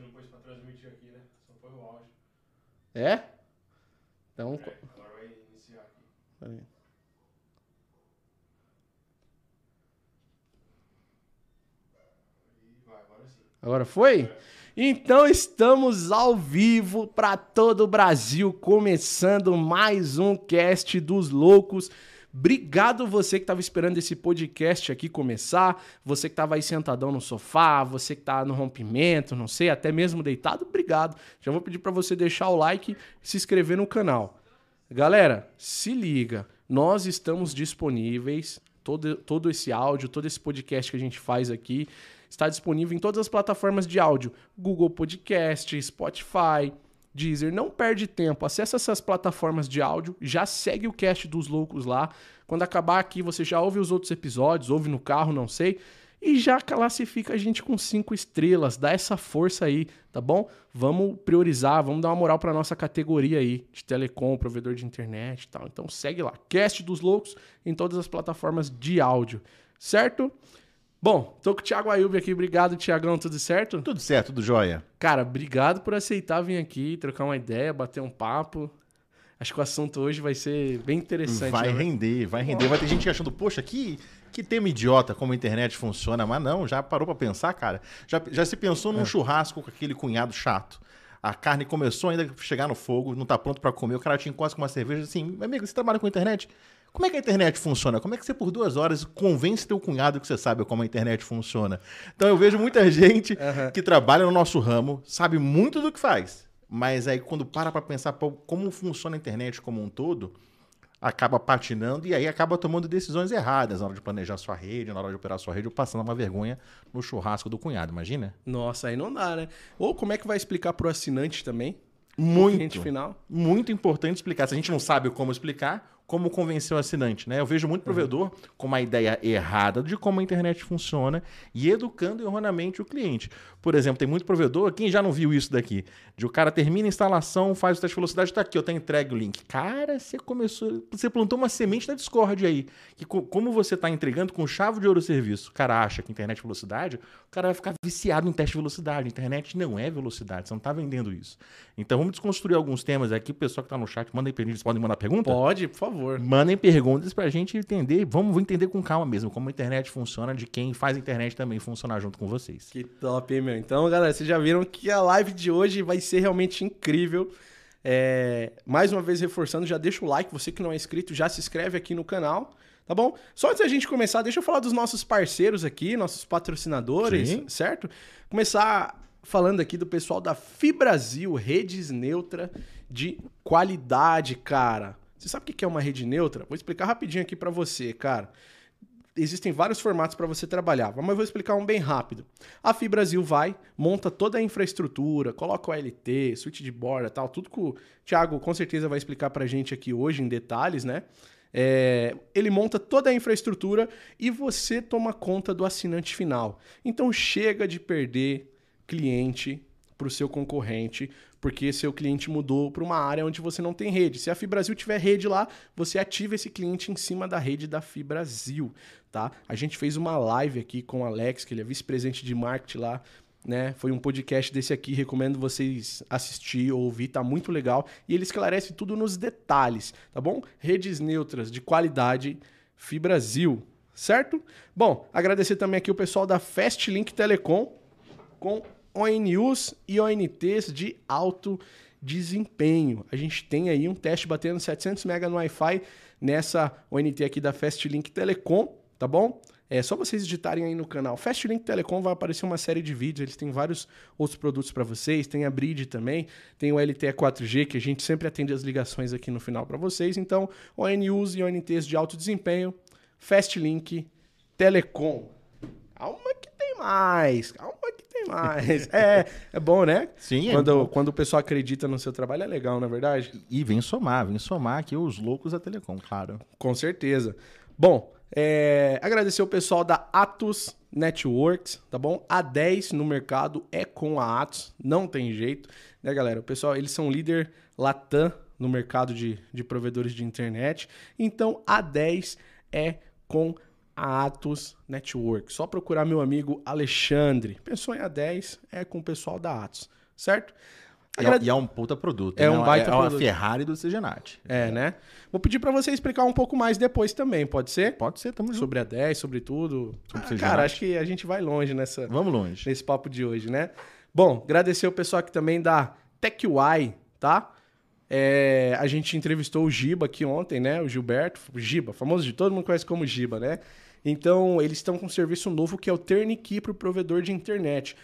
Você não pôs pra transmitir aqui, né? Só foi o áudio. É? Então. É, agora vai iniciar aqui. Peraí. E vai, agora sim. Agora foi? Então estamos ao vivo para todo o Brasil, começando mais um cast dos loucos. Obrigado você que estava esperando esse podcast aqui começar, você que estava aí sentadão no sofá, você que tá no rompimento, não sei, até mesmo deitado, obrigado. Já vou pedir para você deixar o like e se inscrever no canal. Galera, se liga, nós estamos disponíveis, todo, todo esse áudio, todo esse podcast que a gente faz aqui, está disponível em todas as plataformas de áudio: Google Podcast, Spotify, Deezer. Não perde tempo, acessa essas plataformas de áudio, já segue o cast dos loucos lá. Quando acabar aqui, você já ouve os outros episódios, ouve no carro, não sei. E já classifica a gente com cinco estrelas, dá essa força aí, tá bom? Vamos priorizar, vamos dar uma moral para nossa categoria aí de telecom, provedor de internet e tal. Então segue lá, Cast dos Loucos em todas as plataformas de áudio, certo? Bom, tô com o Thiago Ayub aqui. Obrigado, Thiagão. Tudo certo? Tudo certo, tudo jóia. Cara, obrigado por aceitar vir aqui, trocar uma ideia, bater um papo. Acho que o assunto hoje vai ser bem interessante. Vai né? render, vai render. Vai ter gente achando, poxa, que, que tema idiota como a internet funciona. Mas não, já parou pra pensar, cara? Já, já se pensou num churrasco com aquele cunhado chato? A carne começou ainda a chegar no fogo, não tá pronto pra comer. O cara te encosta com uma cerveja assim, "Meu amigo, você trabalha com internet? Como é que a internet funciona? Como é que você, por duas horas, convence teu cunhado que você sabe como a internet funciona? Então eu vejo muita gente Aham. que trabalha no nosso ramo, sabe muito do que faz, mas aí quando para pra pensar como funciona a internet como um todo, acaba patinando e aí acaba tomando decisões erradas na hora de planejar sua rede, na hora de operar sua rede, ou passando uma vergonha no churrasco do cunhado, imagina? Nossa, aí não dá, né? Ou como é que vai explicar pro assinante também? Muito. Final. muito importante explicar. Se a gente não sabe como explicar, como convencer o assinante, né? Eu vejo muito provedor com uma ideia errada de como a internet funciona e educando erroneamente o cliente. Por exemplo, tem muito provedor, quem já não viu isso daqui? De o cara termina a instalação, faz o teste de velocidade, tá aqui, eu tenho entregue o link. Cara, você começou, você plantou uma semente da Discord aí, que co- como você tá entregando com chave de ouro o serviço, o cara acha que internet é velocidade, o cara vai ficar viciado em teste de velocidade. Internet não é velocidade, você não tá vendendo isso. Então vamos desconstruir alguns temas aqui, pessoal que tá no chat, mandem perguntas, podem mandar pergunta? Pode, por favor. Mandem perguntas pra gente entender. Vamos entender com calma mesmo como a internet funciona, de quem faz a internet também funcionar junto com vocês. Que top, hein, meu? Então, galera, vocês já viram que a live de hoje vai ser realmente incrível. É, Mais uma vez reforçando, já deixa o like. Você que não é inscrito, já se inscreve aqui no canal. Tá bom? Só antes da gente começar, deixa eu falar dos nossos parceiros aqui, nossos patrocinadores, Sim. certo? Começar falando aqui do pessoal da Fibrasil, redes neutra de qualidade, cara. Você sabe o que é uma rede neutra? Vou explicar rapidinho aqui pra você, cara existem vários formatos para você trabalhar, mas eu vou explicar um bem rápido. A Fibrasil vai, monta toda a infraestrutura, coloca o LT, switch de borda tal, tudo que o Thiago com certeza vai explicar pra gente aqui hoje em detalhes, né? É, ele monta toda a infraestrutura e você toma conta do assinante final. Então chega de perder cliente para o seu concorrente, porque seu cliente mudou para uma área onde você não tem rede. Se a Fibrasil tiver rede lá, você ativa esse cliente em cima da rede da Fibrasil, tá? A gente fez uma live aqui com o Alex, que ele é vice-presidente de marketing lá, né? Foi um podcast desse aqui, recomendo vocês assistir ou ouvir, tá muito legal. E ele esclarece tudo nos detalhes, tá bom? Redes neutras de qualidade Fibrasil, certo? Bom, agradecer também aqui o pessoal da Fastlink Telecom com ONUs e ONTs de alto desempenho. A gente tem aí um teste batendo 700 MB no Wi-Fi nessa ONT aqui da Fastlink Telecom, tá bom? É só vocês digitarem aí no canal Fastlink Telecom, vai aparecer uma série de vídeos. Eles têm vários outros produtos para vocês. Tem a Bridge também, tem o LTE 4G, que a gente sempre atende as ligações aqui no final para vocês. Então, ONUs e ONTs de alto desempenho, Fastlink Telecom. Calma que mais, calma que tem mais. É, é bom, né? Sim, é Quando, bom. quando o pessoal acredita no seu trabalho é legal, na é verdade? E vem somar, vem somar aqui os loucos da Telecom, claro. Com certeza. Bom, é, agradecer o pessoal da Atos Networks, tá bom? A 10 no mercado é com a Atos, não tem jeito, né, galera? O pessoal, eles são líder Latam no mercado de, de provedores de internet, então a 10 é com a Atos Network. Só procurar meu amigo Alexandre. Pensou em A10, é com o pessoal da Atos, certo? E é, e é um puta produto. É né? um baita é, uma produto. Ferrari do Segenat. É, né? Vou pedir pra você explicar um pouco mais depois também, pode ser? Pode ser, tamo junto. Sobre a 10, sobre tudo. Sobre Ah, cara, acho que a gente vai longe nessa, Vamos longe. nesse papo de hoje, né? Bom, agradecer o pessoal aqui também da TechY, tá? É, a gente entrevistou o Giba aqui ontem, né? O Gilberto, o Giba, famoso de todo mundo conhece como Giba, né? Então, eles estão com um serviço novo que é o Turnkey para o provedor de internet.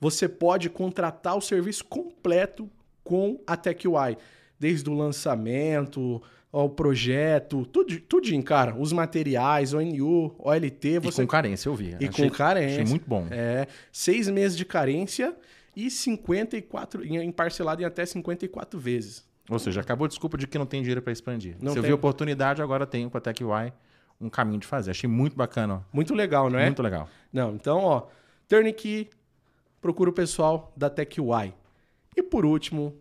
Você pode contratar o serviço completo com a TechY, desde o lançamento ao projeto, tudo, tudinho, cara. Os materiais, ONU, OLT, E você com carência, eu vi. e Achei- com carência. Achei muito bom. É, seis meses de carência e 54, em em parcelado em até 54 vezes. Ou seja, acabou a desculpa de que não tem dinheiro para expandir. Não Se eu vi oportunidade, agora tenho com a TechY um caminho de fazer. Achei muito bacana. Muito legal, não é? Muito legal. Não, então, ó, Turnkey, procura o pessoal da TechY. E por último,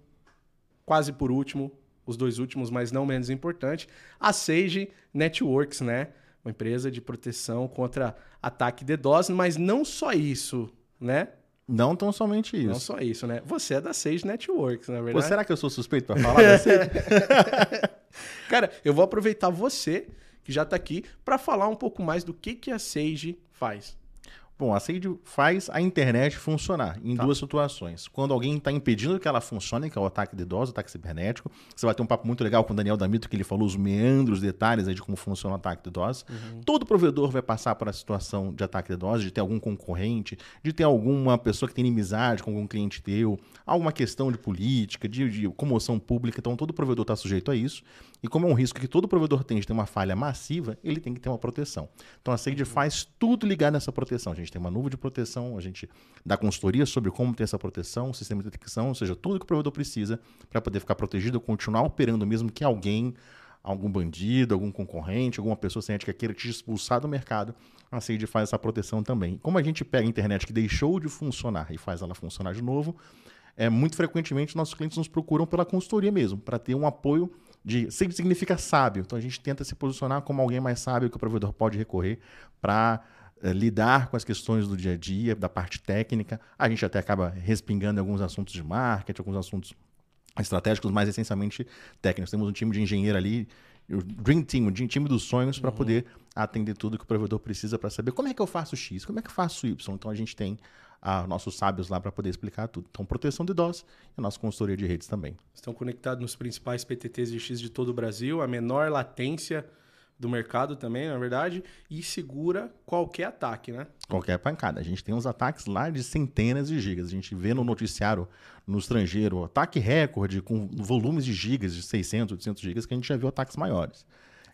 quase por último, os dois últimos, mas não menos importante, a Sage Networks, né? Uma empresa de proteção contra ataque DDoS, mas não só isso, né? Não tão somente Não isso. só isso, né? Você é da Sage Networks, na Pô, verdade. será que eu sou suspeito para falar desse? Cara, eu vou aproveitar você, que já tá aqui, para falar um pouco mais do que, que a Sage faz. Bom, a Sage faz a internet funcionar em Tá. duas situações. Quando alguém está impedindo que ela funcione, que é o ataque de idoso, o ataque cibernético. Você vai ter um papo muito legal com o Daniel Damito, que ele falou os meandros, os detalhes de como funciona o ataque de idoso. Todo provedor vai passar por a situação de ataque de idoso, de ter algum concorrente, de ter alguma pessoa que tem inimizade com algum cliente teu, alguma questão de política, de, de comoção pública. Então, todo provedor está sujeito a isso. E como é um risco que todo provedor tem de ter uma falha massiva, ele tem que ter uma proteção. Então a Sage faz tudo ligado nessa proteção. A gente tem uma nuvem de proteção, a gente dá consultoria sobre como ter essa proteção, sistema de detecção, ou seja, tudo que o provedor precisa para poder ficar protegido, continuar operando mesmo que alguém, algum bandido, algum concorrente, alguma pessoa sem ética queira te expulsar do mercado, a Sage faz essa proteção também. Como a gente pega a internet que deixou de funcionar e faz ela funcionar de novo, é, muito frequentemente nossos clientes nos procuram pela consultoria mesmo, para ter um apoio de. Sempre significa sábio. Então a gente tenta se posicionar como alguém mais sábio que o provedor pode recorrer para lidar com as questões do dia a dia, da parte técnica. A gente até acaba respingando em alguns assuntos de marketing, alguns assuntos estratégicos, mas essencialmente técnicos. Temos um time de engenheiro ali, o Dream Team, o time dos sonhos, para poder atender tudo que o provedor precisa para saber como é que eu faço X, como é que eu faço Y. Então a gente tem ah, nossos sábios lá para poder explicar tudo. Então, proteção de DOS e a nossa consultoria de redes também. Estão conectados nos principais PTTs de X de todo o Brasil, a menor latência do mercado também, na verdade, e segura qualquer ataque, né? Qualquer pancada. A gente tem uns ataques lá de centenas de gigas. A gente vê no noticiário no estrangeiro ataque recorde com volumes de gigas, de 600, 800 gigas, que a gente já viu ataques maiores.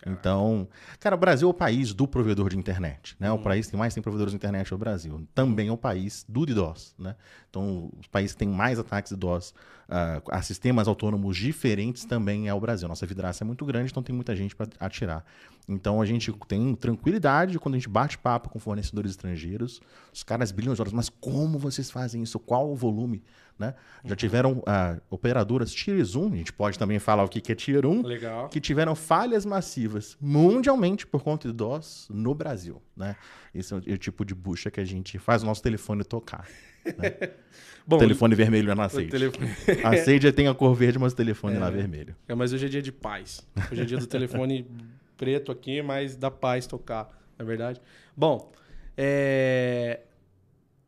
Então, cara, o Brasil é o país do provedor de internet, né? O país que mais tem provedores de internet é o Brasil. Também é o país do DDoS, né? Então, os países que têm mais ataques de DDoS ah, a sistemas autônomos diferentes também é o Brasil. Nossa vidraça é muito grande, então tem muita gente para atirar. Então, a gente tem tranquilidade quando a gente bate papo com fornecedores estrangeiros. Os caras brilham os olhos, mas como vocês fazem isso? Qual o volume? Né? Já tiveram ah, operadoras Tier 1, a gente pode também falar o que que é Tier 1, Legal. que tiveram falhas massivas mundialmente por conta de DOS no Brasil, né? Esse é o, é o tipo de bucha que a gente faz o nosso telefone tocar. Bom, telefone vermelho é na o Sage. telefone... A Sage tem a cor verde, mas o telefone é lá vermelho. É, mas hoje é dia de paz. Hoje é dia do telefone preto aqui, mas da paz tocar, não é verdade? Bom, é...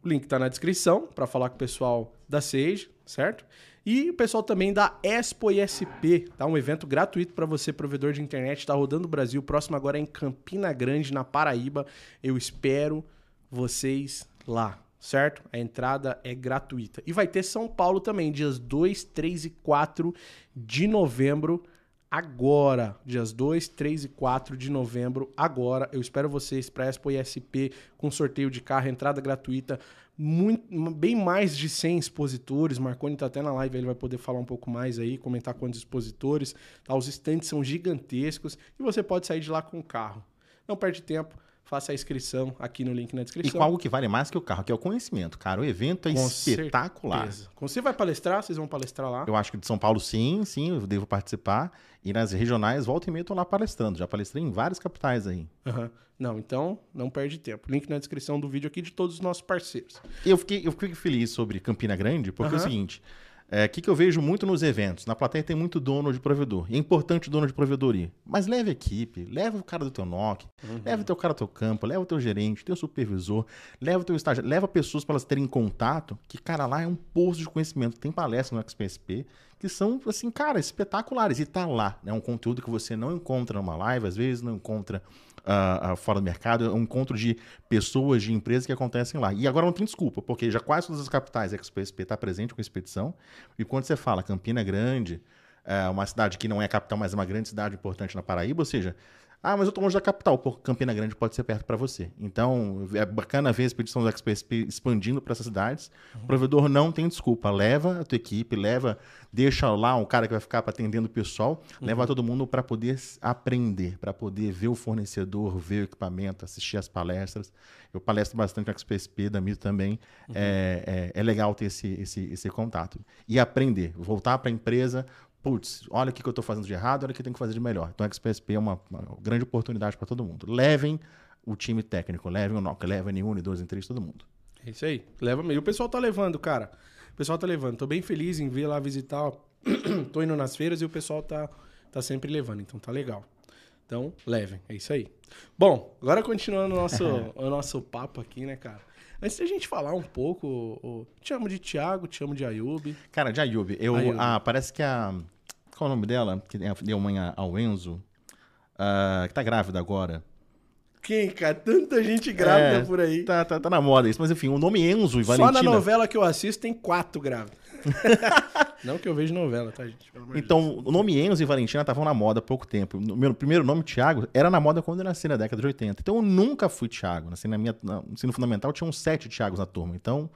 o link tá na descrição para falar com o pessoal da Sage, certo? E o pessoal também da Expo ISP, tá? Um evento gratuito para você, provedor de internet, tá rodando o Brasil. Próximo agora é em Campina Grande, na Paraíba. Eu espero vocês lá, certo? A entrada é gratuita. E vai ter São Paulo também, dias 2, 3 e 4 de novembro. Agora, dias 2, 3 e 4 de novembro, agora. Eu espero vocês para Expo ISP com sorteio de carro, entrada gratuita, muito, bem mais de 100 expositores. Marconi tá até na live, ele vai poder falar um pouco mais aí, comentar quantos expositores. Tá? Os estantes são gigantescos e você pode sair de lá com o carro. Não perde tempo, faça a inscrição aqui no link na E descrição. com algo que vale mais que o carro, que é o conhecimento, cara. O evento é Com espetacular. certeza. Você vai palestrar, vocês vão palestrar lá. Eu acho que de São Paulo, sim, sim, eu devo participar. E nas regionais, volta e meia, eu tô lá palestrando. Já palestrei em várias capitais aí. Aham. Não, então não perde tempo. Link na descrição do vídeo aqui de todos os nossos parceiros. E eu fiquei, eu fiquei feliz sobre Campina Grande, porque é o seguinte: o que, que eu vejo muito nos eventos? Na plateia tem muito dono de provedor. E é importante o dono de provedor ir. Mas leve a equipe, leva o cara do teu NOC, leva o teu cara do teu campo, leva o teu gerente, teu supervisor, leva o teu estágio, leva pessoas para elas terem contato, que, cara, lá é um poço de conhecimento. Tem palestras no XPSP que são, assim, cara, espetaculares. E tá lá. É um conteúdo que você não encontra numa live, às vezes não encontra ah, fora do mercado. É um encontro de pessoas, de empresas que acontecem lá. E agora não tem desculpa, porque já quase todas as capitais a XPSP está presente com expedição. E quando você fala Campina Grande, é uma cidade que não é a capital, mas é uma grande cidade importante na Paraíba, ou seja, ah, mas eu tô longe da capital. Pô, Campina Grande pode ser perto para você. Então, é bacana ver a expedição do XPSP expandindo para essas cidades. O provedor não tem desculpa. Leva a tua equipe, leva, deixa lá um cara que vai ficar atendendo o pessoal, leva todo mundo para poder aprender, para poder ver o fornecedor, ver o equipamento, assistir as palestras. Eu palestro bastante no XPSP, da Mito também. É, é, é legal ter esse, esse, esse contato. E aprender, voltar para a empresa, putz, olha o que eu estou fazendo de errado, olha o que eu tenho que fazer de melhor. Então, a XPSP é uma, uma grande oportunidade para todo mundo. Levem o time técnico, levem o NOC, levem N1, N2, N3, todo mundo. É isso aí. Leva mesmo. E o pessoal tá levando, cara. O pessoal tá levando. Tô bem feliz em vir lá visitar. Tô indo nas feiras e o pessoal tá, tá sempre levando. Então tá legal. Então, levem. É isso aí. Bom, agora continuando o nosso, o nosso papo aqui, né, cara? Antes da gente falar um pouco, o- o- te chamo de Thiago, te chamo de Ayub. Cara, de Ayub, eu, Ayub. ah, parece que a. Qual é o nome dela? Que deu mãe ao Enzo, ah, que tá grávida agora. Quem, cara? Tanta gente grávida É, por aí. Tá, tá, tá na moda isso, mas enfim, o nome Enzo e Só Valentina. na novela que eu assisto tem quatro grávidas. Não que eu vejo novela, tá, gente? Então, o nome Enzo e Valentina estavam na moda há pouco tempo. O meu primeiro nome, Thiago, era na moda quando eu nasci na década de 80. Então, eu nunca fui Thiago. Nasci na minha, no ensino fundamental, tinham sete Thiagos na turma. Então,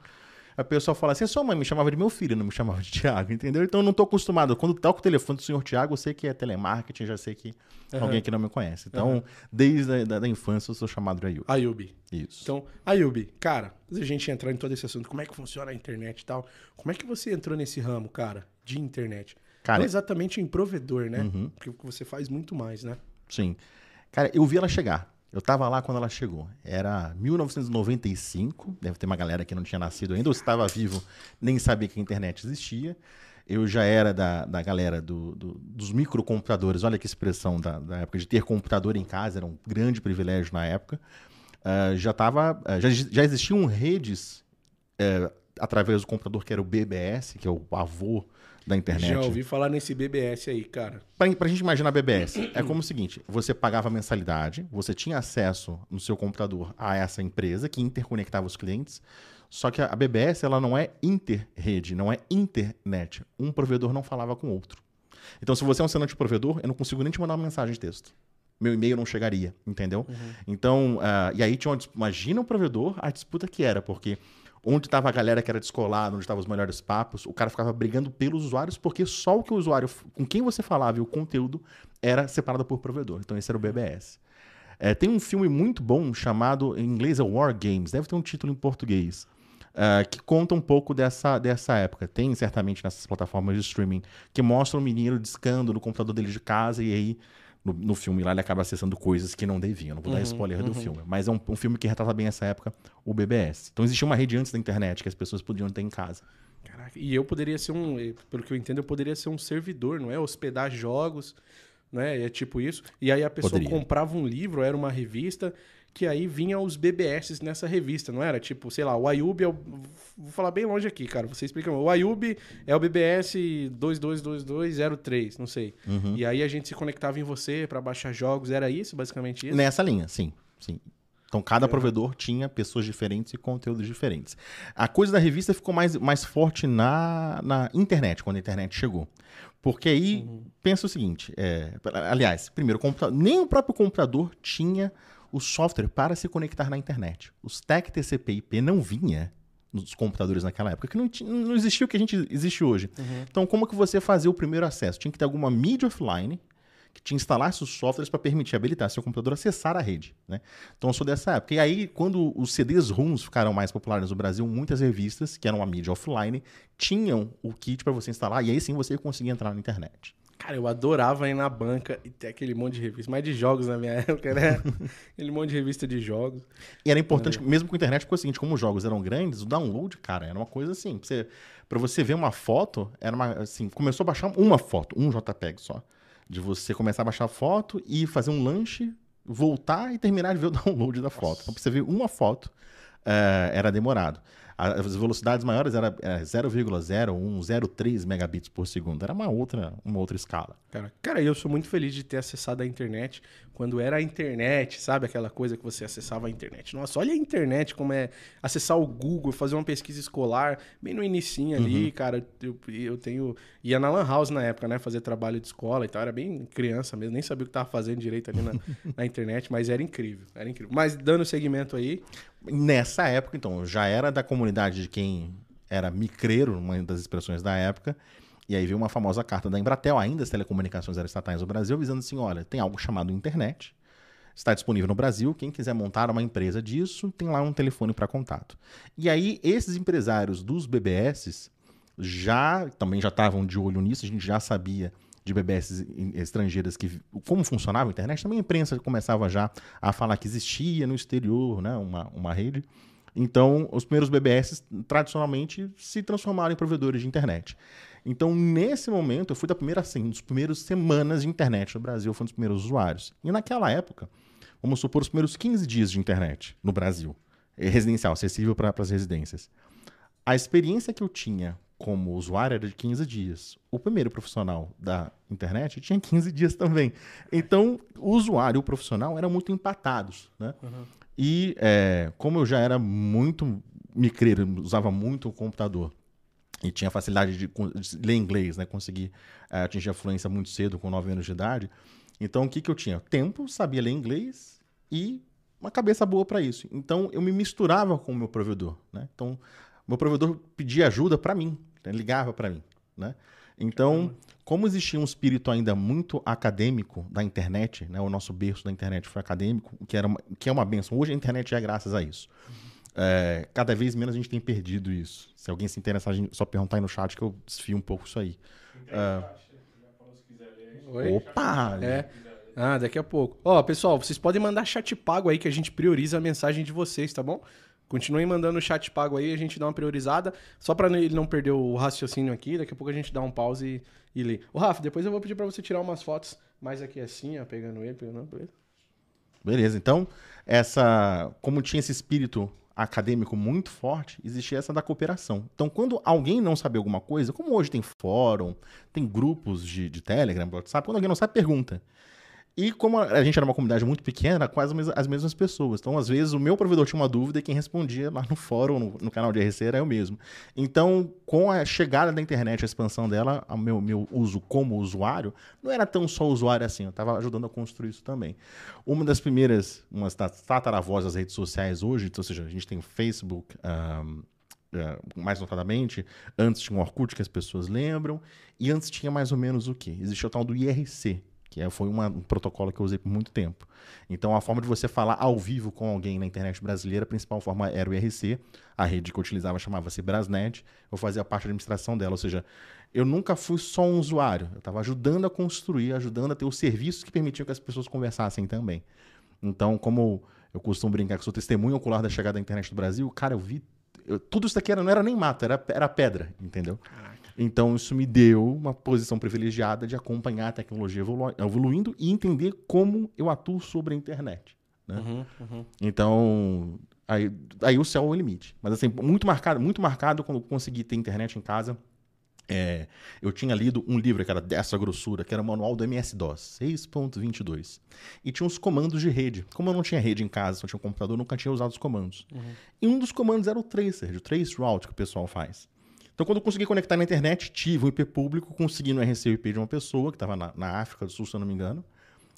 a pessoa fala assim, a sua mãe me chamava de meu filho, não me chamava de Thiago, entendeu? Então, eu não tô acostumado. Quando toco o telefone do senhor Thiago, eu sei que é telemarketing, já sei que Aham. alguém aqui não me conhece. Então, desde a da, da infância, eu sou chamado de Ayub. Ayub. Isso. Então, Ayub, cara, antes da gente entrar em todo esse assunto, como é que funciona a internet e tal, como é que você entrou nesse ramo, cara, de internet? Cara, Não exatamente em provedor, né? Uhum. Porque você faz muito mais, né? Sim. Cara, eu vi ela chegar. Eu tava lá quando ela chegou. Era 1995. Deve ter uma galera que não tinha nascido ainda, ou estava vivo, nem sabia que a internet existia. Eu já era da, da galera do- do- dos microcomputadores. Olha que expressão da, da época de ter computador em casa, era um grande privilégio na época. Ah, já tava, ah, já, já existiam redes eh, através do computador que era o BBS, que é o avô da internet. Já ouvi falar nesse BBS aí, cara. Pra, pra gente imaginar a BBS, é como o seguinte: você pagava mensalidade, você tinha acesso no seu computador a essa empresa que interconectava os clientes. Só que a BBS ela não é interrede, não é internet. Um provedor não falava com o outro. Então, se você é um assinante provedor, eu não consigo nem te mandar uma mensagem de texto. Meu e-mail não chegaria, entendeu? Então, ah, e aí tinha uma, dis- imagina o provedor, a disputa que era, porque onde estava a galera que era descolada, onde estavam os melhores papos, o cara ficava brigando pelos usuários, porque só o que o usuário, com quem você falava e o conteúdo era separado por provedor. Então, esse era o BBS. É, tem um filme muito bom chamado, em inglês é War Games, deve ter um título em português, ah, que conta um pouco dessa, dessa época. Tem certamente nessas plataformas de streaming, que mostra um menino discando no computador dele de casa e aí no, no filme lá ele acaba acessando coisas que não devia. Não vou dar spoiler do filme, mas é um, um filme que retrata bem essa época, o BBS. Então existia uma rede antes da internet que as pessoas podiam ter em casa. Caraca, e eu poderia ser um, pelo que eu entendo, eu poderia ser um servidor, não é? Hospedar jogos, né? É tipo isso. E aí a pessoa Poderia. comprava um livro, era uma revista, que aí vinha os BBS nessa revista, não era? Tipo, sei lá, o Ayub é o. Vou falar bem longe aqui, cara. Você explica. O Ayub é o BBS 222203, não sei. Uhum. E aí a gente se conectava em você pra baixar jogos, era isso, basicamente isso? Nessa linha, sim, sim. Então, cada provedor tinha pessoas diferentes e conteúdos diferentes. A coisa da revista ficou mais, mais forte na, na internet, quando a internet chegou. Porque aí, pensa o seguinte: é, aliás, primeiro, nem o próprio computador tinha o software para se conectar na internet. Os TEC TCP/IP não vinha nos computadores naquela época, que não, não existia o que a gente existe hoje. Então, como que você fazia o primeiro acesso? Tinha que ter alguma mídia offline que te instalasse os softwares para permitir habilitar seu computador a acessar a rede. Né? Então eu sou dessa época. E aí, quando os CDs ROMs ficaram mais populares no Brasil, muitas revistas, que eram uma mídia offline, tinham o kit para você instalar, e aí sim você conseguia entrar na internet. Cara, eu adorava ir na banca e ter aquele monte de revista, mais de jogos na minha época, né? aquele monte de revista de jogos. E era importante, é. mesmo com a internet, porque é o seguinte, como os jogos eram grandes, o download, cara, era uma coisa assim, pra você, pra você ver uma foto, era uma, assim, começou a baixar uma foto, um JPEG só. De você começar a baixar a foto e fazer um lanche, voltar e terminar de ver o download da foto. Então, pra você ver uma foto, uh, era demorado as velocidades maiores era, era 0,0103 megabits por segundo. Era uma outra, uma outra escala. Cara, cara, eu sou muito feliz de ter acessado a internet quando era a internet, sabe? Aquela coisa que você acessava a internet. Nossa, olha a internet como é acessar o Google, fazer uma pesquisa escolar, bem no inicinho ali, uhum. cara. Eu, eu tenho... Ia na Lan House na época, né? Fazer trabalho de escola e tal. Era bem criança mesmo, nem sabia o que tava fazendo direito ali na, na internet, mas era incrível, era incrível. Mas dando segmento aí... Nessa época, então, já era da comunidade de quem era micreiro, uma das expressões da época, e aí veio uma famosa carta da Embratel, ainda as telecomunicações eram estatais no Brasil, avisando assim: olha, tem algo chamado internet, está disponível no Brasil, quem quiser montar uma empresa disso, tem lá um telefone para contato. E aí, esses empresários dos BBS já também já estavam de olho nisso, a gente já sabia de BBS estrangeiras que como funcionava a internet, também a imprensa começava já a falar que existia no exterior, né, uma, uma rede. Então, os primeiros BBS tradicionalmente se transformaram em provedores de internet. Então, nesse momento, eu fui da primeira, assim, dos primeiros semanas de internet no Brasil, fui um dos primeiros usuários. E naquela época, vamos supor os primeiros 15 dias de internet no Brasil, residencial, acessível para as residências. A experiência que eu tinha como usuário era de 15 dias. O primeiro profissional da internet tinha 15 dias também. Então, o usuário e o profissional eram muito empatados. Né? Uhum. E é, como eu já era muito micreiro, usava muito o computador e tinha facilidade de, de ler inglês, né? conseguir é, atingir a fluência muito cedo, com 9 anos de idade. Então, o que, que eu tinha? Tempo, sabia ler inglês e uma cabeça boa para isso. Então, eu me misturava com o meu provedor. Né? Então, meu provedor pedia ajuda para mim. Ele ligava para mim, né? Então, como existia um espírito ainda muito acadêmico da internet, né? O nosso berço da internet foi acadêmico, que, era uma, que é uma benção. Hoje a internet é graças a isso. É, cada vez menos a gente tem perdido isso. Se alguém se interessar, só perguntar aí no chat que eu desfio um pouco isso aí. Uh, Oi? Opa! É. Ah, daqui a pouco. Ó, pessoal, vocês podem mandar chat pago aí que a gente prioriza a mensagem de vocês, tá bom? Continuem mandando o chat pago aí, a gente dá uma priorizada. Só para ele não perder o raciocínio aqui, daqui a pouco a gente dá um pause e, e lê. Ô, Rafa, depois eu vou pedir para você tirar umas fotos mais aqui assim, ó, pegando ele, pegando, beleza? Beleza, então, essa. Como tinha esse espírito acadêmico muito forte, existia essa da cooperação. Então, quando alguém não sabe alguma coisa, como hoje tem fórum, tem grupos de, de Telegram, WhatsApp, quando alguém não sabe, pergunta. E como a gente era uma comunidade muito pequena, quase as mesmas pessoas. Então, às vezes, o meu provedor tinha uma dúvida e quem respondia lá no fórum, no, no canal de RC, era eu mesmo. Então, com a chegada da internet, a expansão dela, o meu, meu uso como usuário, não era tão só usuário assim, eu estava ajudando a construir isso também. Uma das primeiras, uma das tataravós das redes sociais hoje, ou seja, a gente tem o Facebook, um, Uh, mais notadamente, antes tinha o Orkut, que as pessoas lembram, e antes tinha mais ou menos o quê? Existia o tal do IRC, que é, foi uma, um protocolo que eu usei por muito tempo. Então, a forma de você falar ao vivo com alguém na internet brasileira, a principal forma era o IRC. A rede que eu utilizava chamava-se Brasnet. Eu fazia parte da administração dela, ou seja, eu nunca fui só um usuário. Eu estava ajudando a construir, ajudando a ter os serviços que permitiam que as pessoas conversassem também. Então, como eu costumo brincar que sou testemunho ocular da chegada da internet do Brasil, cara, eu vi. Eu, tudo isso daqui era, não era nem mato, era, era pedra, entendeu? Então, isso me deu uma posição privilegiada de acompanhar a tecnologia evolu evoluindo e entender como eu atuo sobre a internet. Né? Uhum, uhum. Então, aí, aí o céu é o limite. Mas, assim, muito marcado, muito marcado quando eu consegui ter internet em casa. É, eu tinha lido um livro que era dessa grossura, que era o manual do MS-DOS, 6.22. E tinha uns comandos de rede. Como eu não tinha rede em casa, só tinha um computador, nunca tinha usado os comandos. Uhum. E um dos comandos era o tracer, o trace route que o pessoal faz. Então, quando eu consegui conectar na internet, tive um IP público, consegui no RC o IP de uma pessoa que estava na, na, África do Sul, se eu não me engano.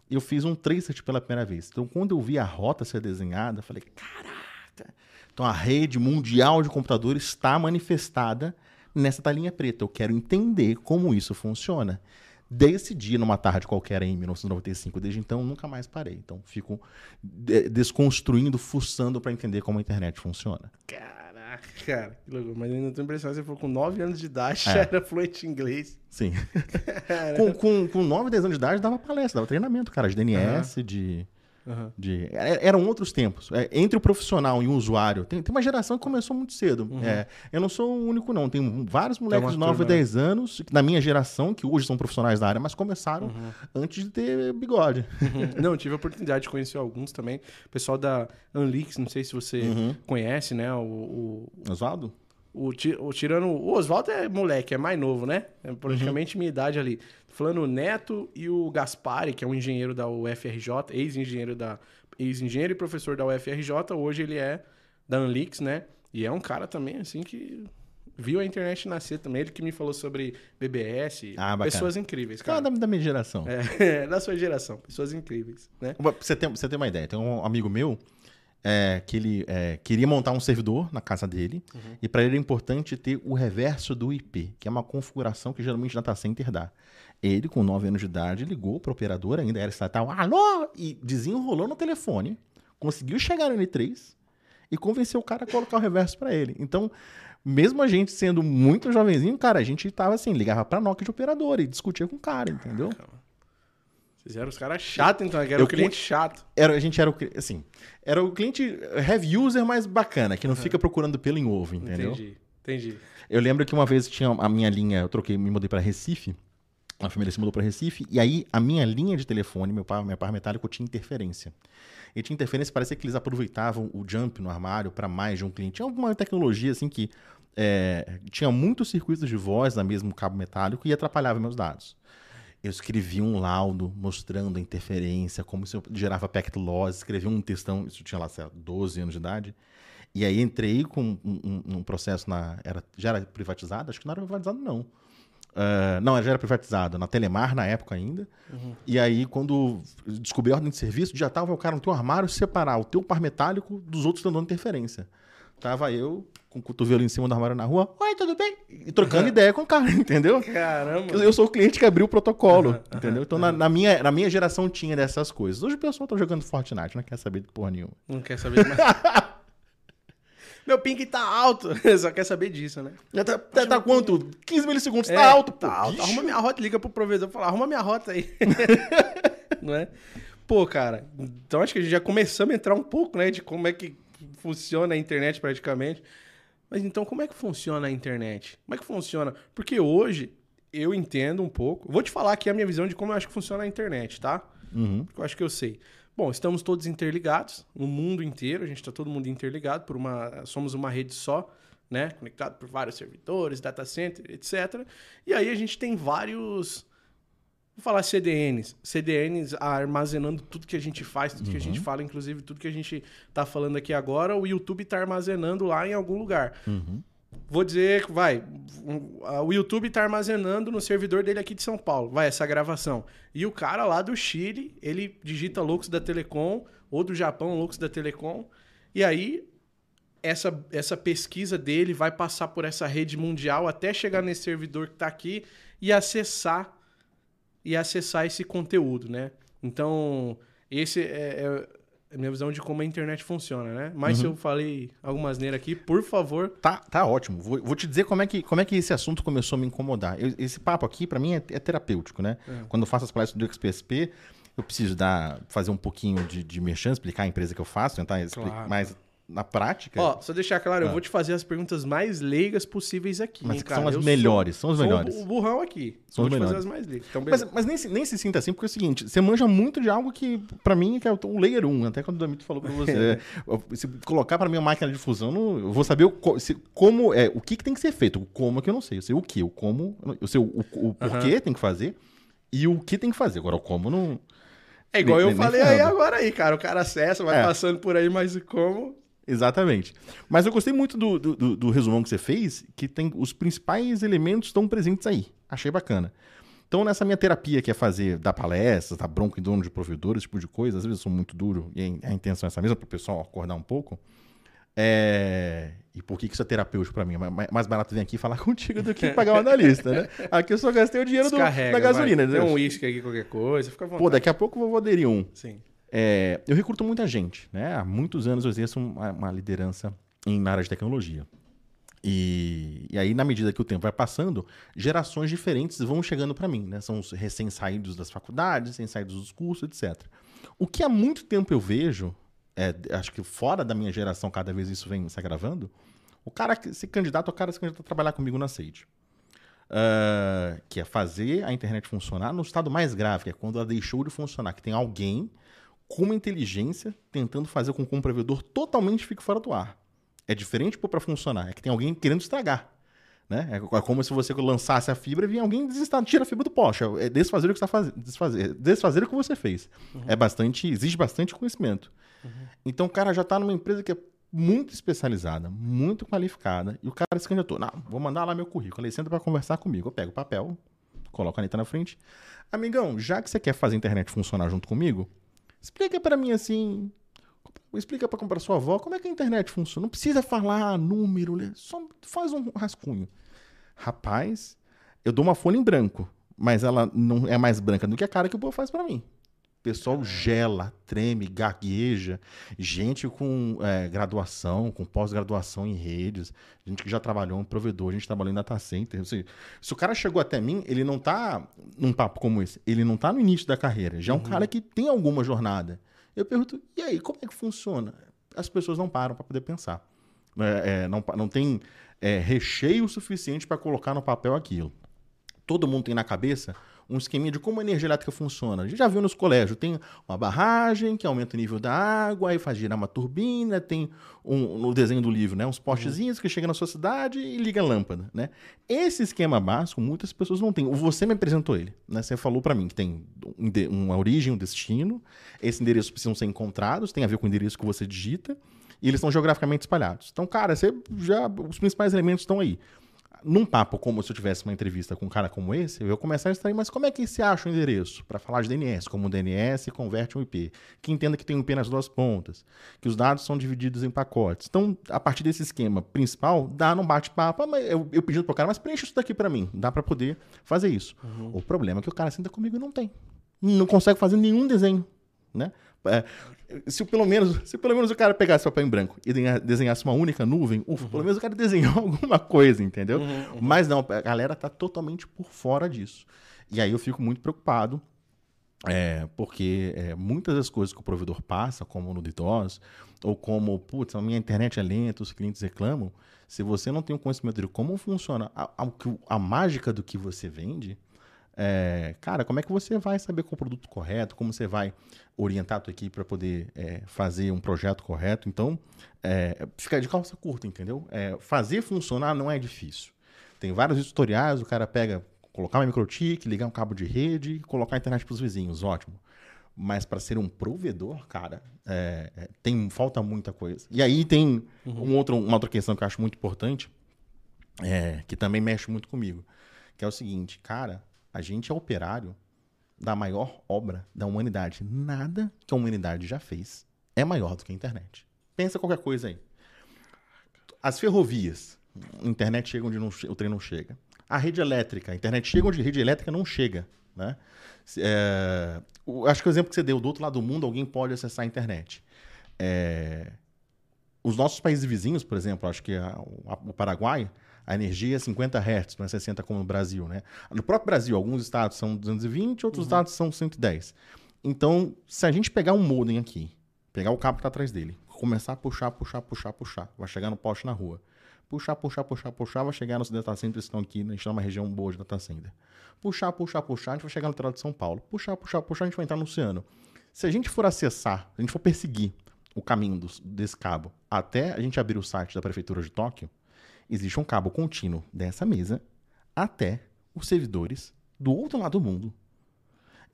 Eu fiz um tracer pela primeira vez. Então, quando eu vi a rota ser desenhada, eu falei, caraca! Então, a rede mundial de computadores está manifestada nessa talinha preta. Eu quero entender como isso funciona. desse dia, numa tarde qualquer em 1995. Desde então, nunca mais parei. Então, fico de- desconstruindo, fuçando para entender como a internet funciona. Caraca, cara, que louco. Mas ainda tô impressionado, você falou com 9 anos de idade, já É. era fluente em inglês. Sim. com, com, com 9, 10 anos de idade, dava palestra, dava treinamento, cara, de DNS, de. Aham. de é- eram outros tempos. É, entre o profissional e o usuário, tem, tem uma geração que começou muito cedo. É, eu não sou o único, não. Tem vários moleques de 9 turma, a 10 anos, na minha geração, que hoje são profissionais da área, mas começaram antes de ter bigode. Não, tive a oportunidade de conhecer alguns também. Pessoal da Unlix, não sei se você Uhum. conhece, né? O, o, Oswaldo? O, o Tirano. O Oswaldo é moleque, é mais novo, né? É praticamente minha idade ali. Tô falando o Neto e o Gaspari, que é um engenheiro da UFRJ, ex-engenheiro da. Ex-engenheiro e professor da UFRJ, hoje ele é da Unlix, né? E é um cara também, assim, que viu a internet nascer também. Ele que me falou sobre BBS. Ah, pessoas incríveis, Cara, cara. da, da minha geração. É, da sua geração. Pessoas incríveis, né? Você pra você ter uma ideia, tem um amigo meu é, que ele é, queria montar um servidor na casa dele e para ele é importante ter o reverso do IP, que é uma configuração que geralmente data center dá. Ele, com 9 anos de idade, ligou para operador, ainda era estatal, alô, e desenrolou no telefone, conseguiu chegar no N3 e convenceu o cara a colocar o reverso para ele. Então, mesmo a gente sendo muito jovenzinho, cara, a gente tava assim, ligava pra Nokia de operador e discutia com o cara, entendeu? Vocês eram os caras chatos, então, que era Eu o cliente chato. Era, a gente era o assim, era o cliente heavy user mais bacana, que não fica procurando pelo em ovo, entendeu? Entendi, entendi. Eu lembro que uma vez tinha a minha linha, eu troquei, me mudei para Recife, a família se mudou para Recife, e aí a minha linha de telefone, meu par, minha par metálico tinha interferência. E tinha interferência, parecia que eles aproveitavam o jump no armário para mais de um cliente. Tinha alguma tecnologia assim que é, tinha muitos circuitos de voz na mesmo cabo metálico e atrapalhava meus dados. Eu escrevi um laudo mostrando a interferência, como isso gerava loss, escrevi um textão, isso tinha lá, sei lá, 12 anos de idade. E aí entrei com um, um- um processo na. Era, já era privatizado? Acho que não era privatizado, não. Ah, não, já era privatizado, na Telemar na época ainda. E aí, quando descobri a ordem de serviço, já tava o cara no teu armário separar o teu par metálico dos outros que estão dando interferência. Tava eu com o cotovelo em cima do armário na rua, oi, tudo bem? E trocando ideia com o cara, entendeu? Caramba. Eu eu sou o cliente que abriu o protocolo, Aham, entendeu? Então, na, na minha, na minha geração tinha dessas coisas. Hoje o pessoal tá jogando Fortnite, não quer saber de porra nenhuma. Não quer saber mais. Meu ping tá alto. Só quer saber disso, né? Já tá, tá, tá quanto? 15 milissegundos, É, tá alto, pô. Tá alto. Bicho. Arruma minha rota, liga pro provedor e fala, arruma minha rota aí. não é? Pô, cara, então acho que a gente já começamos a entrar um pouco, né, de como é que funciona a internet praticamente. Mas então, como é que funciona a internet? Como é que funciona? Porque hoje eu entendo um pouco. Vou te falar aqui a minha visão de como eu acho que funciona a internet, tá? Uhum. Porque eu acho que eu sei. Bom, estamos todos interligados no mundo inteiro, a gente está todo mundo interligado por uma. Somos uma rede só, né? Conectado por vários servidores, data center, etc. E aí a gente tem vários. Vou falar CDNs. CDNs armazenando tudo que a gente faz, tudo que a gente fala, inclusive tudo que a gente tá falando aqui agora, o YouTube tá armazenando lá em algum lugar. Uhum. Vou dizer, vai, o YouTube tá armazenando no servidor dele aqui de São Paulo, vai, essa gravação. E o cara lá do Chile, ele digita Loucos da Telecom, ou do Japão, Loucos da Telecom, e aí essa, essa pesquisa dele vai passar por essa rede mundial até chegar nesse servidor que tá aqui e acessar e acessar esse conteúdo, né? Então, esse é, é a minha visão de como a internet funciona, né? Mas se eu falei algumas neiras aqui, por favor, Tá, tá ótimo. Vou, vou te dizer como é, que, como é que esse assunto começou a me incomodar. Eu- esse papo aqui, pra mim, é, é terapêutico, né? Quando eu faço as palestras do XPSP, eu preciso dar, fazer um pouquinho de, de merchan, explicar a empresa que eu faço, tentar explicar Claro. mais na prática. Ó, só deixar claro, eu vou te fazer as perguntas mais leigas possíveis aqui, Ah. mas hein, são as Eu melhores, são as melhores. Sou o burrão aqui. São vou as te fazer melhores. as mais leigas. Então, Mas, mas nem, se, nem se sinta assim, porque é o seguinte, você manja muito de algo que, pra mim, que é o layer 1, até quando o Damito falou pra você. é, se colocar pra mim uma máquina de fusão, eu vou saber o, se- como, é, o que, que tem que ser feito. O como é que eu não sei. Eu sei o que, o como, eu sei o, o, o porquê tem que fazer e o que tem que fazer. Agora, o como não... é igual nem- eu nem falei aí agora aí, cara. O cara acessa, vai É. passando por aí, mas como... Exatamente. Mas eu gostei muito do, do, do- resumão que você fez, que tem os principais elementos estão presentes aí. Achei bacana. Então, nessa minha terapia que é fazer, dar palestras, dar bronca em dono de provedores, esse tipo de coisa, às vezes eu sou muito duro e a intenção é essa mesma, para o pessoal acordar um pouco. É, E por que que isso é terapêutico pra mim? Ma- mais barato vir aqui falar contigo do que pagar um analista, né? Aqui eu só gastei o dinheiro do- da gasolina. vai. Tem um uísque aqui, qualquer coisa, fica à vontade. Pô, daqui a pouco eu vou aderir um. Sim. É, eu recruto muita gente, né? Há muitos anos eu exerço uma, uma liderança em, área de tecnologia. E, e aí, na medida que o tempo vai passando, gerações diferentes vão chegando para mim, né? São os recém-saídos das faculdades, recém-saídos dos cursos, etc. O que há muito tempo eu vejo, é, acho que fora da minha geração, cada vez isso vem se agravando, o cara que se candidata, o cara se candidata a trabalhar comigo na Sage. Ah, que é fazer a internet funcionar no estado mais grave, que é quando ela deixou de funcionar, que tem alguém com uma inteligência tentando fazer com que um provedor totalmente fique fora do ar. É diferente para funcionar, é que tem alguém querendo estragar. Né? É como se você lançasse a fibra e vinha alguém desinstalar, tira a fibra do poste. É desfazer o que você está fazendo. Desfazer, desfazer o que você fez. É bastante, exige bastante conhecimento. Então o cara já está numa empresa que é muito especializada, muito qualificada, e o cara se candidatou. Não, vou mandar lá meu currículo. Ele senta para conversar comigo. Eu pego o papel, coloco a caneta na frente. Amigão, já que você quer fazer a internet funcionar junto comigo, explica para mim assim. Explica para comprar sua avó como é que a internet funciona. Não precisa falar número, só faz um rascunho. Rapaz, eu dou uma folha em branco, mas ela não é mais branca do que a cara que o povo faz para mim. Pessoal gela, treme, gagueja. Gente com é, graduação, com pós-graduação em redes, gente que já trabalhou em provedor, gente trabalhou em data center. Ou seja, se o cara chegou até mim, ele não tá num papo como esse, ele não tá no início da carreira. Já é um cara que tem alguma jornada. Eu pergunto, e aí, como é que funciona? As pessoas não param para poder pensar. É, é, não, não tem é, recheio suficiente para colocar no papel aquilo. Todo mundo tem na cabeça um esqueminha de como a energia elétrica funciona. A gente já viu nos colégios, tem uma barragem que aumenta o nível da água, aí faz girar uma turbina, tem um, no desenho do livro, né, uns postezinhos que chegam na sua cidade e liga a lâmpada, né? Esse esquema básico muitas pessoas não têm. Você me apresentou ele, né? Você falou para mim que tem um uma origem, um destino, esses endereços precisam ser encontrados, tem a ver com o endereço que você digita, e eles estão geograficamente espalhados. Então, cara, você já os principais elementos estão aí num papo como se eu tivesse uma entrevista com um cara como esse, eu ia começar a extrair, mas como é que se acha o endereço? Para falar de DNS, como o DNS converte um IP. Que entenda que tem um IP nas duas pontas, que os dados são divididos em pacotes. Então, a partir desse esquema principal, dá num bate-papo, ah, mas eu, eu pedindo pro cara, mas preencha isso daqui para mim. Dá para poder fazer isso. O problema é que o cara senta comigo e não tem. Não consegue fazer nenhum desenho, né? É, se pelo menos se pelo menos o cara pegasse papel em branco e desenha- desenhasse uma única nuvem, ufa, pelo menos o cara desenhou alguma coisa, entendeu? Mas não, a galera tá totalmente por fora disso. E aí eu fico muito preocupado, é, porque é, muitas das coisas que o provedor passa, como no DDoS, ou como, putz, a minha internet é lenta, os clientes reclamam, se você não tem o conhecimento de como funciona a, a- a mágica do que você vende, é, cara, como é que você vai saber qual o produto correto? Como você vai orientar a tua equipe para poder é, fazer um projeto correto? Então, é, fica de calça curta, entendeu? É, fazer funcionar não é difícil. Tem vários tutoriais, o cara pega, colocar uma microtik, ligar um cabo de rede, colocar a internet para os vizinhos, ótimo. Mas para ser um provedor, cara, é, é, tem falta muita coisa. E aí tem um outro, uma outra questão que eu acho muito importante, é, que também mexe muito comigo, que é o seguinte, cara, a gente é operário da maior obra da humanidade. Nada que a humanidade já fez é maior do que a internet. Pensa qualquer coisa aí. As ferrovias, a internet chega onde não o trem não chega. A rede elétrica, a internet chega onde a rede elétrica não chega. Né? É, acho que o exemplo que você deu, do outro lado do mundo, alguém pode acessar a internet. É, os nossos países vizinhos, por exemplo, acho que a- a- o Paraguai, a energia é 50 Hz, não é 60 como no Brasil, né? No próprio Brasil, alguns estados são 220, outros estados são 110. Então, se a gente pegar um modem aqui, pegar o cabo que está atrás dele, começar a puxar, puxar, puxar, puxar, vai chegar no poste na rua. Puxar, puxar, puxar, puxar, vai chegar nos data centers que estão aqui, né? a gente está numa região boa de data center. Puxar, puxar, puxar, a gente vai chegar no litoral de São Paulo. Puxar, puxar, puxar, a gente vai entrar no oceano. Se a gente for acessar, se a gente for perseguir o caminho dos- desse cabo até a gente abrir o site da Prefeitura de Tóquio, existe um cabo contínuo dessa mesa até os servidores do outro lado do mundo.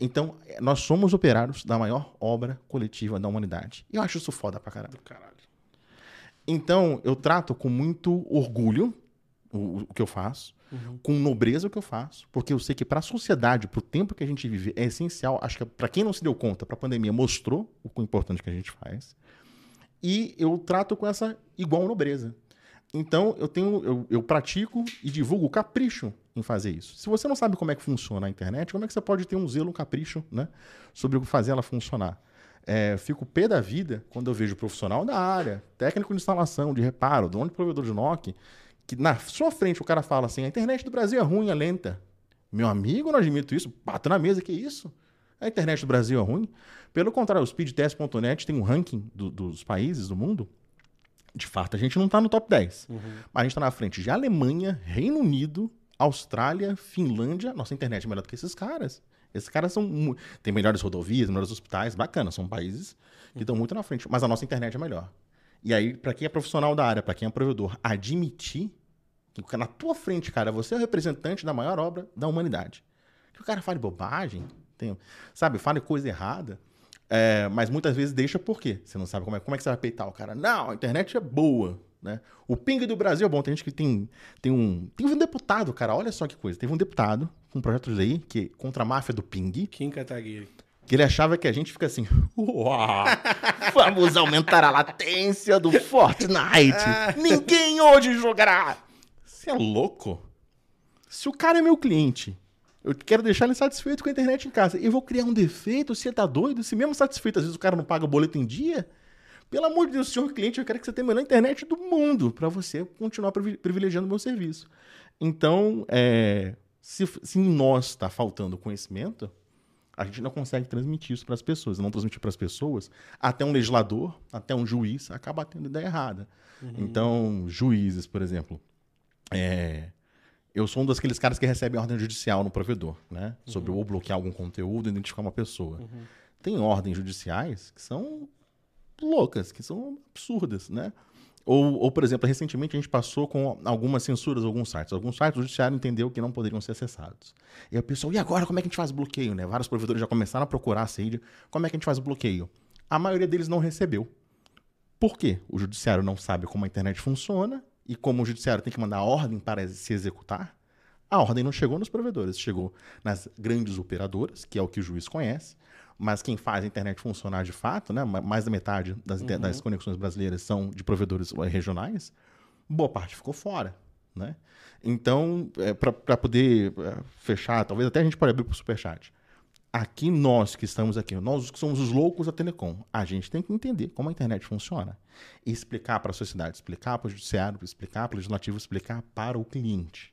Então, eh, nós somos operários da maior obra coletiva da humanidade. E eu acho isso foda pra caralho. Caralho. Então, eu trato com muito orgulho o, o que eu faço, com nobreza o que eu faço, porque eu sei que para a sociedade, para o tempo que a gente vive, é essencial. Acho que para quem não se deu conta, para a pandemia mostrou o quão importante que a gente faz. e eu trato com essa igual nobreza. Então, eu tenho, eu, eu pratico e divulgo o capricho em fazer isso. Se você não sabe como é que funciona a internet, como é que você pode ter um zelo, um capricho, né, sobre fazer ela funcionar? É, fico pé da vida quando eu vejo profissional da área, técnico de instalação, de reparo, dono de provedor de NOC, que na sua frente o cara fala assim: a internet do Brasil é ruim, é lenta. Meu amigo, não admito isso, bato na mesa, que isso? A internet do Brasil é ruim. Pelo contrário, o speedtest.net tem um ranking do, dos países do mundo. De fato, a gente não está no top 10. Uhum. Mas a gente está na frente de Alemanha, Reino Unido, Austrália, Finlândia. Nossa internet é melhor do que esses caras. Esses caras são têm melhores rodovias, melhores hospitais, bacana, são países que estão muito na frente, mas a nossa internet é melhor. E aí, para quem é profissional da área, para quem é provedor, admitir que na tua frente, cara, você é o representante da maior obra da humanidade. Que o cara fale bobagem, tem, sabe, fale coisa errada, é, mas muitas vezes deixa por quê? Você não sabe como é, como é que você vai peitar o cara. Não, a internet é boa. Né? O ping do Brasil é bom. Tem gente que tem, tem um. Tem um deputado, cara. Olha só que coisa. Teve um deputado com um projeto de lei que, contra a máfia do ping. Kim Kataguiri. Que ele achava que a gente fica assim. Uau! Vamos aumentar a latência do Fortnite. Ninguém hoje jogará. Você é louco? Se o cara é meu cliente eu quero deixar ele satisfeito com a internet em casa. Eu vou criar um defeito? Você tá doido? Se mesmo satisfeito, às vezes o cara não paga o boleto em dia. Pelo amor de Deus, senhor cliente, eu quero que você tenha a melhor internet do mundo para você continuar privilegiando o meu serviço. Então, é, se, se em nós está faltando conhecimento, a gente não consegue transmitir isso para as pessoas. Não transmitir para as pessoas, até um legislador, até um juiz, acaba tendo ideia errada. Uhum. Então, juízes, por exemplo, é, eu sou um daqueles caras que recebem ordem judicial no provedor, né? Sobre uhum. ou bloquear algum conteúdo, identificar uma pessoa. Uhum. Tem ordens judiciais que são loucas, que são absurdas, né? Ou, ou, por exemplo, recentemente a gente passou com algumas censuras alguns sites. Alguns sites o judiciário entendeu que não poderiam ser acessados. E o pessoal, e agora como é que a gente faz bloqueio, né? Vários provedores já começaram a procurar a SAID. Como é que a gente faz o bloqueio? A maioria deles não recebeu. Por quê? O judiciário não sabe como a internet funciona e como o judiciário tem que mandar ordem para se executar, a ordem não chegou nos provedores, chegou nas grandes operadoras, que é o que o juiz conhece, mas quem faz a internet funcionar de fato, né, mais da metade das, uhum. das conexões brasileiras são de provedores eh, regionais, boa parte ficou fora. Né? Então, é, para poder é, fechar, talvez até a gente pode abrir para o Superchat aqui nós que estamos aqui, nós que somos os loucos da Telecom, a gente tem que entender como a internet funciona e explicar para a sociedade, explicar para o judiciário, explicar para o legislativo, explicar para o cliente.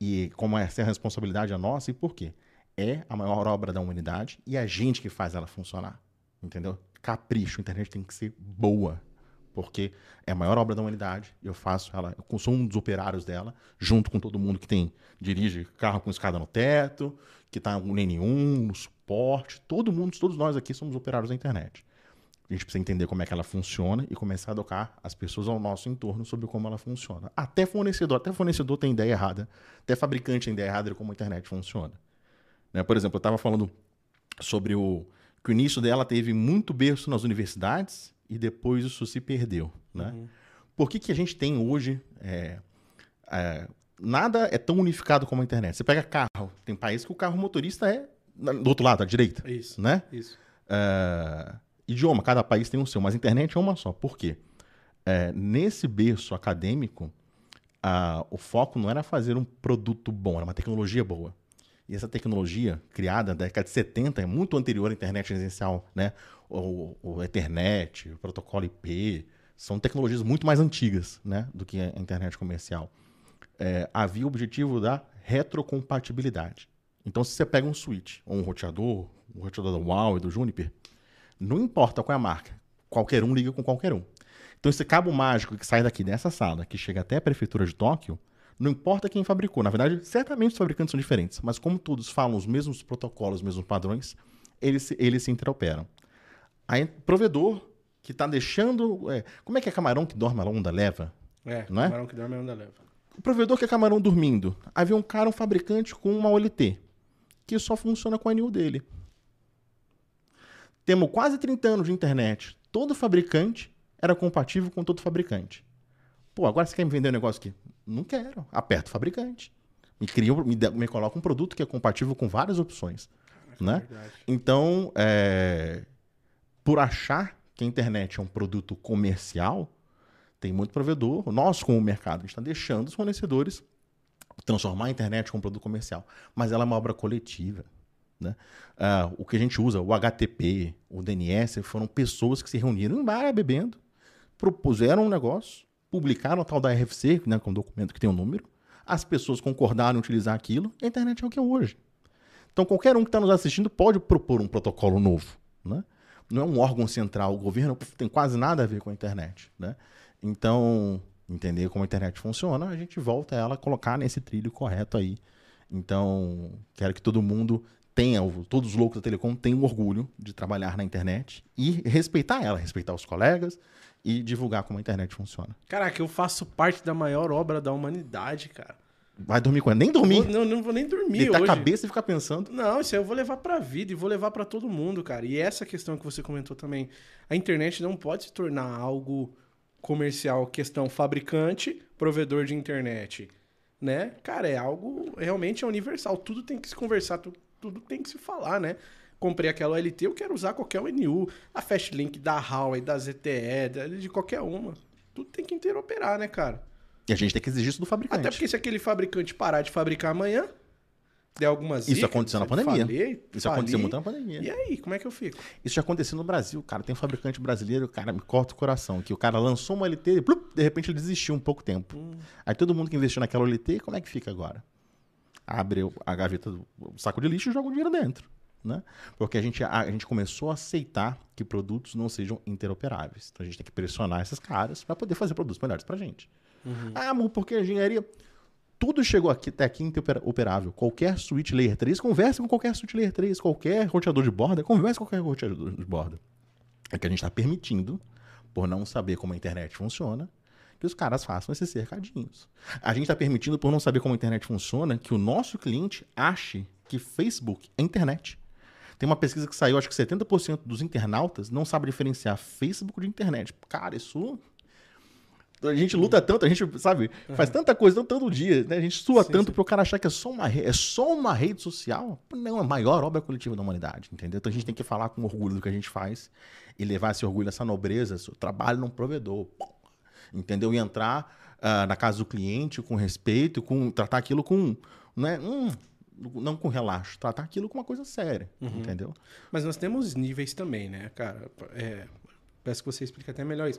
E como essa é a responsabilidade é nossa e por quê? É a maior obra da humanidade e é a gente que faz ela funcionar. Entendeu? Capricho, a internet tem que ser boa porque é a maior obra da humanidade. Eu faço ela, eu sou um dos operários dela, junto com todo mundo que tem dirige carro com escada no teto, que está no N1, no suporte, todo mundo, todos nós aqui somos operários da internet. A gente precisa entender como é que ela funciona e começar a educar as pessoas ao nosso entorno sobre como ela funciona. Até fornecedor, até fornecedor tem ideia errada, até fabricante tem ideia errada de como a internet funciona. Né? Por exemplo, eu estava falando sobre o que o início dela teve muito berço nas universidades e depois isso se perdeu. Né? Uhum. Por que, que a gente tem hoje. É, é, nada é tão unificado como a internet. Você pega carro, tem país que o carro motorista é do outro lado, à direita. Isso. Né? Isso. É, idioma, cada país tem o seu, mas a internet é uma só. Por quê? É, nesse berço acadêmico, a, o foco não era fazer um produto bom, era uma tecnologia boa. E essa tecnologia, criada na década de 70, é muito anterior à internet residencial, né? O, o Ethernet, o protocolo IP, são tecnologias muito mais antigas né? do que a internet comercial. É, havia o objetivo da retrocompatibilidade. Então, se você pega um switch, ou um roteador, um roteador do Huawei, do Juniper, não importa qual é a marca, qualquer um liga com qualquer um. Então, esse cabo mágico que sai daqui dessa sala, que chega até a prefeitura de Tóquio, não importa quem fabricou. Na verdade, certamente os fabricantes são diferentes, mas como todos falam os mesmos protocolos, os mesmos padrões, eles, eles se interoperam. Aí, provedor que está deixando. É, como é que é camarão que dorme a onda leva? É, não é? camarão que dorme a onda leva. O provedor que é camarão dormindo. Havia um cara, um fabricante com uma OLT, que só funciona com a NU dele. Temos quase 30 anos de internet. Todo fabricante era compatível com todo fabricante. Pô, agora você quer me vender um negócio aqui? Não quero. Aperto o fabricante. Me, cria, me, me coloca um produto que é compatível com várias opções. Caraca, né? É então, é, por achar que a internet é um produto comercial, tem muito provedor, nós como mercado, a gente está deixando os fornecedores transformar a internet como produto comercial. Mas ela é uma obra coletiva. Né? Ah, o que a gente usa, o HTP, o DNS, foram pessoas que se reuniram em bar bebendo, propuseram um negócio, publicaram a tal da RFC, né, é um documento que tem um número, as pessoas concordaram em utilizar aquilo, a internet é o que é hoje. Então qualquer um que está nos assistindo pode propor um protocolo novo. Né? Não é um órgão central, o governo tem quase nada a ver com a internet. Né? Então, entender como a internet funciona, a gente volta ela a colocar nesse trilho correto aí. Então, quero que todo mundo tenha, todos os loucos da Telecom tenham orgulho de trabalhar na internet e respeitar ela, respeitar os colegas e divulgar como a internet funciona. Caraca, eu faço parte da maior obra da humanidade, cara. Vai dormir com ela? Nem dormir. Não, não vou nem dormir Deitar hoje. a cabeça e ficar pensando. Não, isso aí eu vou levar pra vida e vou levar pra todo mundo, cara. E essa questão que você comentou também, a internet não pode se tornar algo comercial, questão fabricante, provedor de internet, né? Cara, é algo realmente é universal. Tudo tem que se conversar, tudo, tudo tem que se falar, né? Comprei aquela OLT, eu quero usar qualquer UNU, a Fastlink da Huawei, da ZTE, de qualquer uma. Tudo tem que interoperar, né, cara? E a gente tem que exigir isso do fabricante. Até porque se aquele fabricante parar de fabricar amanhã, der algumas Isso aconteceu na pandemia. falei, Isso aconteceu fali, muito na pandemia. E aí, como é que eu fico? Isso já aconteceu no Brasil, cara. Tem um fabricante brasileiro, cara, me corta o coração. Que o cara lançou uma LT e plup, de repente ele desistiu um pouco tempo. Hum. Aí todo mundo que investiu naquela LT, como é que fica agora? Abre a gaveta do saco de lixo e joga o dinheiro dentro. Né? Porque a gente, a, a gente começou a aceitar que produtos não sejam interoperáveis. Então a gente tem que pressionar esses caras para poder fazer produtos melhores pra gente. Ah, mas porque a engenharia. Tudo chegou aqui, até aqui interoperável. Qualquer switch layer 3, conversa com qualquer switch layer 3. Qualquer roteador de borda, conversa com qualquer roteador de borda. É que a gente está permitindo, por não saber como a internet funciona, que os caras façam esses cercadinhos. A gente está permitindo, por não saber como a internet funciona, que o nosso cliente ache que Facebook é internet. Tem uma pesquisa que saiu, acho que 70% dos internautas não sabe diferenciar Facebook de internet. Cara, isso a gente luta tanto, a gente, sabe, faz tanta coisa tanto, tanto dia, né? A gente sua Sim, tanto sim. pro cara achar que é só uma rede, é só uma rede social. Não, é a maior obra coletiva da humanidade, entendeu? Então a gente tem que falar com orgulho do que a gente faz e levar esse orgulho, essa nobreza, esse trabalho num provedor. Entendeu? E entrar ah, na casa do cliente com respeito, com tratar aquilo com, né, hum, não com relaxo, tratar aquilo com uma coisa séria, entendeu? Mas nós temos níveis também, né, cara? É, peço que você explique até melhor isso.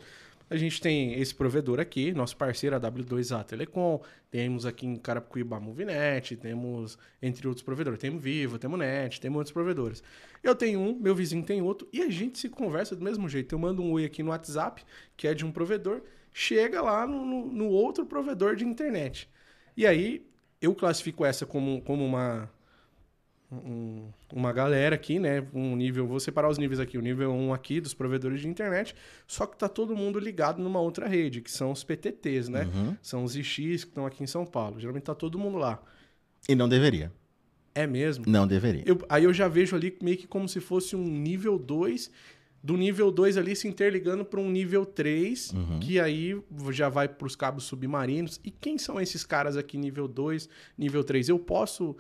A gente tem esse provedor aqui, nosso parceiro, a W2A Telecom, temos aqui em Carapicuíba a Movinet, temos, entre outros provedores, temos Vivo, temos Net, temos outros provedores. Eu tenho um, meu vizinho tem outro, e a gente se conversa do mesmo jeito. Eu mando um oi aqui no WhatsApp, que é de um provedor, chega lá no, no- no outro provedor de internet. E aí, eu classifico essa como, como uma, um- uma galera aqui, né? Um nível, vou separar os níveis aqui. O nível 1 aqui dos provedores de internet, só que tá todo mundo ligado numa outra rede, que são os PTTs, né? Uhum. São os IX que estão aqui em São Paulo. Geralmente tá todo mundo lá. E não deveria. É mesmo? Não deveria. Eu- aí eu já vejo ali meio que como se fosse um nível 2, do nível 2 ali se interligando para um nível 3, Uhum. que aí já vai para os cabos submarinos. E quem são esses caras aqui nível 2, nível 3? Eu posso,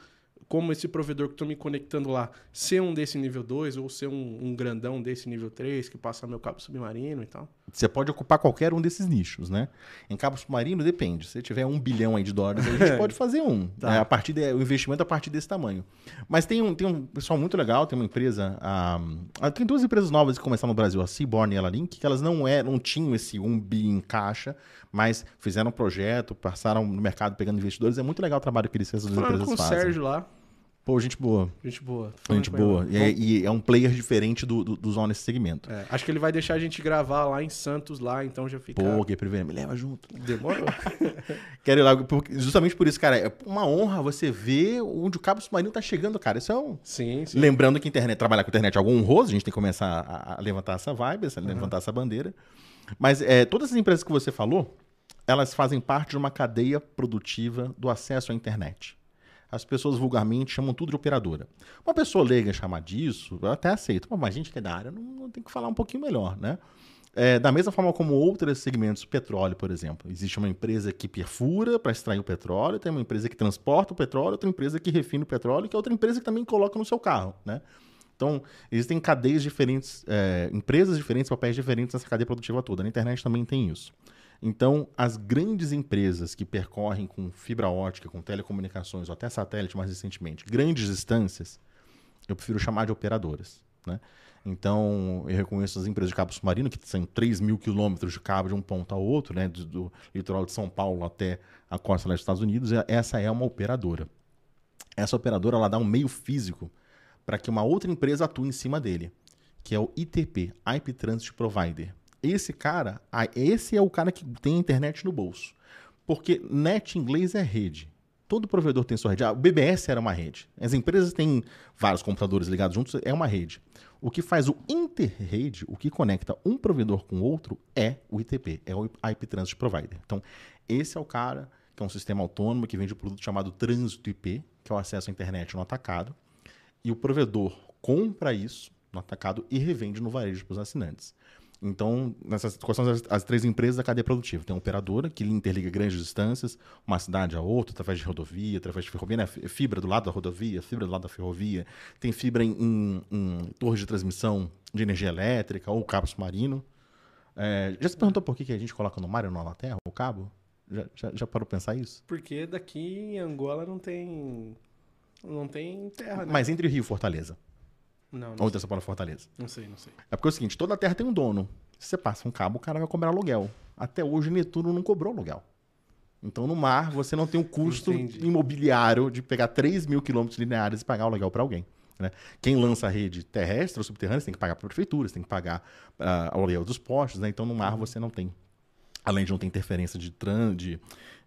como esse provedor que estou me conectando lá, ser um desse nível 2 ou ser um, um grandão desse nível 3 que passa meu cabo submarino e tal? Você pode ocupar qualquer um desses nichos, né? Em cabo submarino, depende. Se tiver um bilhão aí de dólares, a gente pode fazer um. Tá. É, a partir de- o investimento a partir desse tamanho. Mas tem um, tem um pessoal muito legal, tem uma empresa. ah, tem duas empresas novas que começaram no Brasil, a Seaborn e a Link, que elas não, é, não tinham esse um bi em caixa, mas fizeram um projeto, passaram no mercado pegando investidores. É muito legal o trabalho que eles, essas duas Falando empresas com o fazem. Sérgio lá, Pô, gente boa. gente boa. Gente boa. E é, e é um player diferente do, do, dos nesse segmento. É, acho que ele vai deixar a gente gravar lá em Santos, lá, então já fica. Pô, que primeiro, me leva junto. Demorou. Quero ir lá, justamente por isso, cara, é uma honra você ver onde o cabo submarino tá chegando, cara. Isso é um. sim, sim. Lembrando que internet, trabalhar com internet é algo honroso, a gente tem que começar a, a levantar essa vibe, essa- levantar essa bandeira. Mas é, todas as empresas que você falou, elas fazem parte de uma cadeia produtiva do acesso à internet. As pessoas vulgarmente chamam tudo de operadora. Uma pessoa leiga chamar disso, eu até aceito. Mas a gente que é da área não, não tem que falar um pouquinho melhor, né? É, da mesma forma como outros segmentos, petróleo, por exemplo. Existe uma empresa que perfura para extrair o petróleo, tem uma empresa que transporta o petróleo, outra empresa que refina o petróleo, que é outra empresa que também coloca no seu carro, né? Então, existem cadeias diferentes, é, empresas diferentes, papéis diferentes nessa cadeia produtiva toda. Na internet também tem isso. Então, as grandes empresas que percorrem com fibra ótica, com telecomunicações ou até satélite mais recentemente, grandes distâncias, eu prefiro chamar de operadoras. Né? Então, eu reconheço as empresas de cabo submarino, que são 3 mil quilômetros de cabo de um ponto ao outro, né? do, do litoral de São Paulo até a costa dos Estados Unidos. Essa é uma operadora. Essa operadora ela dá um meio físico para que uma outra empresa atue em cima dele, que é o ITP, IP Transit Provider. Esse cara, esse é o cara que tem internet no bolso. Porque net em inglês é rede. Todo provedor tem sua rede. O BBS era uma rede. As empresas têm vários computadores ligados juntos, é uma rede. O que faz o interrede, o que conecta um provedor com outro, é o ITP, é o IP Transit Provider. Então, esse é o cara que é um sistema autônomo que vende um produto chamado Trânsito IP, que é o acesso à internet no atacado e o provedor compra isso no atacado e revende no varejo para os assinantes. Então, nessas, quais são as, as, três empresas da cadeia produtiva? Tem uma operadora que interliga grandes distâncias, uma cidade a outra, através de rodovia, através de ferrovia, né? fibra do lado da rodovia, fibra do lado da ferrovia, tem fibra em, em, em torres de transmissão de energia elétrica ou cabo submarino. É, já se perguntou por que, que a gente coloca no mar e não na terra o cabo? Já, já, já parou pensar isso? Porque daqui em Angola não tem não tem terra, né? Mas entre Rio e Fortaleza. Não, não Ou entre São Paulo Fortaleza. Não sei, não sei. É porque é o seguinte, toda a terra tem um dono. Se você passa um cabo, o cara vai cobrar aluguel. Até hoje, Netuno não cobrou aluguel. Então, no mar, você não tem o custo Entendi. imobiliário de pegar 3 mil quilômetros lineares e pagar o aluguel para alguém. Né? Quem lança a rede terrestre ou subterrânea, você tem que pagar para a prefeitura, você tem que pagar uh, o aluguel dos postes. Né? Então, no mar, uhum. você não tem. Além de não ter interferência de, tran de,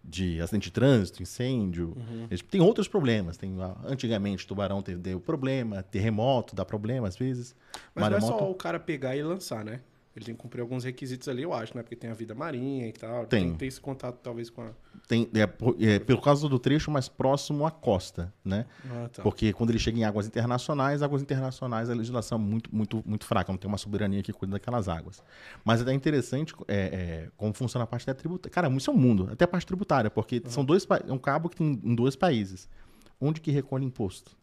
de acidente de trânsito, incêndio. Uhum. Tem outros problemas. Tem, antigamente, tubarão teve, deu problema, terremoto dá problema às vezes. Mas Maremoto... não é só o cara pegar e lançar, né? Ele tem que cumprir alguns requisitos ali, eu acho, né? Porque tem a vida marinha e tal. Tem. Tem que ter esse contato, talvez, com a. Tem, é, é, pelo causa do trecho mais próximo à costa, né? Ah, tá. Porque quando ele chega em águas internacionais, águas internacionais, a legislação é muito, muito, muito fraca, não tem uma soberania que cuida daquelas águas. Mas é interessante é, é, como funciona a parte da tributária. Cara, isso é um mundo, até a parte tributária, porque uhum. são dois é um cabo que tem em dois países. Onde que recolhe imposto?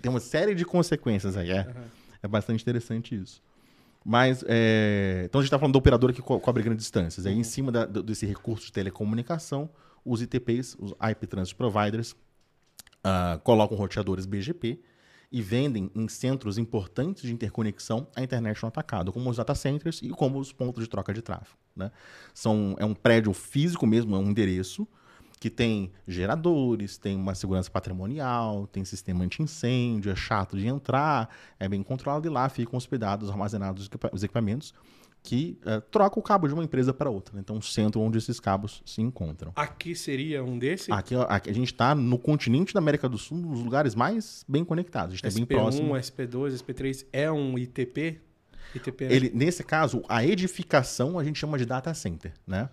Tem uma série de consequências aí, é, uhum. é bastante interessante isso. Mas, é... então a gente está falando da operadora que co cobre grandes distâncias. Aí, em cima da, desse recurso de telecomunicação, os ITPs, os IP Transit Providers, uh, colocam roteadores BGP e vendem em centros importantes de interconexão a internet no atacado, como os data centers e como os pontos de troca de tráfego. Né? São, é um prédio físico mesmo, é um endereço, que tem geradores, tem uma segurança patrimonial, tem sistema anti-incêndio, é chato de entrar, é bem controlado e lá ficam hospedados, armazenados os equipamentos que uh, troca o cabo de uma empresa para outra. Né? Então, o centro onde esses cabos se encontram. Aqui seria um desses? Aqui, aqui a gente está no continente da América do Sul, nos lugares mais bem conectados. A gente está bem próximo. SP1, SP2, SP3 é um ITP? ITP né? Ele, nesse caso, a edificação a gente chama de data center, né?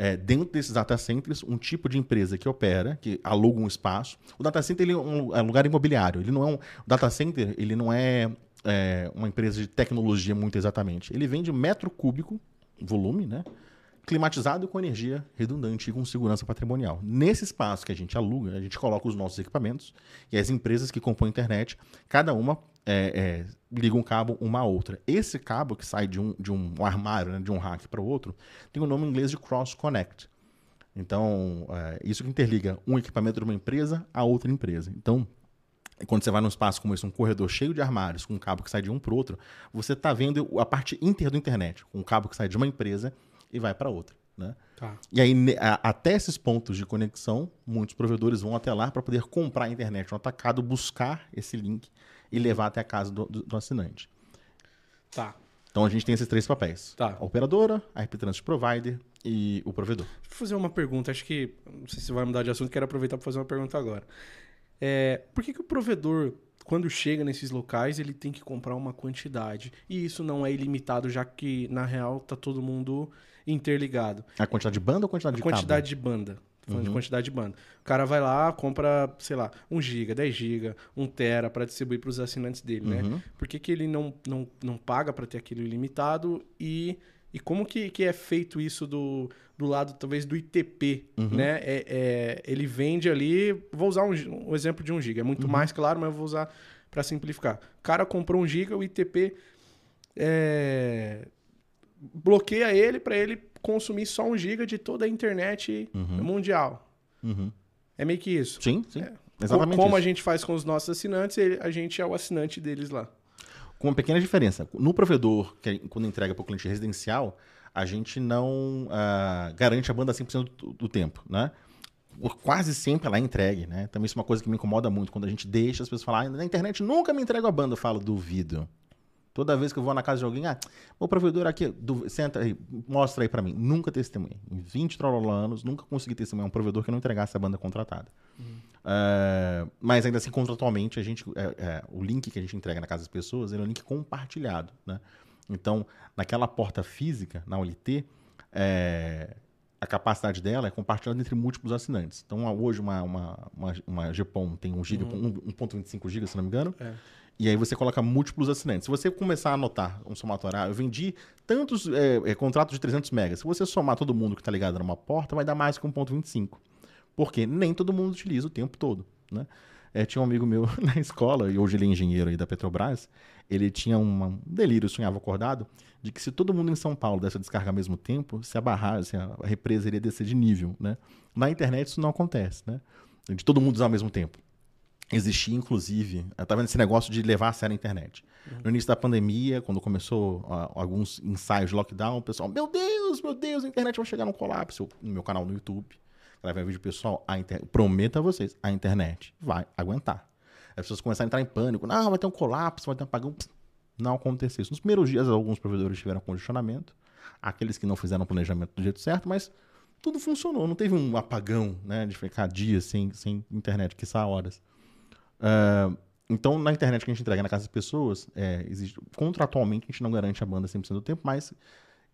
É, dentro desses data centers, um tipo de empresa que opera, que aluga um espaço. O data center ele é, um, é um lugar imobiliário. Ele não é um, o data center ele não é, é uma empresa de tecnologia muito exatamente. Ele vende metro cúbico, volume, né? Climatizado com energia redundante e com segurança patrimonial. Nesse espaço que a gente aluga, a gente coloca os nossos equipamentos e as empresas que compõem a internet, cada uma é, é, liga um cabo uma a outra. Esse cabo que sai de um, de um armário, né, de um rack para o outro, tem o nome em inglês de Cross Connect. Então, é, isso que interliga um equipamento de uma empresa a outra empresa. Então, quando você vai num espaço como esse, um corredor cheio de armários, com um cabo que sai de um para o outro, você está vendo a parte inter do internet, com um cabo que sai de uma empresa e vai para outra. Né? Tá. E aí, até esses pontos de conexão, muitos provedores vão até lá para poder comprar a internet no atacado, buscar esse link e levar até a casa do, do, do assinante. Tá. Então a gente tem esses três papéis: tá. a operadora, a IP Transit Provider e o provedor. Deixa eu fazer uma pergunta. Acho que. Não sei se vai mudar de assunto, quero aproveitar para fazer uma pergunta agora. É, por que, que o provedor, quando chega nesses locais, ele tem que comprar uma quantidade? E isso não é ilimitado, já que, na real, tá todo mundo interligado. A quantidade de banda ou a quantidade de a quantidade de banda falando uhum. de quantidade de banda. O cara vai lá, compra, sei lá, 1 GB, 10 GB, 1 tera para distribuir para os assinantes dele, né? uhum. né? Por que, que ele não, não, não paga para ter aquilo ilimitado e, e como que, que é feito isso do, do lado, talvez, do ITP, uhum. né? É, é, ele vende ali, vou usar um, um exemplo de 1 GB, é muito uhum. mais, claro, mas eu vou usar para simplificar. O cara comprou um giga, o ITP é, bloqueia ele para ele consumir só um giga de toda a internet Uhum. mundial. Uhum. É meio que isso. Sim, sim. É. Exatamente Como isso. a gente faz com os nossos assinantes, a gente é o assinante deles lá. Com uma pequena diferença. No provedor, que quando entrega para o cliente residencial, a gente não ah, garante a banda 100% do, do tempo, né? Por- Quase sempre ela é entregue, né? Também isso é uma coisa que me incomoda muito. Quando a gente deixa as pessoas falarem, "Ah, na internet nunca me entrega a banda. Eu falo, duvido. Toda vez que eu vou na casa de alguém, ah, o provedor aqui, du- senta aí, mostra aí pra mim. Nunca testemunhei. Em 20 trololá anos, nunca consegui testemunhar um provedor que não entregasse a banda contratada. É, mas ainda assim, contratualmente, a gente, é, é, o link que a gente entrega na casa das pessoas ele é um link compartilhado. Né? Então, naquela porta física, na OLT, é, a capacidade dela é compartilhada entre múltiplos assinantes. Então, hoje, uma, uma, uma, uma GPOM tem 1 GB, um- 1.25 GB, se não me engano. É. E aí você coloca múltiplos assinantes. Se você começar a anotar um somatório, ah, eu vendi tantos é, é, contratos de 300 megas. Se você somar todo mundo que está ligado numa porta, vai dar mais que 1.25. Porque nem todo mundo utiliza o tempo todo, né? É, tinha um amigo meu na escola, e hoje ele é engenheiro aí da Petrobras, ele tinha uma- um delírio, sonhava acordado, de que se todo mundo em São Paulo desse a descarga ao mesmo tempo, se a barragem, a represa iria descer de nível, né? Na internet isso não acontece, né? De todo mundo usar ao mesmo tempo. Existia, inclusive, tá vendo esse negócio de levar a sério a internet. No início da pandemia, quando começou ah, alguns ensaios de lockdown, o pessoal, meu Deus, meu Deus, a internet vai chegar num colapso. No meu canal no YouTube, gravei um vídeo pessoal, a inter... prometo a vocês, a internet vai aguentar. As pessoas começaram a entrar em pânico, não, vai ter um colapso, vai ter um apagão. Não aconteceu isso. Nos primeiros dias, alguns provedores tiveram condicionamento, aqueles que não fizeram o planejamento do jeito certo, mas tudo funcionou. Não teve um apagão, né, de ficar dias sem, sem internet, que horas. Ah, então, na internet que a gente entrega na casa das pessoas, é, existe, contratualmente a gente não garante a banda 100% do tempo, mas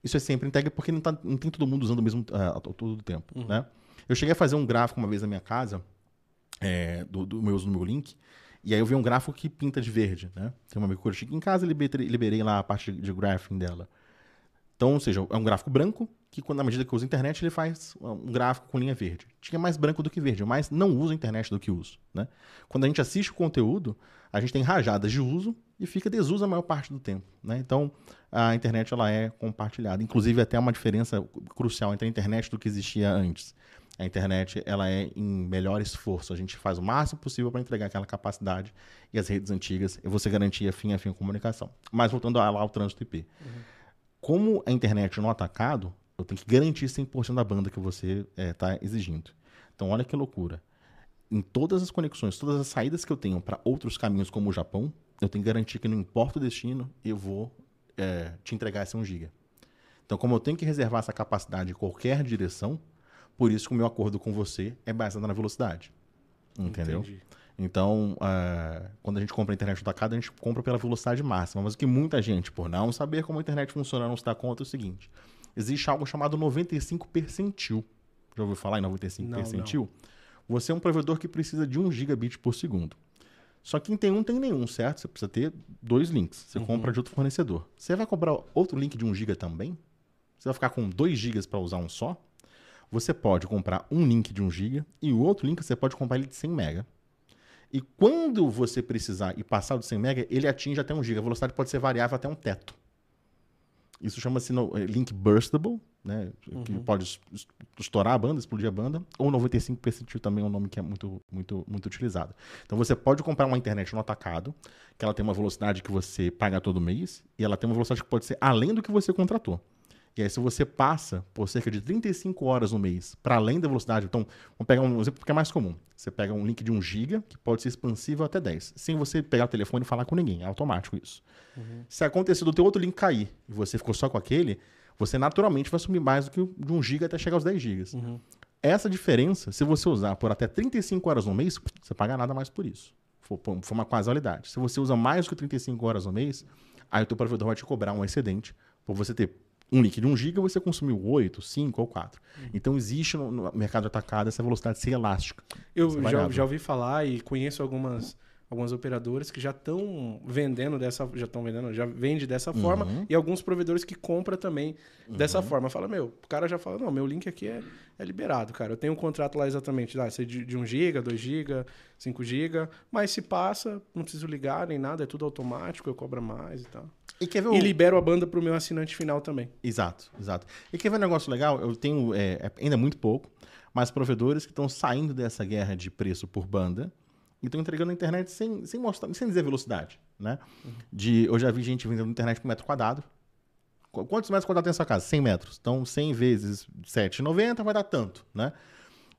isso é sempre entregue porque não, tá- não tem todo mundo usando o mesmo ah, todo o tempo, né? Eu cheguei a fazer um gráfico uma vez na minha casa, é, do, do meu uso no meu link, e aí eu vi um gráfico que pinta de verde, né? Tem uma amiga que eu cheguei em casa e liberei, liberei lá a parte de, de graphing dela. Então, ou seja, é um gráfico branco que, quando, na medida que eu uso a internet, ele faz um gráfico com linha verde. Tinha mais branco do que verde, mas não uso a internet do que uso. Né? Quando a gente assiste o conteúdo, a gente tem rajadas de uso e fica desuso a maior parte do tempo. Né? Então, a internet ela é compartilhada. Inclusive, até uma diferença crucial entre a internet do que existia antes. A internet ela é em melhor esforço. A gente faz o máximo possível para entregar aquela capacidade e as redes antigas e você garantia fim a fim a comunicação. Mas voltando lá ao trânsito IP. Como a internet no atacado, eu tenho que garantir 100% da banda que você está exigindo. Então, olha que loucura. Em todas as conexões, todas as saídas que eu tenho para outros caminhos, como o Japão, eu tenho que garantir que não importa o destino, eu vou é, te entregar esse 1 GB. Então, como eu tenho que reservar essa capacidade em qualquer direção, por isso que o meu acordo com você é baseado na velocidade. Entendeu? Entendi. Então, ah, quando a gente compra a internet atacada, a gente compra pela velocidade máxima. Mas o que muita gente, por não saber como a internet funciona, não se dá conta é o seguinte: existe algo chamado 95 percentil. Já ouviu falar em 95 Não, percentil? Você é um provedor que precisa de 1 gigabit por segundo. Só que quem tem um tem nenhum, certo? Você precisa ter dois links. Você compra de outro fornecedor. Você vai comprar outro link de 1 giga também? Você vai ficar com 2 gigas para usar um só? Você pode comprar um link de 1 giga e o outro link você pode comprar ele de 100 mega. E quando você precisar e passar do 100 mega, ele atinge até 1 GB. A velocidade pode ser variável até um teto. Isso chama-se eh, link burstable, né? Que pode es- es- estourar a banda, explodir a banda. Ou 95 percentil também é um nome que é muito, muito, muito utilizado. Então você pode comprar uma internet no atacado, que ela tem uma velocidade que você paga todo mês, e ela tem uma velocidade que pode ser além do que você contratou. E aí, se você passa por cerca de 35 horas no mês para além da velocidade, então, vamos pegar um exemplo que é mais comum. Você pega um link de 1 GB, que pode ser expansível até 10, sem você pegar o telefone e falar com ninguém. É automático isso. Se acontecer do teu outro link cair e você ficou só com aquele, você naturalmente vai sumir mais do que de 1 GB até chegar aos 10 GB. Essa diferença, se você usar por até 35 horas no mês, você paga nada mais por isso. For uma casualidade. Se você usa mais do que 35 horas no mês, aí o teu provedor vai te cobrar um excedente por você ter um link de 1 GB você consumiu 8, 5 ou 4. Então existe no, no mercado atacado essa velocidade ser elástica. Eu é já, já ouvi falar e conheço algumas algumas operadoras que já estão vendendo dessa, já estão vendendo, já vende dessa forma Uhum. e alguns provedores que compra também dessa forma. Fala, meu, o cara já fala, não, meu link aqui é, é liberado, cara. Eu tenho um contrato lá exatamente, ah, de, de 1 GB, 2 GB, 5 GB, mas se passa, não preciso ligar nem nada, é tudo automático, eu cobro mais e tal. E quer ver o... E libero a banda pro meu assinante final também. Exato, exato. E quer ver um negócio legal? Eu tenho é, é, ainda muito pouco, mas provedores que estão saindo dessa guerra de preço por banda e estão entregando a internet sem, sem mostrar, sem dizer velocidade, né? De, eu já vi gente vendendo internet por metro quadrado. Qu- Quantos metros quadrados tem a sua casa? 100 metros. Então, 100 vezes 7,90 vai dar tanto, né?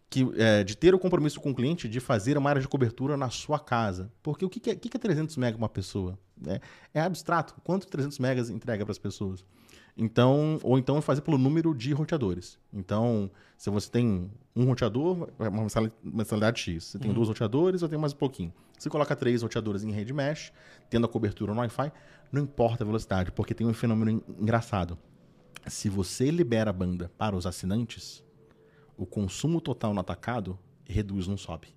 Que, é, de ter o compromisso com o cliente de fazer uma área de cobertura na sua casa. Porque o que, que, é, que que é 300 mega para uma pessoa? É, é abstrato. Quanto 300 megas entrega para as pessoas? Então, ou então fazer pelo número de roteadores. Então, se você tem um roteador, é uma mensali- mensalidade X. Se tem dois roteadores, eu tenho mais um pouquinho. Se coloca três roteadores em rede mesh, tendo a cobertura no Wi-Fi, não importa a velocidade, porque tem um fenômeno en- engraçado. Se você libera a banda para os assinantes, o consumo total no atacado reduz, não sobe.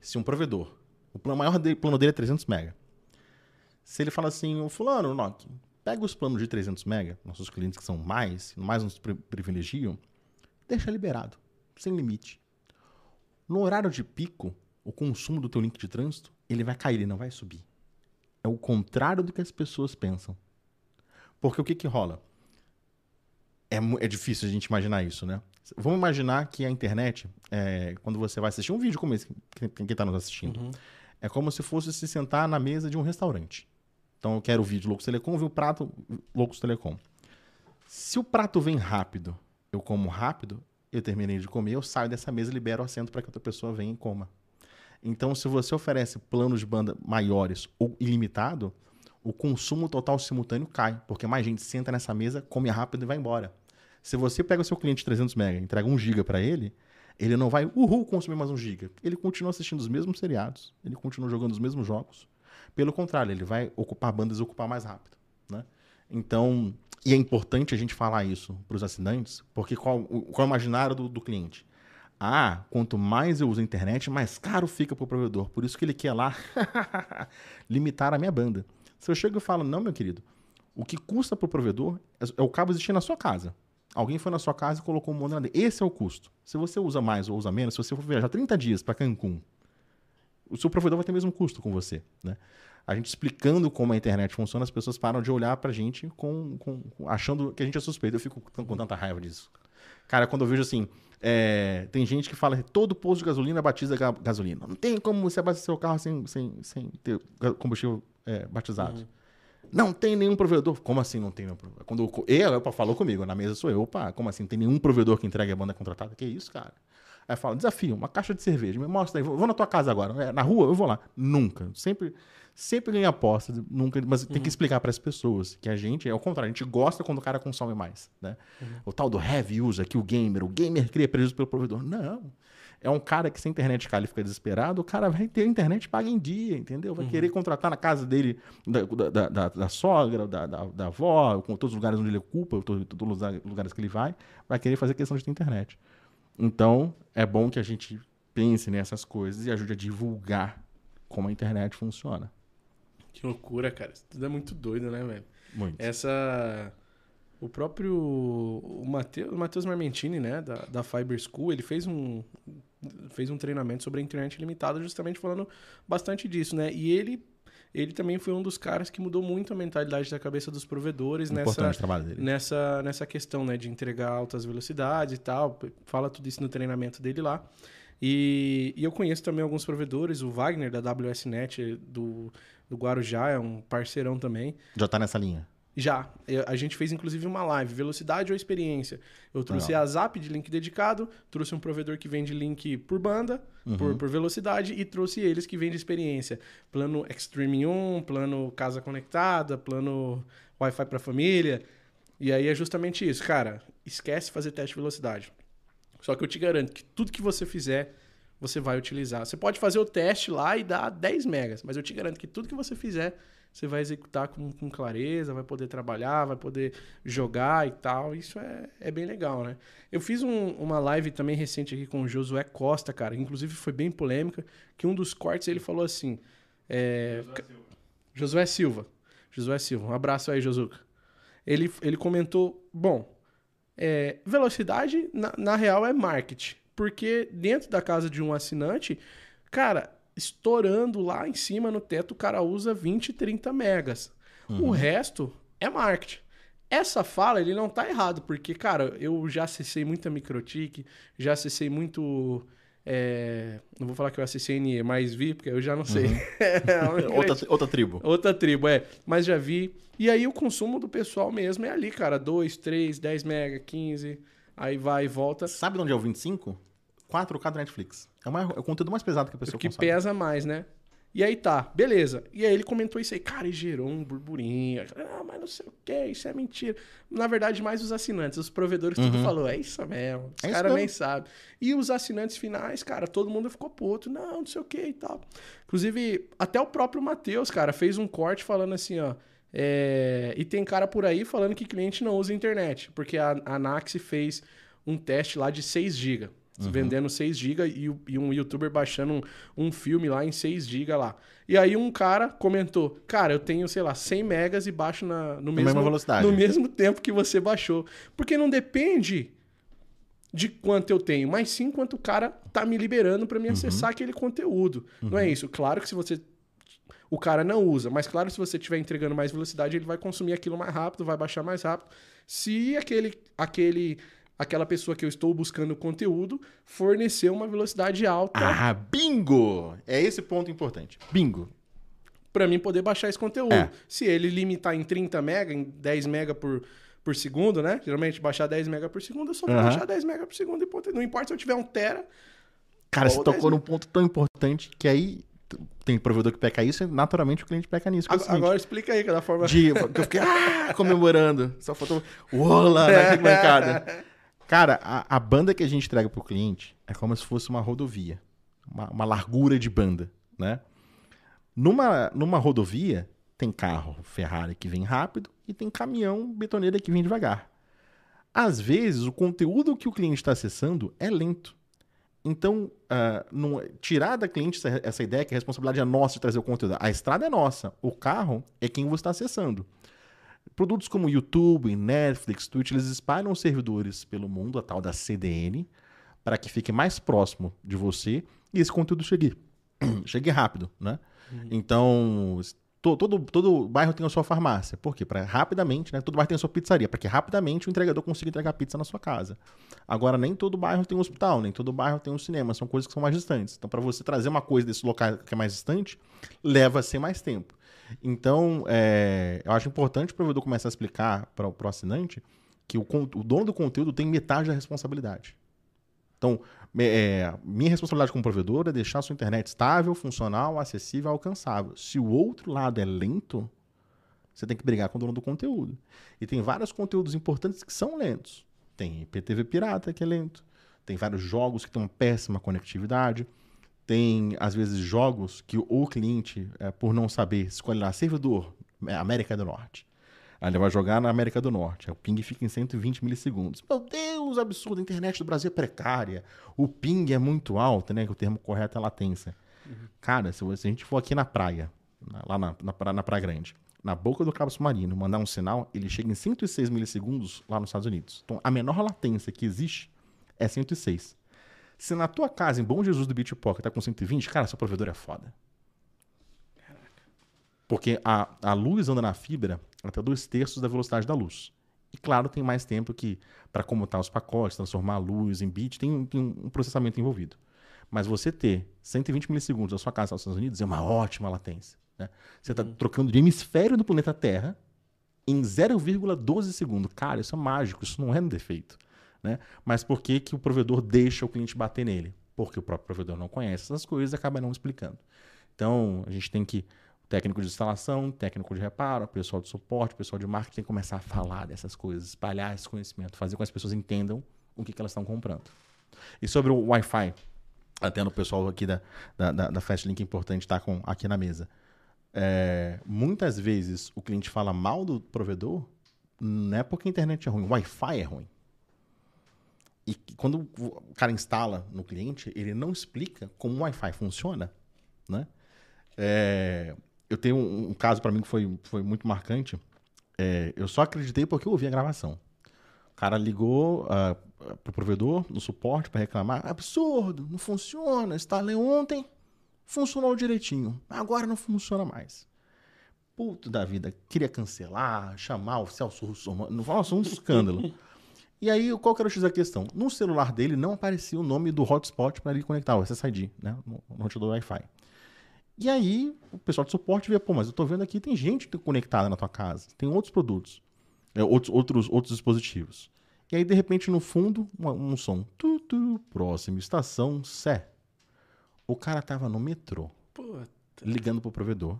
Se um provedor, o maior dele, plano dele é 300 mega. Se ele fala assim, o fulano, Nokia, pega os planos de 300 mega, nossos clientes que são mais, mais nos pri- privilegiam, deixa liberado, sem limite. No horário de pico, o consumo do teu link de trânsito, ele vai cair, ele não vai subir. É o contrário do que as pessoas pensam. Porque o que que rola? É, é difícil a gente imaginar isso, né? Vamos imaginar que a internet, é, quando você vai assistir um vídeo como esse, que- quem está nos assistindo, é como se fosse se sentar na mesa de um restaurante. Então eu quero o vídeo Loucos Telecom, vi o prato Loucos Telecom. Se o prato vem rápido, eu como rápido, eu terminei de comer, eu saio dessa mesa e libero o assento para que outra pessoa venha e coma. Então, se você oferece planos de banda maiores ou ilimitado, o consumo total simultâneo cai, porque mais gente senta nessa mesa, come rápido e vai embora. Se você pega o seu cliente de 300 MB e entrega 1 GB para ele, ele não vai, uhul, consumir mais 1 GB. Ele continua assistindo os mesmos seriados, ele continua jogando os mesmos jogos. Pelo contrário, ele vai ocupar bandas e ocupar mais rápido. Né? Então, e é importante a gente falar isso para os assinantes, porque qual, qual é o imaginário do, do cliente? Ah, quanto mais eu uso a internet, mais caro fica para o provedor. Por isso que ele quer lá limitar a minha banda. Se eu chego e falo, não, meu querido, o que custa para o provedor é é o cabo existir na sua casa. Alguém foi na sua casa e colocou um modem. Esse é o custo. Se você usa mais ou usa menos, se você for viajar 30 dias para Cancún, o seu provedor vai ter o mesmo custo com você. Né? A gente explicando como a internet funciona, as pessoas param de olhar pra gente com, com- achando que a gente é suspeito. Eu fico com, tanta raiva disso. Cara, quando eu vejo assim, é, tem gente que fala que todo posto de gasolina batiza ga- gasolina. Não tem como você abastecer o carro sem, sem, sem ter combustível é, batizado. Não tem nenhum provedor. Como assim não tem nenhum provedor? Quando eu- ele opa, falou comigo, na mesa sou eu. Opa, como assim? Tem nenhum provedor que entregue a banda contratada? Que isso, cara? Aí eu falo, desafio, uma caixa de cerveja. Me mostra aí, vou vou na tua casa agora. É, na rua, eu vou lá. Nunca. Sempre, sempre ganha aposta, nunca. Mas tem que explicar para as pessoas que a gente, é o contrário, a gente gosta quando o cara consome mais. Né? O tal do heavy user, que o gamer, o gamer cria prejuízo pelo provedor. Não. É um cara que se a internet ele fica desesperado, o cara vai ter a internet paga em dia, entendeu? Vai querer contratar na casa dele, da, da, da, da sogra, da, da, da avó, com todos os lugares onde ele ocupa, to- todos os lugares que ele vai, vai querer fazer questão de ter internet. Então, é bom que a gente pense nessas coisas e ajude a divulgar como a internet funciona. Que loucura, cara. Isso tudo é muito doido, né, velho? Muito. Essa. O próprio. O Matheus, o Matheus Marmentini, né, da, da Fiber School, ele fez um. Fez um treinamento sobre a internet limitada, justamente falando bastante disso, né? E ele. Ele também foi um dos caras que mudou muito a mentalidade da cabeça dos provedores Importante nessa, nessa, nessa questão, né, de entregar altas velocidades e tal. Fala tudo isso no treinamento dele lá. E, e eu conheço também alguns provedores, o Wagner da WSNet do, do Guarujá é um parceirão também. Já tá nessa linha. Já. Eu- A gente fez inclusive uma live, velocidade ou experiência. Eu trouxe Legal. a Zap de link dedicado, trouxe um provedor que vende link por banda, por, por velocidade, e trouxe eles que vende experiência. Plano Extreme 1, plano casa conectada, plano Wi-Fi para família. E aí é justamente isso, cara. Esquece fazer teste de velocidade. Só que eu te garanto que tudo que você fizer, você vai utilizar. Você pode fazer o teste lá e dar 10 megas, mas eu te garanto que tudo que você fizer, você vai executar com, com clareza, vai poder trabalhar, vai poder jogar e tal. Isso é, é bem legal, né? Eu fiz um- uma live também recente aqui com o Josué Costa, cara. Inclusive foi bem polêmica, que um dos cortes ele falou assim... É, Josué Silva. Josué Silva. Josué Silva. Um abraço aí, Josuca. Ele, ele comentou: bom, é, velocidade, na, na real, é marketing. Porque dentro da casa de um assinante, cara, estourando lá em cima no teto, o cara usa 20, 30 megas. O resto é marketing. Essa fala, ele não tá errado, porque, cara, eu já acessei muita Microtik, já acessei muito. é, não vou falar que eu acessei NE, mas vi, porque eu já não sei. É uma grande- outra, outra tribo. Outra tribo, é. Mas já vi. E aí o consumo do pessoal mesmo é ali, cara. 2, 3, 10 mega, 15. Aí vai e volta. Sabe de onde é o 25? 4K do Netflix. É, o mais- é o conteúdo mais pesado que a pessoa que consome. pesa mais, né? E aí tá, beleza. E aí ele comentou isso aí, cara, e gerou um burburinho. Ah, mas não sei o que, isso é mentira. Na verdade, mais os assinantes, os provedores, tudo falou, é isso mesmo. Os É caras nem sabem. E os assinantes finais, cara, todo mundo ficou puto. Não, não sei o que e tal. Inclusive, até o próprio Matheus, cara, fez um corte falando assim, ó. é, E tem cara por aí falando que cliente não usa internet, porque a, a Nax fez um teste lá de 6 GB. Vendendo 6 GB e, e um youtuber baixando um, um filme lá em 6 GB lá. E aí um cara comentou: Cara, eu tenho, sei lá, 100 megas e baixo na, no mesmo, mesma velocidade. no mesmo tempo que você baixou. Porque não depende de quanto eu tenho, mas sim quanto o cara tá me liberando para me acessar aquele conteúdo. Não é isso. Claro que se você o cara não usa, mas claro, se você estiver entregando mais velocidade, ele vai consumir aquilo mais rápido, vai baixar mais rápido. Se aquele aquele aquela pessoa que eu estou buscando conteúdo fornecer uma velocidade alta Ah, bingo! É esse ponto importante. Bingo. para mim poder baixar esse conteúdo. É. Se ele limitar em 30 mega, em 10 mega por, por segundo, né? Geralmente baixar 10 mega por segundo, eu só vou Aham. baixar 10 mega por segundo e ponto. Não importa se eu tiver um tera, Cara, você Ou tocou 10 num ponto tão importante que aí tem provedor que peca isso e naturalmente o cliente peca nisso. é o Ag- seguinte, Agora explica aí, que é da forma. de, que eu fiquei ah, comemorando. Só faltou Ola na arquibancada. Cara, a, a banda que a gente entrega pro cliente é como se fosse uma rodovia. Uma, uma largura de banda, né? Numa, numa rodovia, tem carro Ferrari que vem rápido e tem caminhão betoneira que vem devagar. Às vezes, o conteúdo que o cliente está acessando é lento. Então, não- tirar da cliente essa, essa ideia que a responsabilidade é nossa de trazer o conteúdo. A estrada é nossa, o carro é quem você está acessando. Produtos como YouTube, Netflix, Twitch, eles espalham servidores pelo mundo, a tal da CDN, para que fique mais próximo de você e esse conteúdo chegue, chegue rápido, né? Então, to- todo, todo bairro tem a sua farmácia. Por quê? Para rapidamente, né? Todo bairro tem a sua pizzaria, para que rapidamente o entregador consiga entregar pizza na sua casa. Agora, nem todo bairro tem um hospital, nem todo bairro tem um cinema, são coisas que são mais distantes. Então, para você trazer uma coisa desse local que é mais distante, leva a ser mais tempo. Então, é, eu acho importante o provedor começar a explicar para o assinante que o, o dono do conteúdo tem metade da responsabilidade. Então, é, minha responsabilidade como provedor é deixar a sua internet estável, funcional, acessível, alcançável. Se o outro lado é lento, você tem que brigar com o dono do conteúdo. E tem vários conteúdos importantes que são lentos. Tem IPTV pirata, que é lento. Tem vários jogos que têm uma péssima conectividade. Tem, às vezes, jogos que o cliente, é, por não saber, escolhe lá servidor é, América do Norte. Aí ele vai jogar na América do Norte. O ping fica em 120 milissegundos. Meu Deus, absurdo. A internet do Brasil é precária. O ping é muito alto, né? Que o termo correto é latência. Cara, se, se a gente for aqui na praia, lá na, na, na Praia Grande, na boca do Cabo Submarino, mandar um sinal, ele chega em 106 milissegundos lá nos Estados Unidos. Então, a menor latência que existe é 106. Se na tua casa, em Bom Jesus do Beach Pocket, tá com 120, cara, seu provedor é foda. Porque a, a luz anda na fibra até dois terços da velocidade da luz. E claro, tem mais tempo que para comutar os pacotes, transformar a luz em bit, tem, um- tem um processamento envolvido. Mas você ter 120 milissegundos da sua casa nos Estados Unidos é uma ótima latência. né? Você está trocando de hemisfério do planeta Terra em 0,12 segundos. Cara, isso é mágico, isso não é um defeito. Né? Mas por que, que o provedor deixa o cliente bater nele? Porque o próprio provedor não conhece essas coisas e acaba não explicando. Então, a gente tem que. Técnico de instalação, técnico de reparo, pessoal de suporte, pessoal de marketing tem que começar a falar dessas coisas, espalhar esse conhecimento, fazer com que as pessoas entendam o que, que elas estão comprando. E sobre o Wi-Fi, até no pessoal aqui da, da, da, da Fastlink é importante estar com, aqui na mesa. É, muitas vezes o cliente fala mal do provedor, não é porque a internet é ruim, o Wi-Fi é ruim. E quando o cara instala no cliente, ele não explica como o Wi-Fi funciona, né? É, eu tenho um, um caso pra mim que foi, foi muito marcante. É, eu só acreditei porque eu ouvi a gravação. O cara ligou ah, pro provedor, no suporte, pra reclamar. Absurdo, não funciona. Instalei ontem, funcionou direitinho. Agora não funciona mais. Puto da vida, queria cancelar, chamar o Celso Russo. Nossa, um escândalo. E aí, qual que era o X da questão? No celular dele não aparecia o nome do hotspot para ele conectar, o SSID, né? No roteador Wi-Fi. E aí, o pessoal de suporte vê, pô, mas eu tô vendo aqui, tem gente conectada na tua casa, tem outros produtos, é, outros, outros, outros dispositivos. E aí, de repente, no fundo, um, um som. Tu, tu, próxima estação, Sé. O cara tava no metrô, Puta. ligando pro provedor,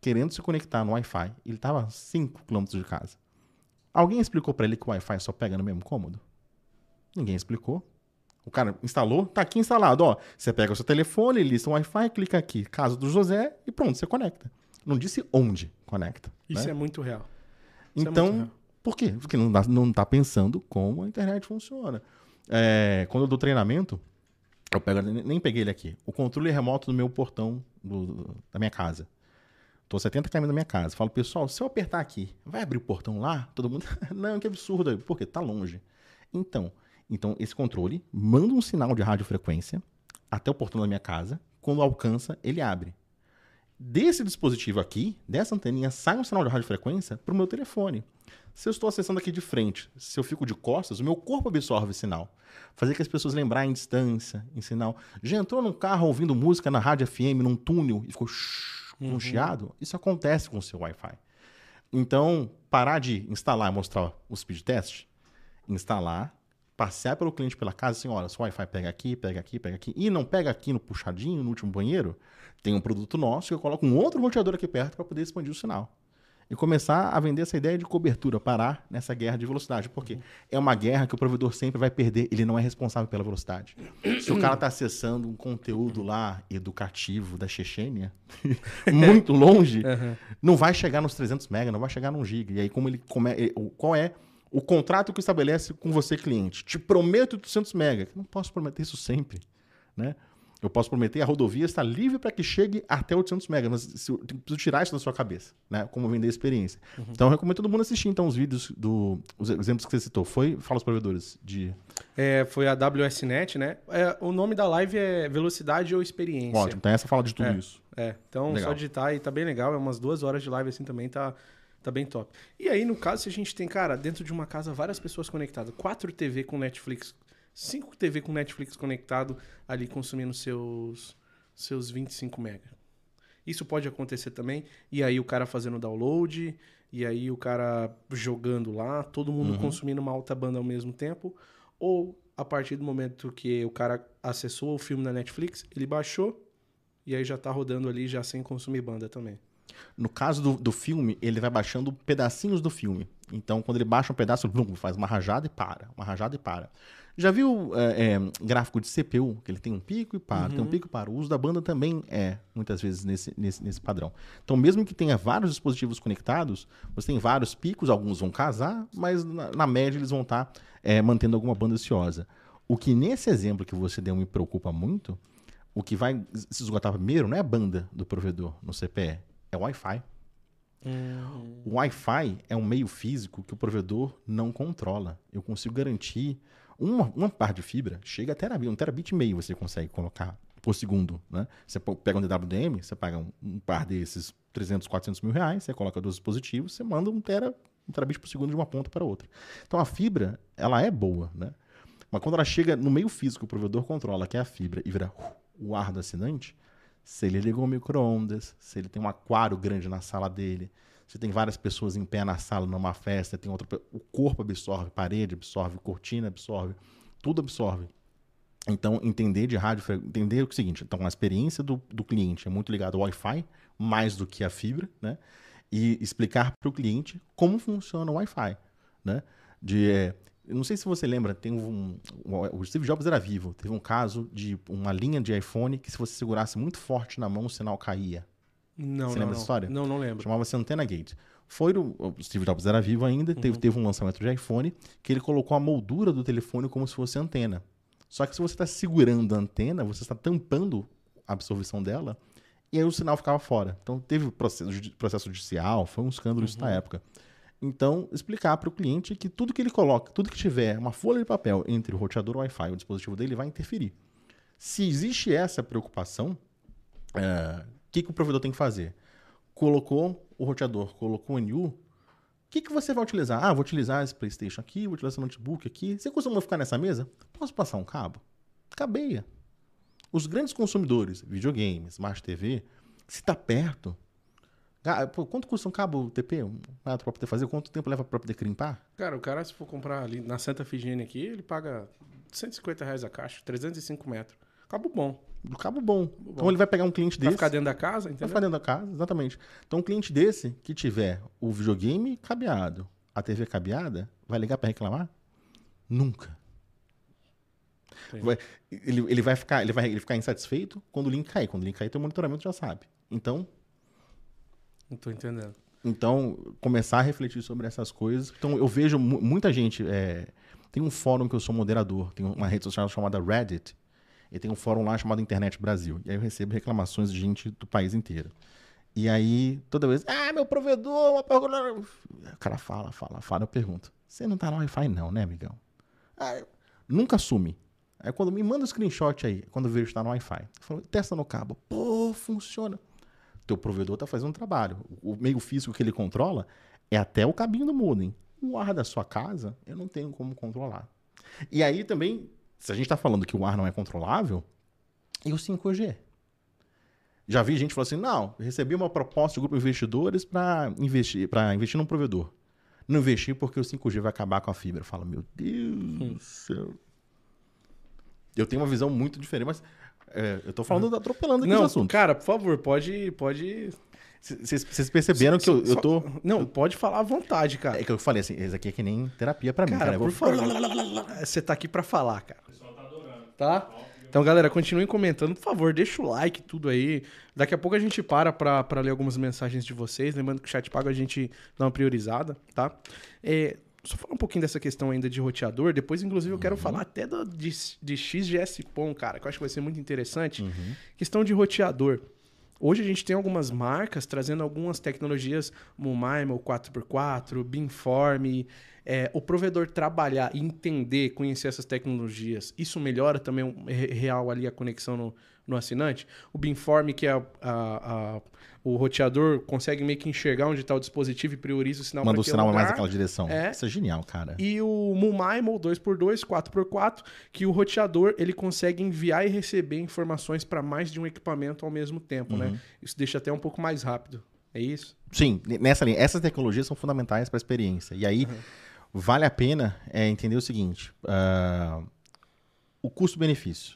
querendo se conectar no Wi-Fi. Ele tava a 5 km de casa. Alguém explicou pra ele que o Wi-Fi só pega no mesmo cômodo? Ninguém explicou. O cara instalou, tá aqui instalado, ó. Você pega o seu telefone, lista o Wi-Fi, clica aqui, casa do José e pronto, você conecta. Não disse onde conecta. Isso né? é muito real. isso é Então, muito real. por quê? Porque não, dá, não tá pensando como a internet funciona. É, quando eu dou treinamento, eu pego, nem nem peguei ele aqui. O controle remoto do meu portão do- da minha casa. Tô a 70 km da minha casa. Falo, pessoal, se eu apertar aqui, vai abrir o portão lá? Todo mundo, não, que absurdo. Por quê? Tá longe. Então, então, esse controle manda um sinal de radiofrequência até o portão da minha casa. Quando alcança, ele abre. Desse dispositivo aqui, dessa anteninha, sai um sinal de radiofrequência para o meu telefone. Se eu estou acessando aqui de frente, se eu fico de costas, o meu corpo absorve sinal. Fazer que as pessoas lembrarem em distância, em sinal. Já entrou num carro ouvindo música na rádio FM, num túnel, e ficou com um chiado? Isso acontece com o seu Wi-Fi. Então, parar de instalar e mostrar o speed test, instalar, passear pelo cliente pela casa, assim, olha, seu Wi-Fi pega aqui, pega aqui, pega aqui, e não pega aqui no puxadinho, no último banheiro, tem um produto nosso que eu coloco um outro roteador aqui perto para poder expandir o sinal. E começar a vender essa ideia de cobertura, parar nessa guerra de velocidade. Porque é uma guerra que o provedor sempre vai perder, ele não é responsável pela velocidade. Se o cara está acessando um conteúdo lá educativo da Chechênia, muito longe, não vai chegar nos 300 mega, não vai chegar num giga. E aí como ele come... qual é o contrato que estabelece com você cliente? Te prometo 800 mega. Não posso prometer isso sempre, né? Eu posso prometer a rodovia está livre para que chegue até 800 mega, mas se eu preciso tirar isso da sua cabeça, né? Como vender a experiência. Então eu recomendo todo mundo assistir então os vídeos do os exemplos que você citou. Foi fala os provedores de É, foi a WSNet, né? É, o nome da live é Velocidade ou Experiência. ótimo. Então essa fala de tudo É. isso. É, então Legal. só digitar aí tá bem legal, é umas duas horas de live assim também, tá, tá bem top. E aí, no caso, se a gente tem, cara, dentro de uma casa, várias pessoas conectadas, quatro TV com Netflix, cinco TV com Netflix conectado, ali consumindo seus, seus 25 mega. Isso pode acontecer também, e aí o cara fazendo download, e aí o cara jogando lá, todo mundo Uhum. consumindo uma alta banda ao mesmo tempo, ou a partir do momento que o cara acessou o filme na Netflix, ele baixou, e aí já tá rodando ali já sem consumir banda também. No caso do, do filme, ele vai baixando pedacinhos do filme. Então, quando ele baixa um pedaço, blum, faz uma rajada e para. Uma rajada e para. Já viu é, é, gráfico de CPU, que ele tem um pico e para, tem um pico e para. O uso da banda também é, muitas vezes, nesse, nesse, nesse padrão. Então, mesmo que tenha vários dispositivos conectados, você tem vários picos, alguns vão casar, mas na, na média eles vão estar é, mantendo alguma banda ociosa. O que nesse exemplo que você deu me preocupa muito, o que vai se esgotar primeiro não é a banda do provedor no CPE, é o Wi-Fi. O Wi-Fi é um meio físico que o provedor não controla. Eu consigo garantir uma, uma par de fibra, chega a terabit, um terabit e meio você consegue colocar por segundo. Né? Você pega um DWDM, você paga um, um par desses 300, 400 mil reais, você coloca dois dispositivos, você manda um, tera, um terabit por segundo de uma ponta para outra. Então a fibra, ela é boa, né? Mas quando ela chega no meio físico, o provedor controla, que é a fibra, e vira uh, o ar do assinante, se ele ligou micro-ondas, se ele tem um aquário grande na sala dele, se tem várias pessoas em pé na sala numa festa, tem outra, o corpo absorve, parede absorve, cortina absorve, tudo absorve. Então, entender de rádio, entender o seguinte, então a experiência do, do cliente é muito ligada ao Wi-Fi, mais do que a fibra, né? E explicar para o cliente como funciona o Wi-Fi, né? De, é, não sei se você lembra, tem um, o Steve Jobs era vivo, teve um caso de uma linha de iPhone que se você segurasse muito forte na mão, o sinal caía. Não, Você não, lembra dessa história? Não, não lembro. Chamava-se Antena Gate. Foi o, o Steve Jobs era vivo ainda, teve, teve um lançamento de iPhone que ele colocou a moldura do telefone como se fosse antena. Só que se você está segurando a antena, você está tampando a absorção dela e aí o sinal ficava fora. Então teve processo, processo judicial, foi um escândalo isso na época. Então, explicar para o cliente que tudo que ele coloca, tudo que tiver uma folha de papel entre o roteador o Wi-Fi e o dispositivo dele vai interferir. Se existe essa preocupação, é, que, que o provedor tem que fazer? Colocou o roteador, colocou o NU, o que, que você vai utilizar? Ah, vou utilizar esse PlayStation aqui, vou utilizar esse notebook aqui. Você costuma ficar nessa mesa? Posso passar um cabo? Cabeia. Os grandes consumidores, videogames, Smart TV, se está perto. Ah, pô, quanto custa um cabo TP? Um para poder fazer? Quanto tempo leva para poder crimpar? Cara, o cara, se for comprar ali na Santa Figênia aqui, ele paga 150 reais a caixa, 305 metros. Cabo bom. Do cabo bom. Então ele vai pegar um cliente Pra desse. ficar dentro da casa, Vai entendeu? ficar dentro da casa, exatamente. Então, um cliente desse que tiver o videogame cabeado, a TV cabeada, vai ligar para reclamar? Nunca. Vai- ele, ele vai ficar, ele vai ele ficar insatisfeito quando o link cair. Quando o link cair, teu monitoramento já sabe. Então, Não tô entendendo. então começar a refletir sobre essas coisas. Então, eu vejo mu- muita gente. é, tem um fórum que eu sou moderador, tem uma rede social chamada Reddit. E tem um fórum lá chamado Internet Brasil. E aí eu recebo reclamações de gente do país inteiro. E aí, toda vez, ah, meu provedor, uma pergunta. O cara fala, fala, fala, eu pergunto. Você não tá no Wi-Fi, não, né, amigão? Ah, nunca assume. Aí quando me manda o screenshot aí, quando eu vejo que tá no Wi-Fi, falo, testa no cabo. Pô, funciona. Teu provedor tá fazendo um trabalho. O meio físico que ele controla é até o cabinho do modem. O ar da sua casa, eu não tenho como controlar. E aí também, se a gente tá falando que o ar não é controlável, e o 5G? Já vi gente falando assim: não, recebi uma proposta de grupo de investidores para investir, para investir num provedor. Não investir porque o 5G vai acabar com a fibra. Eu falo, meu Deus do céu. Eu tenho uma visão muito diferente, mas é, eu tô falando, atropelando aqui Não, os assuntos. cara, por favor, pode. pode... Vocês perceberam que eu, eu tô. Não, pode falar à vontade, cara. É que eu falei assim, isso aqui é que nem terapia pra mim, Cara, por vou- favor. Você tá aqui pra falar, cara. O pessoal tá adorando. Tá? Então, galera, continuem comentando. Por favor, deixa o like, tudo aí. Daqui a pouco a gente para pra, pra ler algumas mensagens de vocês. Lembrando que o chat pago a gente dá uma priorizada, tá? É, só falar um pouquinho dessa questão ainda de roteador. Depois, inclusive, eu quero falar até do, de, de XGS-POM, cara, que eu acho que vai ser muito interessante. Questão de roteador. Hoje a gente tem algumas marcas trazendo algumas tecnologias, Mumaimo 4x4, Beamform, é, o provedor trabalhar entender, conhecer essas tecnologias, isso melhora também re- real ali a conexão no, no assinante? O Beamform, que é a- a- a- o roteador, consegue meio que enxergar onde está o dispositivo e prioriza o sinal Manda pra o sinal mais lugar. naquela direção. É. Isso é genial, cara. E o Mumaimo 2x2, 4x4, que o roteador ele consegue enviar e receber informações para mais de um equipamento ao mesmo tempo, Uhum. né? Isso deixa até um pouco mais rápido. É isso? Sim, nessa linha. Essas tecnologias são fundamentais para a experiência. E aí, vale a pena é, entender o seguinte: ah, o custo-benefício.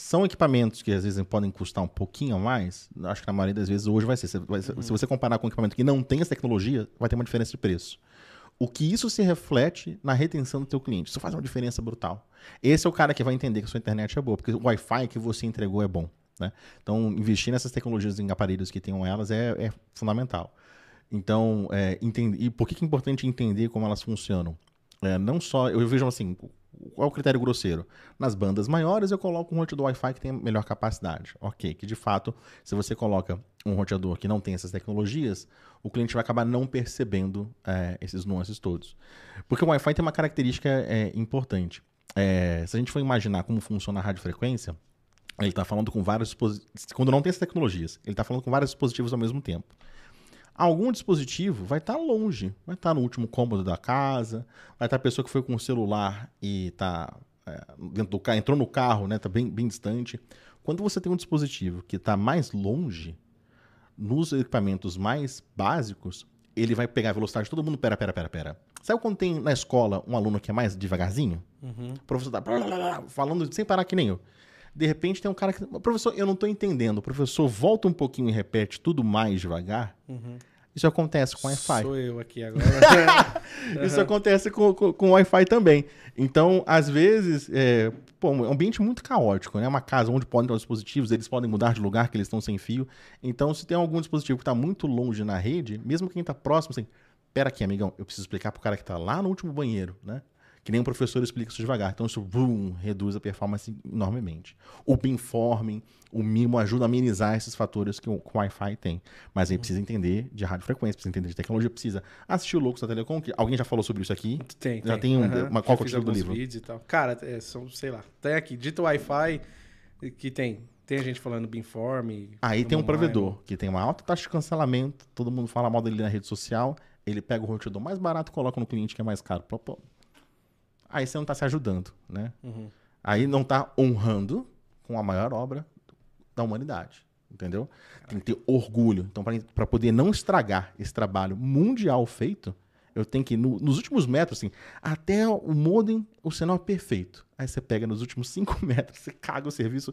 São equipamentos que às vezes podem custar um pouquinho mais. Acho que na maioria das vezes hoje vai ser. Se, ser- se você comparar com um equipamento que não tem essa tecnologia, vai ter uma diferença de preço. O que isso se reflete na retenção do teu cliente. Isso faz uma diferença brutal. Esse é o cara que vai entender que a sua internet é boa, porque o Wi-Fi que você entregou é bom. Né? Então, investir nessas tecnologias em aparelhos que tenham elas é, é fundamental. Então, é, entende- e por que, que é importante entender como elas funcionam? É, não só, eu vejo assim, qual é o critério grosseiro? Nas bandas maiores eu coloco um roteador Wi-Fi que tem melhor capacidade. Ok, que de fato, se você coloca um roteador que não tem essas tecnologias, o cliente vai acabar não percebendo é, esses nuances todos. Porque o Wi-Fi tem uma característica é, importante. É, se a gente for imaginar como funciona a radiofrequência, ele está falando com vários dispositivos. Quando não tem essas tecnologias, ele está falando com vários dispositivos ao mesmo tempo. Algum dispositivo vai estar longe, vai estar no último cômodo da casa, vai estar a pessoa que foi com o celular e está dentro do carro, entrou no carro, né, está bem, bem distante. Quando você tem um dispositivo que está mais longe, nos equipamentos mais básicos, ele vai pegar a velocidade de todo mundo. Pera, pera, pera, pera. Sabe quando tem na escola um aluno que é mais devagarzinho? O professor tá falando sem parar que nem eu. De repente tem um cara que. Professor, eu não estou entendendo. O professor volta um pouquinho e repete tudo mais devagar. Isso acontece com Wi-Fi. Sou eu aqui agora. Isso acontece com, com, com Wi-Fi também. Então, às vezes, é, pô, um ambiente muito caótico, né? Uma casa onde podem ter os dispositivos, eles podem mudar de lugar, que eles estão sem fio. Então, se tem algum dispositivo que está muito longe na rede, mesmo quem está próximo, assim, pera aqui, amigão, eu preciso explicar pro cara que está lá no último banheiro, né? Que nem um professor explica isso devagar. Então isso boom, reduz a performance enormemente. O beamforming, o mimo ajuda a amenizar esses fatores que o, que o Wi-Fi tem. Mas aí precisa entender de radiofrequência, precisa entender de tecnologia, precisa assistir o Loucos da Telecom, que alguém já falou sobre isso aqui. Tem, Já tem um- Aham. uma- qual que é o título do livro? e tal. Cara, é, são, sei lá. Tem aqui, dito Wi-Fi, que tem. Tem a gente falando Beamform. Aí tem um Command provedor que tem uma alta taxa de cancelamento, todo mundo fala mal dele na rede social, ele pega o roteador mais barato e coloca no cliente que é mais caro. Aí você não está se ajudando, né? Uhum. Aí não está honrando com a maior obra da humanidade, entendeu? Tem que ter orgulho. Então, para poder não estragar esse trabalho mundial feito, eu tenho que, ir no- nos últimos metros, assim, até o modem, o sinal é perfeito. Aí você pega nos últimos cinco metros, você caga o serviço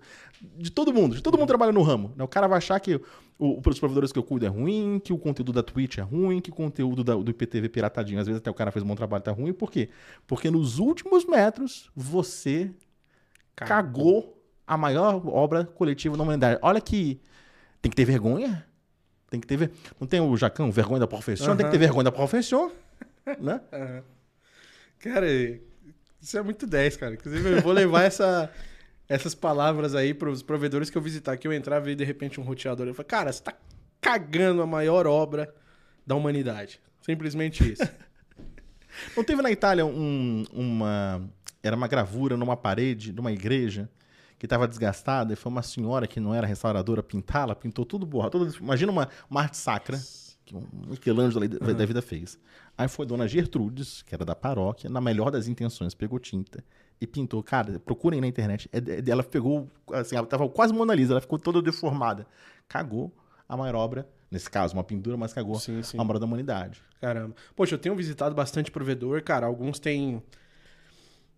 de todo mundo, de todo mundo trabalha no ramo. né? O cara vai achar que o, os provedores que eu cuido é ruim, que o conteúdo da Twitch é ruim, que o conteúdo da- do IPTV piratadinho, às vezes até o cara fez um bom trabalho tá ruim. Por quê? Porque nos últimos metros, você cagou a maior obra coletiva da humanidade. Olha que tem que ter vergonha. Tem que ter ver. Não tem o Jacão, vergonha da profissão, tem que ter vergonha da profissão, né? Aham. Cara, isso é muito 10, cara. Inclusive, eu vou levar essa, essas palavras aí pros provedores que eu visitar, que eu entrar, ver de repente um roteador. Eu falo, cara, você tá cagando a maior obra da humanidade. Simplesmente isso. Não teve na Itália um- uma. Era uma gravura numa parede de uma igreja que estava desgastada e foi uma senhora que não era restauradora pintar, ela pintou tudo borra. Tudo, imagina uma, uma arte sacra que um Michelangelo da, da vida fez. Aí foi Dona Gertrudes, que era da paróquia, na melhor das intenções, pegou tinta e pintou. Cara, procurem na internet. É- é- ela pegou, assim, ela tava quase Mona Lisa, ela ficou toda deformada. Cagou a maior obra, nesse caso, uma pintura, mas cagou Sim, sim. a obra da humanidade. Caramba. Poxa, eu tenho visitado bastante provedor, cara. Alguns têm.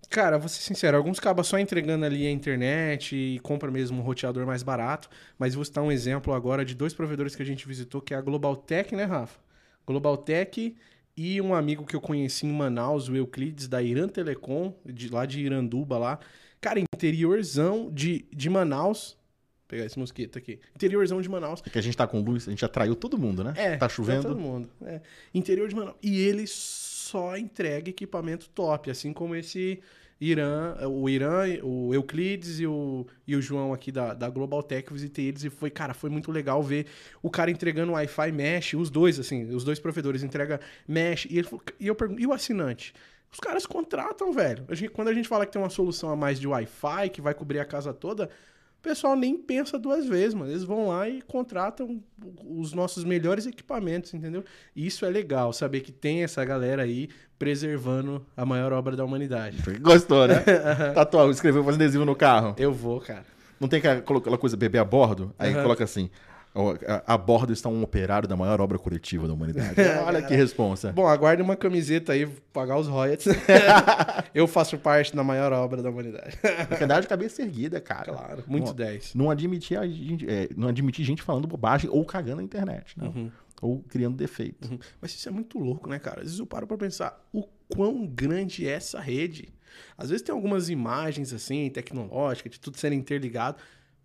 Cara, vou ser sincero, alguns acabam só entregando ali a internet e compra mesmo um roteador mais barato. Mas vou citar um exemplo agora de dois provedores que a gente visitou, que é a Globaltech, né, Rafa? Globaltech e um amigo que eu conheci em Manaus, o Euclides, da Irã Telecom, de, lá de Iranduba lá. Cara, interiorzão de, de Manaus. Vou pegar esse mosquito aqui. Interiorzão de Manaus. É que a gente tá com luz, a gente atraiu todo mundo, né? É, Tá chovendo. todo mundo. é. Interior de Manaus. E ele só entrega equipamento top, assim como esse Irã, o Irã, o Euclides e o, e o João aqui da, da Global Tech, visitei eles e foi, cara, foi muito legal ver o cara entregando Wi-Fi mesh, os dois, assim, os dois provedores entregam mesh. E, ele e eu pergunto, e o assinante? Os caras contratam, velho. A gente- quando a gente fala que tem uma solução a mais de Wi-Fi, que vai cobrir a casa toda, o pessoal nem pensa duas vezes, mano. Eles vão lá e contratam os nossos melhores equipamentos, entendeu? E isso é legal, saber que tem essa galera aí preservando a maior obra da humanidade. Gostou, né? Tatuou, escreveu, fazendo adesivo no carro. Eu vou, cara. Não tem aquela, coisa bebê a bordo? Aí Aham. coloca assim: a, bordo está um operário da maior obra coletiva da humanidade. Olha que responsa. Bom, aguarde uma camiseta aí, pagar os royalties. eu faço parte da maior obra da humanidade. Tem que andar de cabeça erguida, cara. Claro, muito Não- 10. Não admitir, a gente, é, não admitir gente falando bobagem ou cagando na internet, né? Uhum. Ou criando defeitos. Uhum. Mas isso é muito louco, né, cara? Às vezes eu paro pra pensar o quão grande é essa rede. Às vezes tem algumas imagens assim, tecnológicas, de tudo sendo interligado,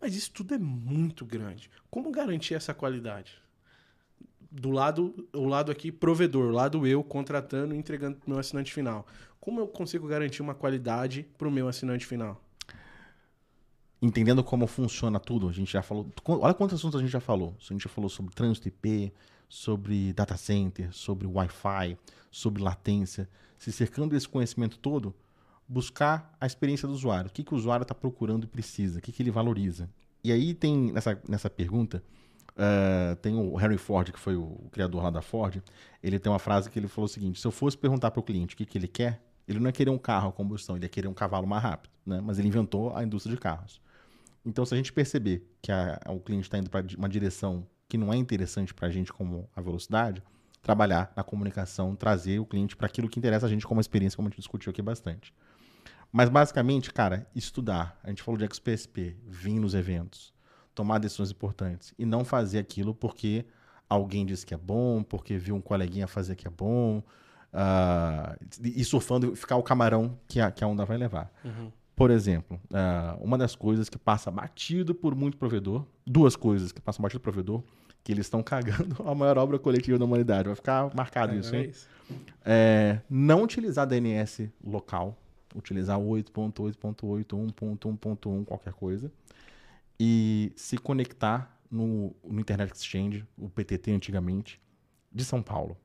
mas isso tudo é muito grande. Como garantir essa qualidade? Do lado, o lado aqui, provedor, o lado eu contratando e entregando pro meu assinante final. Como eu consigo garantir uma qualidade pro meu assinante final? entendendo como funciona tudo. A gente já falou. Olha quantos assuntos a gente já falou. A gente já falou sobre trânsito IP, sobre data center, sobre Wi-Fi, sobre latência. Se cercando desse conhecimento todo, buscar a experiência do usuário. O que, que o usuário está procurando e precisa, o que, que ele valoriza. E aí tem nessa, nessa pergunta. eh, tem o Henry Ford, que foi o criador lá da Ford. Ele tem uma frase que ele falou o seguinte: se eu fosse perguntar para o cliente o que, que ele quer, ele não ia querer um carro a combustão, ele ia querer um cavalo mais rápido, né? Mas ele inventou a indústria de carros. Então, se a gente perceber que a- o cliente está indo para uma direção que não é interessante para a gente como a velocidade, trabalhar na comunicação, trazer o cliente para aquilo que interessa a gente como experiência, como a gente discutiu aqui bastante. Mas, basicamente, cara, estudar. A gente falou de XPSP, vir nos eventos, tomar decisões importantes e não fazer aquilo porque alguém disse que é bom, porque viu um coleguinha fazer que é bom, ah, e surfando, ficar o camarão que a, que a onda vai levar. Por exemplo, ah, uma das coisas que passa batido por muito provedor, duas coisas que passam batido por provedor, que eles estão cagando a maior obra coletiva da humanidade. Vai ficar marcado isso, É hein? isso. É, não utilizar DNS local. Utilizar 8.8.8.1.1.1, qualquer coisa, e se conectar no, no Internet Exchange, o PTT antigamente, de São Paulo.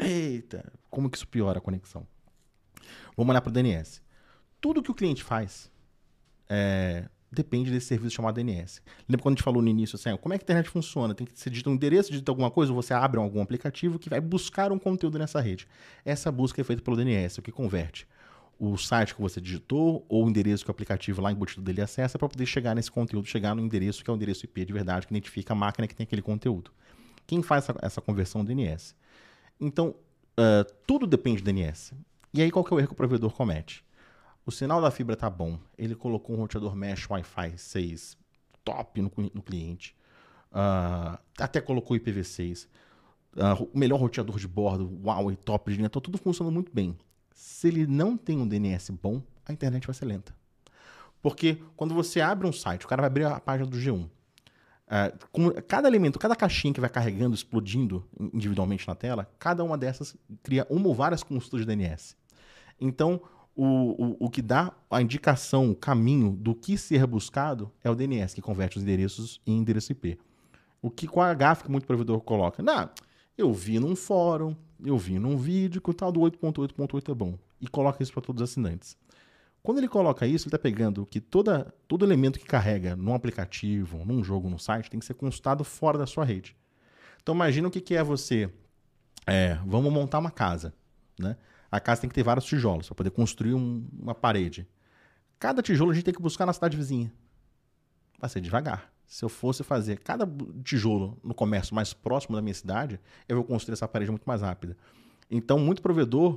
Eita, como que isso piora a conexão? Vamos olhar para o DNS. Tudo que o cliente faz é, depende desse serviço chamado DNS. Lembra quando a gente falou no início assim, como é que a internet funciona? Tem que ser dito um endereço, digita alguma coisa, ou você abre algum aplicativo que vai buscar um conteúdo nessa rede. Essa busca é feita pelo DNS, o que converte o site que você digitou ou o endereço que o aplicativo lá embutido dele acessa para poder chegar nesse conteúdo, chegar no endereço que é o endereço IP de verdade, que identifica a máquina que tem aquele conteúdo. Quem faz essa, essa conversão é o DNS. Então, uh, tudo depende do DNS. E aí, qual que é o erro que o provedor comete? O sinal da fibra tá bom, ele colocou um roteador mesh Wi-Fi 6 top no, no cliente, uh, até colocou IPv6, uh, o melhor roteador de bordo, Huawei top de linha, tá tudo funcionando muito bem. Se ele não tem um DNS bom, a internet vai ser lenta. Porque quando você abre um site, o cara vai abrir a página do G1. Uh, é, cada elemento, cada caixinha que vai carregando, explodindo individualmente na tela, cada uma dessas cria uma ou várias consultas de DNS. Então, o, o, o que dá a indicação, o caminho do que ser buscado é o DNS, que converte os endereços em endereço IP. O que com a gafa que muito provedor coloca? Não, eu vi num fórum, eu vi num vídeo que o tal do 8.8.8 é bom. E coloca isso para todos os assinantes. Quando ele coloca isso, ele está pegando que toda, todo elemento que carrega num aplicativo, num jogo, num site, tem que ser consultado fora da sua rede. Então imagina o que, que é você. É, vamos montar uma casa. Né? A casa tem que ter vários tijolos para poder construir um, uma parede. Cada tijolo a gente tem que buscar na cidade vizinha. Vai ser devagar. Se eu fosse fazer cada tijolo no comércio mais próximo da minha cidade, eu vou construir essa parede muito mais rápida. Então, muito provedor,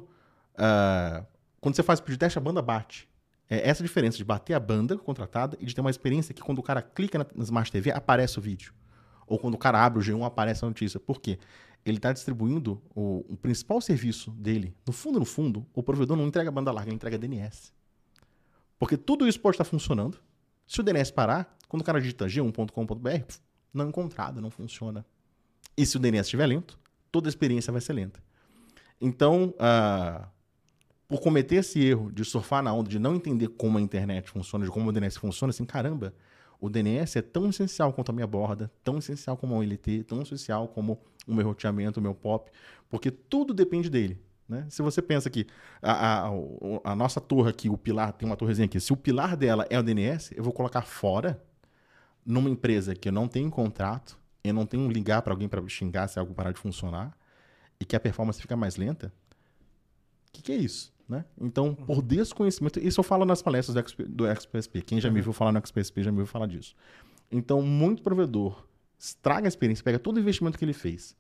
uh, quando você faz o pedido de teste, a banda bate. É essa a diferença de bater a banda contratada e de ter uma experiência que quando o cara clica na, na Smart TV, aparece o vídeo. Ou quando o cara abre o G1, aparece a notícia. Por quê? Ele está distribuindo o, o, principal serviço dele. No fundo, no fundo, o provedor não entrega banda larga, ele entrega DNS. Porque tudo isso pode estar funcionando. Se o DNS parar, quando o cara digita g1.com.br, não encontrado, não funciona. E se o DNS estiver lento, toda a experiência vai ser lenta. Então, uh, por cometer esse erro de surfar na onda, de não entender como a internet funciona, de como o DNS funciona, assim, caramba, o DNS é tão essencial quanto a minha borda, tão essencial como o LT, tão essencial como o meu roteamento, o meu POP, porque tudo depende dele. Né? Se você pensa que a, a, a, nossa torre aqui, o pilar, tem uma torrezinha aqui, se o pilar dela é o DNS, eu vou colocar fora numa empresa que eu não tenho contrato, eu não tenho ligar para alguém para xingar se algo parar de funcionar e que a performance fica mais lenta. O que, que é isso? Né? Então, por uhum. desconhecimento, isso eu falo nas palestras do, XP, do XPSP. Quem já me uhum. viu falar no XPSP já me viu falar disso. Então, muito provedor estraga a experiência, pega todo o investimento que ele fez.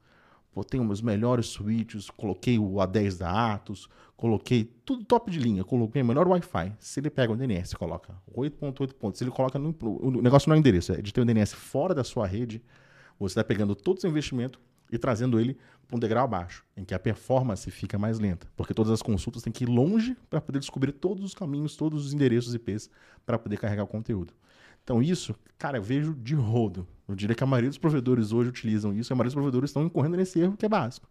Tenho os melhores switches, coloquei o A10 da Atos, coloquei tudo top de linha, coloquei o melhor Wi-Fi. Se ele pega o DNS, coloca 8.8 pontos, se ele coloca no, o negócio não é endereço, é de ter o DNS fora da sua rede, você está pegando todo o seu investimento e trazendo ele para um degrau abaixo, em que a performance fica mais lenta, porque todas as consultas têm que ir longe para poder descobrir todos os caminhos, todos os endereços IPs para poder carregar o conteúdo. Então isso, cara, eu vejo de rodo. Eu diria que a maioria dos provedores hoje utilizam isso, e a maioria dos provedores estão incorrendo nesse erro que é básico,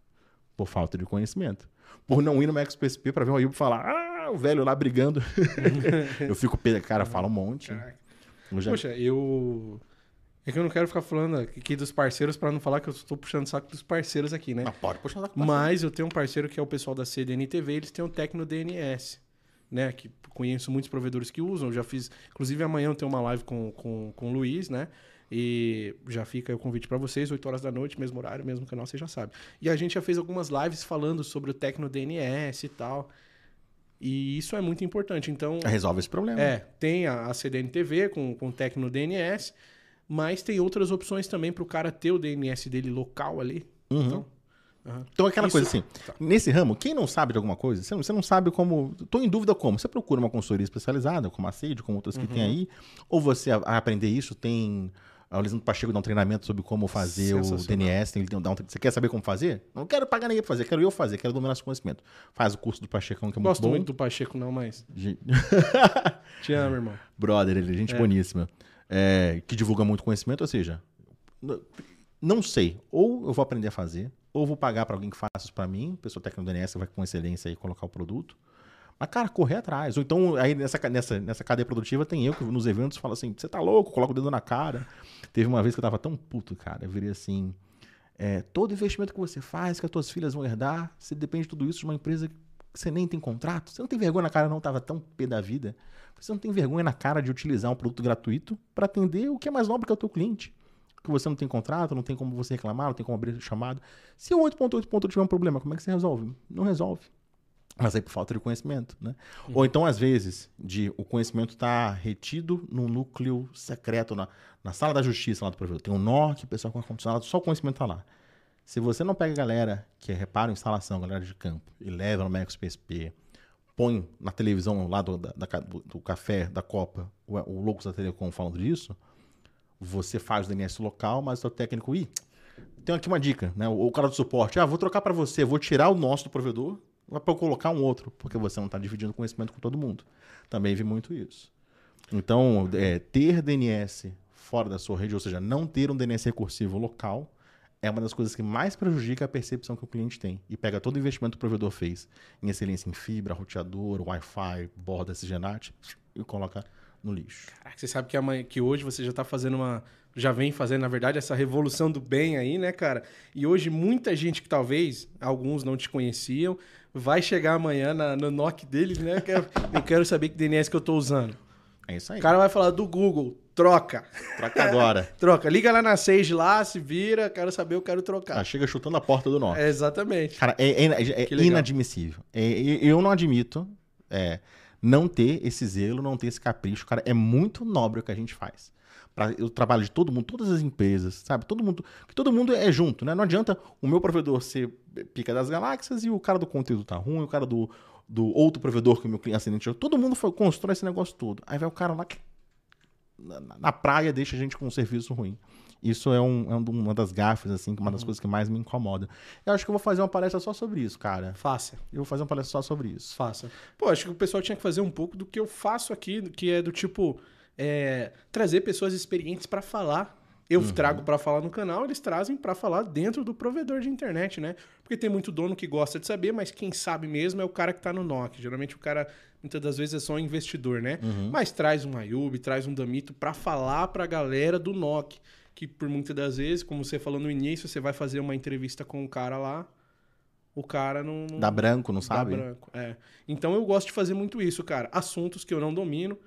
por falta de conhecimento. Por não ir no MXPSP para ver o Ayub falar, ah, o velho lá brigando. eu fico, cara, fala um monte. Eu já... Poxa, eu é que eu não quero ficar falando aqui dos parceiros para não falar que eu estou puxando saco dos parceiros aqui, né? Mas pode puxar saco. Mas eu tenho um parceiro que é o pessoal da CDN TV, eles têm o Tecno DNS, né? Que conheço muitos provedores que usam. Eu já fiz, inclusive amanhã eu tenho uma live com, com, com o Luiz, né? E já fica o convite para vocês, 8 horas da noite, mesmo horário, mesmo canal, você já sabe. E a gente já fez algumas lives falando sobre o Tecno DNS e tal. E isso é muito importante. Então. Resolve esse problema. É, tem a, a CDN TV com, com o Tecno DNS. Mas tem outras opções também para o cara ter o DNS dele local ali. Uhum. Então, uhum. então, aquela Isso... coisa assim, tá. nesse ramo, quem não sabe de alguma coisa, você não, você não sabe como. Estou em dúvida como. Você procura uma consultoria especializada, como a CID, como outras que tem uhum. aí, ou você a, a aprender isso, tem. O Lisandro Pacheco dá um treinamento sobre como fazer o DNS. Tem, um, você quer saber como fazer? Não quero pagar ninguém para fazer, quero eu fazer, quero dominar esse conhecimento. Faz o curso do Pacheco, que é muito Gosto bom. muito do Pacheco, não, mas. Te amo, irmão. Brother, ele é gente é. boníssima é, que divulga muito conhecimento, ou seja, não sei, ou eu vou aprender a fazer, ou vou pagar para alguém que faça isso para mim, pessoa técnica do DNS vai com excelência aí colocar o produto, Mas, cara, correr atrás. Ou então, aí nessa, nessa, nessa cadeia produtiva, tem eu que nos eventos falo assim: você tá louco? Coloca o dedo na cara. Teve uma vez que eu tava tão puto, cara. Eu virei assim: é, todo investimento que você faz, que as tuas filhas vão herdar, você depende de tudo isso de uma empresa que você nem tem contrato. Você não tem vergonha na cara, não? Tava tão pé da vida. Você não tem vergonha na cara de utilizar um produto gratuito para atender o que é mais nobre que é o teu cliente. Que você não tem contrato, não tem como você reclamar, não tem como abrir chamado. Se o 8.8 tiver um problema, como é que você resolve? Não resolve. Mas aí por falta de conhecimento, né? Ou então, às vezes, de o conhecimento está retido no núcleo secreto, na, na sala da justiça lá do provedor. Tem um NOC, o pessoal com ar-condicionado, só o conhecimento tá lá. Se você não pega a galera que repara a instalação, galera de campo, e leva no Max PSP, põe na televisão lá do, da- da do, do café, da Copa, o, o Loucos da Telecom falando disso, você faz o DNS local, mas o técnico, ih, tem aqui uma dica, né? O, cara do suporte, ah, vou trocar para você, vou tirar o nosso do provedor, para colocar um outro, porque você não está dividindo conhecimento com todo mundo. Também vi muito isso. Então, é, ter DNS fora da sua rede, ou seja, não ter um DNS recursivo local, é uma das coisas que mais prejudica a percepção que o cliente tem. E pega todo o investimento que o provedor fez em excelência em fibra, roteador, Wi-Fi, borda SGNAT e coloca no lixo. Caraca, você sabe que, amanhã, que hoje você já tá fazendo uma. Já vem fazendo, na verdade, essa revolução do bem aí, né, cara? E hoje muita gente que talvez, alguns não te conheciam, vai chegar amanhã na- no NOC deles, né? Eu quero, eu quero saber que DNS que eu tô usando. É isso aí. O cara vai falar do Google, troca. Troca agora. Troca. Liga lá na Sage lá, se vira, quero saber, eu quero trocar. Ah, chega chutando a porta do norte. É, exatamente. Cara, é, é- é inadmissível. É, eu não admito é, não ter esse zelo, não ter esse capricho. Cara, é muito nobre o que a gente faz. Pra, o trabalho de todo mundo, todas as empresas, sabe? Todo mundo, que todo mundo é junto, né? Não adianta o meu provedor ser pica das galáxias e o cara do conteúdo tá ruim, o cara do, do outro provedor que o meu cliente acidente. Todo mundo foi, constrói esse negócio todo. Aí vai o cara lá que na, na praia deixa a gente com um serviço ruim. Isso é, um- é um- uma das gafes, assim, uma das coisas que mais me incomoda. Eu acho que eu vou fazer uma palestra só sobre isso, cara. Faça. Eu vou fazer uma palestra só sobre isso. Faça. Pô, acho que o pessoal tinha que fazer um pouco do que eu faço aqui, que é do tipo é, trazer pessoas experientes pra falar. Eu trago pra falar no canal, eles trazem pra falar dentro do provedor de internet, né? Porque tem muito dono que gosta de saber, mas quem sabe mesmo é o cara que tá no NOC. Geralmente o cara, muitas das vezes, é só um investidor, né? Mas traz um Ayub, traz um Damito pra falar pra galera do NOC. Que por muitas das vezes, como você falou no início, você vai fazer uma entrevista com o cara lá, o cara não. não Dá branco, não Dá sabe? branco, é. Então eu gosto de fazer muito isso, cara. Assuntos que eu não domino,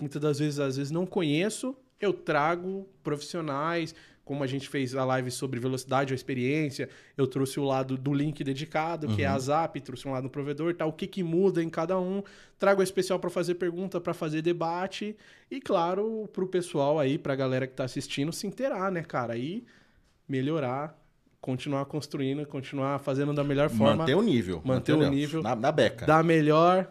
muitas das vezes, às vezes não conheço, eu trago profissionais, como a gente fez a live sobre velocidade ou experiência, eu trouxe o lado do link dedicado, que é a Zap, trouxe um lado do provedor, tá? O que que muda em cada um, trago a especial para fazer pergunta, para fazer debate e claro, pro pessoal aí, pra galera que tá assistindo se inteirar, né, cara? E melhorar, continuar construindo, continuar fazendo da melhor forma Manter o nível. Manter o entendeu? nível. Na, na beca. da melhor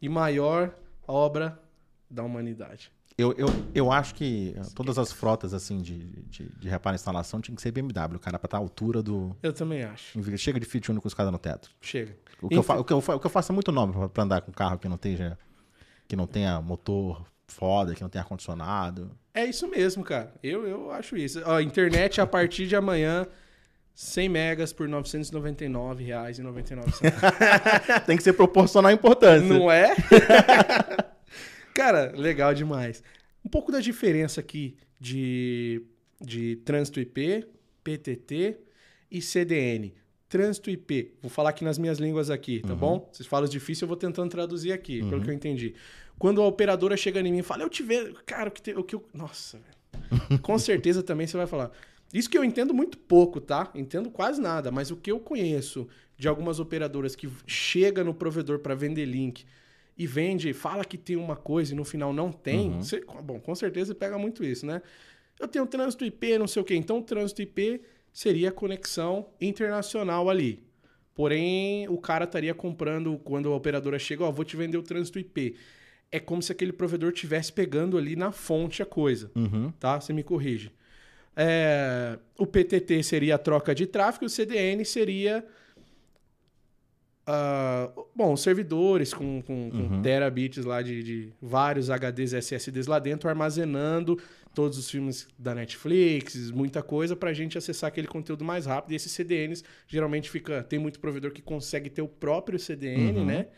e maior obra da humanidade. Eu, eu, eu acho que todas as frotas, assim, de, de, de reparo e instalação tinha que ser BMW, cara, pra estar à altura do... Eu também acho. Chega de Fit único escada no teto. Chega. O que, eu, fa- o, que eu, fa- o que eu faço é muito nobre pra, pra andar com carro que não tenha, que não tenha motor foda, que não tenha ar-condicionado. É isso mesmo, cara. Eu, eu acho isso. Ó, internet a partir de amanhã, 100 megas por R$ 999,99. Tem que ser proporcional à importância. Não é? Cara, legal demais. Um pouco da diferença aqui de, de trânsito IP, PTT e CDN. Trânsito IP, vou falar aqui nas minhas línguas aqui, tá bom? Vocês falam difícil, eu vou tentando traduzir aqui, pelo que eu entendi. Quando a operadora chega em mim e fala, eu te vejo, cara, o que, te- o que eu... Nossa, velho. Com certeza também você vai falar. Isso que eu entendo muito pouco, tá? Entendo quase nada, mas o que eu conheço de algumas operadoras que chega no provedor para vender link e vende, fala que tem uma coisa e no final não tem, você- bom, com certeza pega muito isso, né? Eu tenho trânsito IP, não sei o quê. Então, o trânsito IP seria a conexão internacional ali. Porém, o cara estaria comprando, quando a operadora chega, ó, vou te vender o trânsito IP. É como se aquele provedor estivesse pegando ali na fonte a coisa Uhum. tá? Você me corrige. É, o PTT seria a troca de tráfego, o CDN seria. Ah, bom, servidores com, com, com terabits lá de, de vários HDs, SSDs lá dentro, armazenando todos os filmes da Netflix, muita coisa pra gente acessar aquele conteúdo mais rápido. E esses CDNs geralmente fica. Tem muito provedor que consegue ter o próprio CDN, né?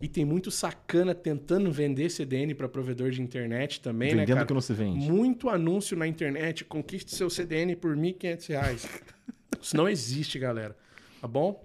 E tem muito sacana tentando vender CDN para provedor de internet também, né, Vendendo que não se vende. Muito anúncio na internet. Conquiste seu CDN por 1.500 reais. isso não existe, galera. Tá bom?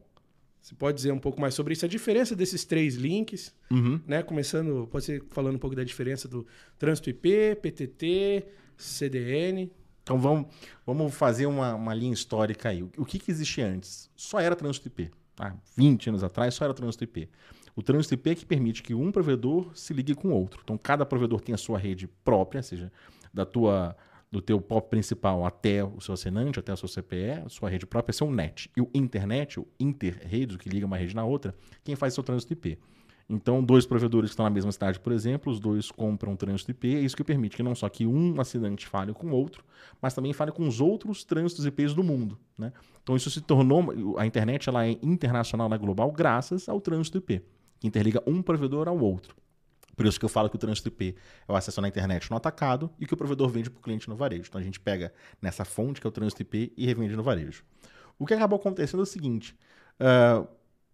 Você pode dizer um pouco mais sobre isso? A diferença desses três links, Uhum. né? Começando, pode ser falando um pouco da diferença do trânsito IP, PTT, CDN. Então vamos, vamos fazer uma, uma linha histórica aí. O, que, que existia antes? Só era trânsito IP. Tá? 20 anos atrás só era trânsito IP. O trânsito IP é que permite que um provedor se ligue com o outro. Então cada provedor tem a sua rede própria, ou seja, da tua, do teu POP principal até o seu assinante, até o seu CPE, a sua rede própria, é o NET. E o internet, o interrede, o que liga uma rede na outra, quem faz o trânsito IP. Então, dois provedores que estão na mesma cidade, por exemplo, os dois compram trânsito IP, é isso que permite que não só que um assinante fale com o outro, mas também fale com os outros trânsitos IPs do mundo. Né? Então, isso se tornou. A internet ela é internacional, ela é global, graças ao trânsito IP, que interliga um provedor ao outro. Por isso que eu falo que o trânsito IP é o acesso na internet no atacado e que o provedor vende para o cliente no varejo. Então a gente pega nessa fonte, que é o trânsito IP, e revende no varejo. O que acabou acontecendo é o seguinte: ah,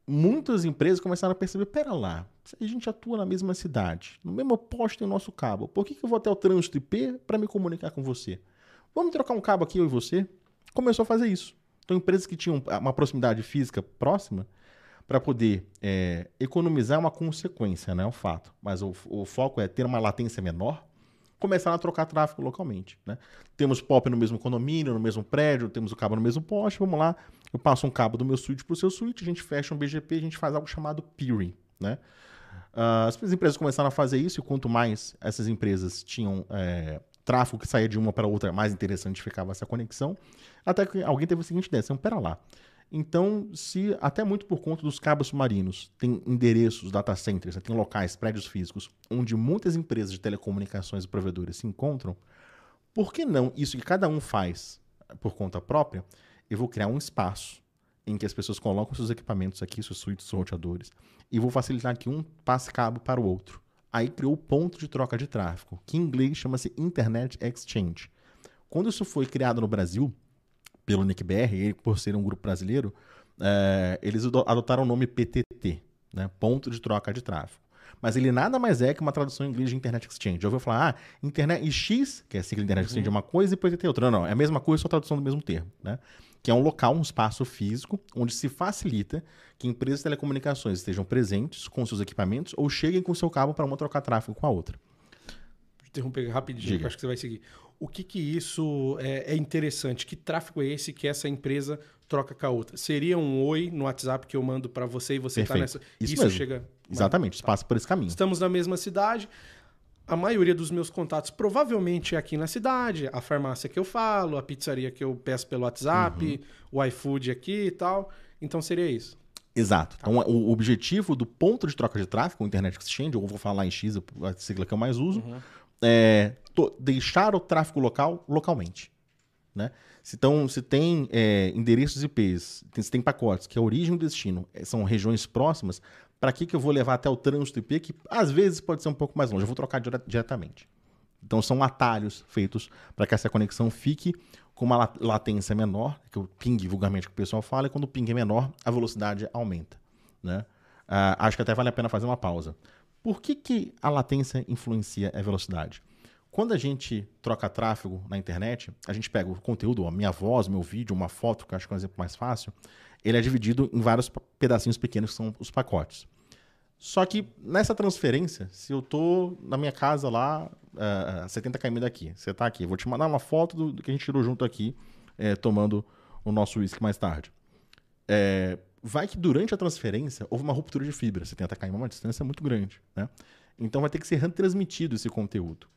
muitas empresas começaram a perceber, pera lá, a gente atua na mesma cidade, no mesmo poste tem o nosso cabo, por que, que eu vou até o trânsito IP para me comunicar com você? Vamos trocar um cabo aqui, eu e você? Começou a fazer isso. Então, empresas que tinham uma proximidade física próxima, para poder é, economizar uma consequência, né? É um fato. Mas o, o foco é ter uma latência menor, começaram a trocar tráfego localmente. Né? Temos POP no mesmo condomínio, no mesmo prédio, temos o cabo no mesmo poste, vamos lá, eu passo um cabo do meu switch para o seu switch, a gente fecha um BGP, a gente faz algo chamado peering. Né? Ah, as empresas começaram a fazer isso e quanto mais essas empresas tinham é, tráfego que saía de uma para outra, mais interessante ficava essa conexão. Até que alguém teve a seguinte ideia, assim, pera lá, então, se até muito por conta dos cabos submarinos tem endereços, data centers, né, tem locais, prédios físicos, onde muitas empresas de telecomunicações e provedores se encontram, por que não isso que cada um faz por conta própria? Eu vou criar um espaço em que as pessoas colocam seus equipamentos aqui, seus switches, seus roteadores, e vou facilitar que um passe cabo para o outro. Aí criou o ponto de troca de tráfego, que em inglês chama-se Internet Exchange. Quando isso foi criado no Brasil, pelo NICBR, ele por ser um grupo brasileiro, é, eles adotaram o nome PTT, né? Ponto de Troca de Tráfego. Mas ele nada mais é que uma tradução em inglês de Internet Exchange. Já ouviu falar, ah, internet, e X, que é a sigla Internet Exchange, é uma coisa, e PTT é outra. Não, não, é a mesma coisa, só tradução do mesmo termo, né? Que é um local, um espaço físico, onde se facilita que empresas de telecomunicações estejam presentes com seus equipamentos ou cheguem com seu cabo para uma trocar tráfego com a outra. Interromper rapidinho, Diga. que acho que você vai seguir. O que que isso é, é interessante? Que tráfego é esse que essa empresa troca com a outra? Seria um oi no WhatsApp que eu mando para você e você está nessa... Isso mesmo. chega... Exatamente, isso passa por esse caminho. Estamos na mesma cidade. A maioria dos meus contatos provavelmente é aqui na cidade. A farmácia que eu falo, a pizzaria que eu peço pelo WhatsApp, Uhum. o iFood aqui e tal. Então seria isso. Exato. Então, o objetivo do ponto de troca de tráfego, o Internet Exchange, ou vou falar em X, a sigla que eu mais uso, é deixar o tráfego local localmente. Né? Se, tão, se tem é, endereços IPs, tem- se tem pacotes que a origem e o destino é, são regiões próximas, para que, que eu vou levar até o trânsito IP, que às vezes pode ser um pouco mais longe? Eu vou trocar dire- diretamente. Então são atalhos feitos para que essa conexão fique com uma la- latência menor, que o ping vulgarmente que o pessoal fala, e quando o ping é menor, a velocidade aumenta. Né? Ah, acho que até vale a pena fazer uma pausa. Por que, que a latência influencia a velocidade? Quando a gente troca tráfego na internet, a gente pega o conteúdo, a minha voz, meu vídeo, uma foto, que acho que é um exemplo mais fácil, ele é dividido em vários pedacinhos pequenos que são os pacotes. Só que nessa transferência, se eu tô na minha casa lá, a 70 km daqui, você tá aqui, vou te mandar uma foto do, do que a gente tirou junto aqui, eh, tomando o nosso uísque mais tarde. É, vai que durante a transferência houve uma ruptura de fibra, 70 km é uma distância muito grande, né? Então vai ter que ser retransmitido esse conteúdo.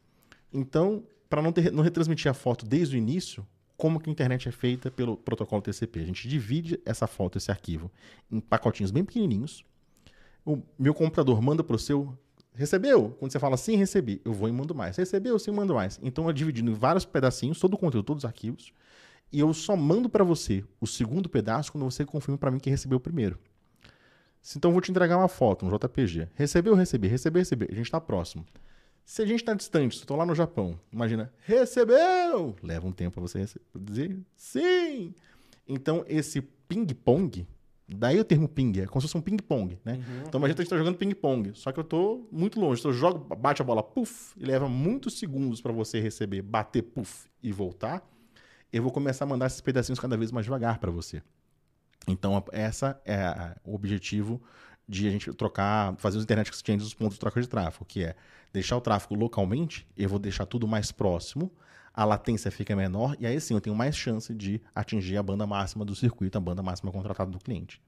Então, para não, ter- não retransmitir a foto desde o início, como que a internet é feita pelo protocolo TCP? A gente divide essa foto, esse arquivo, em pacotinhos bem pequenininhos. O meu computador manda para o seu. Recebeu? Quando você fala sim, recebi, eu vou e mando mais. Recebeu? Sim, mando mais. Então é dividido em vários pedacinhos, todo o conteúdo, todos os arquivos. E eu só mando para você o segundo pedaço quando você confirma para mim que recebeu o primeiro. Se Então eu vou te entregar uma foto, um JPG. Recebeu, recebi, recebeu, recebi. A gente está próximo. Se a gente está distante, se eu estou lá no Japão, imagina, recebeu! Leva um tempo para você dizer sim. Então esse ping-pong Daí o termo ping, é como se fosse um ping-pong, né? Uhum. Então imagina que a gente tá jogando ping-pong, só que eu tô muito longe. Então eu jogo, bate a bola, puf, e leva muitos segundos para você receber, bater, puf, e voltar. Eu vou começar a mandar esses pedacinhos cada vez mais devagar para você. Então essa é a- o objetivo de a gente trocar, fazer os internet exchanges, os pontos de troca de tráfego, que é deixar o tráfego localmente, eu vou deixar tudo mais próximo, a latência fica menor e aí sim eu tenho mais chance de atingir a banda máxima do circuito, a banda máxima contratada do cliente.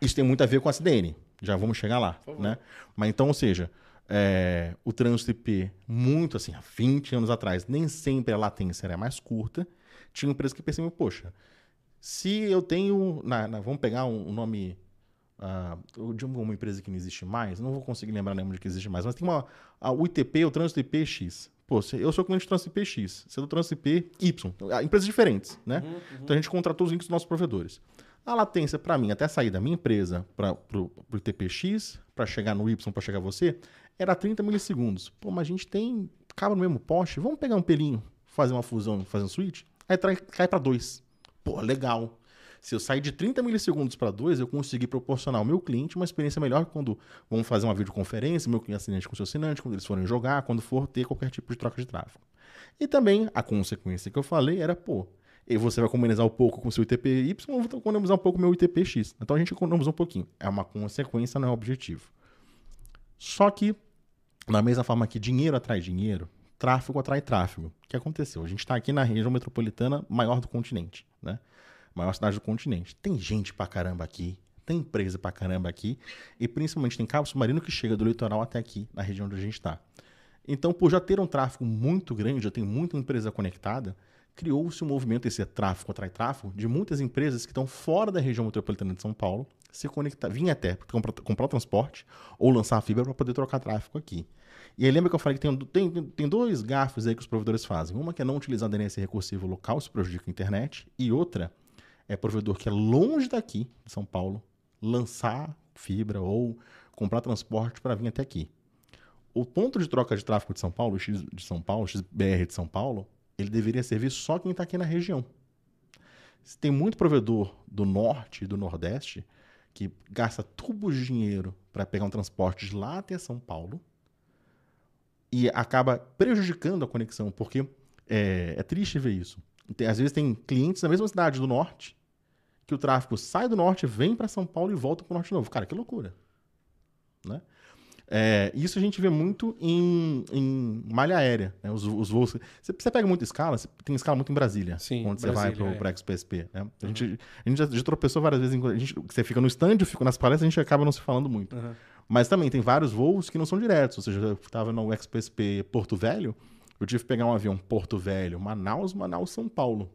Isso tem muito a ver com a CDN, já vamos chegar lá, né? Mas então, ou seja, é, o trânsito IP, muito assim, há 20 anos atrás, nem sempre a latência era mais curta, tinha empresas que percebiam, poxa, se eu tenho, na- na- vamos pegar um, um nome ah, de uma empresa que não existe mais, não vou conseguir lembrar nenhuma de que existe mais, mas tem uma, a, o ITP, o trânsito IP X. Pô, eu sou cliente do trânsito IP X, você é do trânsito IP Y, ah, empresas diferentes, né? Então a gente contratou os links dos nossos provedores. A latência, para mim, até sair da minha empresa para o ITPX, para chegar no Y, para chegar a você, era 30 milissegundos. Pô, mas a gente tem cabo no mesmo poste, vamos pegar um pelinho, fazer uma fusão, fazer um switch, aí cai para 2. Pô, legal. Se eu sair de 30 milissegundos para 2, eu consegui proporcionar ao meu cliente uma experiência melhor quando vamos fazer uma videoconferência, meu cliente assinante com seu assinante, quando eles forem jogar, quando for ter qualquer tipo de troca de tráfego. E também a consequência que eu falei era, pô, e você vai economizar um pouco com seu ITPY, eu vou economizar um pouco meu ITPX. Então a gente economiza um pouquinho. É uma consequência, não é objetivo. Só que, da mesma forma que dinheiro atrai dinheiro, tráfego atrai tráfego. O que aconteceu? A gente está aqui na região metropolitana maior do continente, né? Maior cidade do continente. Tem gente pra caramba aqui, tem empresa pra caramba aqui, e principalmente tem cabo submarino que chega do litoral até aqui, na região onde a gente está. Então, por já ter um tráfego muito grande, já tem muita empresa conectada, criou-se um movimento, esse tráfego atrai tráfego, de muitas empresas que estão fora da região metropolitana de São Paulo, se conectar, vir até comprar, comprar transporte ou lançar a fibra para poder trocar tráfego aqui. E aí lembra que eu falei que tem, tem, tem dois gafos aí que os provedores fazem. Uma que é não utilizar DNS recursivo local, isso prejudica a internet, e outra é provedor que é longe daqui, de São Paulo, lançar fibra ou comprar transporte para vir até aqui. O ponto de troca de tráfego de São Paulo, X de São Paulo, XBR de São Paulo, ele deveria servir só quem está aqui na região. Se Tem muito provedor do norte e do nordeste que gasta tubos de dinheiro para pegar um transporte de lá até São Paulo e acaba prejudicando a conexão, porque é, é triste ver isso. Tem- às vezes tem clientes na mesma cidade do norte que o tráfego sai do norte, vem para São Paulo e volta para o norte de novo. Cara, que loucura. Né? É, isso a gente vê muito em, em malha aérea, né? os, os voos. Você, você pega muita escala, você tem escala muito em Brasília, Sim, onde você vai Brasília, para é. o Prex PSP. Né? A, gente, a gente já, já tropeçou várias vezes. Em, a gente, você fica no stand, eu fico nas palestras, a gente acaba não se falando muito. Uhum. Mas também tem vários voos que não são diretos. Ou seja, eu estava no XPSP Porto Velho, eu tive que pegar um avião Porto Velho, Manaus, Manaus, São Paulo.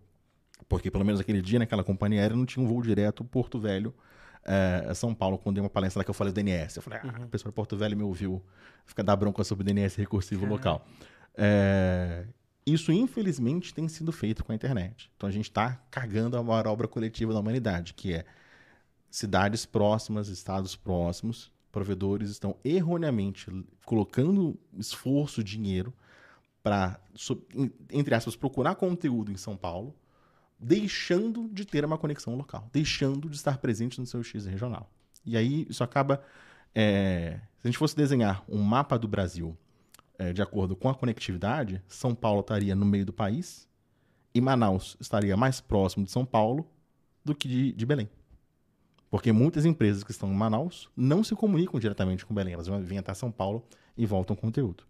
Porque pelo menos aquele dia, naquela companhia aérea, não tinha um voo direto Porto Velho, eh, São Paulo, quando dei uma palestra lá que eu falei do DNS. Eu falei, ah, a pessoa de Porto Velho me ouviu ficar dar bronca sobre o DNS recursivo local. Eh, isso, infelizmente, tem sido feito com a internet. Então a gente está cagando a maior obra coletiva da humanidade, que é cidades próximas, estados próximos, provedores estão erroneamente colocando esforço, dinheiro para, entre aspas, procurar conteúdo em São Paulo, deixando de ter uma conexão local, deixando de estar presente no seu X regional. E aí isso acaba. é, se a gente fosse desenhar um mapa do Brasil é, de acordo com a conectividade, São Paulo estaria no meio do país e Manaus estaria mais próximo de São Paulo do que de, de Belém. Porque muitas empresas que estão em Manaus não se comunicam diretamente com Belém. Elas vêm até São Paulo e voltam conteúdo.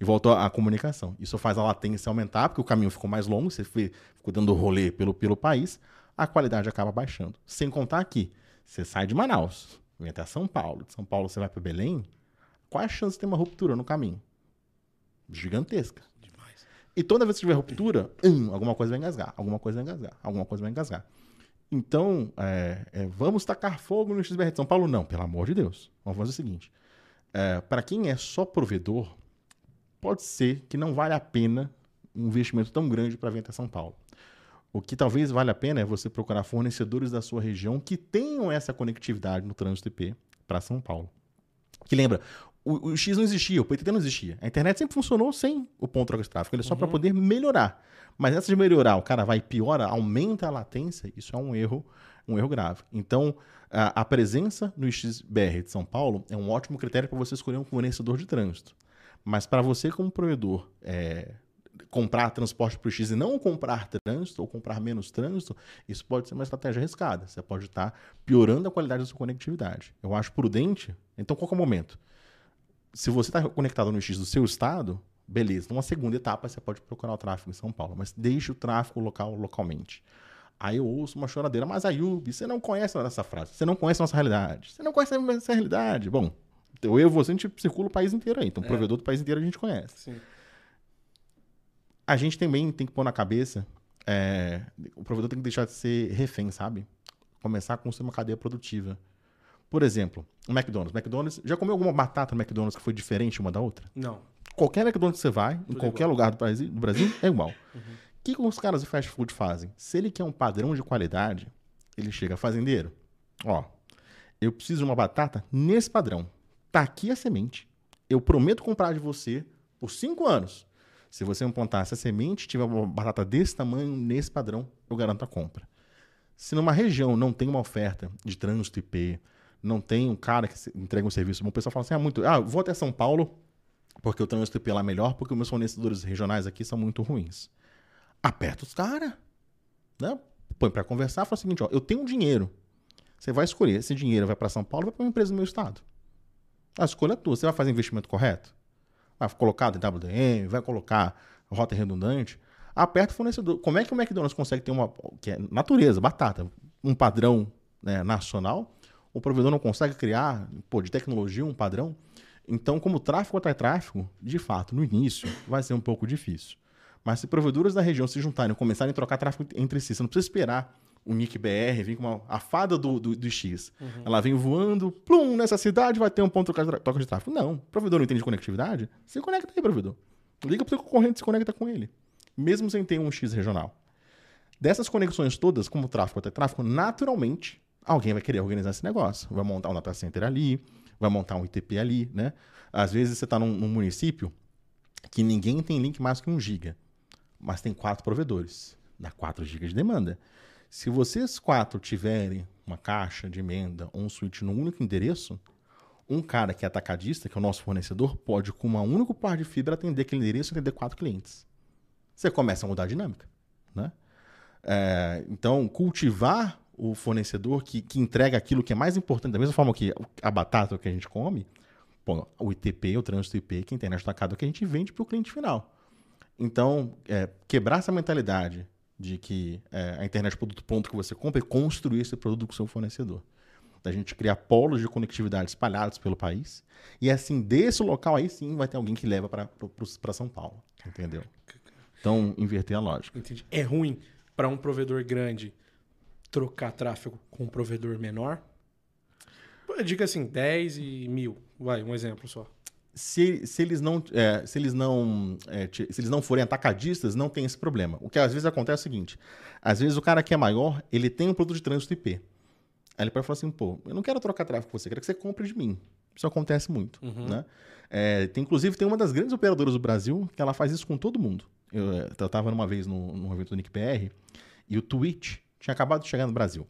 E voltam a, comunicação. Isso faz a latência aumentar, porque o caminho ficou mais longo, você ficou dando rolê pelo, pelo país, a qualidade acaba baixando. Sem contar que você sai de Manaus, vem até São Paulo, de São Paulo você vai para Belém, qual é a chance de ter uma ruptura no caminho? Gigantesca. Demais. E toda vez que tiver ruptura, hum, alguma coisa vai engasgar, alguma coisa vai engasgar, alguma coisa vai engasgar. Então, é, é, vamos tacar fogo no XBR de São Paulo? Não, pelo amor de Deus. Vamos fazer o seguinte: para quem é só provedor, pode ser que não vale a pena um investimento tão grande para vir até São Paulo. O que talvez valha a pena é você procurar fornecedores da sua região que tenham essa conectividade no trânsito IP para São Paulo. Que lembra, o, o X não existia, o PTT não existia. A internet sempre funcionou sem o ponto de troca de tráfego. Ele é só para poder melhorar. Mas essa de melhorar, o cara vai e piora, aumenta a latência, isso é um erro, um erro grave. Então, a, a presença no XBR de São Paulo é um ótimo critério para você escolher um fornecedor de trânsito. Mas para você, como provedor, é, comprar transporte para o X e não comprar trânsito ou comprar menos trânsito, isso pode ser uma estratégia arriscada. Você pode estar piorando a qualidade da sua conectividade. Eu acho prudente. Então, qual é o momento? Se você está conectado no X do seu estado, beleza. Numa segunda etapa, você pode procurar o tráfego em São Paulo, mas deixe o tráfego local localmente. Aí eu ouço uma choradeira, mas Ayub, você não conhece essa frase, você não conhece a nossa realidade, você não conhece a nossa realidade. Bom, eu e você, a gente circula o país inteiro aí, então o É. provedor do país inteiro a gente conhece. Sim. A gente também tem que pôr na cabeça, é, o provedor tem que deixar de ser refém, sabe? Começar a construir uma cadeia produtiva. Por exemplo, o McDonald's. McDonald's, já comeu alguma batata no McDonald's que foi diferente uma da outra? Não. Qualquer McDonald's que você vai, em Tudo qualquer igual. lugar do Brasil, do Brasil é igual. O que, que os caras de fast food fazem? Se ele quer um padrão de qualidade, ele chega fazendeiro. Ó, eu preciso de uma batata nesse padrão. Tá aqui a semente. Eu prometo comprar de você por cinco anos. Se você me plantar essa semente, tiver uma batata desse tamanho, nesse padrão, eu garanto a compra. Se numa região não tem uma oferta de trânsito IP, não tem um cara que entrega um serviço bom, o pessoal fala assim: ah, muito, ah, vou até São Paulo, porque o trânsito IP lá é melhor, porque meus fornecedores regionais aqui são muito ruins. Aperta os caras. Né? Põe para conversar, fala o seguinte: ó, eu tenho um dinheiro. Você vai escolher. Esse dinheiro vai para São Paulo vai para uma empresa do meu estado. A escolha é tua. Você vai fazer investimento correto? Vai colocar DWDM, vai colocar rota redundante. Aperta o fornecedor. Como é que o McDonald's consegue ter uma. que é natureza, batata, um padrão né, nacional? O provedor não consegue criar, pô, de tecnologia, um padrão? Então, como tráfego atrai tráfego, de fato, no início, vai ser um pouco difícil. Mas se provedores da região se juntarem e começarem a trocar tráfego entre si, você não precisa esperar o Nick BR vir com uma, a fada do, do, do X. Ela vem voando, plum, nessa cidade vai ter um ponto de troca de- tráfego. Não, o provedor não entende de conectividade, se conecta aí, provedor. Liga pro seu concorrente e se conecta com ele. Mesmo sem ter um X regional. Dessas conexões todas, como tráfego até tráfego, naturalmente, alguém vai querer organizar esse negócio. Vai montar um data center ali, vai montar um ITP ali, né? Às vezes você está num, num município que ninguém tem link mais que um giga, mas tem quatro provedores. Dá 4 GB de demanda. Se vocês quatro tiverem uma caixa de emenda ou um switch num único endereço, um cara que é atacadista, que é o nosso fornecedor, pode, com um único par de fibra, atender aquele endereço e atender quatro clientes. Você começa a mudar a dinâmica. Né? É, então, cultivar o fornecedor que, que entrega aquilo que é mais importante, da mesma forma que a batata que a gente come, o ITP, o trânsito IP, que é a internet atacada, que a gente vende para o cliente final. Então, é, quebrar essa mentalidade de que é, a internet é o produto ponto que você compra e construir esse produto com o seu fornecedor. Da gente criar polos de conectividade espalhados pelo país. E assim, desse local aí sim vai ter alguém que leva para São Paulo. Entendeu? Então, inverter a lógica. Entendi. É ruim para um provedor grande trocar tráfego com um provedor menor? Diga assim, 10 e mil. Vai, um exemplo só. se, se eles não, é, se eles não, é, se eles não forem atacadistas, não tem esse problema. O que às vezes acontece é o seguinte: às vezes o cara que é maior, ele tem um produto de trânsito IP. Aí ele pode falar assim, pô, eu não quero trocar tráfego com você, eu quero que você compre de mim. Isso acontece muito, né? É, tem, inclusive, tem uma das grandes operadoras do Brasil que ela faz isso com todo mundo. Eu, é, eu tava numa vez no, num evento do Nick PR e o Twitch tinha acabado de chegar no Brasil.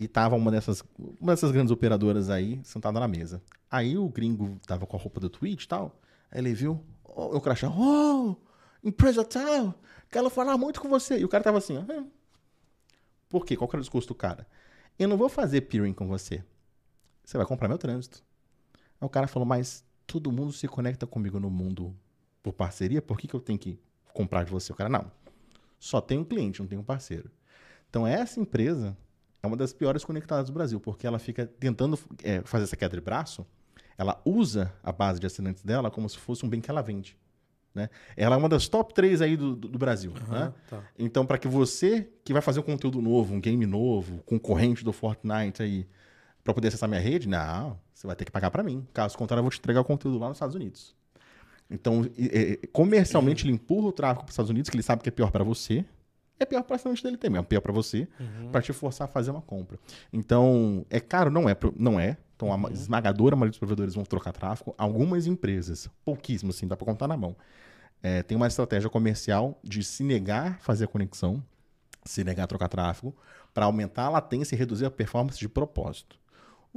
E tava uma dessas, uma dessas grandes operadoras aí sentada na mesa. Aí o gringo tava com a roupa do Twitch e tal. Aí ele viu, oh, eu crachá, oh, empresa tal, quero falar muito com você. E o cara tava assim. "É." Por quê? Qual que era o discurso do cara? Eu não vou fazer peering com você. Você vai comprar meu trânsito. Aí o cara falou, mas todo mundo se conecta comigo no mundo por parceria, por que, que eu tenho que comprar de você? O cara, não. Só tem um cliente, não tem um parceiro. Então essa empresa é uma das piores conectadas do Brasil, porque ela fica tentando é, fazer essa queda de braço, ela usa a base de assinantes dela como se fosse um bem que ela vende. Né? Ela é uma das top 3 aí do, do- do Brasil. né? tá. Então, para que você que vai fazer um conteúdo novo, um game novo, concorrente do Fortnite aí, para poder acessar minha rede, não, você vai ter que pagar para mim. Caso contrário, eu vou te entregar o conteúdo lá nos Estados Unidos. Então, comercialmente, ele empurra o tráfego para os Estados Unidos, que ele sabe que é pior para você, é pior para assinante dele também, é pior para você, para te forçar a fazer uma compra. Então, é caro? Não é. Não é. Então, a ma- esmagadora maioria dos provedores vão trocar tráfego. Algumas empresas, pouquíssimas, assim, dá para contar na mão, é, tem uma estratégia comercial de se negar a fazer a conexão, se negar a trocar tráfego, para aumentar a latência e reduzir a performance de propósito.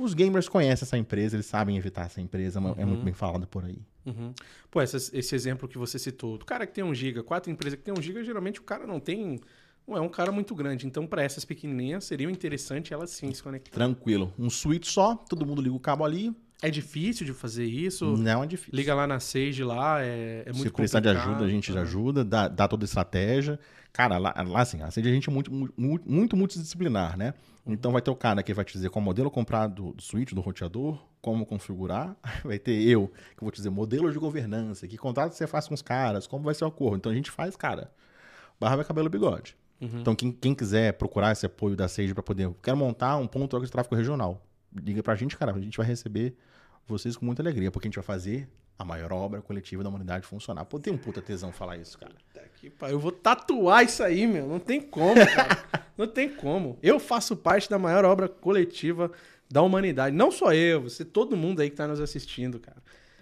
Os gamers conhecem essa empresa, eles sabem evitar essa empresa, mas é muito bem falado por aí. Uhum. Pô, essas- esse exemplo que você citou, do cara que tem um giga, quatro empresas que tem um giga, geralmente o cara não tem. Não é um cara muito grande. Então, para essas pequenininhas, seria interessante elas sim se conectar. Tranquilo. Um switch só, todo mundo liga o cabo ali, É difícil de fazer isso. não é difícil. Liga lá na Sage lá, é, é muito Se precisar de ajuda, a gente Ah. ajuda, dá, dá toda a estratégia. Cara, lá, lá assim, a Sage a gente é muito, muito, muito multidisciplinar, né? Então vai ter o cara que vai te dizer qual modelo comprar do, do switch, do roteador, como configurar. Vai ter eu, que vou te dizer modelo de governança, que contrato você faz com os caras, como vai ser o acordo. Então a gente faz, cara, barba, cabelo, bigode. Então quem, quem quiser procurar esse apoio da Sage para poder, quero montar um ponto de tráfego regional, liga pra gente, cara, a gente vai receber vocês com muita alegria, porque a gente vai fazer a maior obra coletiva da humanidade funcionar. Pô, tem um puta tesão falar isso, cara. Eu vou tatuar isso aí, meu. Não tem como, cara. não tem como. Eu faço parte da maior obra coletiva da humanidade. Não só eu, você, todo mundo aí que tá nos assistindo, cara.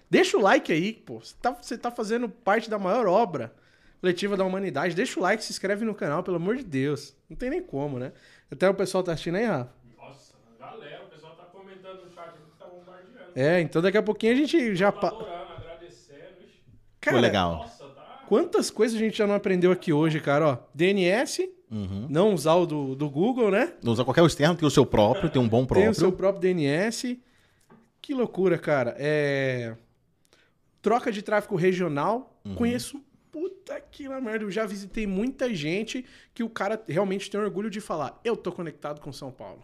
Deixa o like aí, pô. Você tá, você tá fazendo parte da maior obra coletiva da humanidade. Deixa o like, se inscreve no canal, pelo amor de Deus. Não tem nem como, né? Até o pessoal tá assistindo aí, Rafa. Nossa, galera, o pessoal tá comentando no chat aqui que tá bombardeando. É, então daqui a pouquinho a gente já. Tá pa- adorando, agradecendo. Ixi. Cara, Pô, legal. Nossa, tá. Quantas coisas a gente já não aprendeu aqui hoje, cara? Ó, DNS, Uhum. não usar o do, do Google, né? Não usa qualquer externo, tem o seu próprio, tem um bom próprio. Tem o seu próprio DNS. Que loucura, cara. É... Troca de tráfego regional. Uhum. Conheço. Puta que lá merda. Eu já visitei muita gente que o cara realmente tem orgulho de falar: eu tô conectado com São Paulo.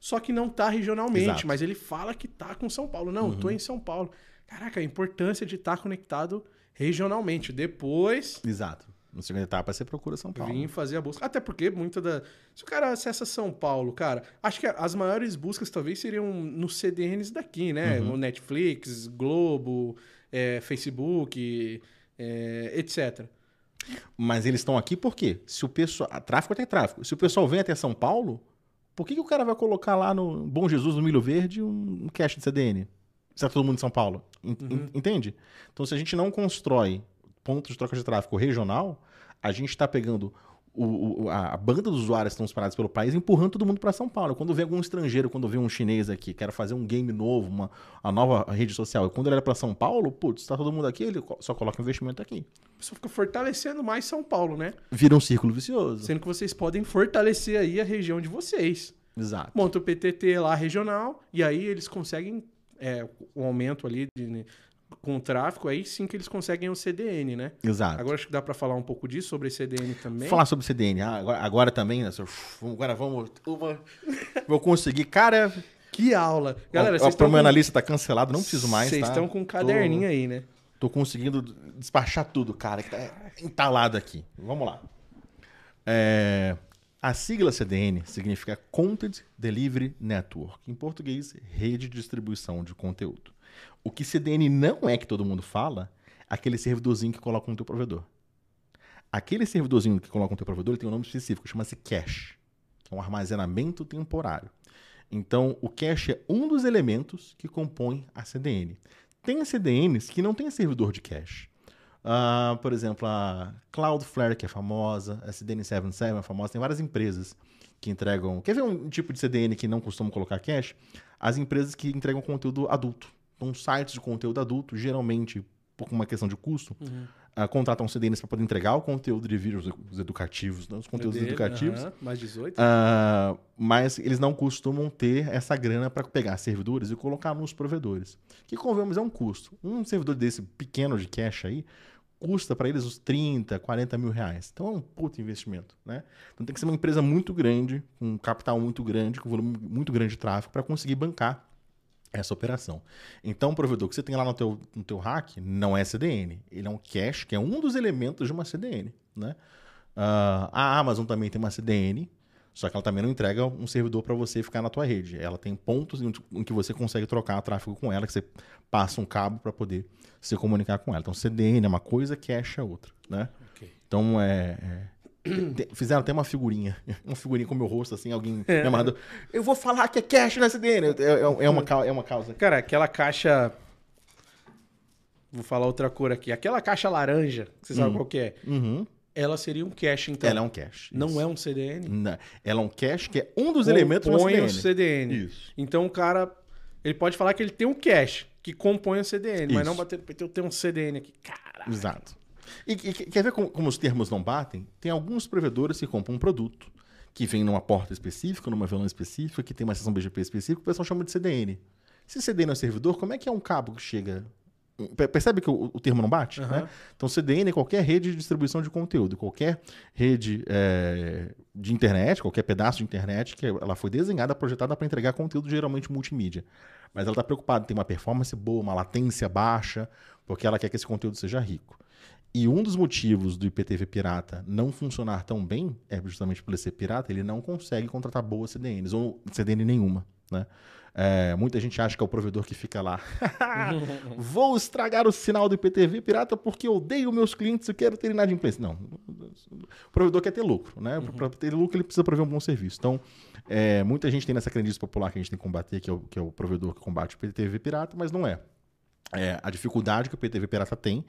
Só que não tá regionalmente, Exato. Uhum. mas ele fala que tá com São Paulo. Não, eu tô em São Paulo. Caraca, a importância de estar conectado regionalmente. Depois Exato. Na segunda etapa você procura São Paulo. Vim fazer a busca. Até porque muita da. Se o cara acessa São Paulo, cara, acho que as maiores buscas talvez seriam nos CDNs daqui, né? Uhum. No Netflix, Globo, é, Facebook, é, etc. Mas eles estão aqui por quê? Se o pessoal. a Tráfico tem tráfico. Se o pessoal vem até São Paulo, por que, que o cara vai colocar lá no Bom Jesus, no Milho Verde, um, cache de CDN? Se é todo mundo em São Paulo. En- Entende? Então, se a gente não constrói pontos de troca de tráfego regional, a gente está pegando o- o- a banda dos usuários que estão espalhados pelo país e empurrando todo mundo para São Paulo. Quando vem algum estrangeiro, quando vem um chinês aqui, quer fazer um game novo, uma, uma nova rede social, e quando ele olha para São Paulo, putz, está todo mundo aqui, ele só coloca investimento aqui. Pessoa fica fortalecendo mais São Paulo, né? Vira um círculo vicioso. Sendo que vocês podem fortalecer aí a região de vocês. Exato. Monta o PTT lá regional e aí eles conseguem é, o aumento ali de- com o tráfego, aí sim que eles conseguem o CDN, né? Exato. Agora acho que dá pra falar um pouco disso sobre CDN também. Falar sobre CDN. Ah, agora, agora também, né? Agora vamos. uma- Vou conseguir. Cara, Que aula. Galera, Galera, vocês o estão meu com... analista tá cancelado, não preciso mais. Vocês tá? estão com um caderninho aí, né? Tô, tô conseguindo despachar tudo, cara, que tá entalado aqui. Vamos lá. É, a sigla CDN significa Content Delivery Network. Em português, rede de distribuição de conteúdo. O que CDN não é que todo mundo fala, aquele servidorzinho que coloca no teu provedor. Aquele servidorzinho que coloca no teu provedor tem um nome específico, chama-se cache, é um armazenamento temporário. Então, o cache é um dos elementos que compõem a CDN. Tem CDNs que não tem servidor de cache. Ah, por exemplo, a Cloudflare, que é famosa, a CDN 77 é famosa, tem várias empresas que entregam. Quer ver um tipo de CDN que não costumam colocar cache? As empresas que entregam conteúdo adulto. Então, sites de conteúdo adulto, geralmente, por uma questão de custo, ah, contratam CDNs para poder entregar o conteúdo de vídeos os educativos, né, os conteúdos Dele, educativos. aham, mais 18. Ah, mas eles não costumam ter essa grana para pegar servidores e colocar nos provedores. Que, convenhamos, é um custo. Um servidor desse pequeno de cache aí custa para eles uns 30, 40 mil reais. Então é um puto investimento, né? Então tem que ser uma empresa muito grande, com um capital muito grande, com volume muito grande de tráfego para conseguir bancar essa operação. Então, o provedor que você tem lá no teu, no teu hack não é CDN. Ele é um cache, que é um dos elementos de uma CDN. Né? Ah, a Amazon também tem uma CDN, só que ela também não entrega um servidor para você ficar na tua rede. Ela tem pontos em que você consegue trocar tráfego com ela, que você passa um cabo para poder se comunicar com ela. Então, CDN é uma coisa, cache é outra. Né? Ok. Então, é, é- fizeram até uma figurinha, uma figurinha com o meu rosto, assim, alguém me amarrando. Eu vou falar que é cash na CDN. É, é- é uma, cau- é uma causa. Cara, aquela caixa. Vou falar outra cor aqui. Aquela caixa laranja, que você sabe qual que é? Uhum. Ela seria um cache, então. Ela é um cash. Não isso. é um CDN? Não, Ela é um cache que é um dos elementos de uma compõe CDN. o CDN. Isso. Então o cara, ele pode falar que ele tem um cache que compõe o CDN, mas Isso. não bater no peito, eu tenho um CDN aqui. Caralho. Exato. E, e quer ver como, como os termos não batem? Tem alguns provedores que compram um produto que vem numa porta específica, numa VLAN específica, que tem uma seção BGP específica, o pessoal chama de CDN. Se CDN é um servidor, como é que é um cabo que chega... Pe- Percebe que o, o termo não bate? Aham. né? Então, CDN é qualquer rede de distribuição de conteúdo, qualquer rede é, de internet, qualquer pedaço de internet que ela foi desenhada, projetada para entregar conteúdo geralmente multimídia. Mas ela está preocupada em ter uma performance boa, uma latência baixa, porque ela quer que esse conteúdo seja rico. E um dos motivos do IPTV pirata não funcionar tão bem é justamente por ele ser pirata, ele não consegue contratar boas CDNs, ou CDN nenhuma. Né? É, muita gente acha que é o provedor que fica lá. Vou estragar o sinal do IPTV pirata porque eu odeio meus clientes e quero ter inadimplência. Não. O provedor quer ter lucro. Né? Para ter lucro, ele precisa prover um bom serviço. Então, é, muita gente tem nessa crendice popular que a gente tem que combater, que é o, que é o provedor que combate o IPTV pirata, mas não é. É a dificuldade que o IPTV pirata tem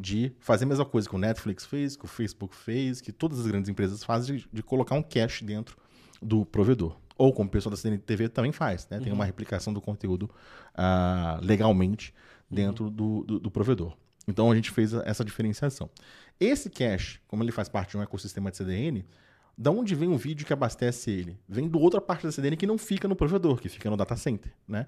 de fazer a mesma coisa que o Netflix fez, que o Facebook fez, que todas as grandes empresas fazem, de, de colocar um cache dentro do provedor. Ou como o pessoal da CNTV também faz, né? Tem uma replicação do conteúdo ah, legalmente dentro do, do, do provedor. Então a gente fez essa diferenciação. Esse cache, como ele faz parte de um ecossistema de CDN, da onde vem um vídeo que abastece ele? Vem do outra parte da CDN que não fica no provedor, que fica no data center, né?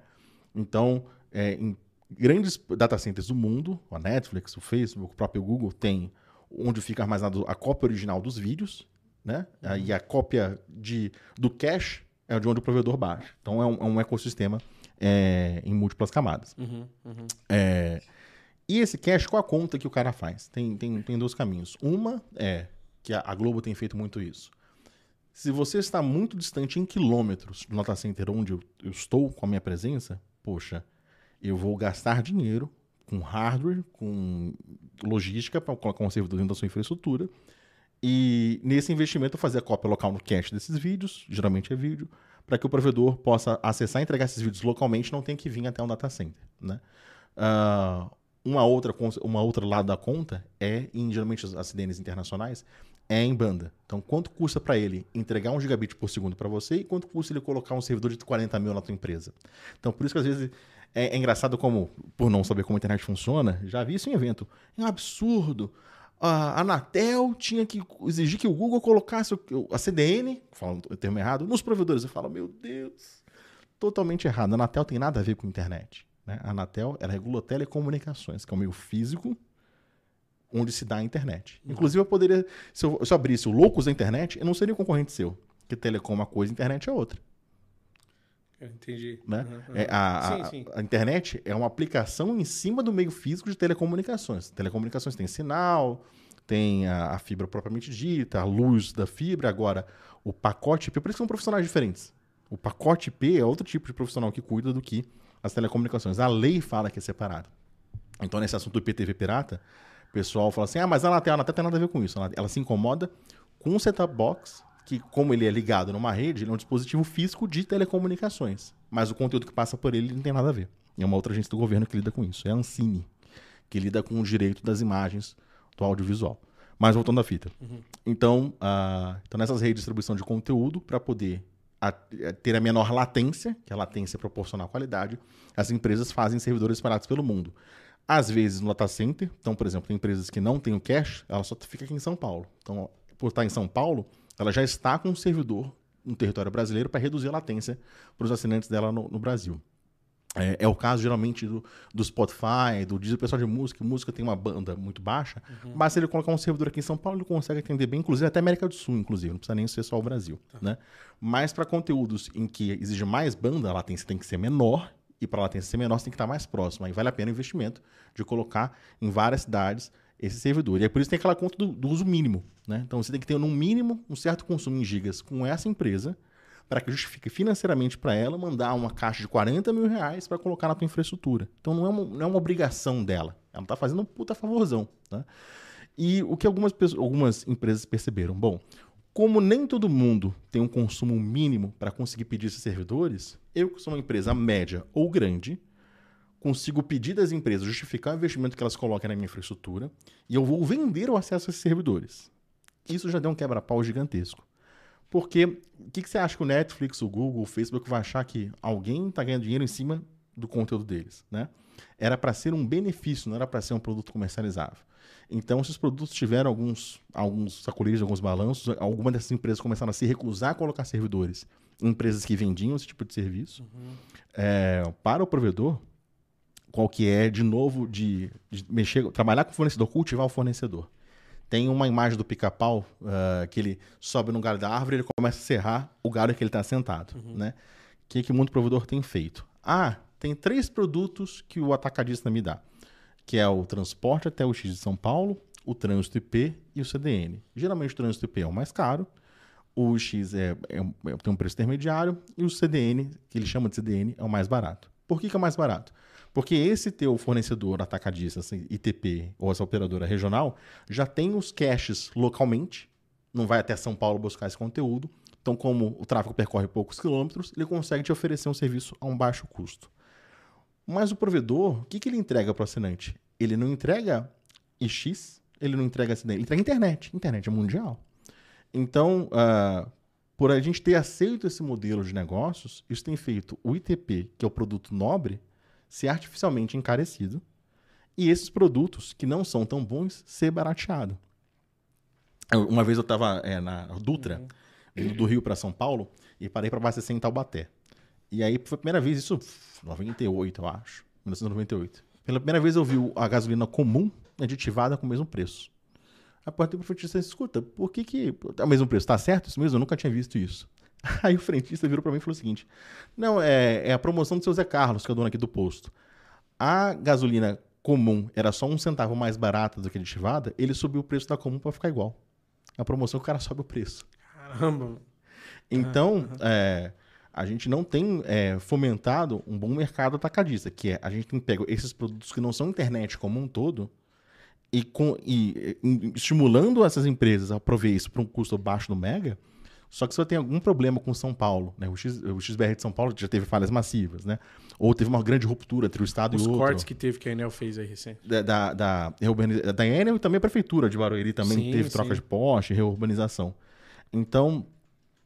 Então, é, em grandes data centers do mundo, a Netflix, o Facebook, o próprio Google tem onde fica armazenado a cópia original dos vídeos, né? E a cópia de, do cache é de onde o provedor baixa. Então é um, é um ecossistema é, em múltiplas camadas. Uhum, uhum. É, e esse cache, qual a conta que o cara faz? Tem, tem, tem dois caminhos. Uma é que a, a Globo tem feito muito isso. Se você está muito distante em quilômetros do data center onde eu, eu estou com a minha presença, poxa, eu vou gastar dinheiro com hardware, com logística para colocar um servidor dentro da sua infraestrutura. E nesse investimento eu fazer a cópia local no cache desses vídeos, geralmente é vídeo, para que o provedor possa acessar e entregar esses vídeos localmente, não tem que vir até um data center, né? Ah, uma outra uma outra lado da conta é em geralmente as CDNs internacionais é em banda. Então quanto custa para ele entregar um gigabit por segundo para você e quanto custa ele colocar um servidor de 40 mil na tua empresa? Então por isso que às vezes é, é engraçado como por não saber como a internet funciona, já vi isso em evento. É um absurdo. A Anatel tinha que exigir que o Google colocasse o- a CDN, falando o termo errado, nos provedores. Eu falo, meu Deus, totalmente errado. A Anatel tem nada a ver com internet. Né? A Anatel ela regula telecomunicações, que é o meio físico onde se dá a internet. Inclusive, eu poderia, se eu, se eu abrisse o Loucos da internet, eu não seria um concorrente seu. Porque telecom é uma coisa, internet é outra. Eu entendi. Né? Uhum, uhum. É, a, a- Sim, sim. a internet é uma aplicação em cima do meio físico de telecomunicações. Telecomunicações tem sinal, tem a, a fibra propriamente dita, a luz da fibra. Agora, o pacote IP, por isso que são profissionais diferentes. O pacote IP é outro tipo de profissional que cuida do que as telecomunicações. A lei fala que é separado. Então, nesse assunto do IPTV pirata, o pessoal fala assim: ah, mas a Anatel, a Anatel tem nada a ver com isso. Ela, ela se incomoda com um set-top box, que, como ele é ligado numa rede, ele é um dispositivo físico de telecomunicações. Mas o conteúdo que passa por ele não tem nada a ver. É uma outra agência do governo que lida com isso. É a Ancine, que lida com o direito das imagens do audiovisual. Mas voltando à fita. Então, ah, então, nessas redes de distribuição de conteúdo, para poder a- a- ter a menor latência, que a latência é proporcional à qualidade, as empresas fazem servidores espalhados pelo mundo. Às vezes no data center, então, por exemplo, tem empresas que não têm o cache, ela só fica aqui em São Paulo. Então, por estar em São Paulo, ela já está com um servidor no território brasileiro para reduzir a latência para os assinantes dela no, no Brasil. É, é o caso, geralmente, do, do Spotify, do Deezer, o pessoal de música. Música tem uma banda muito baixa, mas se ele colocar um servidor aqui em São Paulo, ele consegue atender bem, inclusive até América do Sul, inclusive. Não precisa nem ser só o Brasil. Né? Mas para conteúdos em que exige mais banda, a latência tem que ser menor, e para a latência ser menor, você tem que estar mais próximo. Aí vale a pena o investimento de colocar em várias cidades esse servidor. E aí por isso tem aquela conta do, do uso mínimo. Né? Então você tem que ter, no mínimo, um certo consumo em gigas com essa empresa para que justifique financeiramente para ela mandar uma caixa de 40 mil reais para colocar na tua infraestrutura. Então não é uma, não é uma obrigação dela. Ela está fazendo um puta favorzão. Né? E o que algumas, pessoas- algumas empresas perceberam? Bom, como nem todo mundo tem um consumo mínimo para conseguir pedir esses servidores, eu que sou uma empresa média ou grande, consigo pedir das empresas justificar o investimento que elas coloquem na minha infraestrutura e eu vou vender o acesso a esses servidores. Isso já deu um quebra-pau gigantesco. Porque o que, que você acha que o Netflix, o Google, o Facebook vai achar que alguém está ganhando dinheiro em cima do conteúdo deles, né? Era para ser um benefício, não era para ser um produto comercializável. Então, esses produtos tiveram alguns, alguns saculeiros, alguns balanços. Algumas dessas empresas começaram a se recusar a colocar servidores em empresas que vendiam esse tipo de serviço. É, para o provedor, qual que é, de novo, de, de mexer, trabalhar com o fornecedor, cultivar o fornecedor. Tem uma imagem do pica-pau ah, que ele sobe no galho da árvore e ele começa a serrar o galho que ele está sentado. Né? O que, que muito provedor tem feito? Ah, tem três produtos que o atacadista me dá, que é o transporte até o X de São Paulo, o trânsito IP e o CDN. Geralmente o trânsito IP é o mais caro, o X é, é é- tem um preço intermediário e o CDN, que ele chama de CDN, é o mais barato. Por que, que é o mais barato? Porque esse teu fornecedor atacadista, assim, ITP ou essa operadora regional, já tem os caches localmente, não vai até São Paulo buscar esse conteúdo. Então, como o tráfego percorre poucos quilômetros, ele consegue te oferecer um serviço a um baixo custo. Mas o provedor, o que, que ele entrega para o assinante? Ele não entrega IX, ele não entrega CDN, ele entrega internet. Internet é mundial. Então, ah, por a gente ter aceito esse modelo de negócios, isso tem feito o ITP, que é o produto nobre, ser artificialmente encarecido e esses produtos que não são tão bons ser barateado. Uma vez eu estava na Dutra, vindo do Rio para São Paulo, e parei para abastecer em Taubaté. E aí foi a primeira vez, isso, 98, eu acho, 1998. Pela primeira vez eu vi a gasolina comum aditivada com o mesmo preço. Aí perguntei pro frentista, escuta, por que que é o mesmo preço? Tá certo isso mesmo? Eu nunca tinha visto isso. Aí o frentista virou para mim e falou o seguinte, não, é, é a promoção do seu Zé Carlos, que é o dono aqui do posto. A gasolina comum era só um centavo mais barata do que a aditivada, ele subiu o preço da comum para ficar igual. A promoção o cara sobe o preço. Caramba. Então, é, a gente não tem é, fomentado um bom mercado atacadista, que é a gente tem pego esses produtos que não são internet como um todo e, com, e, e estimulando essas empresas a prover isso para um custo baixo do mega. Só que se você tem algum problema com São Paulo, né? o, X, o XBR de São Paulo já teve falhas massivas, né? ou teve uma grande ruptura entre o Estado Os e outro cortes que teve que a Enel fez aí recente. da, da, da, da Enel e também a prefeitura de Barueri também Sim, teve troca sim. de poste, reurbanização. Então,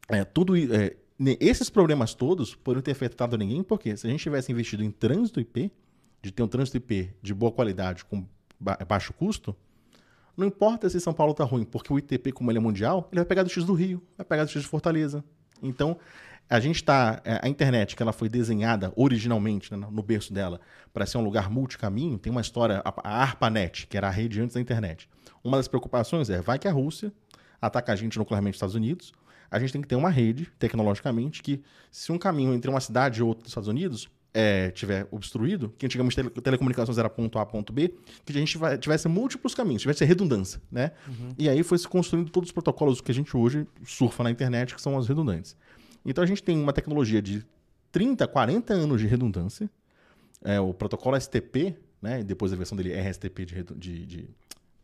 é, tudo é, esses problemas todos poderiam ter afetado ninguém, porque se a gente tivesse investido em trânsito IP, de ter um trânsito IP de boa qualidade com ba- baixo custo, não importa se São Paulo tá ruim, porque o ITP, como ele é mundial, ele vai pegar do X do Rio, vai pegar do X de Fortaleza. Então, a gente tá. é, A internet, que ela foi desenhada originalmente, né, no berço dela, para ser um lugar multicaminho, tem uma história, a ARPANET, que era a rede antes da internet. Uma das preocupações é: vai que a Rússia ataca a gente nuclearmente nos Estados Unidos, a gente tem que ter uma rede, tecnologicamente, que se um caminho entre uma cidade e outra dos Estados Unidos é, tiver obstruído, que antigamente tele, telecomunicações era ponto A, ponto B, que a gente vai- tivesse múltiplos caminhos, tivesse redundância, né? E aí foi se construindo todos os protocolos que a gente hoje surfa na internet, que são os redundantes. Então a gente tem uma tecnologia de 30, 40 anos de redundância, é, o protocolo STP, né, depois a versão dele RSTP de, redu- de, de,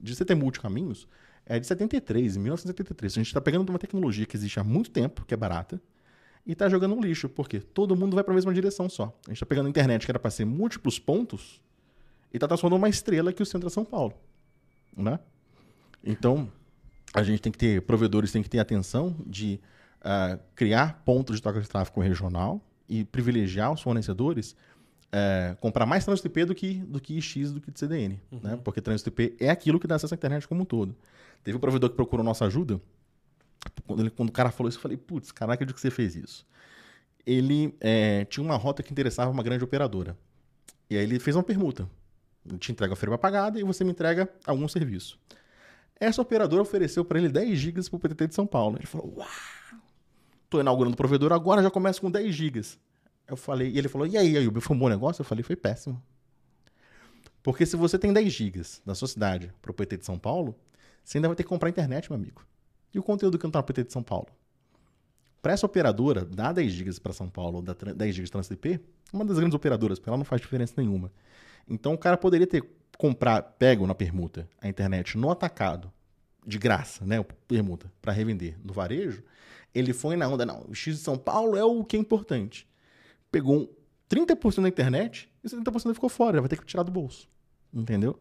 de CT multicaminhos, é de 73, em 1973. A gente está pegando uma tecnologia que existe há muito tempo, que é barata, e está jogando no lixo, porque todo mundo vai para a mesma direção só. A gente está pegando a internet que era para ser múltiplos pontos e está transformando uma estrela que o centro é São Paulo. Né? Então, a gente tem que ter, provedores têm que ter atenção de ah, criar pontos de troca de tráfego regional e privilegiar os fornecedores é, comprar mais trânsito IP do que, do que X do que de CDN, né? Porque trânsito IP é aquilo que dá acesso à internet como um todo. Teve um provedor que procurou nossa ajuda. Quando, ele- quando o cara falou isso, eu falei, putz, caraca, de que você fez isso? Ele é, tinha uma rota que interessava uma grande operadora. E aí ele fez uma permuta. Te entrega a firma pagada e você me entrega algum serviço. Essa operadora ofereceu para ele 10 gigas para o PTT de São Paulo. Ele falou, uau, tô inaugurando o provedor agora, já começo com 10 gigas. Eu falei, e ele falou, e aí, Ayub, foi um bom negócio? Eu falei, foi péssimo. Porque se você tem 10 gigas da sua cidade para o PT de São Paulo, você ainda vai ter que comprar internet, meu amigo. E o conteúdo que não tá no PT de São Paulo? Para essa operadora, dar 10 gigas para São Paulo, tran- 10 gigas de trânsito IP, uma das grandes operadoras, porque ela não faz diferença nenhuma. Então o cara poderia ter comprar, pegam na permuta a internet no atacado, de graça, né? Permuta, para revender no varejo, ele foi na onda, não, o X de São Paulo é o que é importante. Pegou 30% da internet e 70% ficou fora, vai ter que tirar do bolso. Entendeu?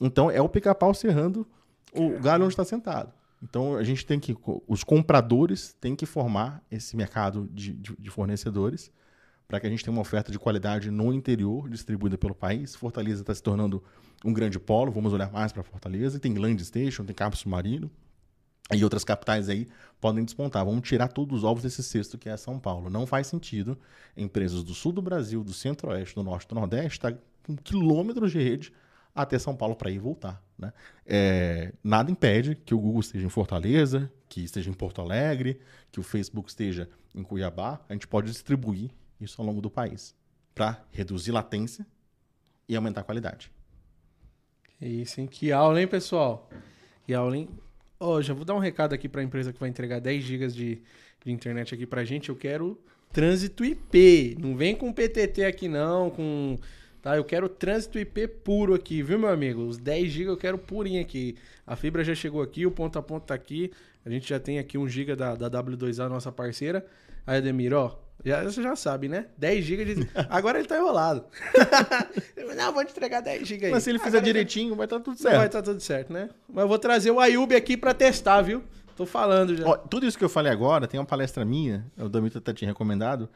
Então é o pica-pau serrando o galho onde está sentado. Então a gente tem que. Os compradores têm que formar esse mercado de, de, de fornecedores para que a gente tenha uma oferta de qualidade no interior, distribuída pelo país. Fortaleza está se tornando um grande polo, vamos olhar mais para Fortaleza. Tem Land Station, tem Cabo Submarino. E outras capitais aí podem despontar. Vamos tirar todos os ovos desse cesto que é São Paulo. Não faz sentido empresas do sul do Brasil, do centro-oeste, do norte do nordeste, tá com quilômetros de rede até São Paulo para ir e voltar. Né? É, nada impede que o Google esteja em Fortaleza, que esteja em Porto Alegre, que o Facebook esteja em Cuiabá. A gente pode distribuir isso ao longo do país para reduzir latência e aumentar a qualidade. Isso, hein? Que aula, hein, pessoal? Que aula, hein? Oh, já vou dar um recado aqui para a empresa que vai entregar 10 GB de, de internet aqui para gente. Eu quero trânsito IP. Não vem com PTT aqui não, com Tá? Eu quero trânsito IP puro aqui, viu, meu amigo? Os 10 GB eu quero purinho aqui. A fibra já chegou aqui, o ponto a ponto tá aqui. A gente já tem aqui 1 GB da, da W2A, nossa parceira. Aí, Ademir, ó, já, você já sabe, né? 10 GB de... Agora ele tá enrolado. não, vou te entregar 10 GB aí. Mas se ele fizer Agora direitinho, vai estar tá tudo certo. vai estar tá tudo certo, né? Mas eu vou trazer o Ayub aqui para testar, viu? Tô falando já. Ó, tudo isso que eu falei agora, tem uma palestra minha, o Damita tá te recomendado.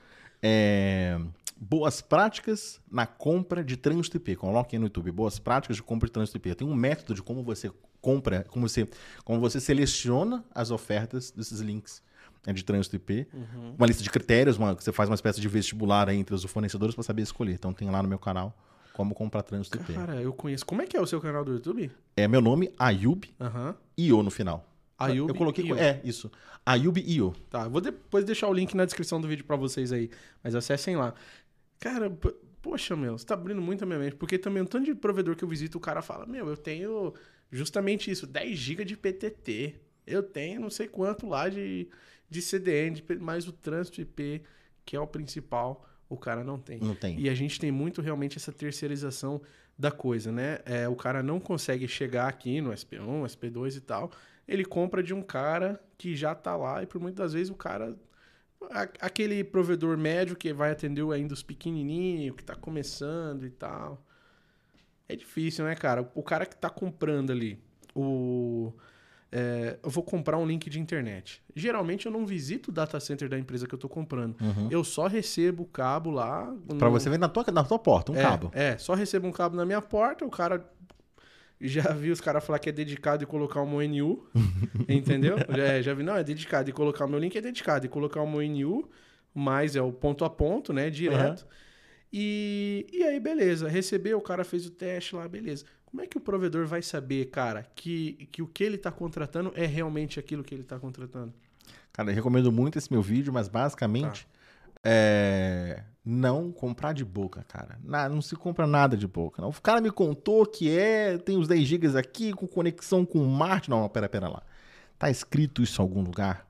É boas práticas na compra de trânsito IP. Coloque aí no YouTube, boas práticas de compra de trânsito IP. Tem um método de como você compra, como você, como você seleciona as ofertas desses links né, de trânsito IP. Uhum. Uma lista de critérios, uma, você faz uma espécie de vestibular entre os fornecedores para saber escolher. Então tem lá no meu canal como comprar trânsito IP. Cara, eu conheço. Como é que é o seu canal do YouTube? É meu nome, Ayub, uhum. Io no final. Ayub eu coloquei Io. É, isso. Ayub Io. Tá, vou depois deixar o link na descrição do vídeo para vocês aí. Mas acessem lá. Cara, poxa, meu, você tá abrindo muito a minha mente. Porque também um tanto de provedor que eu visito, o cara fala, meu, eu tenho justamente isso, 10 GB de PTT. Eu tenho não sei quanto lá de, de CDN, de, mas o trânsito IP, que é o principal, o cara não tem. Não tem. E a gente tem muito realmente essa terceirização da coisa, né? É, o cara não consegue chegar aqui no SP1, SP2 e tal. Ele compra de um cara que já tá lá e por muitas vezes o cara aquele provedor médio que vai atender ainda os pequenininhos, que está começando e tal. É difícil, né, cara? O cara que está comprando ali, o... É, eu vou comprar um link de internet. Geralmente eu não visito o data center da empresa que eu estou comprando. Uhum. Eu só recebo o cabo lá. Para você ver na tua, na tua porta, um é, cabo. É, só recebo um cabo na minha porta, o cara já vi os caras falar que é dedicado e colocar o meu NU, entendeu? Já, já vi, não, é dedicado e colocar o meu link é dedicado e colocar o meu NU, mas é o ponto a ponto, né, direto. Uhum. E, e aí, beleza, recebeu, o cara fez o teste lá, beleza. Como é que o provedor vai saber, cara, que, que o que ele está contratando é realmente aquilo que ele está contratando? Cara, eu recomendo muito esse meu vídeo, mas basicamente tá. É, não comprar de boca, cara. Não, não se compra nada de boca. Não. O cara me contou que é, tem os 10 GB aqui com conexão com Marte. Não, pera, pera lá. Tá escrito isso em algum lugar?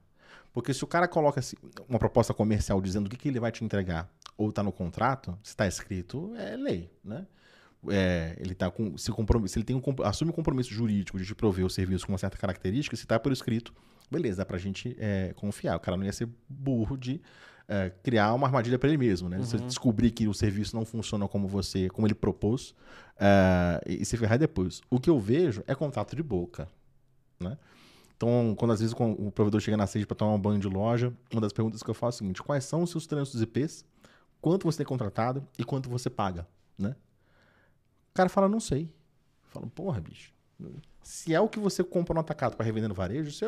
Porque se o cara coloca assim, uma proposta comercial dizendo o que, que ele vai te entregar, ou tá no contrato, se está escrito, é lei, né? É, ele tá com se, compromisso, ele tem um, assume um compromisso jurídico de te prover o serviço com uma certa característica, se está por escrito, beleza, dá pra gente é, confiar. O cara não ia ser burro de é, criar uma armadilha para ele mesmo, né? Uhum. Você descobrir que o serviço não funciona como você, como ele propôs, é, e se ferrar depois. O que eu vejo é contato de boca, né? Então, quando às vezes o provedor chega na sede para tomar um banho de loja, uma das perguntas que eu faço é a seguinte: quais são os seus trânsitos IPs? Quanto você tem contratado e quanto você paga, né? O cara fala, não sei. Fala, porra, bicho. Se é o que você compra no atacado para revender no varejo, isso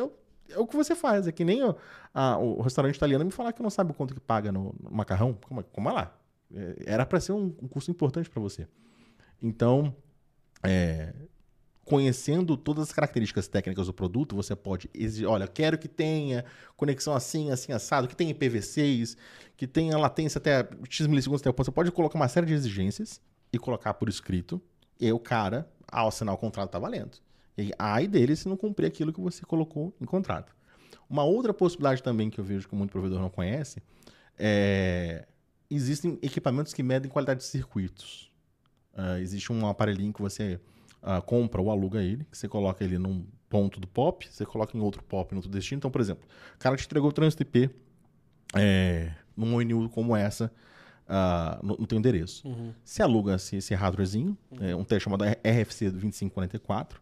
é é o que você faz. É que nem o, a, o restaurante italiano me falar que não sabe quanto que paga no, no macarrão. Como, como é lá? É, era para ser um, um custo importante para você. Então, é, conhecendo todas as características técnicas do produto, você pode exigir, olha, quero que tenha conexão assim, assim, assado, que tenha IPv6, que tenha latência até X milissegundos até Você pode colocar uma série de exigências e colocar por escrito, e o cara, ao assinar o contrato, tá valendo. E ai dele se não cumprir aquilo que você colocou em contrato. Uma outra possibilidade também que eu vejo que muito provedor não conhece é existem equipamentos que medem qualidade de circuitos. Ah, existe um aparelhinho que você ah, compra ou aluga ele, que você coloca ele num ponto do POP, você coloca em outro POP, em outro destino. Então, por exemplo, o cara te entregou o trânsito IP é, numa ONU como essa, ah, no, no teu endereço. Você aluga esse, esse hardwarezinho, é, um teste chamado RFC 2544,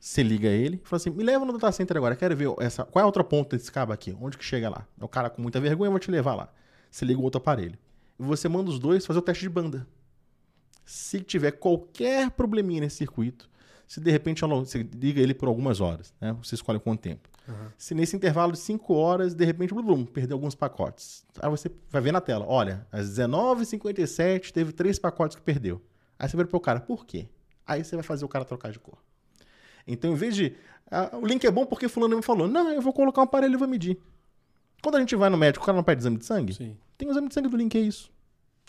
você liga ele e fala assim, me leva no data center agora, quero ver essa, qual é a outra ponta desse cabo aqui, onde que chega lá? O cara com muita vergonha, eu vou te levar lá. Você liga o outro aparelho. E você manda os dois fazer o teste de banda. Se tiver qualquer probleminha nesse circuito, se de repente você liga ele por algumas horas, né? Você escolhe quanto tempo. Se nesse intervalo de 5 horas, de repente, blum, blum, perdeu alguns pacotes. Aí você vai ver na tela, olha, às 19h57 teve três pacotes que perdeu. Aí você vira pro cara, por quê? Aí você vai fazer o cara trocar de cor. Então, em vez de. ah, o link é bom porque fulano me falou. Não, eu vou colocar um aparelho e vou medir. Quando a gente vai no médico, o cara não pede exame de sangue? Sim. Tem o exame de sangue do link, é isso.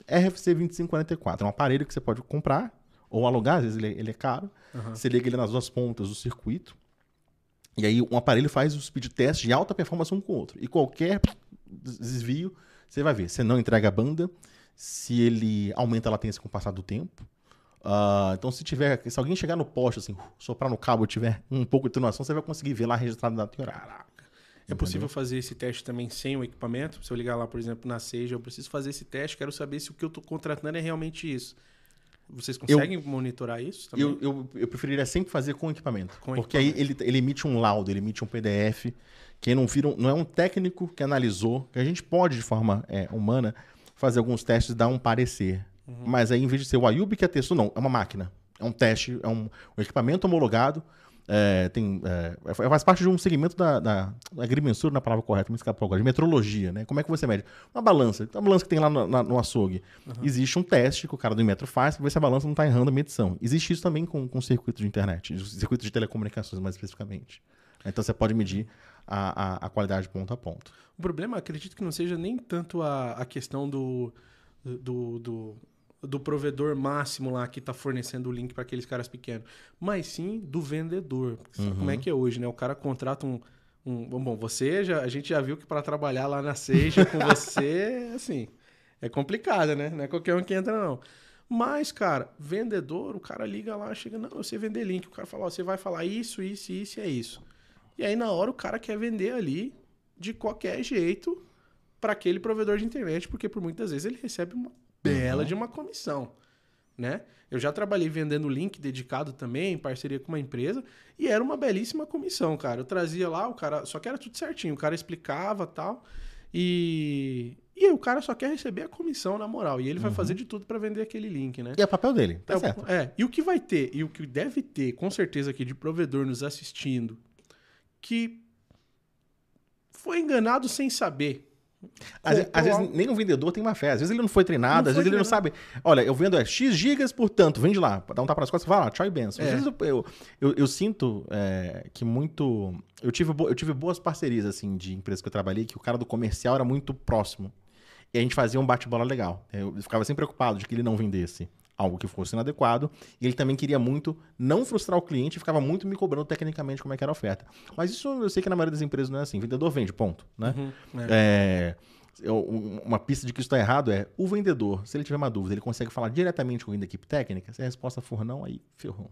RFC 2544. É um aparelho que você pode comprar ou alugar, às vezes ele, é- ele é caro. Você liga ele nas duas pontas do circuito. E aí um aparelho faz o speed test de alta performance um com o outro. E qualquer desvio, você vai ver. Você não entrega a banda, se ele aumenta a latência com o passar do tempo. Ah, então, se tiver. Se alguém chegar no poste, assim, soprar no cabo e tiver um pouco de atenuação, você vai conseguir ver lá registrado na e horário. É possível fazer esse teste também sem o equipamento? Se eu ligar lá, por exemplo, na Seja, eu preciso fazer esse teste, quero saber se o que eu estou contratando é realmente isso. Vocês conseguem monitorar isso também? Eu, eu, eu preferiria sempre fazer com equipamento. Com porque aí ele, ele emite um laudo, ele emite um PDF, que não, vira, não é um técnico que analisou, que a gente pode, de forma é, humana, fazer alguns testes e dar um parecer. Uhum. Mas aí, em vez de ser o Ayub que atestou, não, é uma máquina. É um teste, é um, um equipamento homologado. é, tem, é, faz parte de um segmento da, da, da agrimensura, na palavra correta, me escapou agora, de metrologia, né? Como é que você mede? Uma balança, uma balança que tem lá no, na- no açougue. Existe um teste que o cara do metro faz para ver se a balança não está errando a medição. Existe isso também com, com circuito de internet, circuito de telecomunicações mais especificamente. Então você pode medir a, a, a qualidade ponto a ponto. O problema, acredito que não seja nem tanto a, a questão do, do, do, do provedor máximo lá que está fornecendo o link para aqueles caras pequenos, mas sim do vendedor. Sabe como é que é hoje, né? O cara contrata um. um bom, você já, a gente já viu que para trabalhar lá na Seja com você, assim, é complicado, né? Não é qualquer um que entra, não. Mas, cara, vendedor, o cara liga lá, chega, não, eu sei vender link. O cara fala, ó, você vai falar isso, isso, isso e é isso. E aí, na hora, o cara quer vender ali de qualquer jeito para aquele provedor de internet, porque por muitas vezes ele recebe uma bela de uma comissão, né? Eu já trabalhei vendendo link dedicado também, em parceria com uma empresa, e era uma belíssima comissão, cara. Eu trazia lá, o cara, só que era tudo certinho, o cara explicava tal, e e aí o cara só quer receber a comissão na moral, e ele vai fazer de tudo para vender aquele link, né? E é papel dele, tá É, certo. é, e o que vai ter, e o que deve ter, com certeza aqui de provedor nos assistindo, que foi enganado sem saber. Às, Comprou às vezes nem o vendedor tem má fé. Às vezes ele não foi treinado, Não às foi vezes ele não sabe. Olha, eu vendo é X gigas, portanto, vende lá. Dá um tapa nas costas e fala, ah, tchau e benção. Às É. vezes eu, eu, eu- eu sinto é, que muito. Eu tive, eu tive boas parcerias, assim, de empresas que eu trabalhei, que o cara do comercial era muito próximo. E a gente fazia um bate-bola legal. Eu ficava sempre preocupado de que ele não vendesse algo que fosse inadequado. E ele também queria muito não frustrar o cliente e ficava muito me cobrando tecnicamente como é que era a oferta. Mas isso eu sei que na maioria das empresas não é assim. vendedor vende, ponto. Né? É, eu- um- uma pista de que isso está errado é o vendedor, se ele tiver uma dúvida, ele consegue falar diretamente com da equipe técnica. Se a resposta for não, aí ferrou.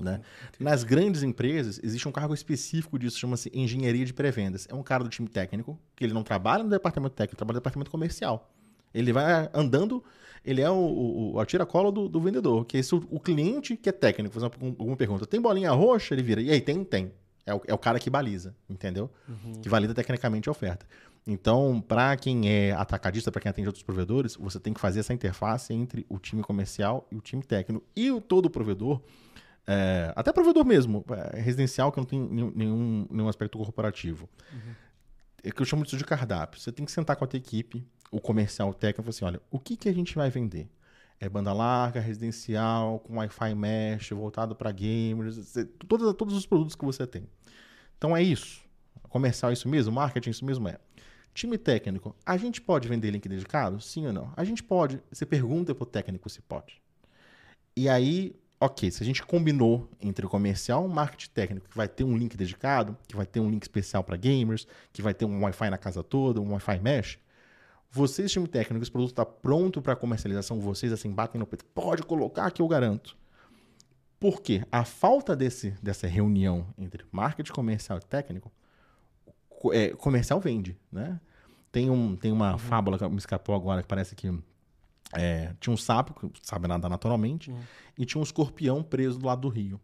Né? Nas grandes empresas, existe um cargo específico disso, chama-se engenharia de pré-vendas. É um cara do time técnico, que ele não trabalha no departamento técnico, ele trabalha no departamento comercial. Ele vai andando, ele é o, o, a do, do vendedor, que é esse, o, cliente que é técnico, faz uma- alguma pergunta. Tem bolinha roxa? Ele vira. E aí, tem? Tem. É o, é o cara que baliza, entendeu? Que valida tecnicamente a oferta. Então, para quem é atacadista, para quem atende outros provedores, você tem que fazer essa interface entre o time comercial e o time técnico. E o todo provedor, é, até provedor mesmo, é, residencial que não tem nenhum, nenhum, aspecto corporativo. É que eu chamo disso de cardápio. Você tem que sentar com a tua equipe, o comercial, o técnico, assim: olha, o que, que a gente vai vender? É banda larga, residencial, com Wi-Fi mesh, voltado para gamers, todos, todos os produtos que você tem. Então é isso. Comercial é isso mesmo? Marketing é isso mesmo? É. Time técnico, a gente pode vender link dedicado? Sim ou não? A gente pode. Você pergunta pro técnico se pode. E aí, ok, se a gente combinou entre o comercial e o marketing técnico, que vai ter um link dedicado, que vai ter um link especial para gamers, que vai ter um Wi-Fi na casa toda, um Wi-Fi mesh, Vocês, time técnico, esse produto está pronto para comercialização, vocês assim batem no peito. Pode colocar que eu garanto. Por quê? A falta desse, dessa reunião entre marketing comercial e técnico, co- é, comercial vende, né? Tem, um, tem uma fábula que me escapou agora que parece que é, tinha um sapo, que sabe nadar naturalmente, e tinha um escorpião preso do lado do rio.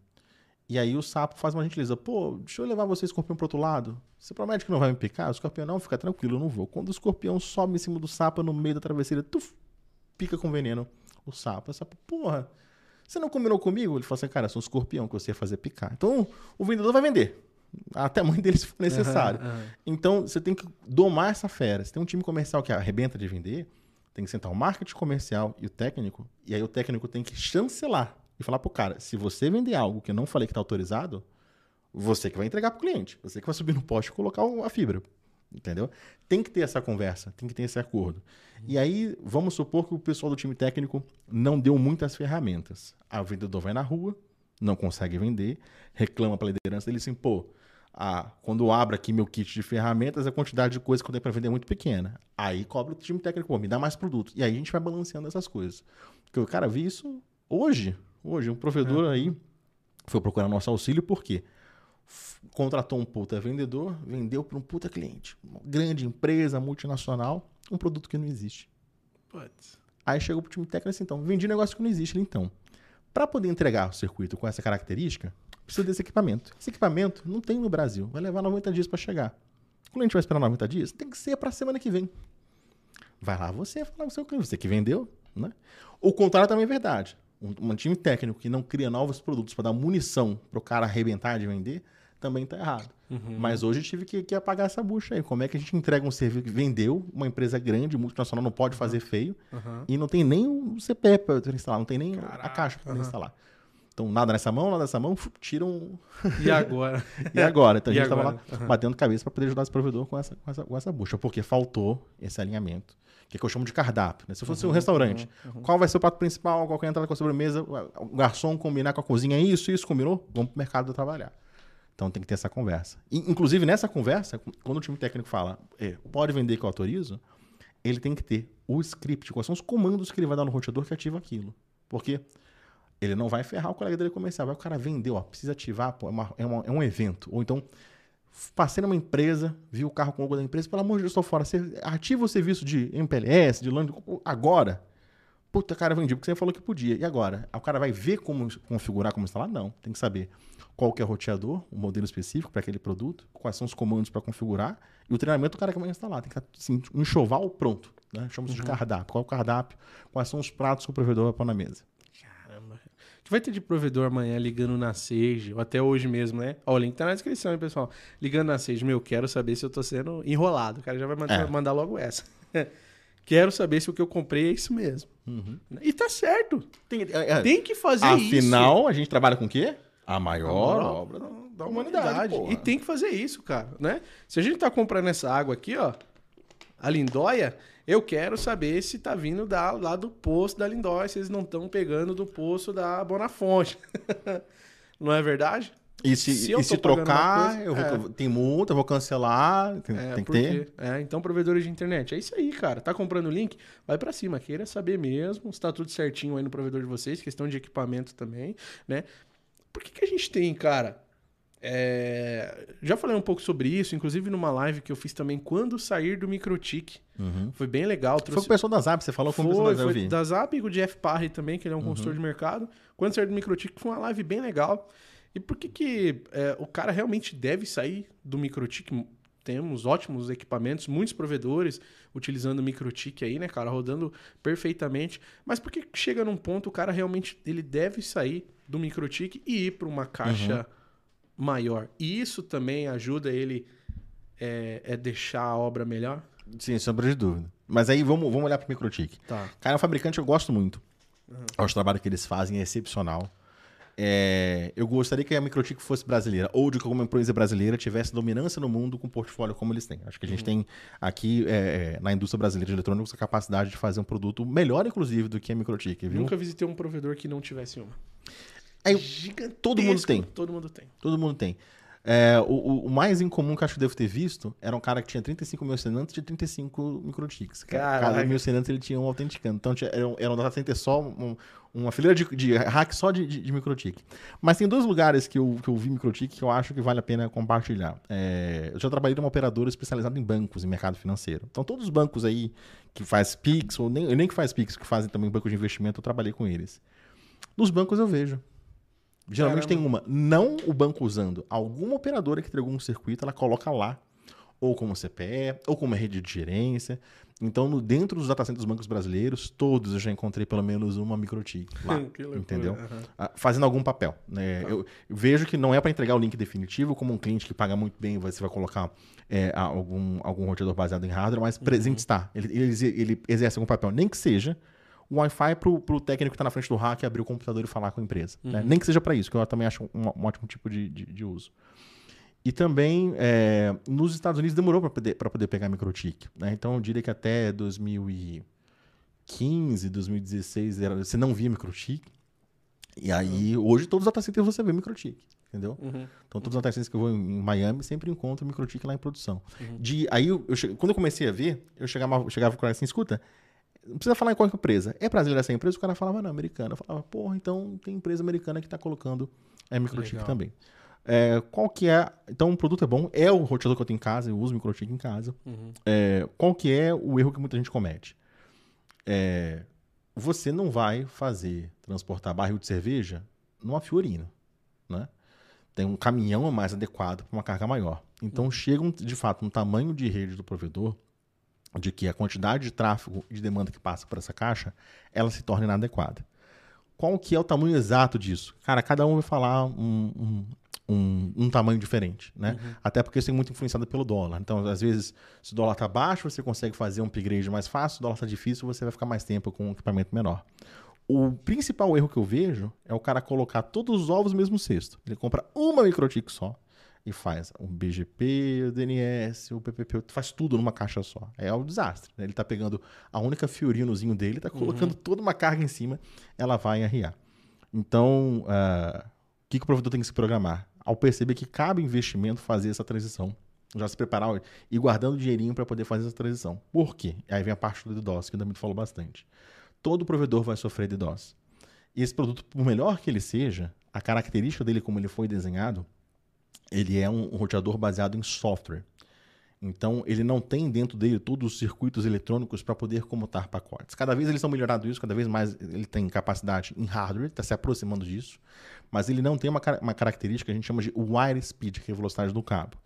E aí o sapo faz uma gentileza. Pô, deixa eu levar você, escorpião, pro outro lado. Você promete que não vai me picar? O escorpião, não, fica tranquilo, eu não vou. Quando o escorpião sobe em cima do sapo no meio da travesseira, tuf, pica com veneno o sapo. O sapo, porra, você não combinou comigo? Ele fala assim, cara, eu sou um escorpião que você ia fazer picar. Então o vendedor vai vender. Até a mãe dele se for necessário. Aham, aham. Então, você tem que domar essa fera. Se tem um time comercial que arrebenta de vender, tem que sentar o marketing comercial e o técnico, e aí o técnico tem que chancelar e falar pro cara, se você vender algo que eu não falei que tá autorizado, você que vai entregar pro cliente, você que vai subir no poste e colocar a fibra. Entendeu? Tem que ter essa conversa, tem que ter esse acordo. E aí, vamos supor que o pessoal do time técnico não deu muitas ferramentas. A vendedor vai na rua, não consegue vender, reclama para liderança dele assim, pô, a, quando eu abro aqui meu kit de ferramentas, a quantidade de coisas que eu tenho para vender é muito pequena. Aí cobra o time técnico, pô, me dá mais produto. E aí a gente vai balanceando essas coisas. Porque o cara vi isso hoje. Hoje, um provedor aí foi procurar nosso auxílio, por quê? F- Contratou um puta vendedor, vendeu para um puta cliente. Uma grande empresa, multinacional, um produto que não existe. Putz. Aí chegou pro time técnico assim, então, vendi um negócio que não existe ali, então. Para poder entregar o circuito com essa característica, precisa desse equipamento. Esse equipamento não tem no Brasil, vai levar 90 dias para chegar. O cliente vai esperar 90 dias? Tem que ser para semana que vem. Vai lá você falar com o seu cliente, você que vendeu, né? O contrário também é verdade. Um, um time técnico que não cria novos produtos para dar munição para o cara arrebentar de vender, também está errado. Mas hoje eu tive que, que apagar essa bucha aí. Como é que a gente entrega um serviço que vendeu, uma empresa grande, multinacional, não pode fazer feio, Aham. e não tem nem o CPF para instalar, não tem nem a Caraca, caixa para aham. instalar. Então, nada nessa mão, nada nessa mão, tiram. E agora? E agora? Então, a gente estava lá? Aham. batendo cabeça para poder ajudar esse provedor com essa, com, essa, com essa bucha, porque faltou esse alinhamento, que é que eu chamo de cardápio. né? Se fosse Uhum, um restaurante, qual vai ser o prato principal, qual é a entrada com a sobremesa, o o garçom combinar com a cozinha, é isso, isso, combinou? Vamos pro mercado trabalhar. Então tem que ter essa conversa. E, inclusive, nessa conversa, quando o time técnico fala, é, pode vender que eu autorizo, ele tem que ter o script, quais são os comandos que ele vai dar no roteador que ativa aquilo. Porque ele não vai ferrar o colega dele comercial. Vai o cara vendeu, ó, precisa ativar, pô, é, uma- é uma- é um evento. Ou então, passei numa empresa, vi o carro com o logo da empresa, pelo amor de Deus, estou fora. Você ativa o serviço de MPLS, de LAN, agora. Puta, cara, vendi, porque você falou que podia. E agora? O cara vai ver como configurar, como instalar? Não. Tem que saber qual que é o roteador, o modelo específico para aquele produto, quais são os comandos para configurar, e o treinamento do cara que vai instalar. Tem que estar assim, um enxoval pronto. Né? Chamamos de cardápio. Qual é o cardápio? Quais são os pratos que o provedor vai pôr na mesa? Que vai ter de provedor amanhã ligando na Sage, ou até hoje mesmo, né? Ó, o link tá na descrição, hein, pessoal. Ligando na Sage, meu, quero saber se eu tô sendo enrolado. O cara já vai mandar, É. mandar logo essa. quero saber se o que eu comprei é isso mesmo. E tá certo. Tem, é, é, Tem que fazer isso. Afinal, a gente trabalha com o quê? A maior Maior obra da, da humanidade. humanidade. E tem que fazer isso, cara, né? Se a gente tá comprando essa água aqui, ó, a Lindóia, eu quero saber se tá vindo da, lá do poço da Lindóia, se eles não estão pegando do poço da Bonafonte. não é verdade? E se, Se e eu se trocar, uma eu coisa- vou, tem multa, eu vou cancelar. Tem, É, tem que ter. É, então, provedores de internet. É isso aí, cara. Tá comprando o link? Vai pra cima. Queira saber mesmo se tá tudo certinho aí no provedor de vocês. Questão de equipamento também, né? Por que, que a gente tem, cara? É, Já falei um pouco sobre isso, inclusive numa live que eu fiz também, quando sair do Microtik. Uhum. Foi bem legal. Foi com Trouxe... o pessoal da Zap, você falou com o pessoal Foi, da Zap, foi da Zap e o Jeff Parry também, que ele é um consultor de mercado. Quando saiu do Microtik, foi uma live bem legal. E por que, que é, o cara realmente deve sair do Microtik? Temos ótimos equipamentos, muitos provedores utilizando o Microtik aí, né, cara, rodando perfeitamente. Mas por que chega num ponto o cara realmente ele deve sair do Microtik e ir para uma caixa maior? E isso também ajuda ele é, é deixar a obra melhor? Sim, sem sombra de dúvida. Mas aí vamos, vamos olhar pro Microtik. Tá. Cara, é um fabricante que eu gosto muito. Acho o trabalho que eles fazem é excepcional. É, eu gostaria que a Microtik fosse brasileira, ou de que alguma empresa brasileira tivesse dominância no mundo com o portfólio como eles têm. Acho que a gente tem aqui é, é, na indústria brasileira de eletrônicos a capacidade de fazer um produto melhor, inclusive, do que a Microtik, viu? Nunca visitei um provedor que não tivesse uma. Aí, Gigantesco. todo mundo tem. Todo mundo tem. Todo mundo tem. É, o, o- mais incomum que eu acho que eu devo ter visto era um cara que tinha 35 mil assinantes e 35 microtics. Cada mil assinantes ele tinha um autenticando. Então tinha, era, um, era um data center só, um- uma fileira de, de hack só de, de, de microtik. Mas tem dois lugares que eu, que eu vi microtik que eu acho que vale a pena compartilhar. É, eu já trabalhei numa operadora especializada em bancos, em mercado financeiro. Então todos os bancos aí que faz Pix, ou nem, nem que faz Pix, que fazem também banco de investimento, eu trabalhei com eles. Nos bancos eu vejo. Geralmente Caramba. tem uma, não o banco usando, alguma operadora que entregou um circuito, ela coloca lá, ou como CPE, ou como rede de gerência. Então, no- dentro dos data centers dos bancos brasileiros, todos eu já encontrei pelo menos uma microtik lá, entendeu? Ah, Fazendo algum papel. né? Eu, eu vejo que não é para entregar o link definitivo, como um cliente que paga muito bem, você vai colocar é, algum, algum roteador baseado em hardware, mas presente está. Ele, ele, ele exerce algum papel, nem que seja o Wi-Fi pro, pro técnico que está na frente do hack abrir o computador e falar com a empresa. né? Nem que seja para isso, que eu também acho um, um ótimo tipo de, de, de uso. E também, é, nos Estados Unidos demorou para poder, pra poder pegar microtik. Né? Então, eu diria que até 2015, 2016, era, você não via microtik. E aí, hoje, todos os data centers você vê microtik, entendeu? Uhum. Então, todos os data centers que eu vou em Miami sempre encontro microtik lá em produção. Uhum. De, aí, eu, eu quando eu comecei a ver, eu chegava, chegava com o cara assim, escuta, não precisa falar em qual empresa. É brasileira essa empresa? O cara falava, não, americana. Eu falava, porra, então tem empresa americana que está colocando é, microchip Legal. também. É, qual que é... Então, o produto é bom, é o roteador que eu tenho em casa, eu uso microchip em casa. Uhum. É, qual que é o erro que muita gente comete? É, você não vai fazer transportar barril de cerveja numa Fiorino, né? Tem um caminhão mais adequado para uma carga maior. Então chega um- de fato um tamanho de rede do provedor de que a quantidade de tráfego e de demanda que passa por essa caixa, ela se torna inadequada. Qual que é o tamanho exato disso? Cara, cada um vai falar um, um, um- um tamanho diferente, né? Até porque isso é muito influenciado pelo dólar. Então, às vezes, se o dólar está baixo, você consegue fazer um upgrade mais fácil. Se o dólar está difícil, você vai ficar mais tempo com um equipamento menor. O principal erro que eu vejo é o cara colocar todos os ovos no mesmo cesto. Ele compra uma microtik só e faz o BGP, o DNS, o PPP, faz tudo numa caixa só. É um desastre. né? Ele tá pegando a única fiorinozinho dele, tá colocando toda uma carga em cima, ela vai arriar. Então, ah, o que, que o provedor tem que se programar? Ao perceber que cabe investimento fazer essa transição. Já se preparar e guardando dinheirinho para poder fazer essa transição. Por quê? Aí vem a parte do DDoS, que o Damito falou bastante. Todo provedor vai sofrer DDoS. E esse produto, por melhor que ele seja, a característica dele, como ele foi desenhado, ele é um, roteador baseado em software. Então, ele não tem dentro dele todos os circuitos eletrônicos para poder comutar pacotes. Cada vez eles estão melhorando isso, cada vez mais ele tem capacidade em hardware, está se aproximando disso, mas ele não tem uma, uma característica que a gente chama de wire speed, que é a velocidade do cabo.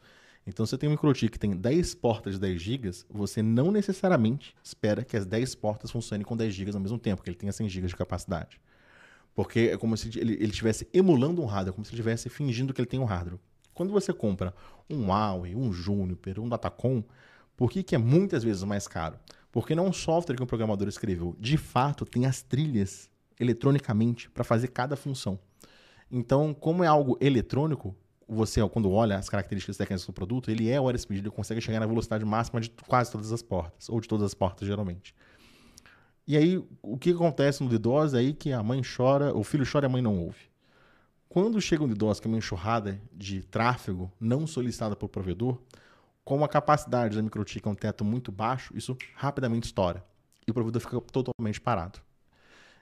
Então, você tem um microchip que tem 10 portas de 10 GB, você não necessariamente espera que as 10 portas funcionem com 10 GB ao mesmo tempo, que ele tenha 100 GB de capacidade. Porque é como se ele estivesse emulando um hardware, como se ele estivesse fingindo que ele tem um hardware. Quando você compra um Huawei, um Juniper, um Datacom, por que, que é muitas vezes mais caro? Porque não é um software que o programador escreveu. De fato, tem as trilhas eletronicamente para fazer cada função. Então, como é algo eletrônico, você, quando olha as características técnicas do produto, ele é wire speed, ele consegue chegar na velocidade máxima de quase todas as portas, ou de todas as portas, geralmente. E aí, o que acontece no DDoS é aí que a mãe chora, o filho chora e a mãe não ouve. Quando chega um DDoS, que é uma enxurrada de tráfego não solicitada pelo provedor, com a capacidade da microtik é um teto muito baixo, isso rapidamente estoura. E o provedor fica totalmente parado.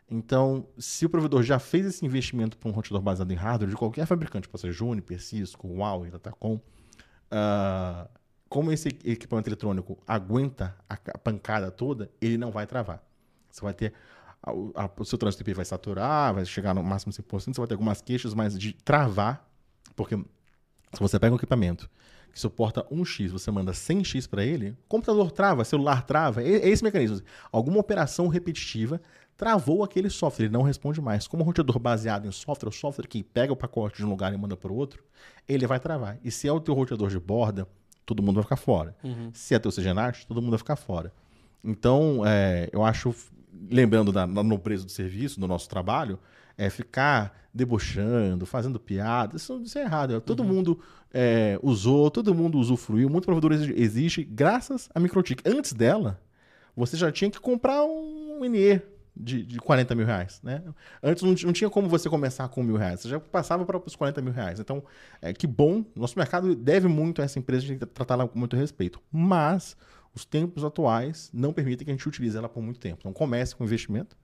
Então, se o provedor já fez esse investimento para um roteador baseado em hardware de qualquer fabricante, pode ser Juniper, Cisco, Huawei, Datacom, ah, como esse equipamento eletrônico aguenta a ca- pancada toda, ele não vai travar. Você vai ter. A- a- o seu trânsito IP vai saturar, vai chegar no máximo 5%, você vai ter algumas queixas, mas de travar, porque se você pega um equipamento que suporta 1x, você manda 100x para ele, computador trava, celular trava, é, é esse mecanismo. Alguma operação repetitiva travou aquele software, ele não responde mais. Como um roteador baseado em software, o software que pega o pacote de um lugar e manda para o outro, ele vai travar. E se é o teu roteador de borda, todo mundo vai ficar fora. Se é teu CGNAT, todo mundo vai ficar fora. Então, é, eu acho, lembrando da, da nobreza do serviço, do nosso trabalho, é ficar debochando, fazendo piada, isso, isso é errado. Todo mundo é, usou, todo mundo usufruiu, muito provedor exi- existe graças à Microtik. Antes dela, você já tinha que comprar um NE de, de 40 mil reais, né? Antes não, não tinha como você começar com mil reais, você já passava para os 40 mil reais. Então, é, que bom, nosso mercado deve muito a essa empresa, a gente tem que tratá-la com muito respeito. Mas os tempos atuais não permitem que a gente utilize ela por muito tempo. Então, comece com investimento.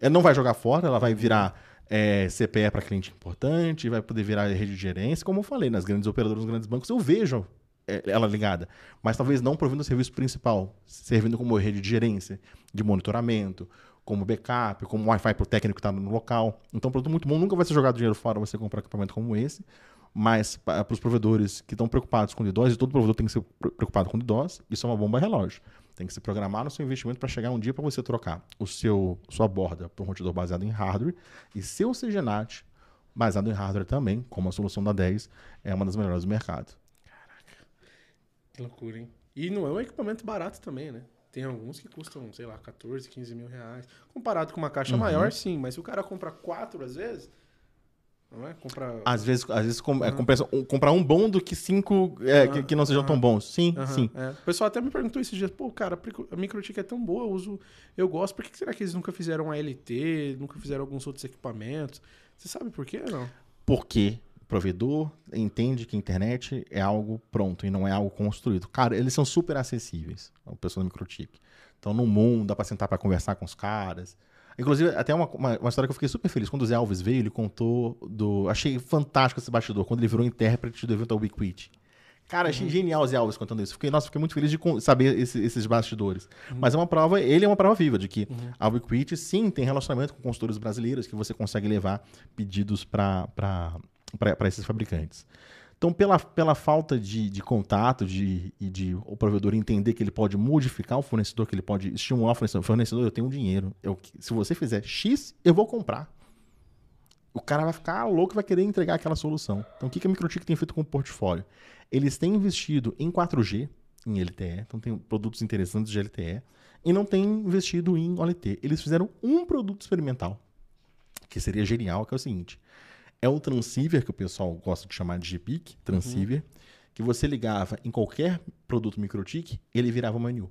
Ela não vai jogar fora, ela vai virar é, CPE para cliente importante, vai poder virar rede de gerência, como eu falei, nas grandes operadoras, nos grandes bancos, eu vejo é, ela ligada, mas talvez não provendo o serviço principal, servindo como rede de gerência, de monitoramento, como backup, como Wi-Fi para o técnico que está no local. Então, um produto muito bom, nunca vai ser jogado dinheiro fora você comprar equipamento como esse, mas para os provedores que estão preocupados com DDoS, e todo provedor tem que ser pre- preocupado com DDoS, isso é uma bomba relógio. Tem que se programar no seu investimento para chegar um dia para você trocar o seu sua borda por um roteador baseado em hardware e seu CGNAT baseado em hardware também, como a solução da 10 é uma das melhores do mercado. Que loucura, hein? E não é um equipamento barato também, né? Tem alguns que custam, sei lá, 14, 15 mil reais. Comparado com uma caixa Uhum. maior, sim. Mas se o cara compra quatro, às vezes... Não é? Compra... Às vezes, às vezes com- é, compensa um- comprar um bom do que cinco é, que, que não sejam tão bons. Sim, sim. é. O pessoal até me perguntou esses dias, pô, cara, a micro- a microtik é tão boa, eu uso, eu gosto, por que será que eles nunca fizeram a LT, nunca fizeram alguns outros equipamentos? Você sabe por quê, não? Porque o provedor entende que a internet é algo pronto e não é algo construído. Cara, eles são super acessíveis, o pessoal da Microtik. Então, no mundo, dá pra sentar pra conversar com os caras. Inclusive, até uma, uma, uma história que eu fiquei super feliz. Quando o Zé Alves veio, ele contou do... Achei fantástico esse bastidor, quando ele virou intérprete do evento Ubiquiti. Cara, achei genial o Zé Alves contando isso. Fiquei, nossa, fiquei muito feliz de saber esse- esses bastidores. Mas é uma prova, ele é uma prova viva de que a Ubiquiti, sim, tem relacionamento com consultores brasileiros que você consegue levar pedidos para esses fabricantes. Então, pela, pela falta de, de contato de, e de o provedor entender que ele pode modificar o fornecedor, que ele pode estimular o fornecedor, fornecedor eu tenho dinheiro. Eu, se você fizer X, eu vou comprar. O cara vai ficar louco e vai querer entregar aquela solução. Então, o que que a Microtik tem feito com o portfólio? Eles têm investido em 4G, em LTE, então tem produtos interessantes de LTE, e não têm investido em OLT. Eles fizeram um produto experimental, que seria genial, que é o seguinte. É o transceiver, que o pessoal gosta de chamar de GPIC, transceiver, que você ligava em qualquer produto Microtik, ele virava uma NU.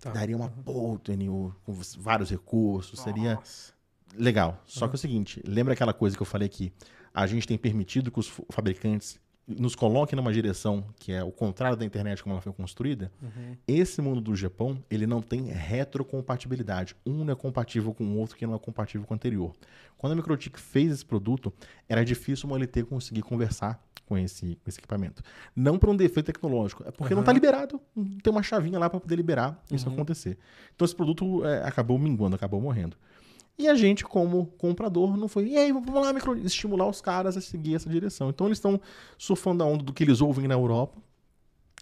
Tá. Daria uma puta NU, com vários recursos, seria Nossa. legal. Só que é o seguinte, lembra aquela coisa que eu falei que a gente tem permitido que os fa- fabricantes nos coloquem numa direção que é o contrário da internet como ela foi construída? Esse mundo do Japão, ele não tem retrocompatibilidade. Um não é compatível com o outro que não é compatível com o anterior. Quando a Microtik fez esse produto, era difícil uma LT conseguir conversar com esse, com esse equipamento. Não por um defeito tecnológico, é porque não está liberado. Não tem uma chavinha lá para poder liberar isso acontecer. Então esse produto é, acabou minguando, acabou morrendo. E a gente, como comprador, não foi. E aí, vamos lá, micro... estimular os caras a seguir essa direção. Então, eles estão surfando a onda do que eles ouvem na Europa,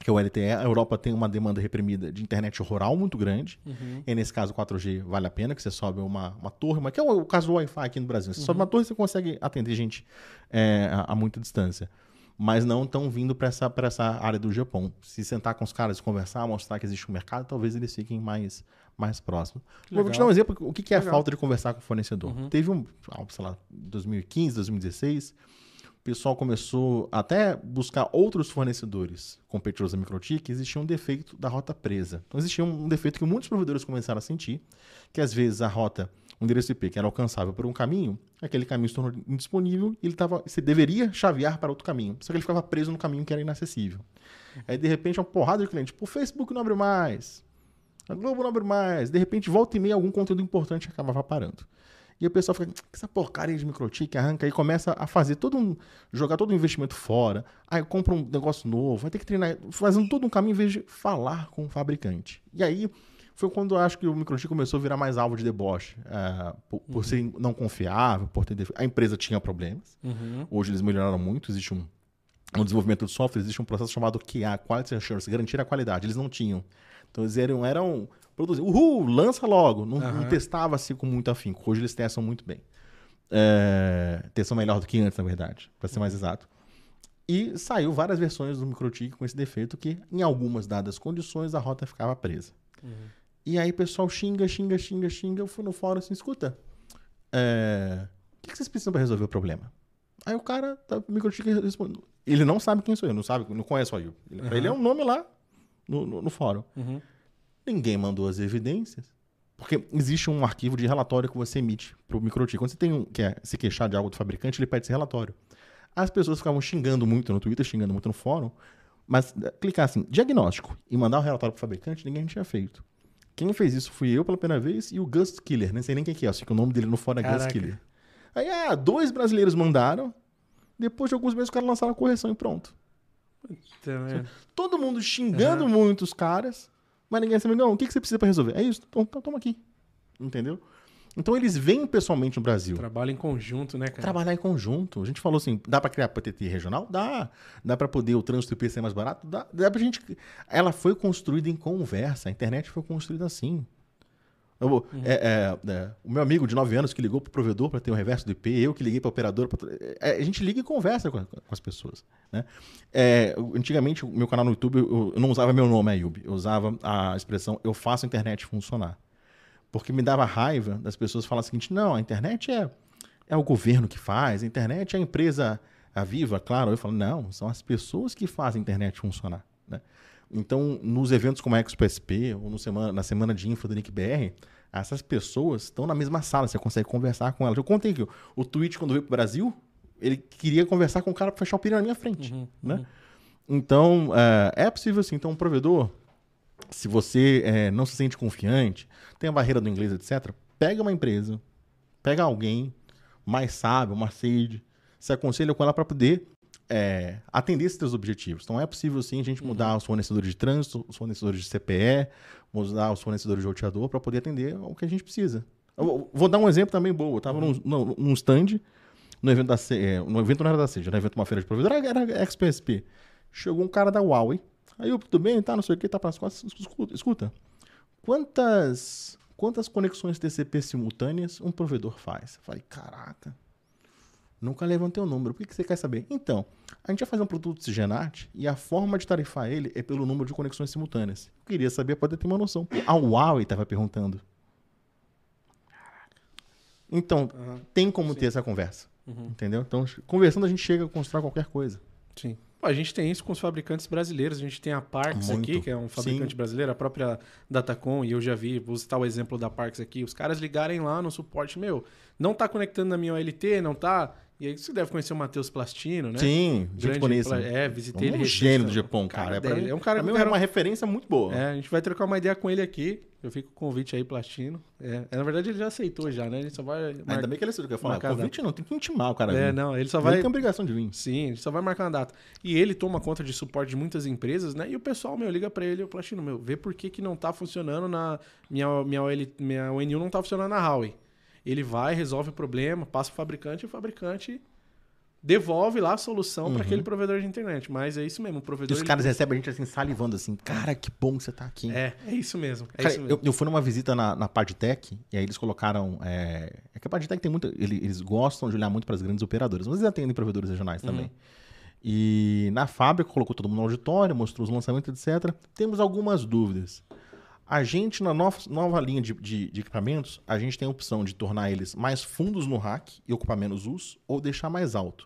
que é o LTE. A Europa tem uma demanda reprimida de internet rural muito grande. Uhum. E nesse caso, 4G vale a pena, que você sobe uma, uma torre, uma, que é o, caso do Wi-Fi aqui no Brasil. Você sobe uma torre e você consegue atender gente é, a, a muita distância. Mas não estão vindo para essa, pra essa área do Japão. Se sentar com os caras, conversar, mostrar que existe um mercado, talvez eles fiquem mais, mais próximos. Vou Legal. te dar um exemplo. O que, que é a Legal. falta de conversar com o fornecedor? Teve um, ah, sei lá, 2015, 2016, o pessoal começou até buscar outros fornecedores competidores da Microtik, existia um defeito da rota presa. Então existia um defeito que muitos provedores começaram a sentir, que às vezes a rota, um endereço IP que era alcançável por um caminho, aquele caminho se tornou indisponível e ele tava, você deveria chavear para outro caminho. Só que ele ficava preso no caminho que era inacessível. Aí de repente uma porrada de cliente, o Facebook não abre mais, a Globo não abre mais, de repente volta e meia algum conteúdo importante acabava parando. E o pessoal fica, "Que essa porcaria de microtik arranca e começa a fazer todo um. jogar todo o investimento fora. Aí compra um negócio novo, vai ter que treinar, fazendo todo um caminho em vez de falar com o fabricante. E aí foi quando eu acho que o microtik começou a virar mais alvo de deboche. eh, por, por ser não confiável, por ter. A empresa tinha problemas. Uhum. Hoje eles melhoraram muito, existe um. No desenvolvimento de software, existe um processo chamado QA, Quality Assurance, garantir a qualidade. Eles não tinham. Então eles eram, eram produzir. Uhul, lança logo. Não, não Aham. testava assim com muito afinco. Hoje eles testam muito bem. É, testam melhor do que antes, na verdade, para ser mais exato. E saiu várias versões do microtik com esse defeito que, em algumas dadas condições, a rota ficava presa. E aí o pessoal xinga, xinga, xinga, xinga. Eu fui no fórum assim, escuta, é, o que vocês precisam para resolver o problema? Aí o cara, tá, o microtik responde. Ele não sabe quem sou eu, não sabe, não conhece o Ayu. Ele, pra ele é um nome lá no, no, no fórum. Uhum. Ninguém mandou as evidências. Porque existe um arquivo de relatório que você emite para o microchip. Quando você tem um, quer se queixar de algo do fabricante, ele pede esse relatório. As pessoas ficavam xingando muito no Twitter, xingando muito no fórum, mas eh, clicar assim, diagnóstico, e mandar o relatório para o fabricante, ninguém tinha feito. Quem fez isso fui eu pela primeira vez e o Gus Killer, nem sei nem quem que é, só que o nome dele no fórum é Gus. Killer. Aí, ah, dois brasileiros mandaram, depois de alguns meses os caras lançaram a correção e pronto. Todo mundo xingando muito os caras, mas ninguém sabe, não, o que, que você precisa pra resolver? É isso, então, então toma aqui. Entendeu? Então eles vêm pessoalmente no Brasil. Trabalho em conjunto, né, cara? Trabalhar em conjunto. A gente falou assim, dá pra criar PTT regional? Dá. Dá pra poder o trânsito IP ser mais barato? Dá. Dá pra gente... Ela foi construída em conversa. A internet foi construída assim. Eu vou- é, é, é, o meu amigo de 9 anos que ligou pro provedor para ter o reverso do IP, eu que liguei para operador. pra- é, a gente liga e conversa com, a- com as pessoas. Né? É, antigamente, o meu canal no YouTube, eu, eu não usava meu nome, Ayub. Eu usava a expressão eu faço a internet funcionar. Porque me dava raiva das pessoas falarem o seguinte: não, a internet é, é o governo que faz, a internet é a empresa a Viva, claro. Eu falo, não, são as pessoas que fazem a internet funcionar. Né? Então, nos eventos como a Expo SP, ou semana, na semana de info do Nick BR, essas pessoas estão na mesma sala, você consegue conversar com elas. Eu contei que o, o Twitch, quando veio pro Brasil, ele queria conversar com o cara para fechar o pino na minha frente. Uhum, né? Então, é, é possível sim. Então, um provedor, se você é, não se sente confiante, tem a barreira do inglês, etc., pega uma empresa, pega alguém mais sábio, mais sage, se aconselha com ela para poder é, atender esses teus objetivos. Então, é possível sim a gente mudar os fornecedores de trânsito, os fornecedores de CPE, mudar os fornecedores de roteador para poder atender o que a gente precisa. Eu vou- dar um exemplo também boa. Eu estava num, num, num stand, no evento da C- é, no evento não era da era um evento de uma feira de provedor, era, era XPSP. Chegou um cara da Huawei. Aí eu, tudo bem, tá, não sei o que, tá para as costas. Escuta, escuta. Quantas, quantas conexões TCP simultâneas um provedor faz? Eu falei, caraca. Nunca levantei o número. Por que, que você quer saber? Então, a gente vai fazer um produto Cigenat e a forma de tarifar ele é pelo número de conexões simultâneas. Eu queria saber para ter uma noção. A Huawei estava perguntando. Então, Aham, tem como ter essa conversa. Entendeu? Então, conversando, a gente chega a construir qualquer coisa. Sim. Pô, a gente tem isso com os fabricantes brasileiros. A gente tem a Parks Muito. aqui, que é um fabricante Sim. brasileiro, a própria Datacom, e eu já vi, vou citar o exemplo da Parks aqui, os caras ligarem lá no suporte, meu, não tá conectando na minha OLT, não tá. E aí você deve conhecer o Matheus Plastino, né? Sim, japonesa. pla- É, visitei um ele. gênio do. Japão, Cara, cara. É, É um cara que eu é uma referência muito boa. É, a gente vai trocar uma ideia com ele aqui. Eu fico com o convite aí, Plastino. É, é, na verdade, ele já aceitou já, né? Ele só vai. Ainda marcar- bem que ele que eu falar. Convite não, tem que intimar o cara. É, vir. não, ele só Ele vai. tem obrigação de vir. Sim, ele só vai marcar uma data. E ele toma conta de suporte de muitas empresas, né? E o pessoal, meu, liga pra ele, o Platino, meu, vê por que, que não tá funcionando na. Minha, minha, OL, minha ONU não tá funcionando na Huawei. Ele vai, resolve o problema, passa o fabricante e o fabricante devolve lá a solução pra aquele provedor de internet. Mas é isso mesmo, o E provedor. os ele- caras recebem a gente assim, salivando assim. Cara, que bom que você tá aqui. É, é isso mesmo. É Cara, isso mesmo. eu, eu fui numa visita na, na e aí eles colocaram. É, é que a Pardtech tem muita. ele- Eles gostam de olhar muito para as grandes operadoras, mas eles atendem provedores regionais Uhum. também. E na fábrica colocou todo mundo no auditório, mostrou os lançamentos, etc. Temos algumas dúvidas. A gente, na nova, nova linha de, de- de equipamentos, a gente tem a opção de tornar eles mais fundos no rack e ocupar menos uso, ou deixar mais alto.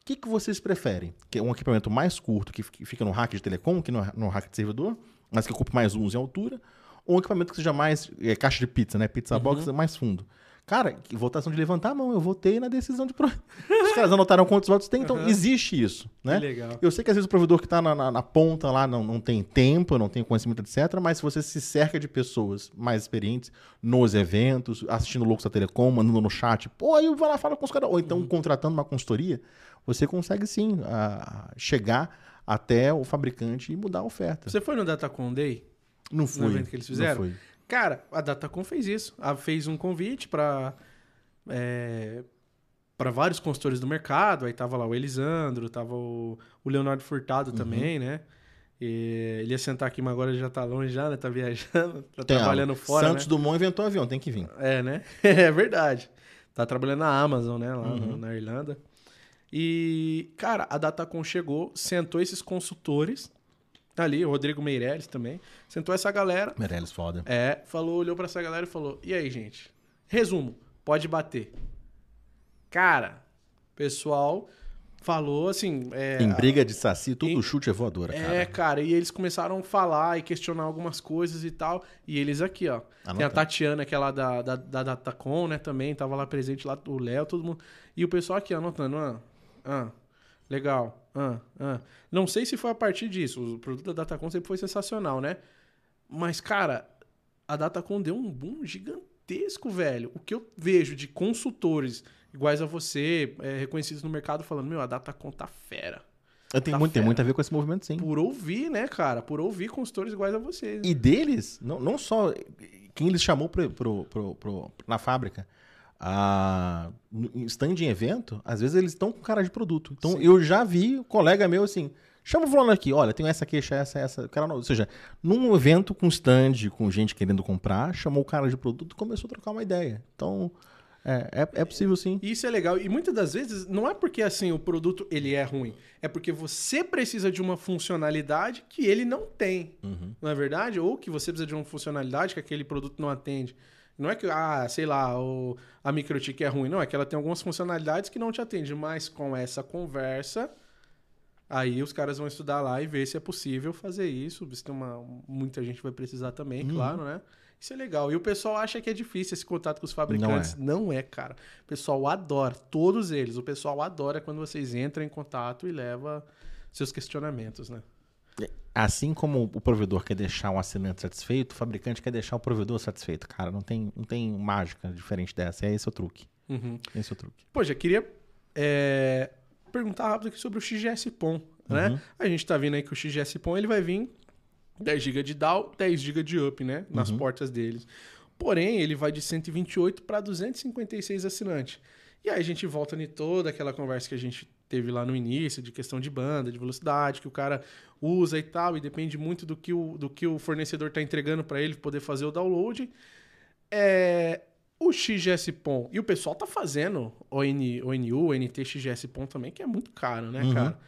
O que, que vocês preferem? Que é um equipamento mais curto, que fi- fica no rack de telecom, que no, no rack de servidor, mas que ocupe mais uso em altura, ou um equipamento que seja mais é, caixa de pizza, né? Pizza box é mais fundo. Cara, votação de levantar a mão, eu votei na decisão de. Pro... Os caras anotaram quantos votos tem, então Aham. existe isso, né? Que legal. Eu sei que às vezes o provedor que está na, na- na ponta lá não, não tem tempo, não tem conhecimento, etc. Mas se você se cerca de pessoas mais experientes nos eventos, assistindo Loucos da Telecom, mandando no chat, pô, aí vai lá fala com os caras. Ou então Uhum. contratando uma consultoria, você consegue sim a- chegar até o fabricante e mudar a oferta. Você foi no Datacom Day? Não fui. evento que eles fizeram? Não fui. Cara, a Datacom fez isso. Ela fez um convite para para vários consultores do mercado. Aí tava lá o Elisandro, tava o, o Leonardo Furtado Uhum. também, né? E ele ia sentar aqui, mas agora ele já tá longe já, né? Tá viajando, tá Tem, ó, trabalhando fora, Santos né? Dumont inventou um avião, tem que vir. É, né? É verdade. Tá trabalhando na Amazon, né? Lá Uhum. na Irlanda. E, cara, a Datacom chegou, sentou esses consultores ali, o Rodrigo Meirelles também, sentou essa galera, Meirelles foda. é, falou, olhou pra essa galera e falou: "E aí, gente? Resumo, pode bater". Cara, pessoal falou assim. É, Em briga de saci, todo em- chute é voadora, É, cara. cara, e eles começaram a falar e questionar algumas coisas e tal. E eles aqui, ó. Tem a. Tatiana, que é lá da, da, da Datacom, né, também. Tava lá presente, lá o Léo, todo mundo. E o pessoal aqui, ó, anotando. Ah, ah, legal. Ah, ah. Não sei se foi a partir disso. O produto da Datacom sempre foi sensacional, né? Mas, cara, a Datacom deu um boom gigantesco, velho. O que eu vejo de consultores iguais a você, é, reconhecidos no mercado, falando, meu, a Datacom tá fera. Eu tenho Tá muito, tem muito a ver com esse movimento, sim. Por ouvir, né, cara? Por ouvir consultores iguais a vocês. E deles, não, não só quem eles chamou pro, pro- pro- na fábrica, a, stand em evento, às vezes eles estão com cara de produto. Então Sim. eu já vi um colega meu assim, chama o fulano aqui, olha, tem essa queixa, essa, essa. o Cara, não- ou seja, num evento com stand, com gente querendo comprar, chamou o cara de produto e começou a trocar uma ideia. Então, é, é, é possível sim. E Isso é legal. E muitas das vezes não é porque assim o produto ele é ruim, é porque você precisa de uma funcionalidade que ele não tem, não é verdade? Ou que você precisa de uma funcionalidade que aquele produto não atende. Não é que, ah, sei lá, o, a MikroTik é ruim. Não, é que ela tem algumas funcionalidades que não te atende. Mas com essa conversa, aí os caras vão estudar lá e ver se é possível fazer isso. Se tem uma, muita gente vai precisar também, claro, né? Isso é legal. E o pessoal acha que é difícil esse contato com os fabricantes. Não é, cara. O pessoal adora, todos eles. O pessoal adora quando vocês entram em contato e leva seus questionamentos, né? Assim como o provedor quer deixar o assinante satisfeito, o fabricante quer deixar o provedor satisfeito. Cara, não tem, não tem mágica diferente dessa. É esse o truque. Uhum. Esse é o truque. Pô, já queria é, perguntar rápido aqui sobre o XGS POM, né? Uhum. A gente tá vendo aí que o XGS POM ele vai vir 10 GB de DAO, 10 GB de up, né? Nas Uhum. portas deles. Porém, ele vai de 128 para 256 assinantes. E aí a gente volta em toda aquela conversa que a gente teve lá no início, de questão de banda, de velocidade, que o cara usa e tal, e depende muito do que o, do que o fornecedor está entregando para ele poder fazer o download. É, o XGS POM, e o pessoal tá fazendo ON, ONU, NT XGS POM também, que é muito caro, né, Uhum. cara?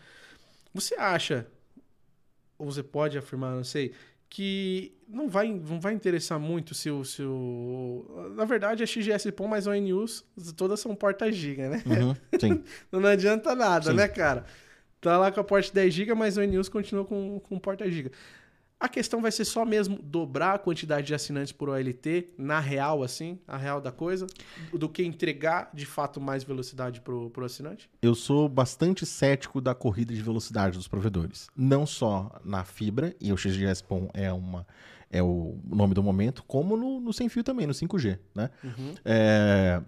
Você acha, ou você pode afirmar, não sei, que não vai, não vai interessar muito se o, se o... Na verdade, é XGS POM, mas ONUs todas são porta giga, né? Uhum. Não adianta nada, Sim. né, cara? Tá lá com a porta 10 GB, mas o ONUs continua com, com porta giga. A questão vai ser só mesmo dobrar a quantidade de assinantes por OLT, na real, assim, a real da coisa, do que entregar, de fato, mais velocidade pro, pro assinante? Eu sou bastante cético da corrida de velocidade dos provedores. Não só na fibra, e o XGS PON é, uma, é o nome do momento, como no, no sem fio também, no 5G, né? É,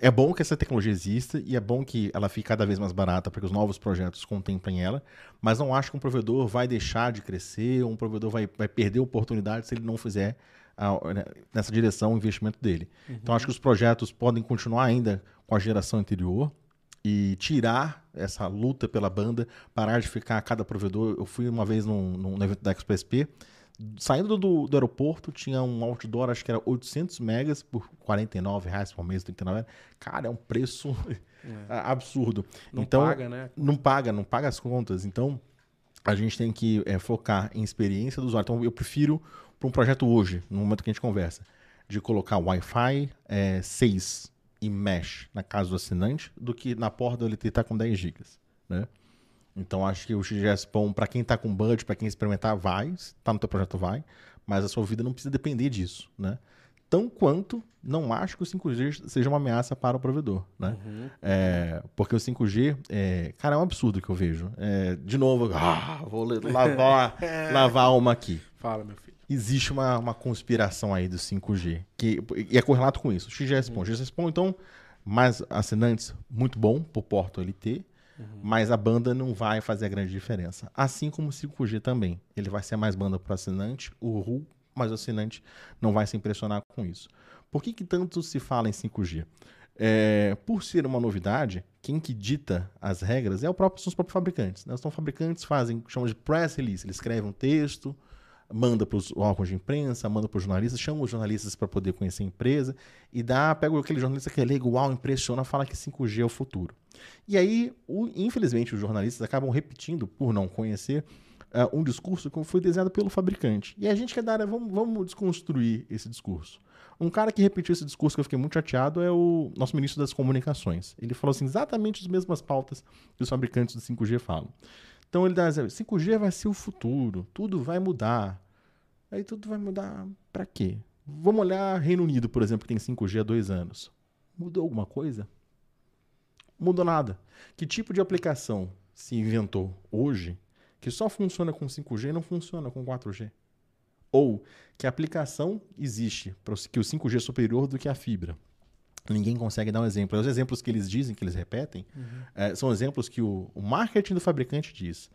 é bom que essa tecnologia exista e é bom que ela fique cada vez mais barata para que os novos projetos contemplem ela, mas não acho que um provedor vai deixar de crescer, um provedor vai, vai perder oportunidade se ele não fizer a- né, nessa direção o investimento dele. Então acho que os projetos podem continuar ainda com a geração anterior e tirar essa luta pela banda, parar de ficar cada provedor. Eu fui uma vez num, num evento da Expo SP, saindo do, do aeroporto, tinha um outdoor, acho que era 800 megas por 49 reais por mês, 39 reais. Cara, é um preço absurdo. Não então, paga, né? não paga, não paga as contas. Então, a gente tem que é, focar em experiência do usuário. Então, eu prefiro para um projeto hoje, no momento que a gente conversa, de colocar Wi-Fi é, 6 e mesh na casa do assinante, do que na porta do LT tá com 10 GB, né? Então, acho que o XGS POM, para quem está com budget, para quem experimentar, vai. Se tá no teu projeto, vai. Mas a sua vida não precisa depender disso, né? Tão quanto não acho que o 5G seja uma ameaça para o provedor, né? É, porque o 5G, é, cara, é um absurdo que eu vejo. É, de novo, ah, vou lavar, lavar uma aqui. Fala, meu filho. Existe uma, uma conspiração aí do 5G, que, e é correlato com isso. XGS PON. XGS PON, então, mais assinantes, muito bom por porta LT, mas a banda não vai fazer a grande diferença. Assim como o 5G também. Ele vai ser mais banda para o assinante, o RU, mas o assinante não vai se impressionar com isso. Por que, que tanto se fala em 5G? É, por ser uma novidade, quem que dita as regras é o próprio, são os próprios fabricantes. Né? Os fabricantes fazem, chamam de press release, eles escrevem um texto, manda para os órgãos de imprensa, manda para os jornalistas, chama os jornalistas para poder conhecer a empresa e dá, pega aquele jornalista que é legal, impressiona, fala que 5G é o futuro. E aí, o- infelizmente, os jornalistas acabam repetindo, por não conhecer, ah, um discurso que foi desenhado pelo fabricante. E a gente quer dar, vamos, vamos desconstruir esse discurso. Um cara que repetiu esse discurso que eu fiquei muito chateado é o nosso ministro das Comunicações. Ele falou assim, exatamente as mesmas pautas que os fabricantes do 5G falam. Então ele dá 5G vai ser o futuro, tudo vai mudar. Aí tudo vai mudar para quê? Vamos olhar Reino Unido, por exemplo, que tem 5G há dois anos. Mudou alguma coisa? Mudou nada. Que tipo de aplicação se inventou hoje que só funciona com 5G e não funciona com 4G? Ou que aplicação existe para que o 5G é superior do que a fibra? Ninguém consegue dar um exemplo. Os exemplos que eles dizem, que eles repetem, uhum. é, são exemplos que o, o, marketing do fabricante diz.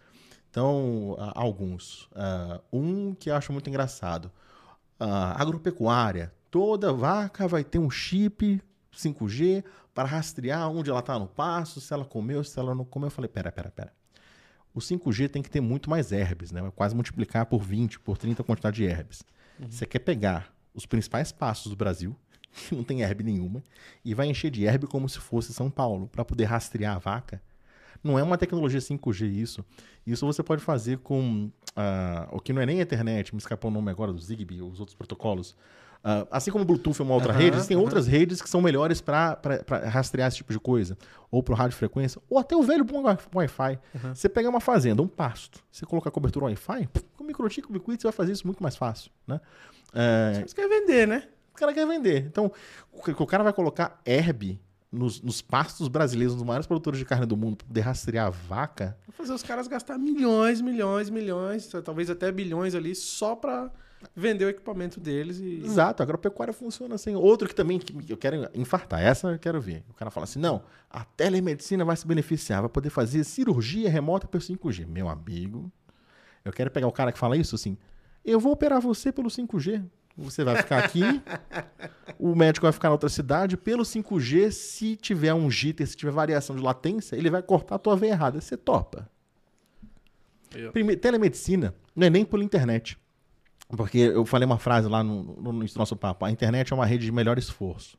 Então, uh, alguns. Uh, um que eu acho muito engraçado. Uh, agropecuária. Toda vaca vai ter um chip 5G para rastrear onde ela está no passo, se ela comeu, se ela não comeu. Eu falei, pera, pera, pera. O 5G tem que ter muito mais herbes, né? Vai quase multiplicar por 20, por 30 a quantidade de herbes. Uhum. Você quer pegar os principais passos do Brasil, que não tem herbe nenhuma, e vai encher de herbe como se fosse São Paulo, para poder rastrear a vaca. Não é uma tecnologia 5G isso. Isso você pode fazer com uh, o que não é nem a internet, me escapou o nome agora do Zigbee, os outros protocolos. Uh, assim como o Bluetooth é uma outra uhum, rede, existem uhum. outras redes que são melhores para rastrear esse tipo de coisa. Ou para rádio frequência, ou até o velho bom Wi-Fi. Uhum. Você pega uma fazenda, um pasto, você colocar cobertura Wi-Fi, com microchip, ubiquiti, você vai fazer isso muito mais fácil. Né? Uh, você quer vender, né? O cara quer vender. Então, o cara vai colocar herb nos, nos, pastos brasileiros, nos maiores produtores de carne do mundo, para poder rastrear a vaca. Vai fazer os caras gastar milhões, milhões, milhões, talvez até bilhões ali, só para vender o equipamento deles e. Exato, a agropecuária funciona assim. Outro que também que eu quero infartar, essa eu quero ver. O cara fala assim: não, a telemedicina vai se beneficiar, vai poder fazer cirurgia remota pelo 5G. Meu amigo, eu quero pegar o cara que fala isso assim: eu vou operar você pelo 5G. Você vai ficar aqui, o médico vai ficar na outra cidade. Pelo 5G, se tiver um jitter, se tiver variação de latência, ele vai cortar a tua veia errada. Você topa. Primeiro, telemedicina não é nem por internet. Porque eu falei uma frase lá no, no, no nosso papo: a internet é uma rede de melhor esforço.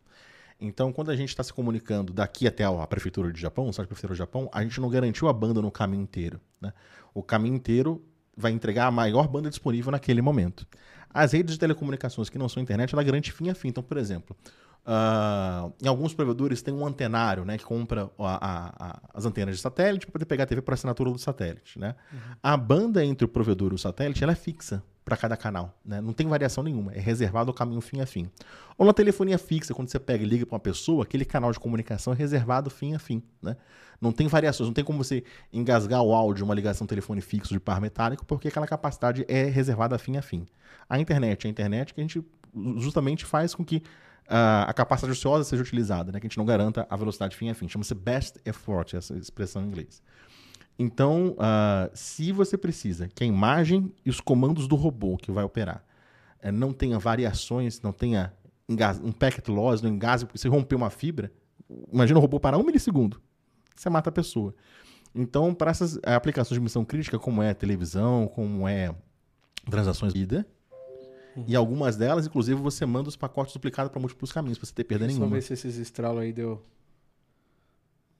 Então, quando a gente está se comunicando daqui até a prefeitura de Japão, o site da prefeitura do Japão, a gente não garantiu a banda no caminho inteiro. Né? O caminho inteiro vai entregar a maior banda disponível naquele momento. As redes de telecomunicações que não são internet, ela garante fim a fim. Então, por exemplo, Uh, em alguns provedores tem um antenário, né, que compra a, a, as antenas de satélite para poder pegar a TV por assinatura do satélite, né? Uhum. A banda entre o provedor e o satélite ela é fixa para cada canal, né? Não tem variação nenhuma, é reservado ao caminho fim a fim. Ou na telefonia fixa, quando você pega e liga para uma pessoa, aquele canal de comunicação é reservado fim a fim, né? Não tem variações, não tem como você engasgar o áudio uma ligação telefone fixo de par metálico, porque aquela capacidade é reservada fim a fim. A internet, a internet que a gente justamente faz com que a capacidade ociosa seja utilizada, né? que a gente não garanta a velocidade fim a fim. Chama-se best effort, essa expressão em inglês. Então, uh, se você precisa que a imagem e os comandos do robô que vai operar uh, não tenha variações, não tenha um packet loss, não engasgue, porque você rompeu uma fibra, imagina o robô parar um milissegundo, você mata a pessoa. Então, para essas aplicações de missão crítica, como é televisão, como é transações de vida, Uhum. E algumas delas, inclusive, você manda os pacotes duplicados para múltiplos caminhos, para você ter perda nenhuma. Vamos ver se esses estralos aí deu.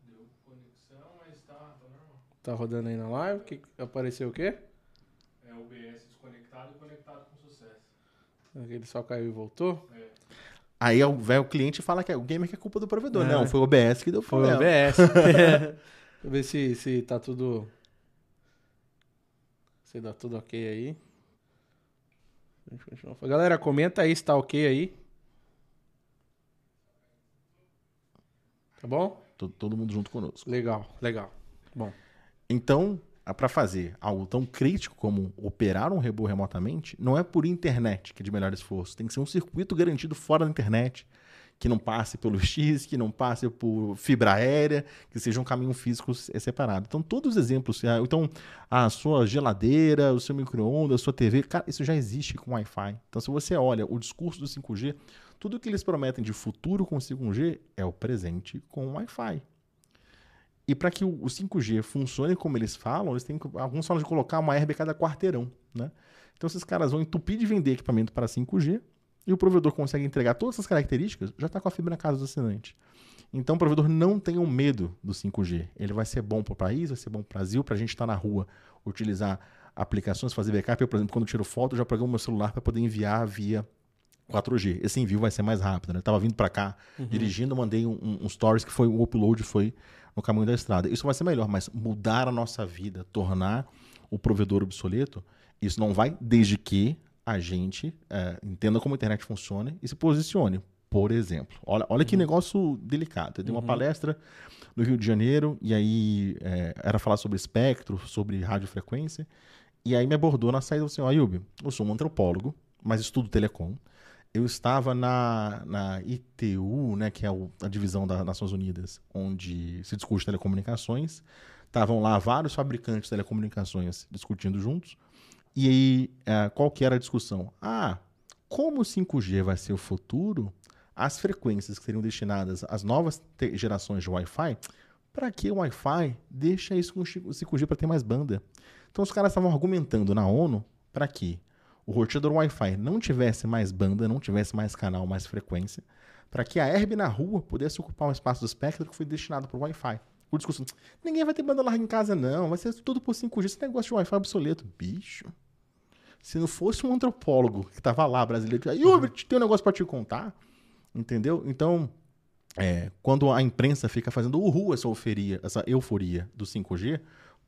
Deu conexão, mas tá, tá normal. Tá rodando aí na live? Que, apareceu o quê? É o OBS desconectado e conectado com sucesso. Ele só caiu e voltou? É. Aí o, véio, o cliente fala que é o gamer que é culpa do provedor. É. Não, foi o OBS que deu problema. Foi o OBS. Deixa eu ver se, se tá tudo. Se dá tudo ok aí. Galera, comenta aí se tá ok aí. Tá bom? Todo, todo mundo junto conosco. Legal, legal. Bom. Então, para fazer algo tão crítico como operar um robô remotamente, não é por internet que é de melhor esforço. Tem que ser um circuito garantido fora da internet que não passe pelo X, que não passe por fibra aérea, que seja um caminho físico separado. Então, todos os exemplos, ah, então, a sua geladeira, o seu micro-ondas, a sua TV, cara, isso já existe com Wi-Fi. Então, se você olha o discurso do 5G, tudo que eles prometem de futuro com 5G é o presente com Wi-Fi. E para que o 5G funcione como eles falam, eles têm alguns falam de colocar uma herb cada quarteirão, né? Então esses caras vão entupir de vender equipamento para 5G e o provedor consegue entregar todas essas características, já está com a fibra na casa do assinante. Então o provedor não tenha um medo do 5G. Ele vai ser bom para o país, vai ser bom para o Brasil, para a gente estar tá na rua, utilizar aplicações, fazer backup. Eu, por exemplo, quando tiro foto, já programo meu celular para poder enviar via 4G. Esse envio vai ser mais rápido, né? Eu tava vindo para cá, Uhum. dirigindo, mandei um, um, um stories que foi o upload foi no caminho da estrada. Isso vai ser melhor, mas mudar a nossa vida, tornar o provedor obsoleto, isso não vai desde que a gente é, entenda como a internet funciona e se posicione. Por exemplo, olha, olha que negócio delicado. Eu dei uma palestra no Rio de Janeiro e aí é, era falar sobre espectro, sobre radiofrequência. E aí me abordou na saída e falou assim: ó, Ayub, eu sou um antropólogo, mas estudo telecom. Eu estava na, na ITU, né, que é o- a divisão das Nações Unidas, onde se discute telecomunicações. Estavam lá vários fabricantes de telecomunicações discutindo juntos. E aí, eh, qual que era a discussão? Ah, como o 5G vai ser o futuro, as frequências que seriam destinadas às novas gerações de Wi-Fi, para que o Wi-Fi? Deixa isso com o 5G para ter mais banda. Então os caras estavam argumentando na ONU para que o roteador Wi-Fi não tivesse mais banda, não tivesse mais canal, mais frequência, para que a herb na rua pudesse ocupar um espaço do espectro que foi destinado para o Wi-Fi. O discurso, ninguém vai ter banda larga em casa não, vai ser tudo por 5G, esse negócio de Wi-Fi é obsoleto. Bicho, se não fosse um antropólogo que tava lá, brasileiro, aí, Hubert, tem um negócio para te contar, entendeu? Então, é, quando a imprensa fica fazendo uhul essa euforia, essa euforia do 5G,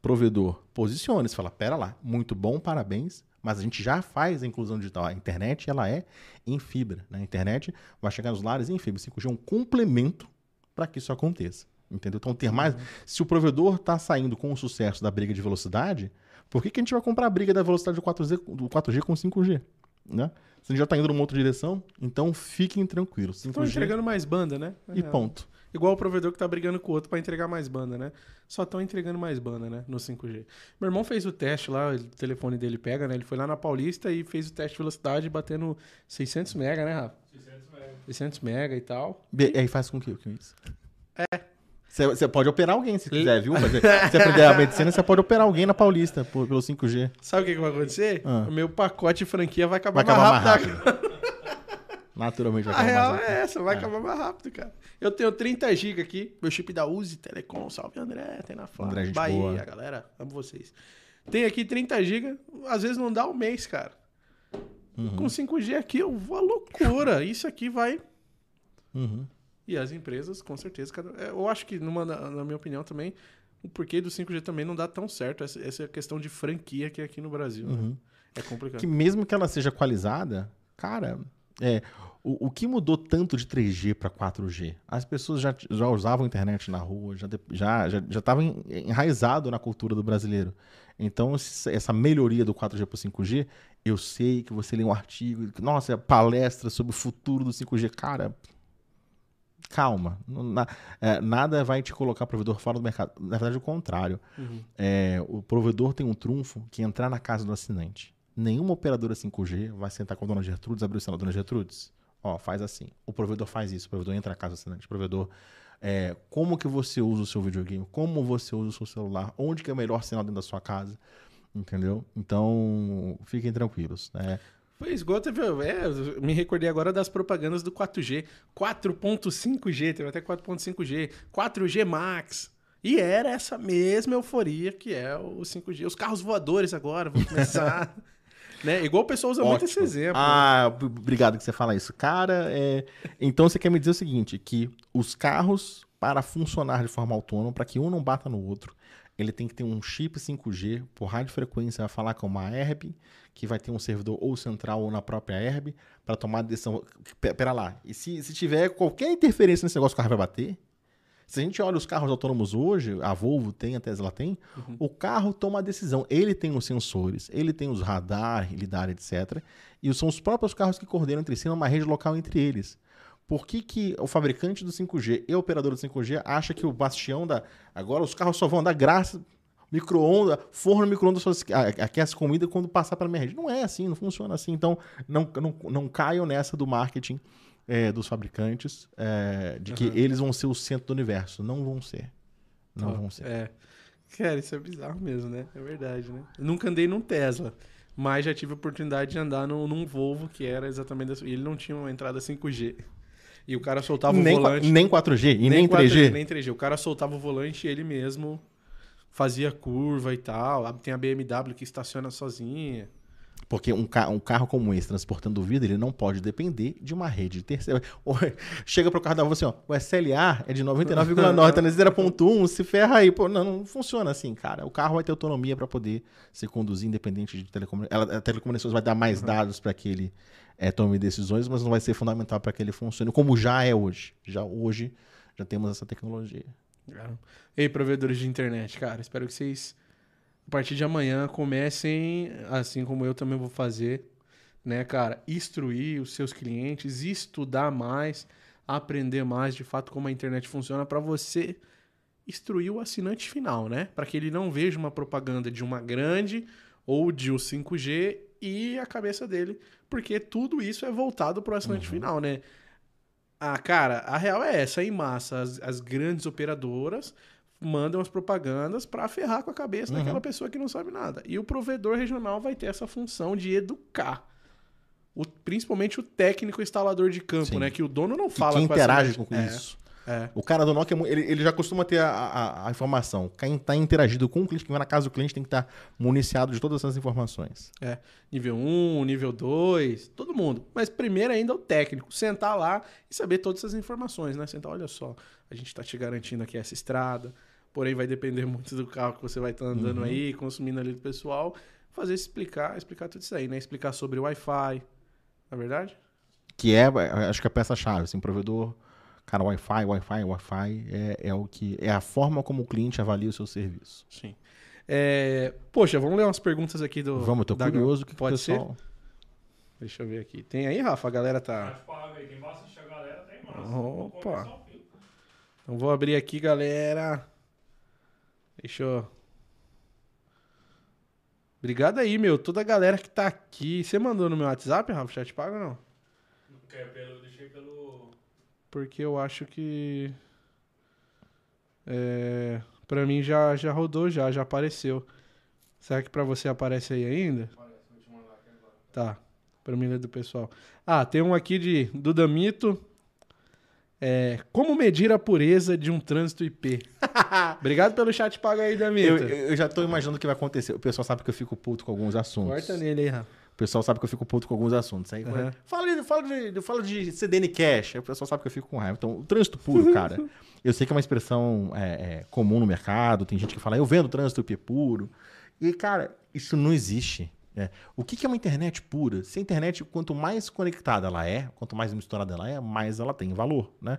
provedor posicione-se, fala, pera lá, muito bom, parabéns, mas a gente já faz a inclusão digital. A internet, ela é em fibra, né? A internet vai chegar nos lares em fibra. O 5G é um complemento para que isso aconteça, entendeu? Então, ter mais... Se o provedor está saindo com o sucesso da briga de velocidade, por que, que a gente vai comprar a briga da velocidade do 4G, do 4G com 5G, né? Se a gente já está indo numa outra direção, então fiquem tranquilos. Estão 5G entregando mais banda, né? e É, ponto. Igual o provedor que tá brigando com o outro pra entregar mais banda, né? Só estão entregando mais banda, né? No 5G. Meu irmão fez o teste lá, o telefone dele pega, né? Ele foi lá na Paulista e fez o teste de velocidade batendo 600 mega, né, Rafa? 600 metros. 600 mega e tal. Be- aí faz com que, que é isso? É. Você pode operar alguém se quiser, viu? Mas, se aprender a medicina, você pode operar alguém na Paulista por- pelo 5G. Sabe o que, que vai acontecer? Ah. O meu pacote de franquia vai acabar, Vai acabar mais mais rápido. Naturalmente vai A acabar real mais rápido. é essa, vai É. acabar mais rápido, cara. Eu tenho 30 GB aqui, meu chip da Uzi Telecom, salve André, tem na Flá, André, gente Bahia, boa. galera, amo vocês. Tem aqui 30 GB, às vezes não dá um mês, cara. Uhum. Com 5G aqui, eu vou à loucura. Isso aqui vai. Uhum. E as empresas, com certeza. Cada... é, Eu acho que, numa, na minha opinião também, o porquê do 5G também não dá tão certo. Essa, essa questão de franquia que é aqui no Brasil. né? Uhum. É complicado. Que mesmo que ela seja equalizada, cara, é, o, o que mudou tanto de 3G para 4G? As pessoas já, já usavam internet na rua, já estava já, já, enraizado na cultura do brasileiro. Então, essa melhoria do 4G para 5G, eu sei que você lê um artigo, nossa, palestra sobre o futuro do 5G. Cara, calma. na- é, nada vai te colocar provedor fora do mercado. Na verdade, o contrário. Uhum. É, o provedor tem um trunfo que é entrar na casa do assinante. Nenhuma operadora 5G vai sentar com a dona Gertrudes, abrir o celular, dona Gertrudes, ó, faz assim. O provedor faz isso, o provedor entra na casa do assinante. O provedor, é, como que você usa o seu videogame? Como você usa o seu celular? Onde que é o melhor sinal dentro da sua casa? Entendeu? Então, fiquem tranquilos. Né? Foi esgoto, viu? É, me recordei agora das propagandas do 4G. 4.5G, teve até 4.5G. 4G Max. E era essa mesma euforia que é o 5G. Os carros voadores agora vão começar. né? Igual o pessoal usa muito esse Ótimo. exemplo. né? Ah, b- obrigado que você fala isso. Cara, é... então você quer me dizer o seguinte, que os carros, para funcionar de forma autônoma, para que um não bata no outro, ele tem que ter um chip 5G por radiofrequência, vai falar com uma herb, que vai ter um servidor ou central ou na própria herb, para tomar decisão. Pera lá, e se, se tiver qualquer interferência nesse negócio, o carro vai bater? Se a gente olha os carros autônomos hoje, a Volvo tem, a Tesla tem, o carro toma a decisão. Ele tem os sensores, ele tem os radar, lidar, etc. E são os próprios carros que coordenam entre si numa rede local entre eles. Por que, que o fabricante do 5G e o operador do 5G acha que o bastião da. Agora os carros só vão dar graça. Micro-ondas, forno micro-ondas só se- a- aquece comida quando passar pela minha rede. Não é assim, não funciona assim. Então, não, não, não caiam nessa do marketing é, dos fabricantes é, de que eles vão ser o centro do universo. Não vão ser. Não Ó, vão ser. É. Cara, isso é bizarro mesmo, né? É verdade, né? Eu nunca andei num Tesla, mas já tive a oportunidade de andar num, num Volvo que era exatamente. E ele não tinha uma entrada 5G. E o cara soltava nem, o volante. nem 4G e nem, 4G, 3G. Nem 3G. O cara soltava o volante e ele mesmo fazia curva e tal. Tem a BMW que estaciona sozinha. Porque um, ca um carro como esse, transportando vida, ele não pode depender de uma rede de terceira. Chega pro carro da rua assim, ó, o SLA é de 99,9, tá nesse 0.1, se ferra aí. Pô, não, não funciona assim, cara. O carro vai ter autonomia para poder se conduzir independente de telecomunicações. A telecomunicações vai dar mais uhum. dados para que ele é, tome decisões, mas não vai ser fundamental para que ele funcione, como já é hoje. Já hoje já temos essa tecnologia. É. Ei, provedores de internet, cara, espero que vocês partir de amanhã comecem, assim como eu também vou fazer, né, cara, instruir os seus clientes, estudar mais, aprender mais de fato como a internet funciona para você instruir o assinante final, né? Para que ele não veja uma propaganda de uma grande ou de um 5G e a cabeça dele, porque tudo isso é voltado para o assinante uhum. final, né? Ah, cara, a real é essa, em massa, as, as grandes operadoras mandam as propagandas para ferrar com a cabeça uhum. daquela pessoa que não sabe nada. E o provedor regional vai ter essa função de educar. O, principalmente o técnico instalador de campo, Sim. né? Que o dono não fala que interage com é. isso. É. O cara do Nokia, ele, ele já costuma ter a, a, a, informação. Quem está interagindo com o cliente, quem vai na casa do cliente tem que estar tá municiado de todas essas informações. É. Nível 1, nível 2, todo mundo. Mas primeiro ainda o técnico. Sentar lá e saber todas essas informações, né? Sentar, olha só, a gente está te garantindo aqui essa estrada porém vai depender muito do carro que você vai estar tá andando uhum. aí, consumindo ali do pessoal. Fazer explicar, explicar tudo isso aí, né? Explicar sobre o Wi-Fi, na é verdade? Que é, acho que é a peça-chave, assim, provedor, cara, Wi-Fi, Wi-Fi, Wi-Fi é, é o que é a forma como o cliente avalia o seu serviço. Sim. É, poxa, vamos ler umas perguntas aqui do. Vamos, eu tô da... curioso que pode que pessoal... ser. Deixa eu ver aqui. Tem aí, Rafa? A galera tá. Tem bastante a galera, tem massa. Opa. Então vou abrir aqui, galera. Eu. Obrigado aí, meu. Toda a galera que tá aqui. Você mandou no meu WhatsApp, Rafa? Chat pago ou não? Não quer, pelo. Deixei pelo. Porque eu acho que. É. Pra mim já, já rodou, já, já apareceu. Será que pra você aparece aí ainda? Aparece, vou te mandar aqui agora. Tá. Pra mim é do pessoal. Ah, tem um aqui de Dudamito. É, como medir a pureza de um trânsito IP? Obrigado pelo chat pago aí, Damito. Eu, eu já tô imaginando o que vai acontecer. O pessoal sabe que eu fico puto com alguns assuntos. Corta nele aí, Rafa. O pessoal sabe que eu fico puto com alguns assuntos. Aí, uhum. fala, de, fala, de, fala de CDN Cash. Aí o pessoal sabe que eu fico com raiva. Então, o trânsito puro, cara. eu sei que é uma expressão é, é, comum no mercado. Tem gente que fala, eu vendo trânsito IP puro. E, cara, isso não existe. É. O que, que é uma internet pura? Se a internet, quanto mais conectada ela é, quanto mais misturada ela é, mais ela tem valor. Né?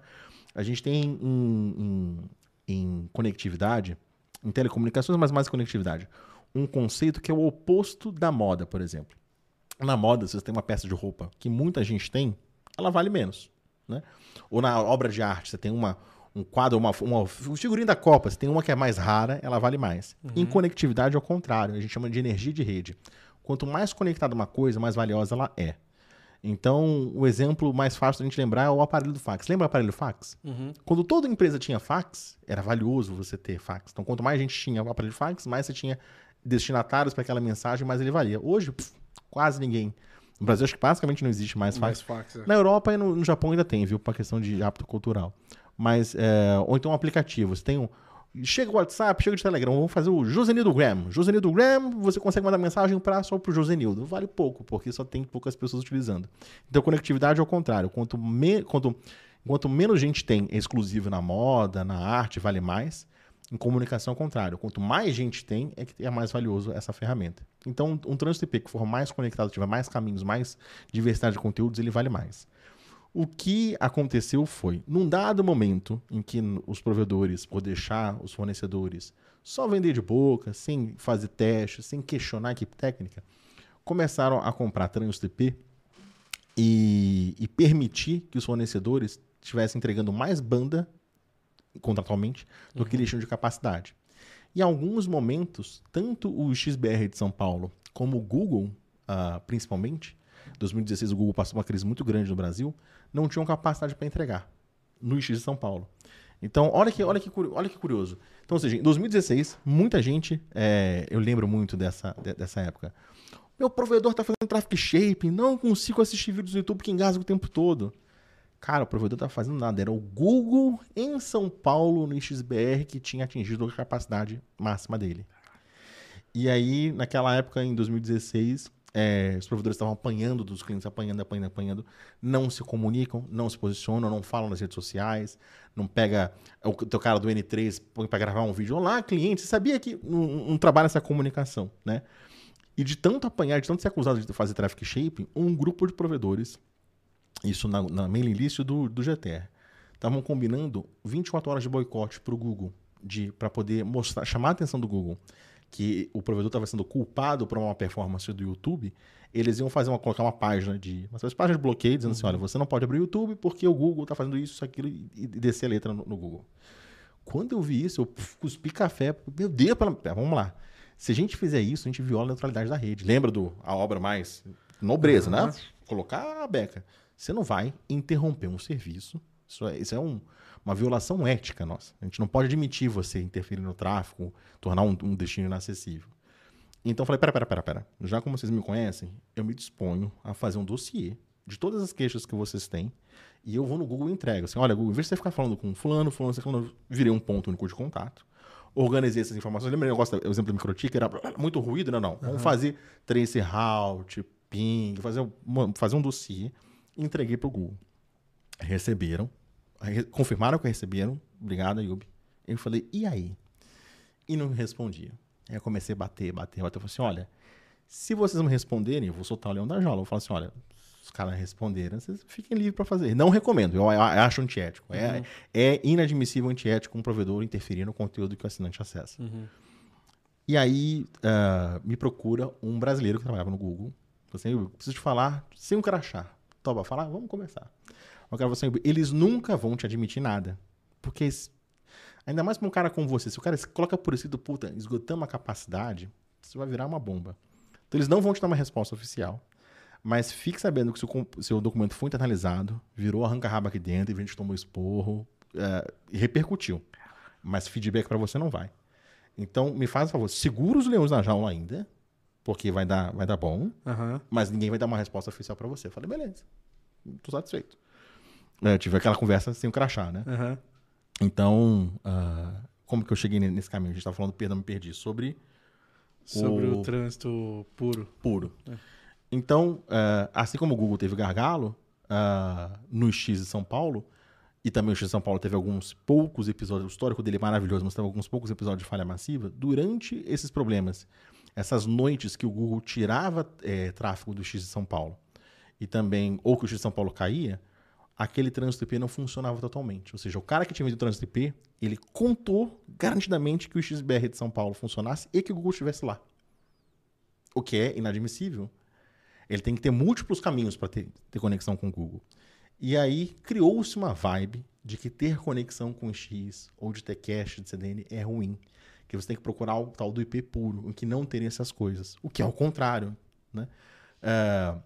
A gente tem em, em, em conectividade, em telecomunicações, mas mais conectividade, um conceito que é o oposto da moda, por exemplo. Na moda, se você tem uma peça de roupa que muita gente tem, ela vale menos. Né? Ou na obra de arte, você tem uma, um quadro, uma, uma um figurinha da Copa, você tem uma que é mais rara, ela vale mais. Uhum. Em conectividade, ao contrário, a gente chama de energia de rede. Quanto mais conectada uma coisa, mais valiosa ela é. Então, o exemplo mais fácil da gente lembrar é o aparelho do fax. Lembra o aparelho fax? Uhum. Quando toda empresa tinha fax, era valioso você ter fax. Então, quanto mais gente tinha o aparelho fax, mais você tinha destinatários para aquela mensagem, mais ele valia. Hoje, pff, quase ninguém. No Brasil, acho que basicamente não existe mais fax. Mais fax é. Na Europa e no, no, Japão ainda tem, viu? Para questão de hábito cultural. Mas, é, ou então um aplicativo. Você tem um, Chega o WhatsApp, chega de Telegram, vamos fazer o Josenildo Gram. Josenildo Gram, você consegue mandar mensagem para só para o Josenildo. Vale pouco, porque só tem poucas pessoas utilizando. Então, conectividade é o contrário. Quanto, me, quanto, quanto menos gente tem exclusivo na moda, na arte, vale mais. Em comunicação, é o contrário. Quanto mais gente tem, é que é mais valioso essa ferramenta. Então, um trânsito IP que for mais conectado, tiver mais caminhos, mais diversidade de conteúdos, ele vale mais. O que aconteceu foi, num dado momento em que os provedores, por deixar os fornecedores só vender de boca, sem fazer testes, sem questionar a equipe técnica, começaram a comprar trânsito IP e, e permitir que os fornecedores estivessem entregando mais banda contratualmente do uhum. que eles tinham de capacidade. Em alguns momentos, tanto o XBR de São Paulo como o Google, uh, principalmente, 2016 o Google passou uma crise muito grande no Brasil, não tinham capacidade para entregar no X de São Paulo. Então, olha que, olha que, olha que curioso. Então, ou seja, em 2016, muita gente, é, eu lembro muito dessa, dessa época, meu provedor está fazendo traffic shaping, não consigo assistir vídeos do YouTube que engasga o tempo todo. Cara, o provedor tá fazendo nada. Era o Google em São Paulo, no XBR, que tinha atingido a capacidade máxima dele. E aí, naquela época, em 2016, é, os provedores estavam apanhando dos clientes, apanhando, apanhando, apanhando, não se comunicam, não se posicionam, não falam nas redes sociais, não pega o teu cara do N3 põe para gravar um vídeo. Olá, cliente, você sabia que não, não trabalha essa comunicação, né? E de tanto apanhar, de tanto ser acusado de fazer traffic shaping, um grupo de provedores, isso na, na mailing list do, do GTR, estavam combinando 24 horas de boicote para o Google, para poder mostrar, chamar a atenção do Google que o provedor estava sendo culpado por uma performance do YouTube, eles iam fazer uma, colocar uma página de. Uma página de bloqueio dizendo assim: olha, você não pode abrir o YouTube porque o Google está fazendo isso, isso, aquilo, e, e descer a letra no, no, Google. Quando eu vi isso, eu cuspi café. Meu Deus, pela, vamos lá. Se a gente fizer isso, a gente viola a neutralidade da rede. Lembra do a obra mais nobreza, uhum. né? Colocar a beca. Você não vai interromper um serviço. Isso é, isso é um, uma violação ética nossa. A gente não pode admitir você interferir no tráfego, tornar um, um destino inacessível. Então eu falei, pera, pera, pera, pera. Já como vocês me conhecem, eu me disponho a fazer um dossiê de todas as queixas que vocês têm e eu vou no Google e entrego. Assim, olha, Google, em vez de você ficar falando com fulano, fulano, fulano, eu virei um ponto único de contato. Organizei essas informações. Lembra o negócio, o exemplo do microtik? Era muito ruído? Não, não. Uhum. Vamos fazer trace route, ping, fazer, um, fazer um dossiê. Entreguei para o Google. Receberam, confirmaram que receberam. Obrigado, Ayub. Eu falei, e aí? E não respondia. Aí eu comecei a bater, bater, bater. Eu falei assim: olha, se vocês não responderem, eu vou soltar o leão da jaula. Eu falo assim: olha, os caras responderam, vocês fiquem livres para fazer. Não recomendo, eu, eu acho antiético. É, uhum. É, é inadmissível antiético um provedor interferir no conteúdo que o assinante acessa. Uhum. E aí uh, me procura um brasileiro que trabalhava no Google. Assim, eu preciso te falar sem um crachá. Topa falar? Vamos conversar. O cara falou assim, eles nunca vão te admitir nada. Porque, ainda mais pra um cara como você, se o cara coloca por escrito, puta, esgotamos a capacidade, você vai virar uma bomba. Então eles não vão te dar uma resposta oficial. Mas fique sabendo que seu, seu documento foi internalizado, virou arranca-raba aqui dentro, e a gente tomou esporro, é, e repercutiu. Mas feedback para você não vai. Então, me faz um favor, segura os leões na jaula ainda, porque vai dar, vai dar bom, uhum. mas ninguém vai dar uma resposta oficial para você. Eu falei, beleza, tô satisfeito. É, tive aquela conversa sem o crachá, né? Uhum. Então, uh, como que eu cheguei nesse caminho? A gente estava falando, perdão, me perdi, sobre... Sobre o, o trânsito puro. Puro. É. Então, uh, assim como o Google teve gargalo uh, no X de São Paulo, e também o X de São Paulo teve alguns poucos episódios, o histórico dele é maravilhoso, mas teve alguns poucos episódios de falha massiva, durante esses problemas, essas noites que o Google tirava é, tráfego do X de São Paulo, e também, ou que o X de São Paulo caía, aquele trânsito IP não funcionava totalmente. Ou seja, o cara que tinha vendido o trânsito IP, ele contou garantidamente que o XBR de São Paulo funcionasse e que o Google estivesse lá. O que é inadmissível. Ele tem que ter múltiplos caminhos para ter, ter conexão com o Google. E aí criou-se uma vibe de que ter conexão com X ou de ter cache de CDN é ruim. Que você tem que procurar o tal do IP puro, em que não teria essas coisas. O que é o contrário. Né? Uh,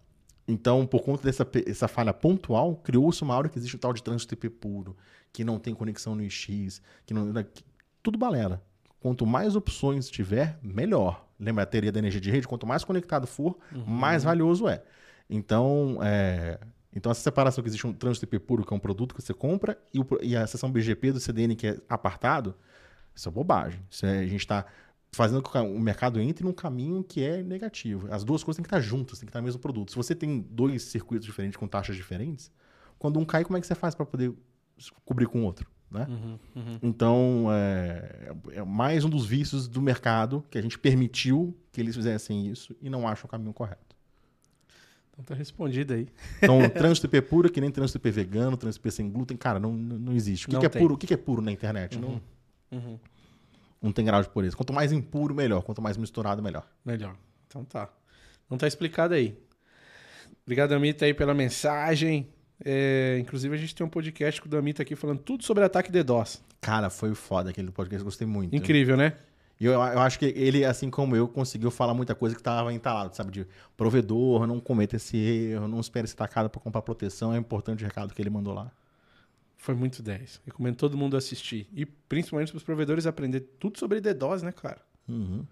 então, por conta dessa essa falha pontual, criou-se uma hora que existe o tal de trânsito IP puro, que não tem conexão no IX, que não. Que, tudo balela. Quanto mais opções tiver, melhor. Lembra a teoria da energia de rede? Quanto mais conectado for, uhum. mais valioso é. Então, é, então, essa separação que existe um trânsito IP puro, que é um produto que você compra, e, o, e a seção BGP do CDN, que é apartado, isso é bobagem. Isso é, a gente está fazendo com que o mercado entre num caminho que é negativo. As duas coisas têm que estar juntas, tem que estar no mesmo produto. Se você tem dois circuitos diferentes com taxas diferentes, quando um cai, como é que você faz para poder cobrir com o outro? Né? Uhum, uhum. Então, é, é, mais um dos vícios do mercado que a gente permitiu que eles fizessem isso e não acham o caminho correto. Então tá respondido aí. Então, trânsito IP puro, que nem trânsito IP vegano, trânsito IP sem glúten, cara, não, não existe. O que, que é puro? O que, que é puro na internet? Uhum. Não... Não tem grau de pureza. Quanto mais impuro, melhor. Quanto mais misturado, melhor. Melhor. Então tá. Não tá explicado aí. Obrigado, Amita, aí pela mensagem. É, inclusive, a gente tem um podcast com o Damita aqui falando tudo sobre ataque DDoS. Cara, foi foda aquele podcast, gostei muito. Incrível, né? E eu, eu acho que ele, assim como eu, conseguiu falar muita coisa que estava entalado, sabe? De provedor, não cometa esse erro, não espere ser tacado para comprar proteção. É importante o recado que ele mandou lá. Foi muito 10. Recomendo todo mundo assistir. E principalmente para os provedores aprender tudo sobre DDoS, né, cara? Uhum.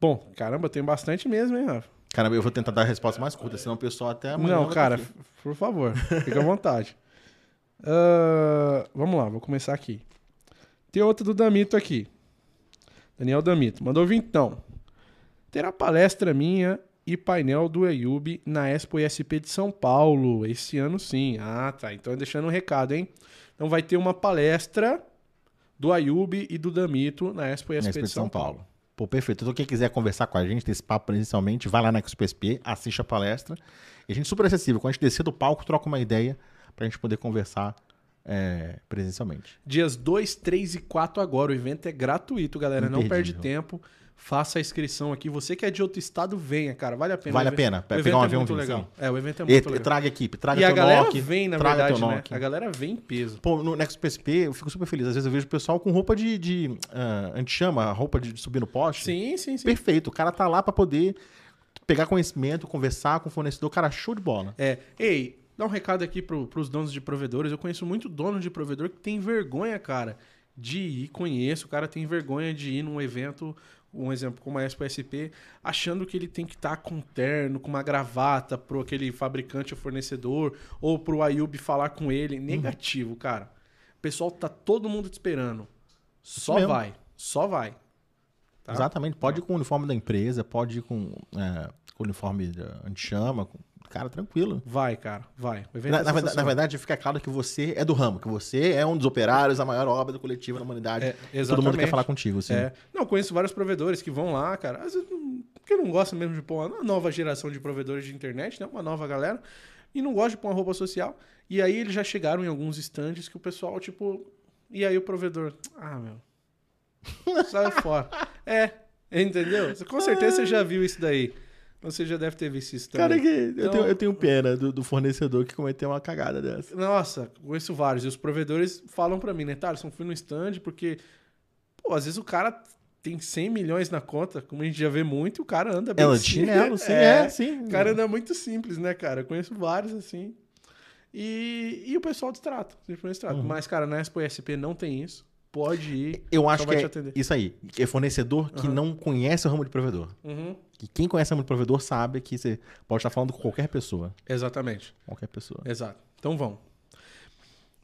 Bom, caramba, tem bastante mesmo, hein, Rafa? Caramba, eu vou tentar dar a resposta mais curta, senão o pessoal até amanhã. Não, cara, por favor, fica à vontade. Uh, vamos lá, vou começar aqui. Tem outro do Damito aqui. Daniel Damito. Mandou vintão. Terá palestra minha e painel do Ayub na Expo ISP de São Paulo. Esse ano sim. Ah, tá. Então deixando um recado, hein? Então vai ter uma palestra do Ayub e do Damito na Expo ISP na de São, Paulo. Pô, perfeito. Então, quem quiser conversar com a gente, ter esse papo presencialmente, vai lá na Expo SP, assiste a palestra. E a gente é super acessível. Quando a gente descer do palco, troca uma ideia pra gente poder conversar é, presencialmente. Dias 2, 3 e 4 agora. O evento é gratuito, galera. Não perde tempo. Faça a inscrição aqui. Você que é de outro estado, venha, cara. Vale a pena. Vale a pena. Pegar evento um é avião muito vir, legal. sim. É, o evento é E, muito legal. traga equipe, traga E a galera Nokia, vem, na traga verdade, né? A galera vem em peso. Pô, no Nexo PSP eu fico super feliz. Às vezes eu vejo o pessoal com roupa de. de ah, a gente chama roupa de subir no poste. Sim, sim, sim. Perfeito. O cara tá lá pra poder pegar conhecimento, conversar com o fornecedor. Cara, show de bola. É. Ei, dá um recado aqui pro, pros donos de provedores. Eu conheço muito dono de provedor que tem vergonha, cara, de ir. Conheço, o cara tem vergonha de ir num evento, um exemplo como a Expo SP, achando que ele tem que estar com terno, com uma gravata pro aquele fabricante ou fornecedor, ou pro Ayub falar com ele. Negativo, cara. O pessoal tá todo mundo te esperando. Só mesmo. vai. Só vai. Tá? Exatamente. Pode ir com o uniforme da empresa, pode ir com, é, com o uniforme da antichama. Com... Cara, tranquilo. Vai, cara. Vai. Na, é na verdade, na verdade, fica claro que você é do ramo, que você é um dos operários, a maior obra do coletivo da humanidade. É, Todo mundo quer exatamente. falar contigo, assim. É. Não, conheço vários provedores que vão lá, cara. Às vezes, porque não gosta mesmo de pôr uma nova geração de provedores de internet, né? Uma nova galera. E não gosta de pôr uma roupa social. E aí eles já chegaram em alguns estandes que o pessoal, tipo. E aí o provedor. Ah, meu. Sai fora. É. Entendeu? Com certeza você já viu isso daí. Você já deve ter visto isso também. Cara, que eu, Então- tenho, eu tenho pena do, do fornecedor que cometeu uma cagada dessa. Nossa, conheço vários. E os provedores falam pra mim, né? Thaleson, fui no stand porque, pô, às vezes o cara tem 100 milhões na conta, como a gente já vê muito, e o cara anda bem Ela simples. chinelo, sim, é, sim. O cara anda muito simples, né, cara? Eu conheço vários assim. E, e o pessoal destrata, simplesmente trata. Uhum. Mas, cara, na Expo SP não tem isso. Pode ir. Eu acho que é isso aí. É fornecedor que Aham. não conhece o ramo de provedor. Uhum. E quem conhece o ramo de provedor sabe que você pode estar falando com qualquer pessoa. Exatamente. Qualquer pessoa. Exato. Então vão.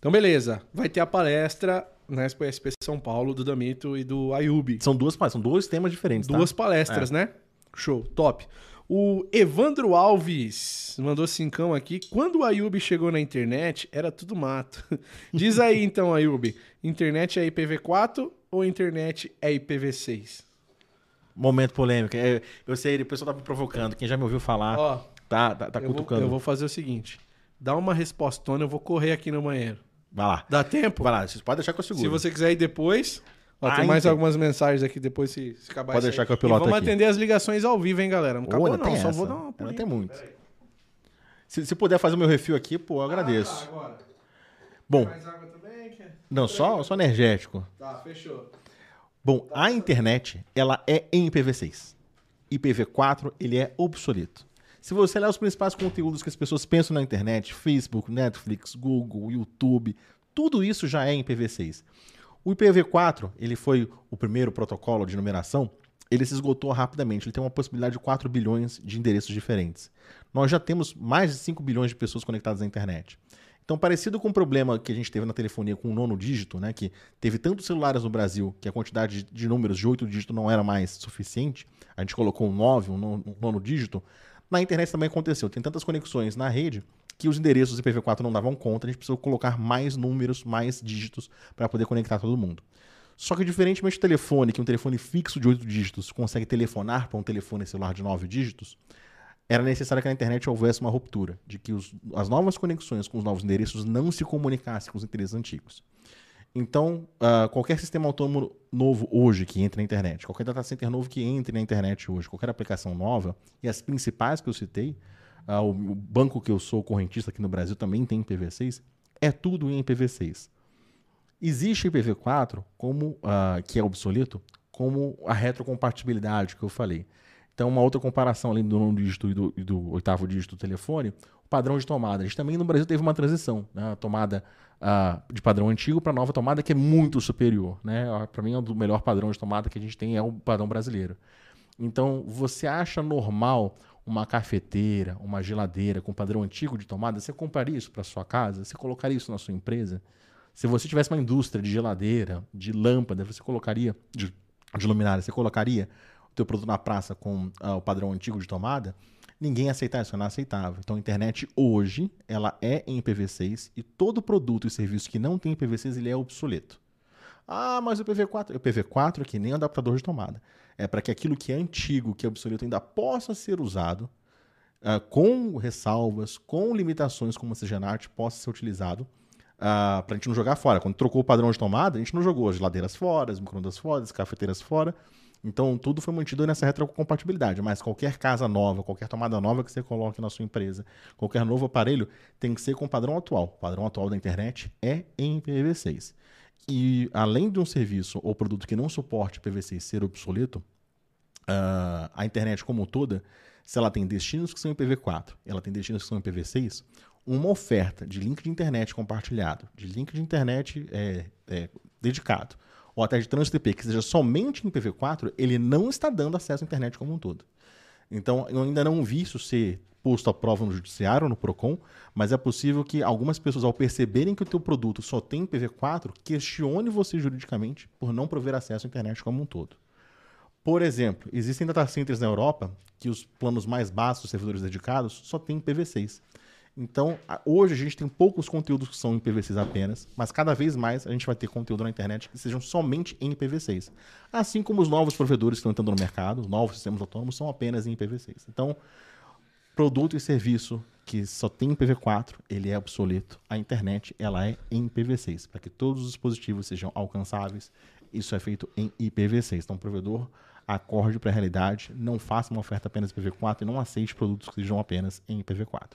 Então, beleza. Vai ter a palestra na Expo SP São Paulo do Damito e do Ayub. São duas são dois temas diferentes, tá? Duas palestras, né? Show, top. O Evandro Alves mandou cincão aqui. Quando o Ayub chegou na internet, era tudo mato. Diz aí então, Ayub, internet é IPv4 ou internet é IPv6? Momento polêmico. É, eu sei, o pessoal tá me provocando. Quem já me ouviu falar, Ó, tá, tá, tá eu, vou, cutucando. eu vou fazer o seguinte. Dá uma respostona, eu vou correr aqui no banheiro. Vai lá. Dá tempo? Vai lá, vocês podem deixar que eu seguro. Se você quiser ir depois. Ó, Ah, tem mais então. algumas mensagens aqui depois se, se acabar Pode isso aí. deixar que eu E piloto vamos aqui. atender as ligações ao vivo, hein, galera? Não acabou ainda não, só essa. vou dar uma pulinha. tem muito. Se, se puder fazer o meu refil aqui, pô, eu agradeço. Ah, agora. Bom, Mais água também? Quer? não, só, só energético. Tá, fechou. Bom, a internet, ela é em IPv6. IPv4, ele é obsoleto. Se você olhar os principais conteúdos que as pessoas pensam na internet, Facebook, Netflix, Google, YouTube, tudo isso já é em IPv6. O IPv4, ele foi o primeiro protocolo de numeração, ele se esgotou rapidamente, ele tem uma possibilidade de 4 bilhões de endereços diferentes. Nós já temos mais de 5 bilhões de pessoas conectadas à internet. Então, parecido com o problema que a gente teve na telefonia com o nono dígito, né, que teve tantos celulares no Brasil que a quantidade de- números de oito dígitos não era mais suficiente, a gente colocou um 9, nono, um nono dígito, na internet também aconteceu. Tem tantas conexões na rede que os endereços IPv4 não davam conta, a gente precisou colocar mais números, mais dígitos para poder conectar todo mundo. Só que diferentemente do telefone, que um telefone fixo de oito dígitos consegue telefonar para um telefone celular de nove dígitos, era necessário que na internet houvesse uma ruptura, de que os- as novas conexões com os novos endereços não se comunicassem com os endereços antigos. Então, ah, qualquer sistema autônomo novo hoje que entre na internet, qualquer data center novo que entre na internet hoje, qualquer aplicação nova, e as principais que eu citei, ah, o, o banco que eu sou correntista aqui no Brasil também tem IPv6, é tudo em IPv6. Existe IPv4 como ah, que é obsoleto, como a retrocompatibilidade que eu falei. Então, uma outra comparação além do nono dígito e do, e do oitavo dígito do telefone, o padrão de tomada. A gente também no Brasil teve uma transição, né? a tomada ah, de padrão antigo para nova tomada que é muito superior. Né? Para mim, é o melhor padrão de tomada que a gente tem é o padrão brasileiro. Então, você acha normal uma cafeteira, uma geladeira com padrão antigo de tomada? Você compraria isso para sua casa? Você colocaria isso na sua empresa? Se você tivesse uma indústria de geladeira, de lâmpada, você colocaria de, de luminária, você colocaria o teu produto na praça com ah, o padrão antigo de tomada, ninguém aceitava isso, não aceitava. Então a internet hoje, ela é em IPv6 e todo produto e serviço que não tem IPv6, ele é obsoleto. Ah, mas o IPv4, o IPv4 é que nem adaptador de tomada. É para que aquilo que é antigo, que é obsoleto, ainda possa ser usado uh, com ressalvas, com limitações como a CGNAT, possa ser utilizado uh, para a gente não jogar fora. Quando trocou o padrão de tomada, a gente não jogou as geladeiras fora, as microondas fora, as cafeteiras fora. Então, tudo foi mantido nessa retrocompatibilidade. Mas qualquer casa nova, qualquer tomada nova que você coloque na sua empresa, qualquer novo aparelho, tem que ser com o padrão atual. O padrão atual da internet é em IPv6. E além de um serviço ou produto que não suporte IPv6 ser obsoleto, uh, a internet como toda, se ela tem destinos que são IPv4, ela tem destinos que são IPv6, uma oferta de link de internet compartilhado, de link de internet é, é, dedicado, ou até de trânsito IP que seja somente em IPv4, ele não está dando acesso à internet como um todo. Então, eu ainda não vi isso ser posto à prova no judiciário, no PROCON, mas é possível que algumas pessoas, ao perceberem que o teu produto só tem IPv4, questione você juridicamente por não prover acesso à internet como um todo. Por exemplo, existem data centers na Europa que os planos mais baixos servidores dedicados só têm IPv6. Então, hoje a gente tem poucos conteúdos que são em IPv6 apenas, mas cada vez mais a gente vai ter conteúdo na internet que sejam somente em IPv6. Assim como os novos provedores que estão entrando no mercado, os novos sistemas autônomos são apenas em IPv6. Então, produto e serviço que só tem IPv4, ele é obsoleto. A internet, ela é em IPv6, para que todos os dispositivos sejam alcançáveis. Isso é feito em IPv6. Então, o provedor acorde para a realidade, não faça uma oferta apenas IPv4 e não aceite produtos que sejam apenas em IPv4.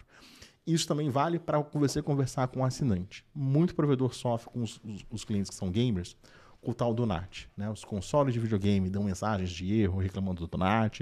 Isso também vale para você conversar com o assinante. Muito provedor sofre com os, os, os clientes que são gamers com o tal do NAT. Né? Os consoles de videogame dão mensagens de erro reclamando do NAT.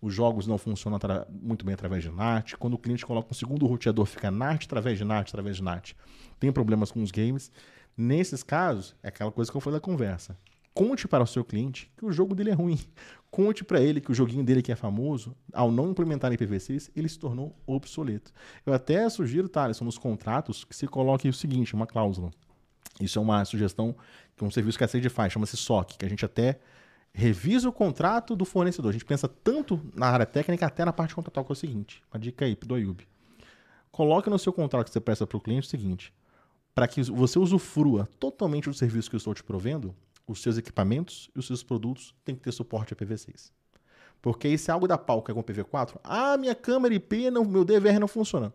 Os jogos não funcionam muito bem através de NAT. Quando o cliente coloca um segundo roteador, fica NAT através de NAT, através de NAT. Tem problemas com os games. Nesses casos, é aquela coisa que eu falei da conversa. Conte para o seu cliente que o jogo dele é ruim. Conte para ele que o joguinho dele que é famoso, ao não implementar IPv6, ele se tornou obsoleto. Eu até sugiro, Thaleson, nos contratos, que se coloque o seguinte, uma cláusula. Isso é uma sugestão que um serviço que a sede faz, chama-se SOC, que a gente até revisa o contrato do fornecedor. A gente pensa tanto na área técnica até na parte contratual, que é o seguinte, uma dica aí do Ayub. Coloque no seu contrato que você presta para o cliente o seguinte, para que você usufrua totalmente do serviço que eu estou te provendo, os seus equipamentos e os seus produtos têm que ter suporte a IPv6. Porque isso é algo da que é com IPv4. Ah, minha câmera IP, não, meu DVR não funciona.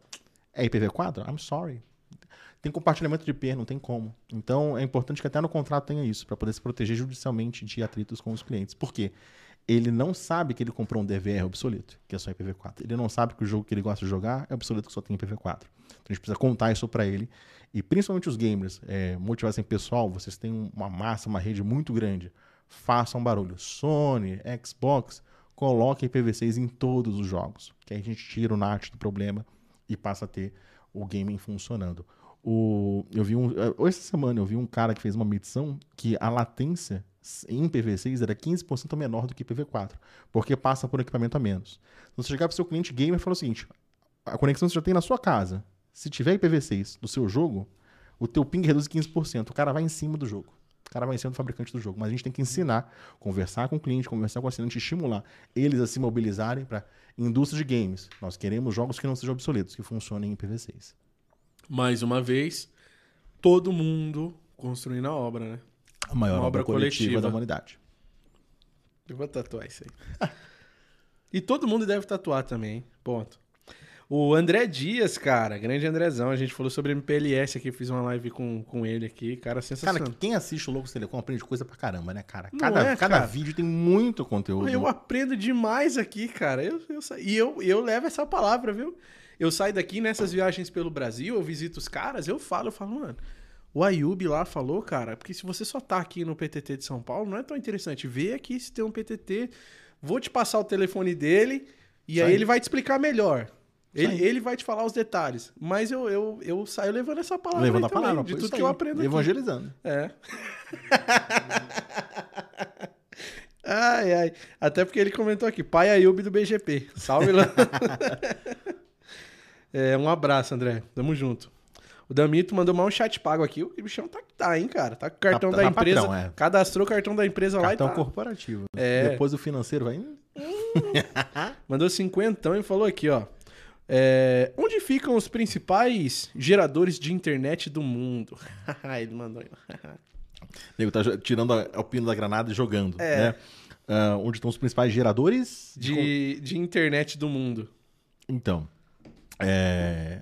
É IPv4? I'm sorry. Tem compartilhamento de IP, não tem como. Então é importante que até no contrato tenha isso, para poder se proteger judicialmente de atritos com os clientes. Por quê? Ele não sabe que ele comprou um DVR obsoleto, que é só IPv4. Ele não sabe que o jogo que ele gosta de jogar é obsoleto, que só tem IPv4. Então a gente precisa contar isso para ele e principalmente os gamers, é, pessoal, vocês têm uma massa, uma rede muito grande. Façam barulho. Sony, Xbox, coloquem IPv6 em todos os jogos. Que aí a gente tira o NAT do problema e passa a ter o gaming funcionando. O, eu vi um, é, essa semana eu vi um cara que fez uma medição que a latência em IPv6 era 15% menor do que IPv4, porque passa por equipamento a menos. Então, você chegar para o seu cliente gamer e falar o seguinte: a conexão você já tem na sua casa, se tiver IPv6 do seu jogo, o teu ping reduz 15%. O cara vai em cima do jogo. O cara vai em cima do fabricante do jogo. Mas a gente tem que ensinar, conversar com o cliente, conversar com o assinante, estimular eles a se mobilizarem para indústria de games. Nós queremos jogos que não sejam obsoletos, que funcionem em IPv6. Mais uma vez, todo mundo construindo a obra, né? A maior obra, obra, coletiva, coletiva da humanidade. Eu vou tatuar isso aí. e todo mundo deve tatuar também, ponto. O André Dias, cara, grande Andrezão, a gente falou sobre MPLS aqui, fiz uma live com, com ele aqui, cara, sensacional. Cara, quem assiste o Louco Telecom aprende coisa pra caramba, né, cara? Cada, é, cada cara? vídeo tem muito conteúdo. Eu aprendo demais aqui, cara. Eu, eu, e eu, eu levo essa palavra, viu? Eu saio daqui nessas viagens pelo Brasil, eu visito os caras, eu falo, eu falo, mano. O Ayub lá falou, cara, porque se você só tá aqui no PTT de São Paulo, não é tão interessante. Vê aqui se tem um PTT, vou te passar o telefone dele e aí ele vai te explicar melhor. Ele, ele vai te falar os detalhes. Mas eu, eu, eu saio levando essa palavra. Levando a palavra, de tudo que eu aprendo Evangelizando. Aqui. É. ai, ai. Até porque ele comentou aqui, pai Ayub do BGP. Salve lá. é, um abraço, André. Tamo junto. O Damito mandou mais um chat pago aqui. O bichão tá, tá hein, cara? Tá com o cartão tá, da tá empresa. Patrão, é. Cadastrou o cartão da empresa cartão lá e tá. Cartão corporativo. É. Depois o financeiro vai Mandou cinquentão e falou aqui, ó. É, onde ficam os principais geradores de internet do mundo? Ele mandou. Nego tá tirando a- o pino da granada e jogando, É. né? Ah, onde estão os principais geradores De, de internet do mundo. Então, é,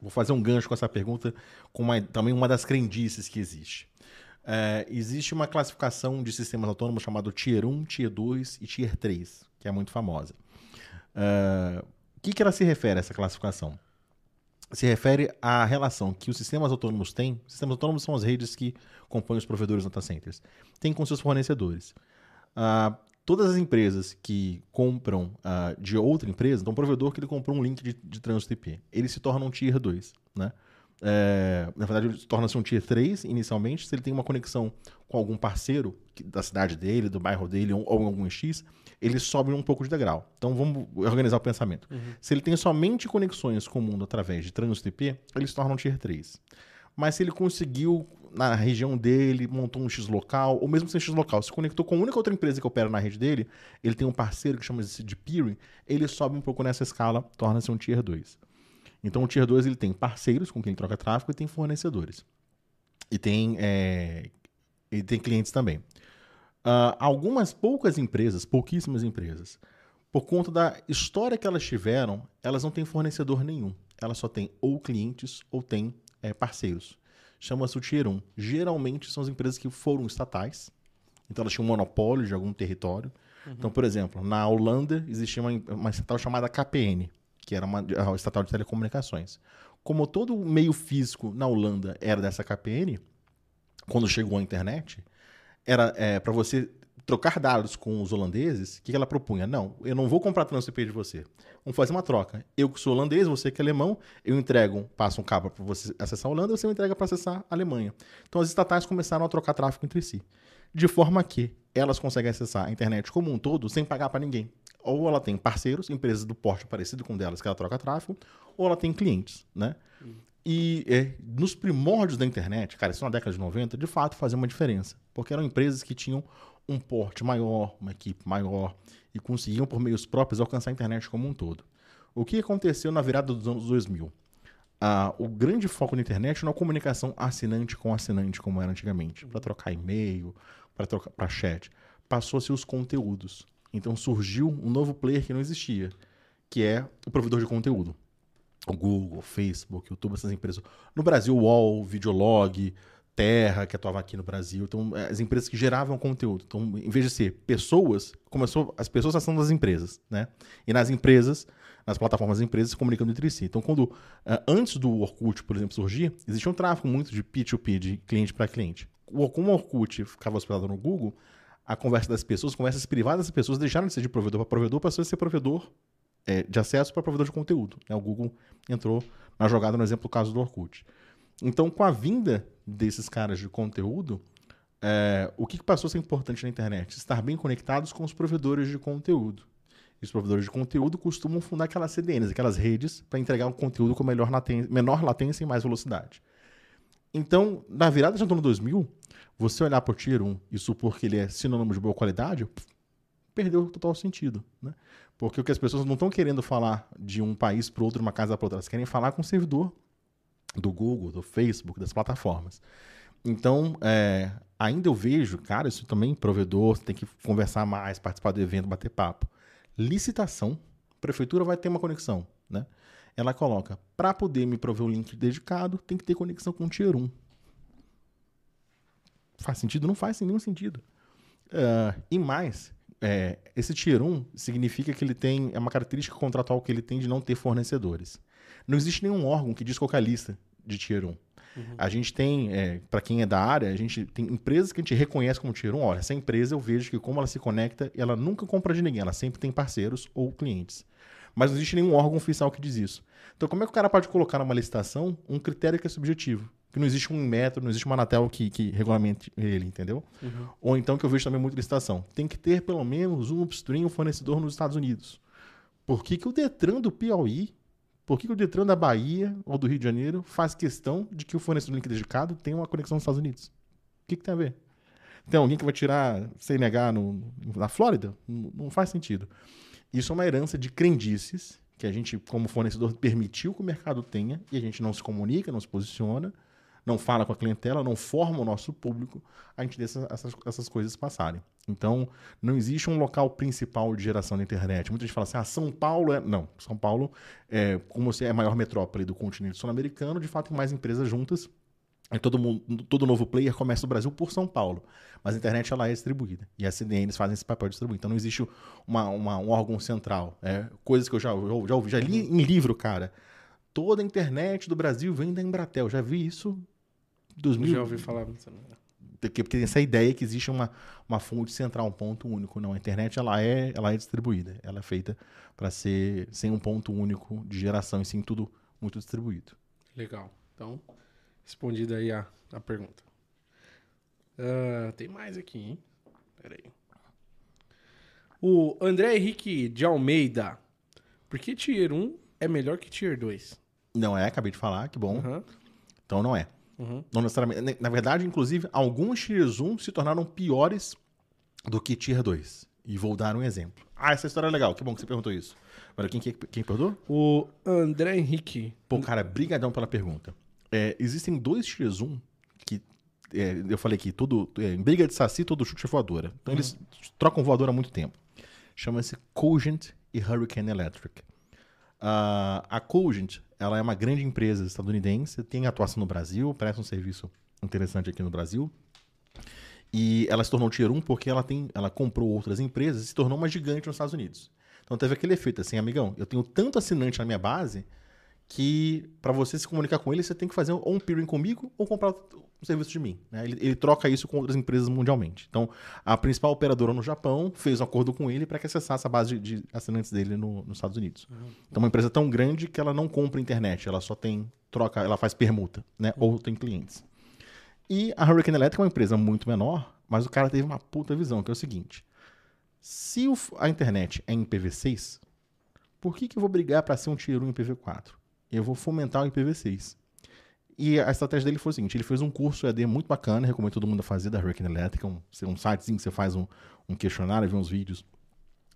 vou fazer um gancho com essa pergunta, com uma- também uma das crendices que existe. É, existe uma classificação de sistemas autônomos chamado Tier 1, Tier 2 e Tier 3, que é muito famosa. É, o que, que ela se refere, essa classificação? Se refere à relação que os sistemas autônomos têm. Sistemas autônomos são as redes que compõem os provedores data centers. Tem com seus fornecedores. Ah, todas as empresas que compram ah, de outra empresa, então um provedor que ele comprou um link de, de trânsito IP, ele se torna um Tier 2, né? É, na verdade, ele torna-se um Tier 3 inicialmente, se ele tem uma conexão com algum parceiro da cidade dele, do bairro dele ou, ou algum X, ele sobe um pouco de degrau. Então vamos organizar o pensamento. Se ele tem somente conexões com o mundo através de trânsito IP, ele se torna um Tier 3. Mas se ele conseguiu, na região dele, montou um X local, ou mesmo sem X local, se conectou com a única outra empresa que opera na rede dele, ele tem um parceiro que chama-se de peering, ele sobe um pouco nessa escala, torna-se um Tier 2. Então o Tier 2 ele tem parceiros com quem troca tráfego e tem fornecedores. E tem, é, e tem clientes também. Ah, algumas poucas empresas, pouquíssimas empresas, por conta da história que elas tiveram, elas não têm fornecedor nenhum. Elas só têm ou clientes ou têm é, parceiros. Chama-se o Tier 1. Geralmente são as empresas que foram estatais. Então elas tinham um monopólio de algum território. Então, por exemplo, na Holanda existia uma, uma estatal chamada KPN, que era uma a estatal de telecomunicações. Como todo o meio físico na Holanda era dessa KPN, quando chegou a internet, era é, para você trocar dados com os holandeses, o que, ela propunha? Não, eu não vou comprar trânsito IP de você. Vamos fazer uma troca. Eu que sou holandês, você que é alemão, eu entrego, passo um cabo para você acessar a Holanda, você me entrega para acessar a Alemanha. Então as estatais começaram a trocar tráfego entre si. De forma que elas conseguem acessar a internet como um todo sem pagar para ninguém. Ou ela tem parceiros, empresas do porte parecido com delas que ela troca tráfego, ou ela tem clientes, né? E é, nos primórdios da internet, cara, isso na década de 90, de fato fazia uma diferença. Porque eram empresas que tinham um porte maior, uma equipe maior, e conseguiam, por meios próprios, alcançar a internet como um todo. O que aconteceu na virada dos anos 2000? Ah, o grande foco da internet não é a comunicação assinante com assinante, como era antigamente, para trocar e-mail, para chat. Passou a ser os conteúdos. Então surgiu um novo player que não existia, que é o provedor de conteúdo o Google, o Facebook, YouTube, essas empresas. No Brasil, o UOL, Videolog, Terra, que atuava aqui no Brasil. Então, eh, as empresas que geravam conteúdo. Então, em vez de ser pessoas, começou as pessoas acessando as empresas, né? E nas empresas, nas plataformas das empresas, se comunicando entre si. Então, quando eh, antes do Orkut, por exemplo, surgir, existia um tráfego muito de P2P, de cliente para cliente. Como o Orkut ficava hospedado no Google, a conversa das pessoas, conversas privadas das pessoas deixaram de ser de provedor para provedor, passou a ser provedor eh, de acesso para provedor de conteúdo. né? O Google entrou na jogada no exemplo do caso do Orkut. Então, com a vinda desses caras de conteúdo, é, o que passou a ser importante na internet? Estar bem conectados com os provedores de conteúdo. E os provedores de conteúdo costumam fundar aquelas CDNs, aquelas redes, para entregar um conteúdo com melhor laten- menor latência e mais velocidade. Então, na virada de ano 2000, você olhar para o Tier 1 e supor que ele é sinônimo de boa qualidade, perdeu total sentido. Né? Porque o que as pessoas não estão querendo falar de um país para outro, uma casa para outra, elas querem falar com o servidor do Google, do Facebook, das plataformas. Então, é, ainda eu vejo, cara, isso também, provedor, você tem que conversar mais, participar do evento, bater papo. Licitação, prefeitura vai ter uma conexão, né? Ela coloca, para poder me prover o link dedicado, tem que ter conexão com o Tier 1. Faz sentido? Não faz nenhum sentido. Ah, e mais, é, esse Tier 1 significa que ele tem, é uma característica contratual que ele tem de não ter fornecedores. Não existe nenhum órgão que diz qual é a lista de Tier 1. A gente tem, é, para quem é da área, a gente tem empresas que a gente reconhece como Tier 1. Olha, essa empresa eu vejo que como ela se conecta, ela nunca compra de ninguém, ela sempre tem parceiros ou clientes. Mas não existe nenhum órgão oficial que diz isso. Então, como é que o cara pode colocar numa licitação um critério que é subjetivo? Que não existe um método, não existe uma Anatel que, que regulamente ele, entendeu? Ou então, que eu vejo também muito licitação, tem que ter pelo menos um upstream, um fornecedor nos Estados Unidos. Por que, que o Detran do Piauí, por que, o Detran da Bahia ou do Rio de Janeiro faz questão de que o fornecedor link dedicado tenha uma conexão nos Estados Unidos? O que, que tem a ver? Tem alguém que vai tirar CNH no, na Flórida? Não, não faz sentido. Isso é uma herança de crendices que a gente, como fornecedor, permitiu que o mercado tenha e a gente não se comunica, não se posiciona, não fala com a clientela, não forma o nosso público, a gente deixa essas, essas coisas passarem. Então, não existe um local principal de geração da internet. Muita gente fala assim, ah, São Paulo é... Não, São Paulo, é, como você é a maior metrópole do continente sul-americano, de fato tem mais empresas juntas, e todo, mundo, todo novo player começa no Brasil por São Paulo. Mas a internet ela é distribuída. E as CDNs fazem esse papel de distribuir. Então não existe uma, uma, um órgão central. É, coisas que eu já, já, ouvi, já li em livro, cara. Toda a internet do Brasil vem da Embratel. Já vi isso em 2000. Já ouvi falar? Porque tem essa ideia que existe uma, uma fonte central, um ponto único. Não, a internet ela é, ela é distribuída. Ela é feita para ser sem um ponto único de geração, e sim tudo muito distribuído. Legal. Então, respondida aí a, a pergunta. Ah, tem mais aqui, hein? Pera aí. O André Henrique de Almeida. Por que Tier 1 é melhor que Tier 2? Não é, acabei de falar, que bom. Aham. Então não é. Uhum. Não necessariamente. Na verdade, inclusive, alguns Tier 1 se tornaram piores do que Tier 2. E vou dar um exemplo. Ah, essa história é legal. Que bom que você perguntou isso. Agora, quem, quem, quem perguntou? O André Henrique. Pô, cara, brigadão pela pergunta. É, existem dois Tier 1 que... é, eu falei que todo, é, em briga de saci, todo chute é voadora. Então eles trocam voadora há muito tempo. Chama-se Cogent e Hurricane Electric. Ah, a Cogent, ela é uma grande empresa estadunidense, tem atuação no Brasil, presta um serviço interessante aqui no Brasil. E ela se tornou Tier 1 porque ela, tem, ela comprou outras empresas e se tornou uma gigante nos Estados Unidos. Então teve aquele efeito assim, amigão, eu tenho tanto assinante na minha base que para você se comunicar com ele, você tem que fazer ou um peering comigo ou comprar um serviço de mim. né? Ele, ele troca isso com outras empresas mundialmente. Então, a principal operadora no Japão fez um acordo com ele para que acessasse a base de, de assinantes dele no- nos Estados Unidos. Então, uma empresa tão grande que ela não compra internet, ela só tem troca, ela faz permuta, né? Ou tem clientes. E a Hurricane Electric é uma empresa muito menor, mas o cara teve uma puta visão, que é o seguinte: se o a internet é em IPv6, por que, que eu vou brigar para ser um Tier 1 em IPv4? Eu vou fomentar o IPv6. E a estratégia dele foi o seguinte: ele fez um curso EAD muito bacana, recomendo todo mundo a fazer da Hurricane Electric, um, um sitezinho que você faz um, um questionário, vê uns vídeos,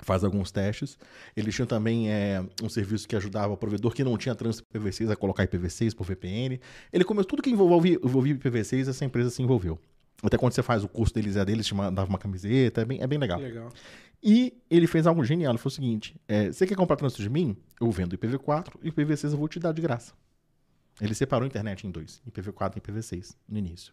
faz alguns testes. Ele tinha também é, um serviço que ajudava o provedor que não tinha trânsito IPv6 a colocar IPv6 por VPN. Ele começou tudo que envolvia, envolvia IPv6, essa empresa se envolveu. Até quando você faz o curso deles, EAD, eles te mandavam uma camiseta, é bem, é bem legal. Legal. E ele fez algo genial. Ele foi o seguinte: é, você quer comprar trânsito de mim? Eu vendo IPv4 e IPv6 eu vou te dar de graça. Ele separou a internet em dois: IPv4 e IPv6 no início.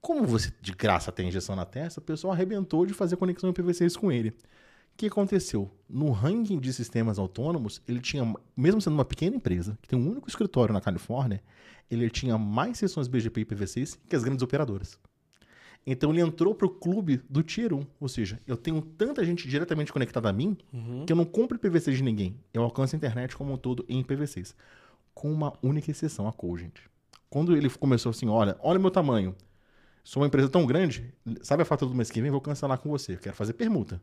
Como você de graça tem injeção na testa, o pessoal arrebentou de fazer conexão IPv6 com ele. O que aconteceu? No ranking de sistemas autônomos, ele tinha, mesmo sendo uma pequena empresa, que tem um único escritório na Califórnia, ele tinha mais sessões BGP e IPv6 que as grandes operadoras. Então ele entrou pro clube do Tier 1. Ou seja, eu tenho tanta gente diretamente conectada a mim que eu não compro IPv6 de ninguém. Eu alcanço a internet como um todo em IPv6. Com uma única exceção, a Cogent. Quando ele começou assim, olha, olha o meu tamanho. Sou uma empresa tão grande, sabe a fatura do mês que vem? Vou cancelar com você. Eu quero fazer permuta.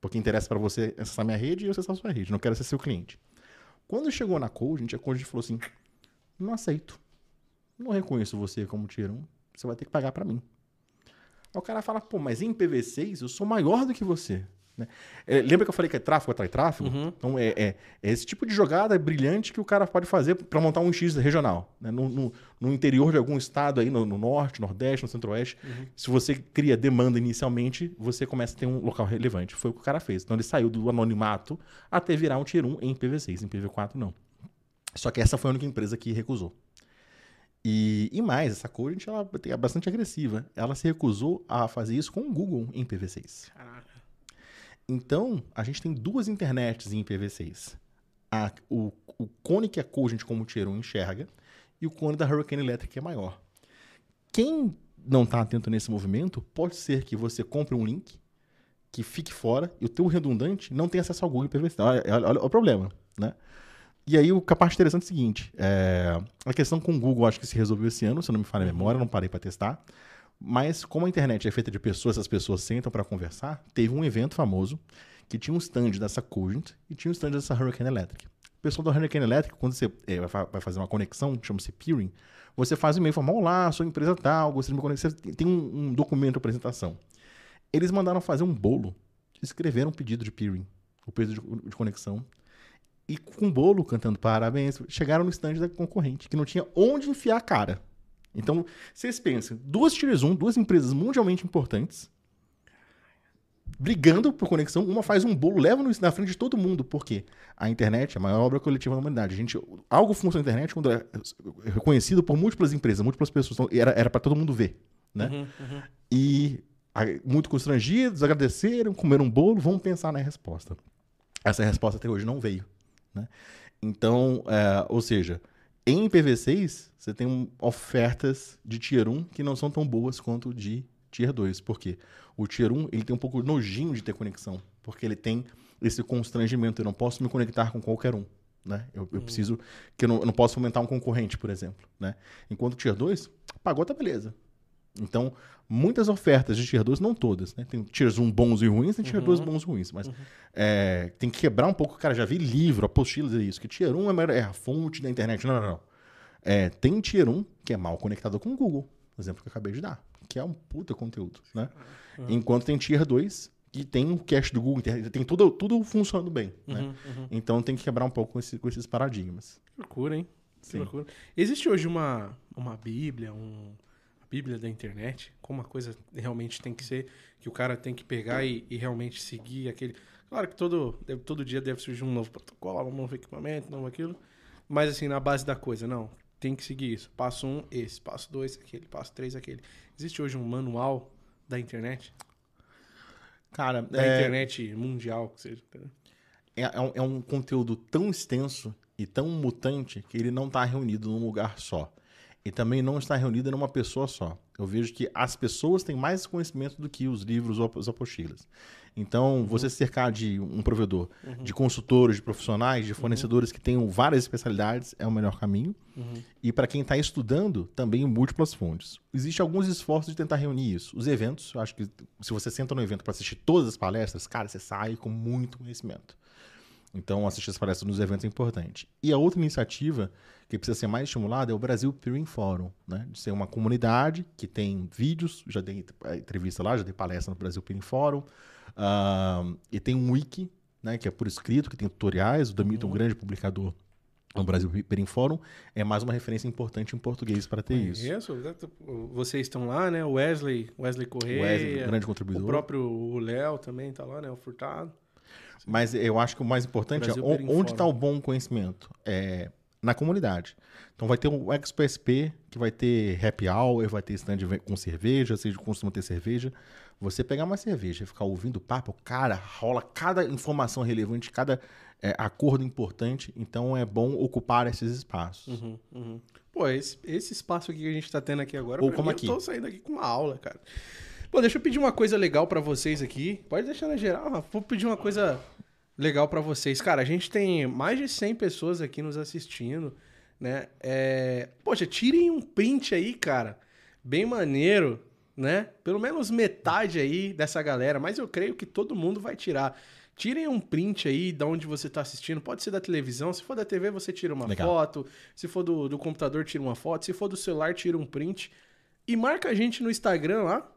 Porque interessa para você acessar minha rede e eu acessar a sua rede. Não quero ser seu cliente. Quando chegou na Cogent, a Cogent falou assim, não aceito. Não reconheço você como Tier 1. Você vai ter que pagar para mim. Aí o cara fala, pô, mas em IPv6 eu sou maior do que você. né? É, lembra que eu falei que é tráfego atrai tráfego? Então é, é- é esse tipo de jogada brilhante que o cara pode fazer para montar um X regional. né? No, no- no interior de algum estado aí, no, no norte, nordeste, no centro-oeste, se você cria demanda inicialmente, você começa a ter um local relevante. Foi o que o cara fez. Então ele saiu do anonimato até virar um Tier 1 em IPv6. Em IPv4 não. Só que essa foi a única empresa que recusou. E, e mais, essa Cogent ela é bastante agressiva. Ela se recusou a fazer isso com o Google em IPv6. Caraca. Então, a gente tem duas internets em IPv6. A- o, o cone que a Cogent como Tier 1 enxerga e o cone da Hurricane Electric é maior. Quem não está atento nesse movimento, pode ser que você compre um link que fique fora e o teu redundante não tenha acesso ao Google IPv6. Olha, olha- olha o problema, né? E aí, o- parte interessante é o seguinte: é, a questão com o Google acho que se resolveu esse ano, se não me falha a memória, não parei para testar. Mas, como a internet é feita de pessoas, as pessoas sentam para conversar, teve um evento famoso que tinha um stand dessa Cogent e tinha um stand dessa Hurricane Electric. pessoal da Hurricane Electric, quando você é, vai fa- vai fazer uma conexão, chama-se peering, você faz um e-mail, fala, olá, sou empresa tal, gostaria de me conectar. Você tem um, um documento de apresentação. Eles mandaram fazer um bolo, escreveram um pedido de peering, o pedido de, de conexão, e com um bolo cantando parabéns, chegaram no stand da concorrente, que não tinha onde enfiar a cara. Então, vocês pensam, duas Tier 1, duas empresas mundialmente importantes, brigando por conexão, uma faz um bolo, leva no- na frente de todo mundo, porque a internet é a maior obra coletiva da humanidade. A gente, algo funciona na internet quando é reconhecido por múltiplas empresas, múltiplas pessoas, então era era para todo mundo ver, né? Uhum, E a- muito constrangidos, agradeceram, comeram um bolo, vamos pensar na resposta. Essa resposta até hoje não veio. Né? Então, é, ou seja, em IPv6, você tem ofertas de Tier 1 que não são tão boas quanto de Tier 2. Por quê? O Tier 1 ele tem um pouco nojinho de ter conexão, porque ele tem esse constrangimento. Eu não posso me conectar com qualquer um. Né? Eu, eu preciso. que eu não, eu não posso fomentar um concorrente, por exemplo. Né? Enquanto o Tier 2, pagou, tá beleza. Então, muitas ofertas de Tier 2, não todas, né? Tem Tiers 1 bons e ruins, tem Tier 2 bons e ruins. Mas é, tem que quebrar um pouco. Cara, já vi livro, apostilas e isso, que Tier 1 é, melhor- é a fonte da internet. Não, não, não. É, tem Tier 1 que é mal conectado com o Google, exemplo que eu acabei de dar, que é um puta conteúdo, né? Enquanto tem Tier 2 que tem o cache do Google, tem tudo, tudo funcionando bem, né? uhum. Então tem que quebrar um pouco com, esse- com esses paradigmas. Que loucura, hein? Que Sim. loucura. Existe hoje uma, uma bíblia, um, bíblia da internet, como a coisa realmente tem que ser, que o cara tem que pegar e, e realmente seguir aquele... Claro que todo, deve- todo dia deve surgir um novo protocolo, um novo equipamento, um novo aquilo, mas assim, na base da coisa, não, tem que seguir isso. Passo um, esse. Passo dois, aquele. Passo três, aquele. Existe hoje um manual da internet? Cara, Da é, internet mundial, que seja. é, é um, é um conteúdo tão extenso e tão mutante que ele não está reunido num lugar só. E também não está reunido numa pessoa só. Eu vejo que as pessoas têm mais conhecimento do que os livros ou as apostilas. Então, você se cercar de um provedor, de consultores, de profissionais, de fornecedores que tenham várias especialidades é o melhor caminho. E para quem está estudando, também múltiplas fontes. Existem alguns esforços de tentar reunir isso. Os eventos, acho que se você senta no evento para assistir todas as palestras, cara, você sai com muito conhecimento. Então, assistir as palestras nos eventos é importante. E a outra iniciativa que precisa ser mais estimulada é o Brasil Peering Forum, né? De ser uma comunidade que tem vídeos, já dei entrevista lá, já dei palestra no Brasil Peering Forum, ah, e tem um wiki, né? Que é por escrito, que tem tutoriais. O Damito é um grande publicador no Brasil Peering Forum. É mais uma referência importante em português para ter isso. Isso, vocês estão lá, né? O Wesley, Wesley O Correia. Wesley, um grande O contribuidor. próprio o Léo também tá lá, né? O Furtado. Mas eu acho que o mais importante é o- Peering onde está o bom conhecimento? É na comunidade. Então vai ter o ExpoSP, que vai ter happy hour, vai ter stand com cerveja, seja costuma ter cerveja. Você pegar uma cerveja e ficar ouvindo papo, cara, rola cada informação relevante, cada é, acordo importante. Então é bom ocupar esses espaços. Uhum, uhum. Pô, esse, esse espaço aqui que a gente tá tendo aqui agora, Ou como mim, aqui. eu tô saindo aqui com uma aula, cara. Pô, deixa eu pedir uma coisa legal pra vocês aqui. Pode deixar na geral. Vou pedir uma coisa legal pra vocês. Cara, a gente tem mais de 100 pessoas aqui nos assistindo, né? É... Poxa, tirem um print aí, cara. Bem maneiro, né? Pelo menos metade aí dessa galera, mas eu creio que todo mundo vai tirar. Tirem um print aí de onde você tá assistindo. Pode ser da televisão. Se for da TV, você tira uma Legal. foto. Se for do, do computador, tira uma foto. Se for do celular, tira um print. E marca a gente no Instagram lá.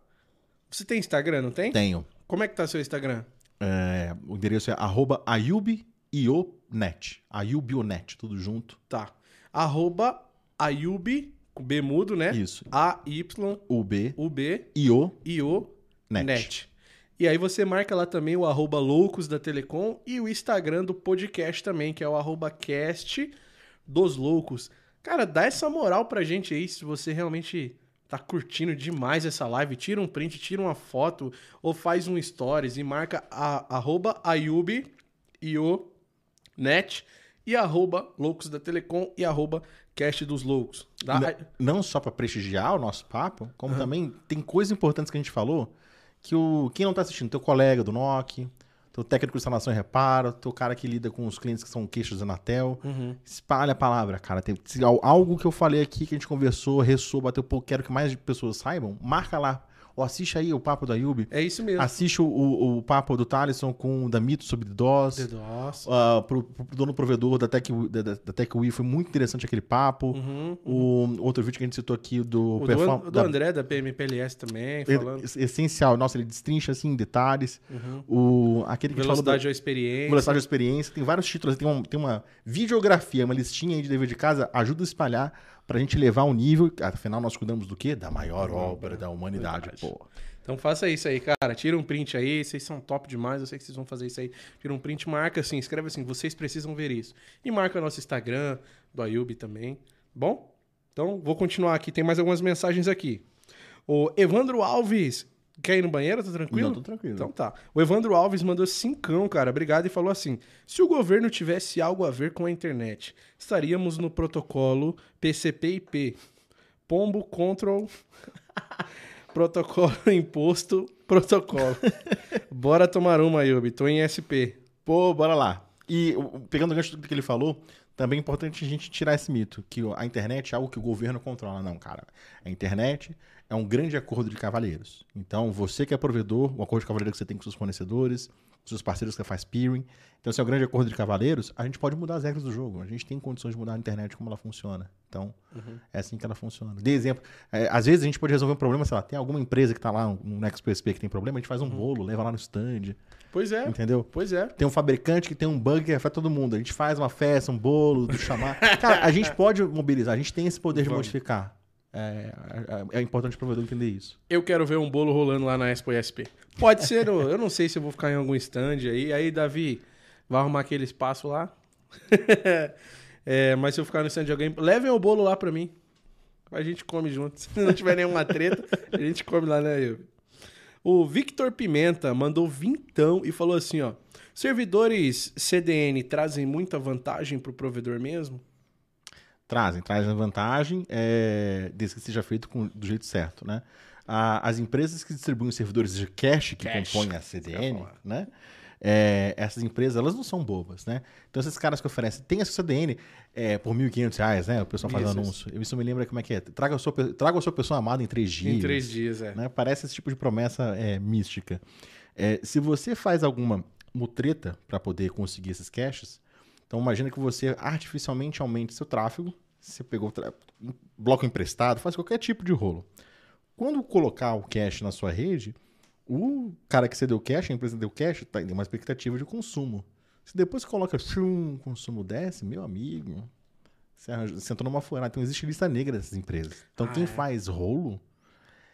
Você tem Instagram, não tem? Tenho. Como é que tá seu Instagram? É, o endereço é arroba ayubionet. Ayubionet, tudo junto. Tá. Arroba Ayub, com B mudo, né? Isso. A-Y-U-B, UB, IO, I O net. net. E aí você marca lá também o arroba loucos da Telecom e o Instagram do podcast também, que é o arroba cast dos loucos. Cara, dá essa moral pra gente aí, se você realmente tá curtindo demais essa live, tira um print, tira uma foto ou faz um stories e marca a, arroba Ayub e o net e arroba loucos da Telecom e arroba cast dos loucos. Dá- Não- não só para prestigiar o nosso papo, como também tem coisas importantes que a gente falou que o quem não tá assistindo, teu colega do NOC, teu técnico de instalação e reparo, teu cara que lida com os clientes que são queixos da Anatel, Uhum. espalha a palavra, cara. Tem, algo que eu falei aqui, que a gente conversou, ressoou, bateu, pô, quero que mais pessoas saibam, marca lá Ou assiste aí o papo da Yubi. É isso mesmo. Assiste o, o, o papo do Thaleson com o Damito sobre DOS. DDoS. Uh, pro, pro dono provedor da Tech, da, da, da TechWi foi muito interessante aquele papo. Uhum. O outro vídeo que a gente citou aqui do, O do, perform- do da- André da PMPLS também, falando. essencial. Nossa, ele destrincha assim em detalhes. Uhum. O, aquele que do- Velocidade ou experiência. Velocidade de experiência, tem vários títulos, tem uma, tem uma videografia, uma listinha aí de dever de casa, ajuda a espalhar pra gente levar um nível, afinal nós cuidamos do quê? Da maior obra da humanidade, pô. Então faça isso aí, cara. Tira um print aí. Vocês são top demais. Eu sei que vocês vão fazer isso aí. Tira um print, marca assim, escreve assim, vocês precisam ver isso. E marca nosso Instagram, do Ayub também. Bom? Então, vou continuar aqui. Tem mais algumas mensagens aqui. O Evandro Alves. Quer ir no banheiro? Tá tranquilo? Não, tô tranquilo. Então tá. O Evandro Alves mandou cincão, cara. Obrigado e falou assim: se o governo tivesse algo a ver com a internet, estaríamos no protocolo PCP-IP. Pombo Control. protocolo imposto, protocolo. Bora tomar uma, Yubi. Tô em SP. Pô, bora lá. E pegando o gancho do que ele falou, também é importante a gente tirar esse mito, que a internet é algo que o governo controla. Não, cara. A internet é um grande acordo de cavalheiros. Então, você que é provedor, o acordo de cavalheiro que você tem com seus fornecedores, com seus parceiros que faz peering. Então, se é um grande acordo de cavalheiros, a gente pode mudar as regras do jogo. A gente tem condições de mudar a internet como ela funciona. Então, é assim que ela funciona. Dê exemplo. É, às vezes a gente pode resolver um problema, sei lá, tem alguma empresa que está lá, um NextPSP que tem problema, a gente faz um bolo, leva lá no stand, Pois é. entendeu? Pois é. Tem um fabricante que tem um bug que afeta todo mundo. A gente faz uma festa, um bolo, do chamar. Cara, a gente pode mobilizar, a gente tem esse poder de Vamos. modificar. É, é, é importante o provedor entender isso. Eu quero ver um bolo rolando lá na Expo SP. Pode ser, eu não sei se eu vou ficar em algum stand aí. Aí, Davi, vai arrumar aquele espaço lá. É, mas se eu ficar no stand de alguém, levem o bolo lá pra mim. A gente come junto. Se não tiver nenhuma treta, a gente come lá, né, Yubi? O Victor Pimenta mandou vintão e falou assim, ó. Servidores CDN trazem muita vantagem pro provedor mesmo? Trazem, trazem vantagem, é, desde que seja feito com- do jeito certo, né? A- as empresas que distribuem os servidores de cache que Cache, compõem a CDN, falar. né? É, essas empresas, elas não são bobas, né? Então, esses caras que oferecem, tem essa CDN é, por 1.500 reais, né? O pessoal faz Isso, anúncio. Isso me lembra como é que é. Traga a sua, traga a sua pessoa amada em três dias. Em três dias, é. né? Parece esse tipo de promessa é, mística. É, se você faz alguma mutreta para poder conseguir esses caches, então imagina que você artificialmente aumente seu tráfego, você pegou tra- um bloco emprestado, faz qualquer tipo de rolo. Quando colocar o cache na sua rede, o cara que você deu cache, a empresa deu cache, tá, tem uma expectativa de consumo. Se depois você coloca, o consumo desce, meu amigo, você, arranja- você entrou numa furada. Então existe lista negra dessas empresas. Então Ah, quem é? faz rolo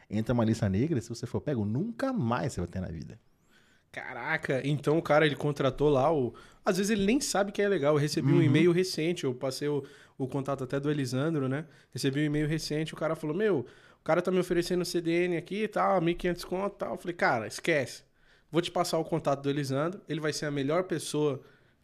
entra numa lista negra, se você for pego, nunca mais você vai ter na vida. Caraca, então o cara ele contratou lá o. Às vezes ele nem sabe que é legal. Eu recebi um e-mail recente, eu passei o, o contato até do Elisandro, né? Recebi um e-mail recente, o cara falou: Meu, o cara tá me oferecendo CDN aqui e tal, 1.500 conto e tal. Eu falei: Cara, esquece. Vou te passar o contato do Elisandro, ele vai ser a melhor pessoa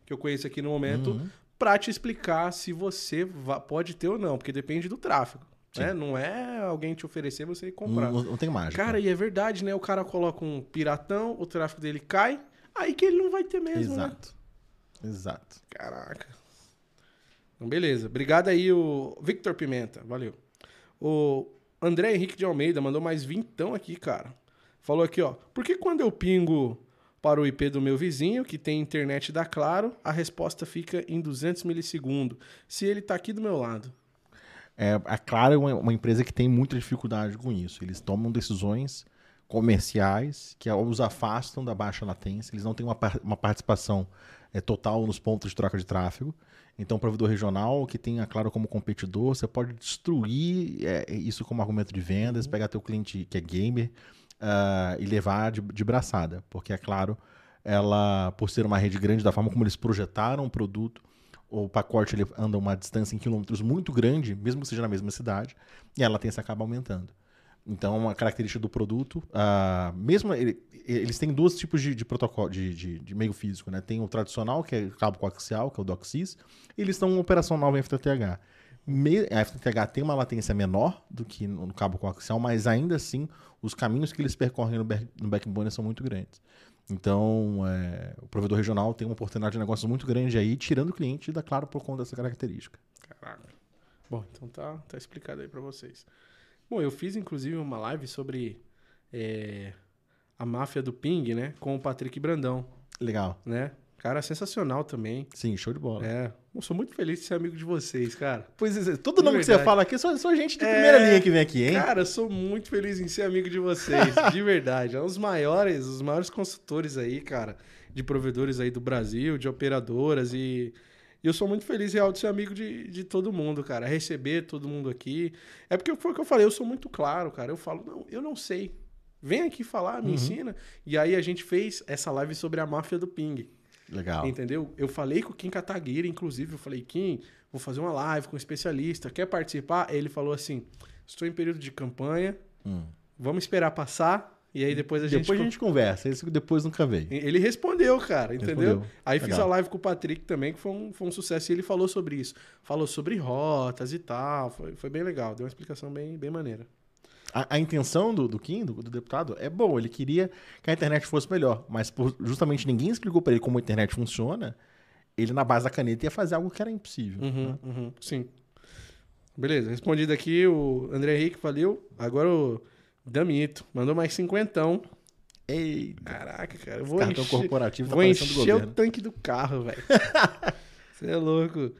que eu conheço aqui no momento pra te explicar se você pode ter ou não, porque depende do tráfego. Né? Não é alguém te oferecer você ir comprar. Não, não tem mágica. Cara, e é verdade, né? O cara coloca um piratão, o tráfego dele cai, aí que ele não vai ter mesmo, né? Exato. Exato. Caraca. Então, beleza. Obrigado aí, o Victor Pimenta. Valeu. O André Henrique de Almeida mandou mais vintão aqui, cara. Falou aqui, ó. Por que quando eu pingo para o IP do meu vizinho, que tem internet da Claro, a resposta fica em 200 milissegundos, se ele tá aqui do meu lado? É, a Claro é uma, uma empresa que tem muita dificuldade com isso. Eles tomam decisões comerciais que os afastam da baixa latência. Eles não têm uma, uma participação é, total nos pontos de troca de tráfego. Então, o provedor regional que tem a Claro como competidor, você pode destruir é, isso como argumento de vendas, pegar teu cliente que é gamer ah, e levar de, de braçada. Porque a Claro, ela, por ser uma rede grande, da forma como eles projetaram o produto, o pacote ele anda uma distância em quilômetros muito grande, mesmo que seja na mesma cidade, e a latência acaba aumentando. Então, uma característica do produto, ah, mesmo ele- eles têm dois tipos de, de protocolo, de, de- de meio físico, né? Tem o tradicional, que é cabo coaxial, que é o DOCSIS, e eles estão operacional em FTTH. Me- A FTTH tem uma latência menor do que no no cabo coaxial, mas ainda assim, os caminhos que eles percorrem no, back- no backbone são muito grandes. Então, é, o provedor regional tem uma oportunidade de negócio muito grande aí, tirando o cliente da Claro por conta dessa característica. Caraca. Bom, então tá, tá explicado aí pra vocês. Bom, eu fiz inclusive uma live sobre é, A Máfia do Ping, né? Com o Patrick Brandão, Legal. né? Cara sensacional também. Sim, show de bola. É. Eu sou muito feliz de ser amigo de vocês, cara. Pois é, todo De nome que você verdade. fala aqui é só, só gente de É, primeira linha que vem aqui, hein? Cara, eu sou muito feliz em ser amigo de vocês, de verdade. É um dos maiores, os maiores consultores aí, cara, de provedores aí do Brasil, de operadoras e e eu sou muito feliz real de ser amigo de, de todo mundo, cara. Receber todo mundo aqui. É porque foi o que eu falei, eu sou muito claro, cara. Eu falo, não, eu não sei. Vem aqui falar, me Uhum. ensina. E aí a gente fez essa live sobre a máfia do ping. Legal. Entendeu? Eu falei com o Kim Kataguiri, inclusive, eu falei, Kim, vou fazer uma live com um especialista, quer participar? Ele falou assim: estou em período de campanha, Hum. vamos esperar passar, e aí depois a gente. Depois a gente conversa, esse depois nunca veio. Ele respondeu, cara, entendeu? Respondeu. Aí fiz Legal. a live com o Patrick também, que foi um, foi um sucesso, e ele falou sobre isso. Falou sobre rotas e tal, foi, foi bem legal, deu uma explicação bem, bem maneira. A, a intenção do, do Kim, do, do deputado, é boa. Ele queria que a internet fosse melhor, mas por, justamente ninguém explicou pra ele como a internet funciona. Ele, na base da caneta, ia fazer algo que era impossível. Uhum, uhum, sim. Beleza, respondido aqui o André Henrique, valeu. Agora o Damito, mandou mais cinquentão. Ei, Caraca, cara, eu vou cartão encher, corporativo tá vou parecendo encher o tanque do carro, velho. Você é louco.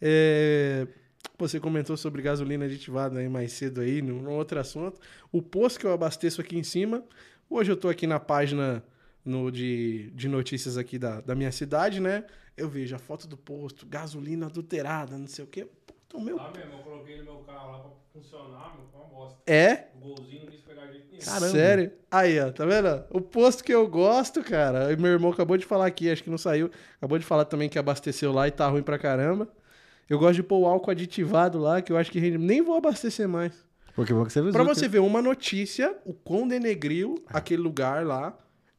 É, Você comentou sobre gasolina aditivada aí mais cedo aí, num num outro assunto. O posto que eu abasteço aqui em cima, hoje eu tô aqui na página no, de, de notícias aqui da, da minha cidade, né? Eu vejo a foto do posto, gasolina adulterada, não sei o quê. O meu... Lá mesmo, eu coloquei no meu carro lá pra funcionar, meu, foi uma bosta. É? O golzinho não quis pegar jeito nenhum. Caramba. Sério? Aí, ó, tá vendo? O posto que eu gosto, cara. e Meu irmão acabou de falar aqui, acho que não saiu. Acabou de falar também que abasteceu lá e tá ruim pra caramba. Eu gosto de pôr o álcool aditivado lá, que eu acho que rende. Nem vou abastecer mais. Porque bom que você Pra que- você ver uma notícia, o quão denegriu aquele lugar lá.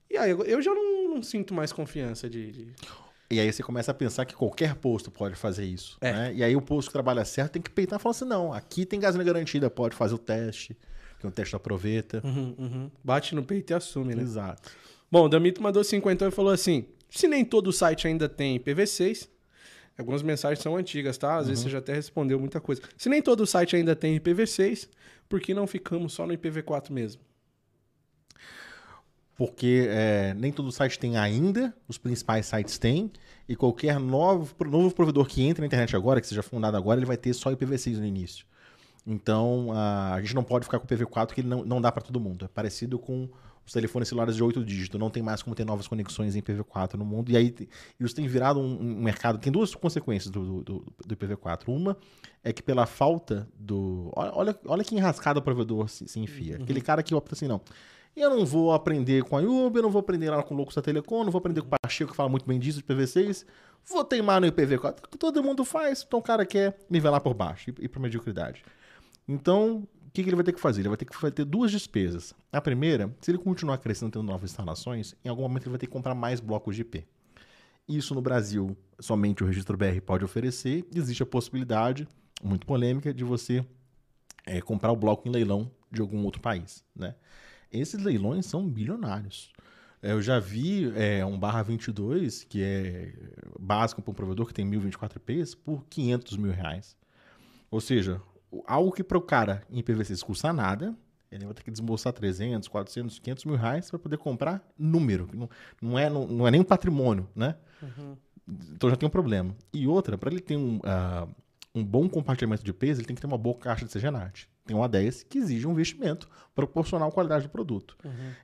E aí, eu- eu já não, não sinto mais confiança de. de- E aí você começa a pensar que qualquer posto pode fazer isso. É. né? E aí o posto que trabalha certo tem que peitar e falar assim: não, aqui tem gasolina garantida, pode fazer o teste, que o teste aproveita. Uhum, uhum. Bate no peito e assume, né? Exato. Bom, o Damito mandou 50 e falou assim: se nem todo site ainda tem IPv6, algumas mensagens são antigas, tá? Às vezes você já até respondeu muita coisa. Se nem todo site ainda tem IPv6, por que não ficamos só no IPv4 mesmo? Porque é, nem todo site tem ainda, os principais sites têm, e qualquer novo, novo provedor que entre na internet agora, que seja fundado agora, ele vai ter só IPv6 no início. Então, a, a gente não pode ficar com o IPv4, que ele não, não dá para todo mundo. É parecido com os telefones celulares de 8 dígitos. Não tem mais como ter novas conexões em IPv4 no mundo. E aí, isso tem virado um, um mercado... Tem duas consequências do, do, do IPv4. Uma é que pela falta do... Olha, olha, que enrascada o provedor se, se enfia. Aquele cara que opta assim, não... Eu não vou aprender com a Uber, não vou aprender lá com o Loucos da Telecom, não vou aprender com o Pacheco, que fala muito bem disso, de IPv6. Vou teimar no IPv4, que todo mundo faz, então o cara quer nivelar por baixo e ir para mediocridade. Então, o que, que ele vai ter que fazer? Ele vai ter que ter duas despesas. A primeira, se ele continuar crescendo, tendo novas instalações, em algum momento ele vai ter que comprar mais blocos de IP. Isso no Brasil, somente o registro BR pode oferecer. Existe a possibilidade, muito polêmica, de você eh, comprar o bloco em leilão de algum outro país, né? Esses leilões são bilionários. Eh, Eu já vi eh, um barra 22, que é básico para um provedor que tem 1024 IPs, por 500 mil reais. Ou seja, algo que para o cara em PVC custa nada, ele vai ter que desembolsar 300, 400, 500 mil reais para poder comprar número. Não, não, é, não, não é nem um patrimônio, né? Então já tem um problema. E outra, para ele ter um, ah, um bom compartilhamento de peso, ele tem que ter uma boa caixa de CGNAT. Tem um A10 que exige um investimento proporcional à qualidade do produto.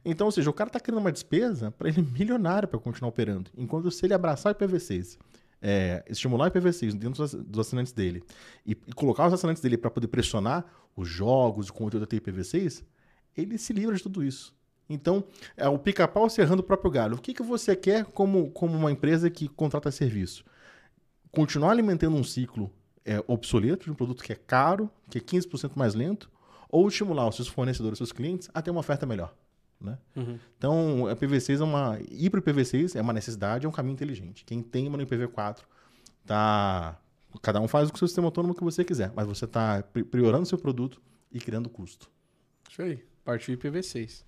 Então, ou seja, o cara está criando uma despesa para ele milionária para continuar operando. Enquanto se ele abraçar o IPv6, é, estimular o IPv6 dentro dos, assinantes dele e, e colocar os assinantes dele para poder pressionar os jogos, o conteúdo da IPv6, ele se livra de tudo isso. Então, é o pica-pau serrando o próprio galho. O que, que você quer como, como uma empresa que contrata serviço? Continuar alimentando um ciclo é, obsoleto de um produto que é caro, que é 15% mais lento, ou estimular os seus fornecedores, os seus clientes a ter uma oferta melhor. Né? Então, a PV6 é uma. Ir para o IPv6 é uma necessidade, é um caminho inteligente. Quem tem uma no IPv4 tá. Cada um faz o seu sistema autônomo que você quiser, mas você está priorando o seu produto e criando custo. Isso aí. Partiu IPv6.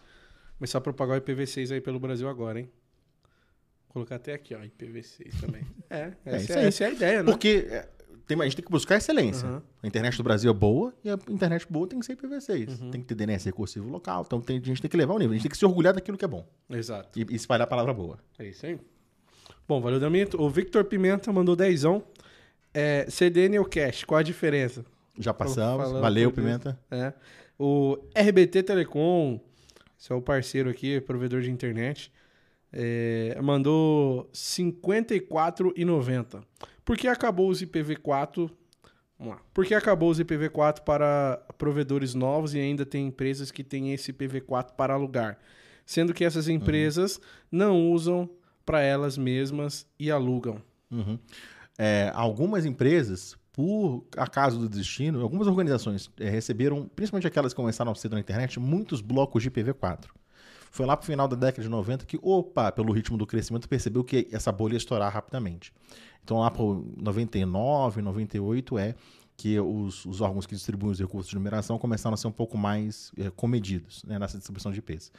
Começar a propagar o IPv6 aí pelo Brasil agora, hein? Vou colocar até aqui, ó, IPv6 também. É, É essa isso é, aí. essa é a ideia, né? Porque é, tem, a gente tem que buscar excelência. Uhum. A internet do Brasil é boa e a internet boa tem que ser IPv6. Uhum. Tem que ter DNS recursivo local. Então tem- a gente tem que levar o nível. A gente tem que se orgulhar daquilo que é bom Exato. e, e espalhar a palavra boa. É isso aí. Bom, valeu, Damito. O Victor Pimenta mandou dezão. É, CDN ou Cash, qual a diferença? Já passamos. Valeu. Pimenta. É. O RBT Telecom, esse é o parceiro aqui, provedor de internet, é, mandou R$ 54,90. Por que acabou os IPv4? Vamos lá. Por que acabou os IPv4 para provedores novos e ainda tem empresas que têm esse IPv4 para alugar? Sendo que essas empresas não usam para elas mesmas e alugam. Uhum. É, algumas empresas, por acaso do destino, algumas organizações é, receberam, principalmente aquelas que começaram a cedo na internet, muitos blocos de IPv4. Foi lá pro final da década de 90 que, opa, pelo ritmo do crescimento, percebeu que essa bolha ia estourar rapidamente. Então lá por 99, 98 é que os, os órgãos que distribuem os recursos de numeração começaram a ser um pouco mais é, comedidos né, nessa distribuição de IPs.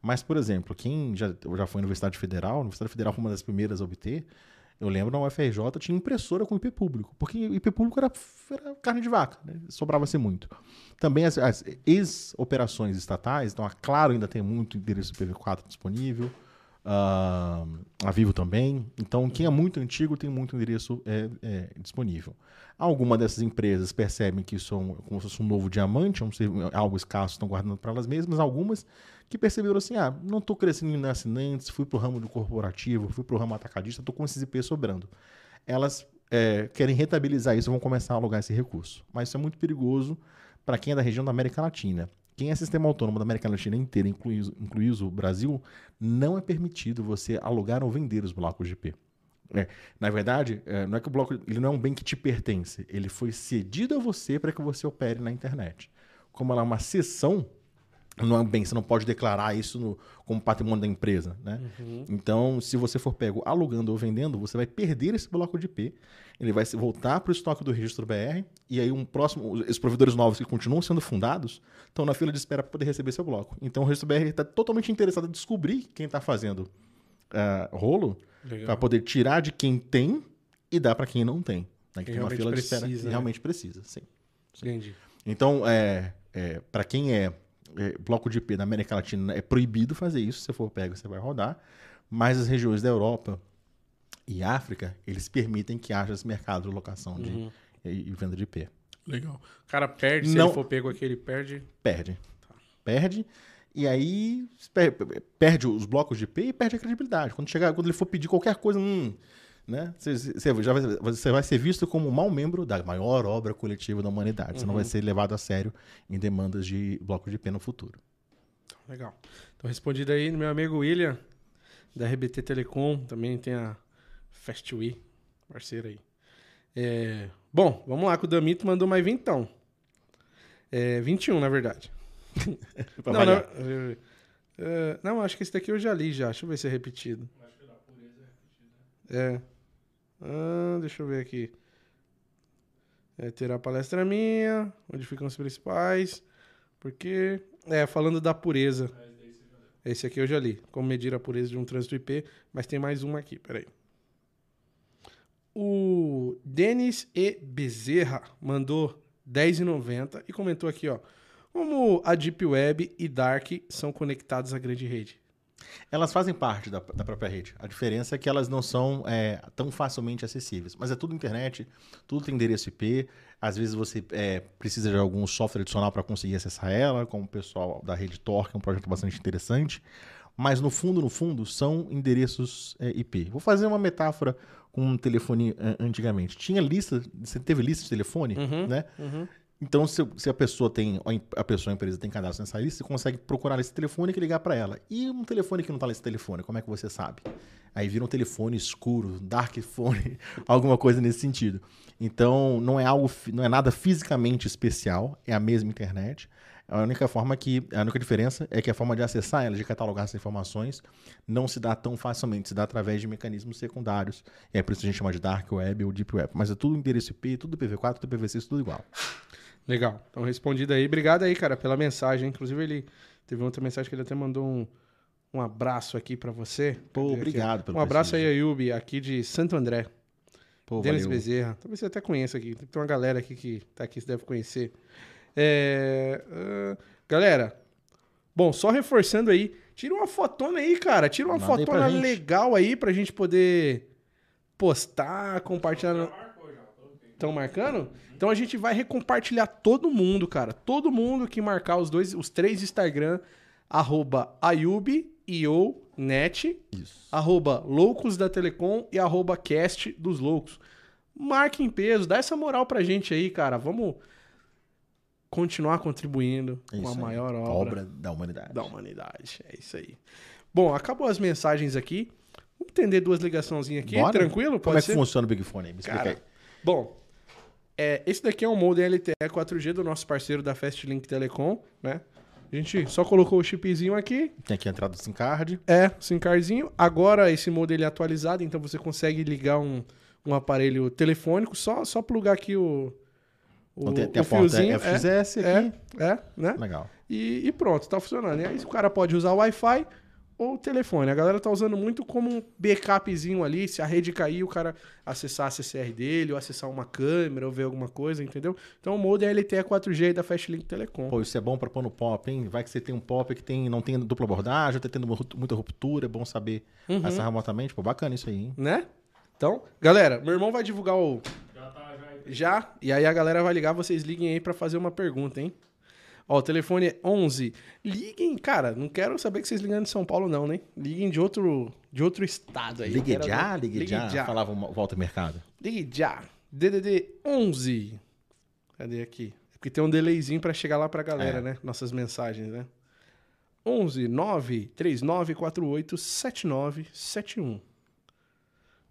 Mas, por exemplo, quem já, já foi à Universidade Federal, a Universidade Federal foi uma das primeiras a obter, eu lembro na UFRJ tinha impressora com IP público, porque IP público era, era carne de vaca, né? sobrava-se muito. Também as, as ex-operações estatais, então a Claro ainda tem muito endereço IPv4 disponível, ah, a Vivo também. Então quem é muito antigo tem muito endereço é, é, disponível. Algumas dessas empresas percebem que isso é um, como se fosse um novo diamante, é um algo escasso, estão guardando para elas mesmas. Algumas que perceberam assim, ah, não estou crescendo em assinantes, fui para o ramo do corporativo, fui para o ramo atacadista, estou com esses IP sobrando. Elas é, querem rentabilizar isso vão começar a alugar esse recurso. Mas isso é muito perigoso para quem é da região da América Latina. Quem é sistema autônomo da América Latina inteira, incluindo, incluindo o Brasil, não é permitido você alugar ou vender os blocos de IP. É, na verdade, é, não é que o bloco ele não é um bem que te pertence, ele foi cedido a você para que você opere na internet. Como ela é uma cessão, não é bem, você não pode declarar isso no- como patrimônio da empresa, né? Então, se você for pego alugando ou vendendo, você vai perder esse bloco de IP, ele vai se voltar para o estoque do registro BR, e aí um próximo, os provedores novos que continuam sendo fundados estão na fila de espera para poder receber seu bloco. Então, o registro BR está totalmente interessado em descobrir quem está fazendo ah, rolo para poder tirar de quem tem e dar para quem não tem. Né? Que tem uma realmente fila de espera precisa, que né? realmente precisa, sim. Entendi. Então, é, para quem é, é, bloco de IP na América Latina, é proibido fazer isso. Se você for pego, você vai rodar. Mas as regiões da Europa e África, eles permitem que haja esse mercado de locação de, Uhum. e, e venda de IP. Legal. O cara perde, se Não- ele for pego aqui, ele perde. Perde. Perde. E aí per- perde os blocos de IP e perde a credibilidade. Quando, chegar, quando ele for pedir qualquer coisa, hum, né? Você, você já vai, você vai ser visto como um mau membro da maior obra coletiva da humanidade. Você não vai ser levado a sério em demandas de blocos de IP no futuro. Legal. Então, respondido aí, meu amigo William, da RBT Telecom, também tem a FastWe, parceiro aí. É, bom, vamos lá, que o Damito mandou mais vintão. É, 21, na verdade. Pra não, variar. não, é, é, não, acho que esse daqui eu já li já. Deixa eu ver se é repetido. Acho que da pureza é repetida. É. Ah, deixa eu ver aqui. É, terá palestra minha, onde ficam os principais. Porque. É, falando da pureza. Leu. Esse aqui eu já li. Como medir a pureza de um trânsito IP. Mas tem mais uma aqui, peraí. O Denis E. Bezerra mandou R$10,90 e comentou aqui, ó. Como a Deep Web e Dark são conectados à grande rede. Elas fazem parte da, da própria rede. A diferença é que elas não são é, tão facilmente acessíveis. Mas é tudo internet, tudo tem endereço IP. Às vezes você é, precisa de algum software adicional para conseguir acessar ela, como o pessoal da rede Tor, que é um projeto bastante interessante. Mas no fundo, no fundo, são endereços é, IP. Vou fazer uma metáfora com um telefone é, antigamente. Tinha lista, você teve lista de telefone, Uhum. né? Uhum. Então, se, se a pessoa tem, a pessoa, a empresa tem cadastro nessa lista, você consegue procurar esse telefone e ligar para ela. E um telefone que não está nesse telefone, como é que você sabe? Aí vira um telefone escuro, dark phone, alguma coisa nesse sentido. Então, não é algo, não é nada fisicamente especial, é a mesma internet. A única forma que, a única diferença é que a forma de acessar ela, de catalogar essas informações, não se dá tão facilmente, se dá através de mecanismos secundários. É por isso que a gente chama de dark web ou deep web. Mas é tudo endereço IP, tudo IPv4, tudo IPv6, tudo igual. Legal. Então, respondido aí. Obrigado aí, cara, pela mensagem. Inclusive, ele teve outra mensagem que ele até mandou um, um abraço aqui pra você. Pô, Cadê aqui? obrigado pelo Um abraço aí. Ayubi, aqui de Santo André. Pô, Denis valeu. Bezerra. Talvez você até conheça aqui. Tem uma galera aqui que tá aqui, você deve conhecer. É, ah, galera, bom, só reforçando aí. Tira uma fotona aí, cara. Tira uma Manda fotona legal aí pra gente poder postar, compartilhar. no- Marcou já, coloquei. Estão marcando? Então a gente vai recompartilhar todo mundo, cara. Todo mundo que marcar os dois, os três Instagram, arroba Ayub e ou net, Isso. arroba Loucos da Telecom e arroba Cast dos Loucos. Marque em peso, dá essa moral pra gente aí, cara. Vamos continuar contribuindo É com a isso aí. maior obra, Obra da humanidade. da humanidade. É isso aí. Bom, acabou as mensagens aqui. Vamos entender duas ligaçãozinhas aqui, Bora? tranquilo? Como é que ser? funciona o Big Fone aí? Me explica Cara, aí. Bom, é, esse daqui é um modem LTE 4G do nosso parceiro da Fastlink Telecom, né? A gente só colocou o chipzinho aqui, Tem aqui a entrada do SIM card. é, SIM cardzinho. Agora esse modem ele é atualizado, então você consegue ligar um, um aparelho telefônico, só, só plugar aqui o, o, tem, tem o a porta fiozinho. FXS é, aqui. é, é, né? Legal. E, e pronto, tá funcionando. E aí o cara pode usar o Wi-Fi o telefone. A galera tá usando muito como um backupzinho ali. Se a rede cair, o cara acessar a CCR dele, ou acessar uma câmera, ou ver alguma coisa, entendeu? Então o modem é LTE 4G da Fastlink Telecom. Pô, isso é bom pra pôr no pop, hein? Vai que você tem um pop que tem, não tem dupla abordagem, tá tendo mu- muita ruptura, é bom saber Uhum. acessar remotamente. Pô, bacana isso aí, hein? Né? Então, galera, meu irmão vai divulgar o. Já tá, já. Já, e aí a galera vai ligar, vocês liguem aí pra fazer uma pergunta, hein? Ó, o telefone é 11. Liguem, cara, não quero saber que vocês ligam de São Paulo não, né? Liguem de outro, de outro estado aí. Ligue já, ver. ligue, já. Falava o Walter Mercado. Ligue já. DDD 11. Cadê aqui? É porque tem um delayzinho pra chegar lá pra galera, É. né? Nossas mensagens, né? 11 9 3948 7971.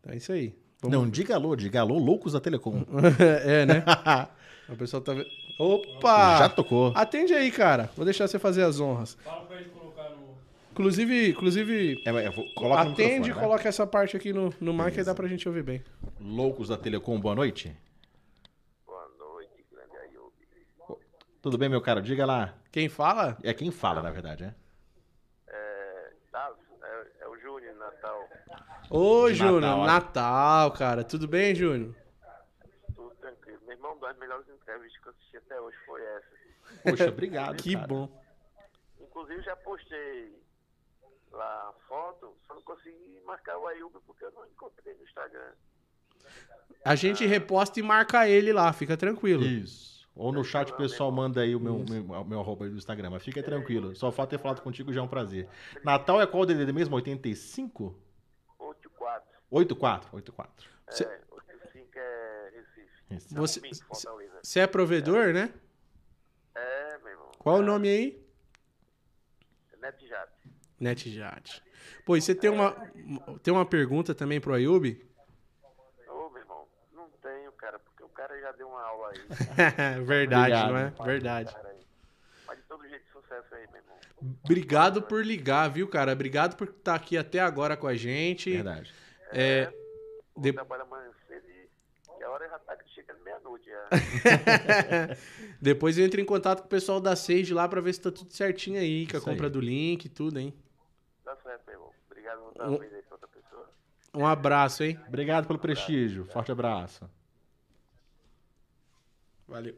É isso aí. Vamos- Não, diga alô, diga alô, loucos da Telecom. é, né? O pessoal tá vendo. Opa! Já tocou. Atende aí, cara. Vou deixar você fazer as honras. Fala pra ele colocar no. Inclusive, inclusive É, eu vou, coloca atende e né? coloca essa parte aqui no, no mic e dá pra gente ouvir bem. Loucos da Telecom, boa noite. Boa noite, grande. Tudo bem, meu cara? Diga lá. Quem fala? É quem fala, na verdade, né? É, Davi, é, é o Júnior Natal. Ô, Júnior, Natal, Natal, cara. Tudo bem, Júnior? Irmão, uma das melhores entrevistas que eu assisti até hoje foi essa. Poxa, obrigado. Que cara. bom. Inclusive já postei lá a foto, só não consegui marcar o Ayub porque eu não encontrei no Instagram. A gente reposta e marca ele lá, fica tranquilo. Isso. Ou no chat o pessoal manda aí o meu, meu, meu arroba aí do Instagram. Mas fica tranquilo. Só o fato de ter falado contigo já é um prazer. Natal é qual o DDD mesmo? 85? 84. 84? 84. Cê- É, 85 é Recife. Esse. Você-. Você é provedor, né? É, meu irmão. Qual o nome aí? NetJat. NetJat. Pô, e você tem uma, tem uma pergunta também pro Ayub? Ô, meu irmão, não tenho, cara, porque o cara já deu uma aula aí. Verdade, Obrigado. não é? Verdade. Mas de todo jeito, sucesso aí, meu irmão. Obrigado por ligar, viu, cara? Obrigado por estar aqui até agora com a gente. Verdade. É, Vou De- trabalhar amanhã cedo e e a hora já tá chegando meia-noite. Depois eu entro em contato com o pessoal da Sage lá pra ver se tá tudo certinho aí, com a Isso compra aí. do link e tudo, hein? Tá certo, meu irmão. Obrigado por dar Um- vez aí pra outra pessoa. Um abraço, hein? Obrigado pelo prestígio. Forte abraço. Valeu.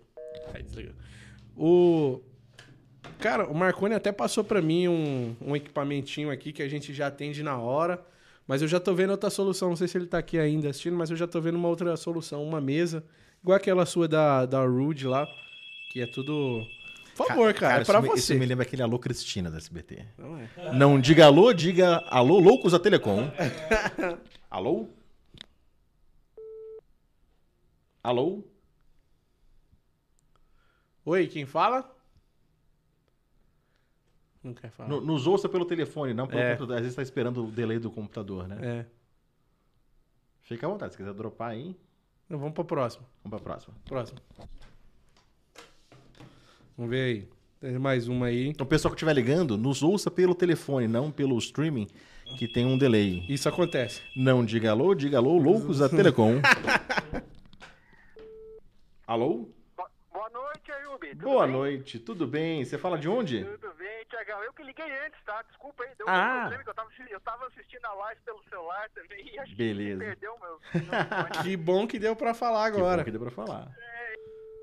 Aí, desligou. O. Cara, o Marconi até passou pra mim um, um equipamentinho aqui que a gente já atende na hora. Mas eu já tô vendo outra solução. Não sei se ele tá aqui ainda assistindo, mas eu já tô vendo uma outra solução. Uma mesa. Igual aquela sua da, da Rude lá. Que é tudo. Por favor, cara, é isso pra me- você. Isso me lembra aquele Alô Cristina da SBT. Não é. Não diga alô, diga alô, loucos da Telecom. alô? Alô? Oi, quem fala? Não quer falar. No- Nos ouça pelo telefone, não pelo É. computador. Às vezes tá esperando o delay do computador, né? É. Fica à vontade, se quiser dropar aí, Então vamos pra próxima. vamos pra próxima. Próxima. Vamos ver aí. Tem mais uma aí. Então, o pessoal que estiver ligando, nos ouça pelo telefone, não pelo streaming, que tem um delay. Isso acontece. Não diga alô, diga alô, loucos da Telecom. alô? Boa noite, Ayub. Tudo Boa bem? noite, tudo bem? Você fala de onde? Tudo bem, Tiagão. Eu que liguei antes, tá? Desculpa aí. Deu Ah. um problema que eu tava, eu tava assistindo a live pelo celular também e acho Beleza. que perdeu meu. Que bom que deu pra falar Que bom agora. que deu pra falar.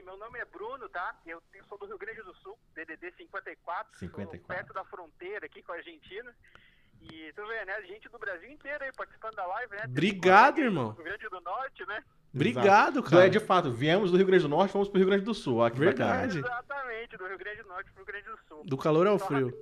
Meu nome é Bruno, tá? Eu eu sou do Rio Grande do Sul, DDD 54. sou 54. perto da fronteira aqui com a Argentina. E tu vê, né? Gente do Brasil inteiro aí participando da live, né? Obrigado, irmão. Do Rio Grande do Norte, né? Obrigado, Exato. cara. É, de fato, viemos do Rio Grande do Norte, fomos pro Rio Grande do Sul. Olha que Verdade. bacana. Exatamente, do Rio Grande do Norte pro Rio Grande do Sul. Do calor ao Só frio.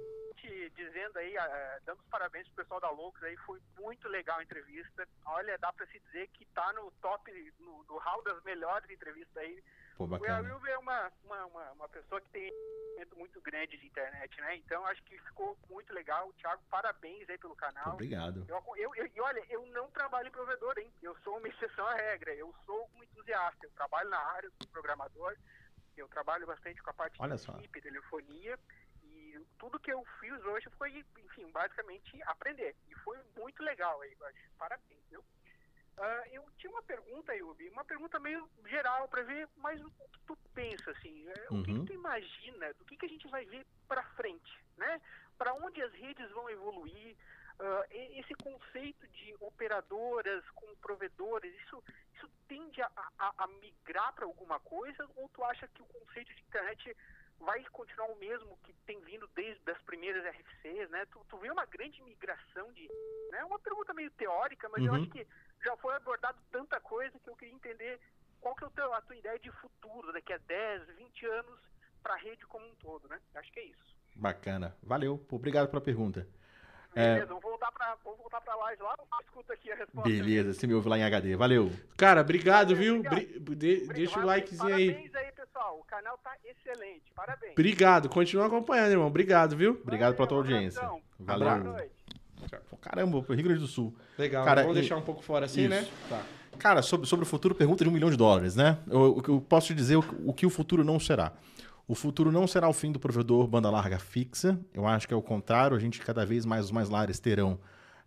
dizendo aí, ah, dando os parabéns pro pessoal da Loucos aí, foi muito legal a entrevista. Olha, dá pra se dizer que tá no top, no, no hall das melhores entrevistas aí. Pô, O bacana. Will é uma, uma, uma, uma pessoa que tem um conhecimento muito grande de internet, né? Então acho que ficou muito legal. Thiago, parabéns aí pelo canal. Obrigado. Eu, eu, eu- e olha, eu não trabalho em provedor, hein? Eu sou uma exceção à regra. Eu sou um entusiasta. Eu trabalho na área, sou programador. Eu trabalho bastante com a parte Olha de só. equipe, telefonia. E tudo que eu fiz hoje foi, enfim, basicamente aprender. E foi muito legal aí, eu acho. Parabéns, viu? Ah, eu tinha uma pergunta, Yubi, uma pergunta meio geral para ver, mas o que tu pensa, assim, é, o que, Uhum. que tu imagina, do que, que a gente vai ver para frente, né? Para onde as redes vão evoluir, e- esse conceito de operadoras com provedores, isso, isso tende a, a- a migrar para alguma coisa, ou tu acha que o conceito de internet vai continuar o mesmo que tem vindo desde as primeiras RFCs, né? Tu, tu vê uma grande migração de... Né? Uma pergunta meio teórica, mas eu Uhum. acho que já foi abordado tanta coisa que eu queria entender qual que é o teu, a tua ideia de futuro daqui a 10, 20 anos para a rede como um todo, né? Acho que é isso. Bacana. Valeu. Obrigado pela pergunta. É. Beleza, vamos voltar para vamos voltar para live lá, escuta aqui a resposta. Beleza, você me ouve lá em HD. Valeu. Cara, obrigado, Valeu, viu? obrigado. Bri- de- deixa o Parabéns- likezinho aí. Parabéns aí, pessoal. O canal tá excelente. Parabéns. Obrigado. Continua acompanhando, irmão. Obrigado, viu? Obrigado pela tua Valeu, audiência. abração. Valeu. Boa noite. Caramba, Rio Grande do Sul. Legal. Cara, Vamos e- deixar um pouco fora assim, Isso. né? Tá. Cara, sobre, sobre o futuro, pergunta de um milhão de dólares, né? Eu, eu posso te dizer o, o que o futuro não será. O futuro não será o fim do provedor banda larga fixa. Eu acho que é o contrário. A gente, cada vez mais, os mais lares terão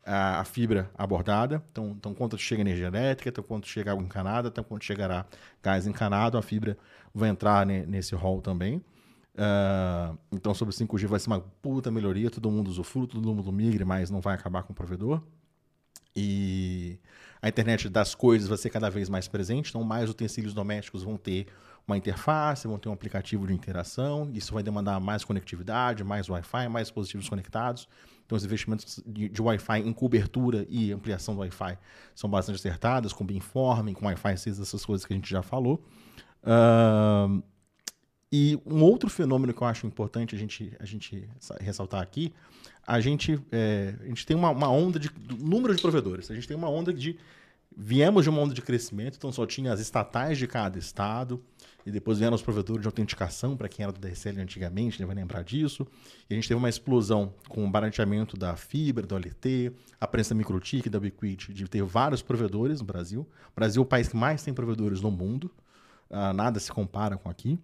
a, a fibra abordada. Então, então, quanto chega energia elétrica, então, quanto chega água encanada, então, quanto chegará gás encanado, a fibra vai entrar ne- nesse rol também. Ah, então, sobre o 5G vai ser uma puta melhoria. Todo mundo usufrui, todo mundo migre, mas não vai acabar com o provedor. E a internet das coisas vai ser cada vez mais presente, então mais utensílios domésticos vão ter uma interface, vão ter um aplicativo de interação, isso vai demandar mais conectividade, mais Wi-Fi, mais dispositivos conectados. Então os investimentos de, de Wi-Fi em cobertura e ampliação do Wi-Fi são bastante acertados, com Beamforming, com Wi-Fi 6, essas coisas que a gente já falou. Ahn, e um outro fenômeno que eu acho importante a gente, a gente sa- ressaltar aqui, a gente, é, a gente tem uma, uma onda de número de provedores. A gente tem uma onda de. Viemos de uma onda de crescimento, então só tinha as estatais de cada estado, e depois vieram os provedores de autenticação, para quem era do DSL antigamente, né, vai lembrar disso. E a gente teve uma explosão com o barateamento da fibra, do OLT, a prensa microtik, da Ubiquiti, de ter vários provedores no Brasil. O Brasil é o país que mais tem provedores no mundo, ah, nada se compara com aqui.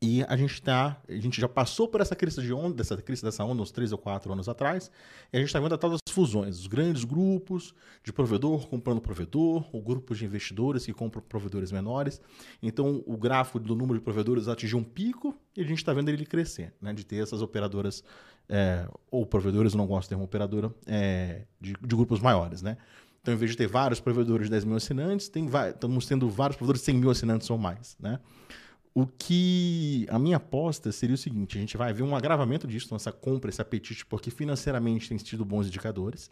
E a gente tá, a gente já passou por essa crise de onda, dessa crise dessa onda uns três ou quatro anos atrás, e a gente está vendo a tal das fusões, os grandes grupos de provedor comprando provedor, ou grupos de investidores que compram provedores menores. Então o gráfico do número de provedores atingiu um pico e a gente está vendo ele crescer, né? De ter essas operadoras, é, ou provedores, não gosto de termo operadora, é, de, de grupos maiores, né? Então, em vez de ter vários provedores de 10 mil assinantes, tem, estamos tendo vários provedores de 100 mil assinantes ou mais, né? O que a minha aposta seria o seguinte: a gente vai ver um agravamento disso, então essa compra, esse apetite, porque financeiramente tem tido bons indicadores.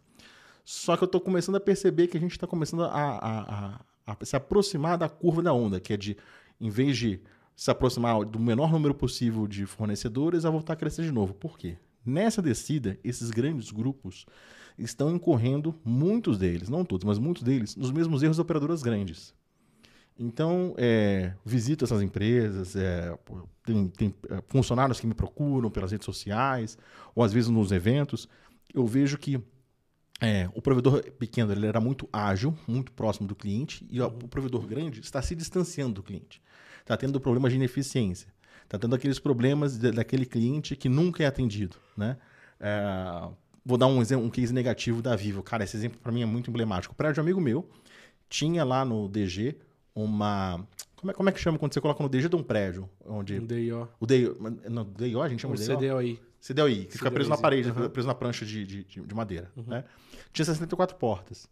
Só que eu estou começando a perceber que a gente está começando a, a- a- a se aproximar da curva da onda, que é de, em vez de se aproximar do menor número possível de fornecedores, a voltar a crescer de novo. Por quê? Nessa descida, esses grandes grupos estão incorrendo, muitos deles, não todos, mas muitos deles, nos mesmos erros de operadoras grandes. Então, é, visito essas empresas, é, tem, tem, é, funcionários que me procuram pelas redes sociais, ou às vezes nos eventos, eu vejo que é, o provedor pequeno ele era muito ágil, muito próximo do cliente, e ó, o provedor grande está se distanciando do cliente. Está tendo problemas de ineficiência. Está tendo aqueles problemas de- daquele cliente que nunca é atendido. Né? É, vou dar um, exemplo, um case negativo da Vivo. Cara, esse exemplo para mim é muito emblemático. O prédio de um amigo meu tinha lá no DG uma Como é, como é que chama quando você coloca no DG de um prédio? Onde, Um DIO. o DIO, não, DIO a gente chama O de DIO? CDOI. CDOI, que fica preso na CDOI, parede, aham. preso na prancha de, de, de- de madeira. Né? Tinha 64 portas.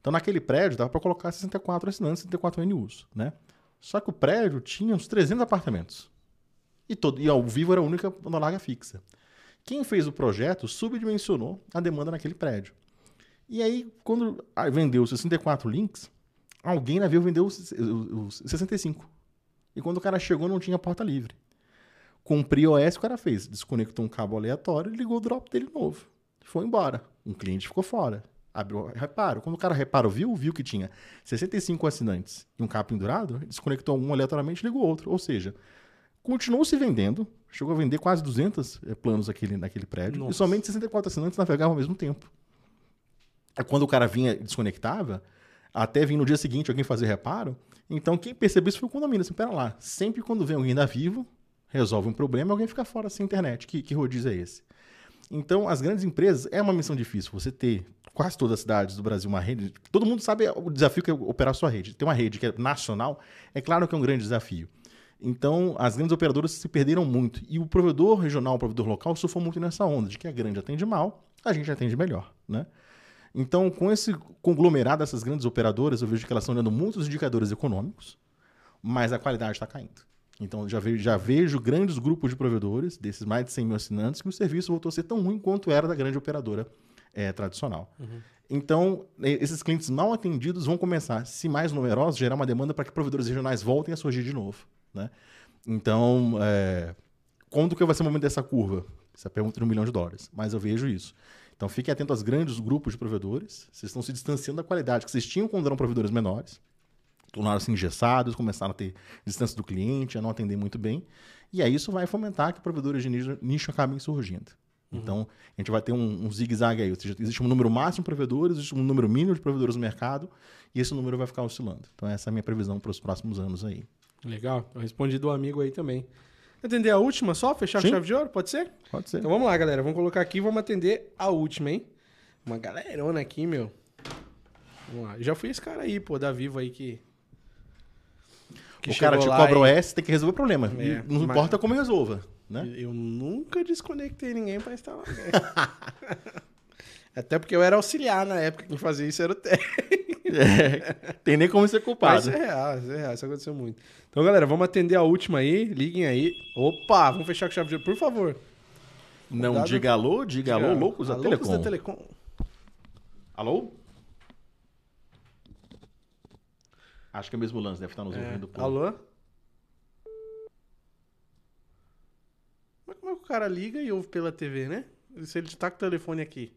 Então, naquele prédio, dava para colocar 64 assinantes, 64 NUs. Né? Só que o prédio tinha uns 300 apartamentos. E, todo, e ao vivo era a única na larga fixa. Quem fez o projeto subdimensionou a demanda naquele prédio. E aí, quando ah, vendeu os 64 links, alguém na Vivo vendeu os, os 65. E quando o cara chegou, não tinha porta livre. Com o PRIOS, o cara fez? Desconectou um cabo aleatório e ligou o drop dele novo. Foi embora. Um cliente ficou fora. Abriu reparo. Quando o cara reparou, viu, viu que tinha 65 assinantes e um cabo pendurado, desconectou um aleatoriamente e ligou outro. Ou seja, continuou se vendendo, chegou a vender quase 200 eh, planos naquele, naquele prédio, e Nossa. somente 64 assinantes navegavam ao mesmo tempo. Quando o cara vinha e desconectava, até vir no dia seguinte alguém fazer reparo, então quem percebeu isso foi o condomínio. Assim, pera lá, sempre quando vem alguém da Vivo, resolve um problema, alguém fica fora sem internet. Que, que rodízio é esse? Então, as grandes empresas, é uma missão difícil você ter quase todas as cidades do Brasil uma rede. Todo mundo sabe o desafio que é operar a sua rede. Ter uma rede que é nacional, é claro que é um grande desafio. Então, as grandes operadoras se perderam muito. E o provedor regional, o provedor local, surfou muito nessa onda de que a grande atende mal, a gente atende melhor, né? Então, com esse conglomerado dessas grandes operadoras, eu vejo que elas estão olhando muitos indicadores econômicos, mas a qualidade está caindo. Então, já vejo, já vejo grandes grupos de provedores, desses mais de 100 mil assinantes, que o serviço voltou a ser tão ruim quanto era da grande operadora eh, tradicional. Então, eh, esses clientes mal atendidos vão começar, se mais numerosos, gerar uma demanda para que provedores regionais voltem a surgir de novo. Né? Então, é, quando que vai ser o momento dessa curva? Essa pergunta de um milhão de dólares. Mas eu vejo isso. Então, fiquem atentos aos grandes grupos de provedores. Vocês estão se distanciando da qualidade que vocês tinham quando eram provedores menores. Tornaram-se engessados, começaram a ter distância do cliente, a não atender muito bem. E aí isso vai fomentar que provedores de nicho, nicho acabem surgindo. Então, a gente vai ter um, um zigue-zague aí. Ou seja, existe um número máximo de provedores, existe um número mínimo de provedores no mercado, e esse número vai ficar oscilando. Então, essa é a minha previsão para os próximos anos aí. Legal. Eu respondi do amigo aí também. Atender a última só? Fechar Sim. com chave de ouro? Pode ser? Pode ser. Então vamos lá, galera. Vamos colocar aqui e vamos atender a última, hein? Uma galerona aqui, meu. Vamos lá. Já fui esse cara aí, pô, da Vivo aí que. que o cara te cobra o e- S, tem que resolver o problema. É, E não mas- importa como resolva, né? Eu nunca desconectei ninguém pra instalar. Até porque eu era auxiliar na época, quem fazia isso era o técnico. É, tem nem como ser Mas culpado. isso é real, isso é real, isso aconteceu muito. Então, galera, vamos atender a última aí, liguem aí. Opa, vamos fechar com chave de ouro, por favor. Não Cuidado. diga alô, diga alô, loucos da Telecom. da Telecom. Alô? Acho que é o mesmo lance, deve estar nos É, ouvindo. pô. alô? Mas como é que o cara liga e ouve pela TV, né? Se ele tá com o telefone aqui.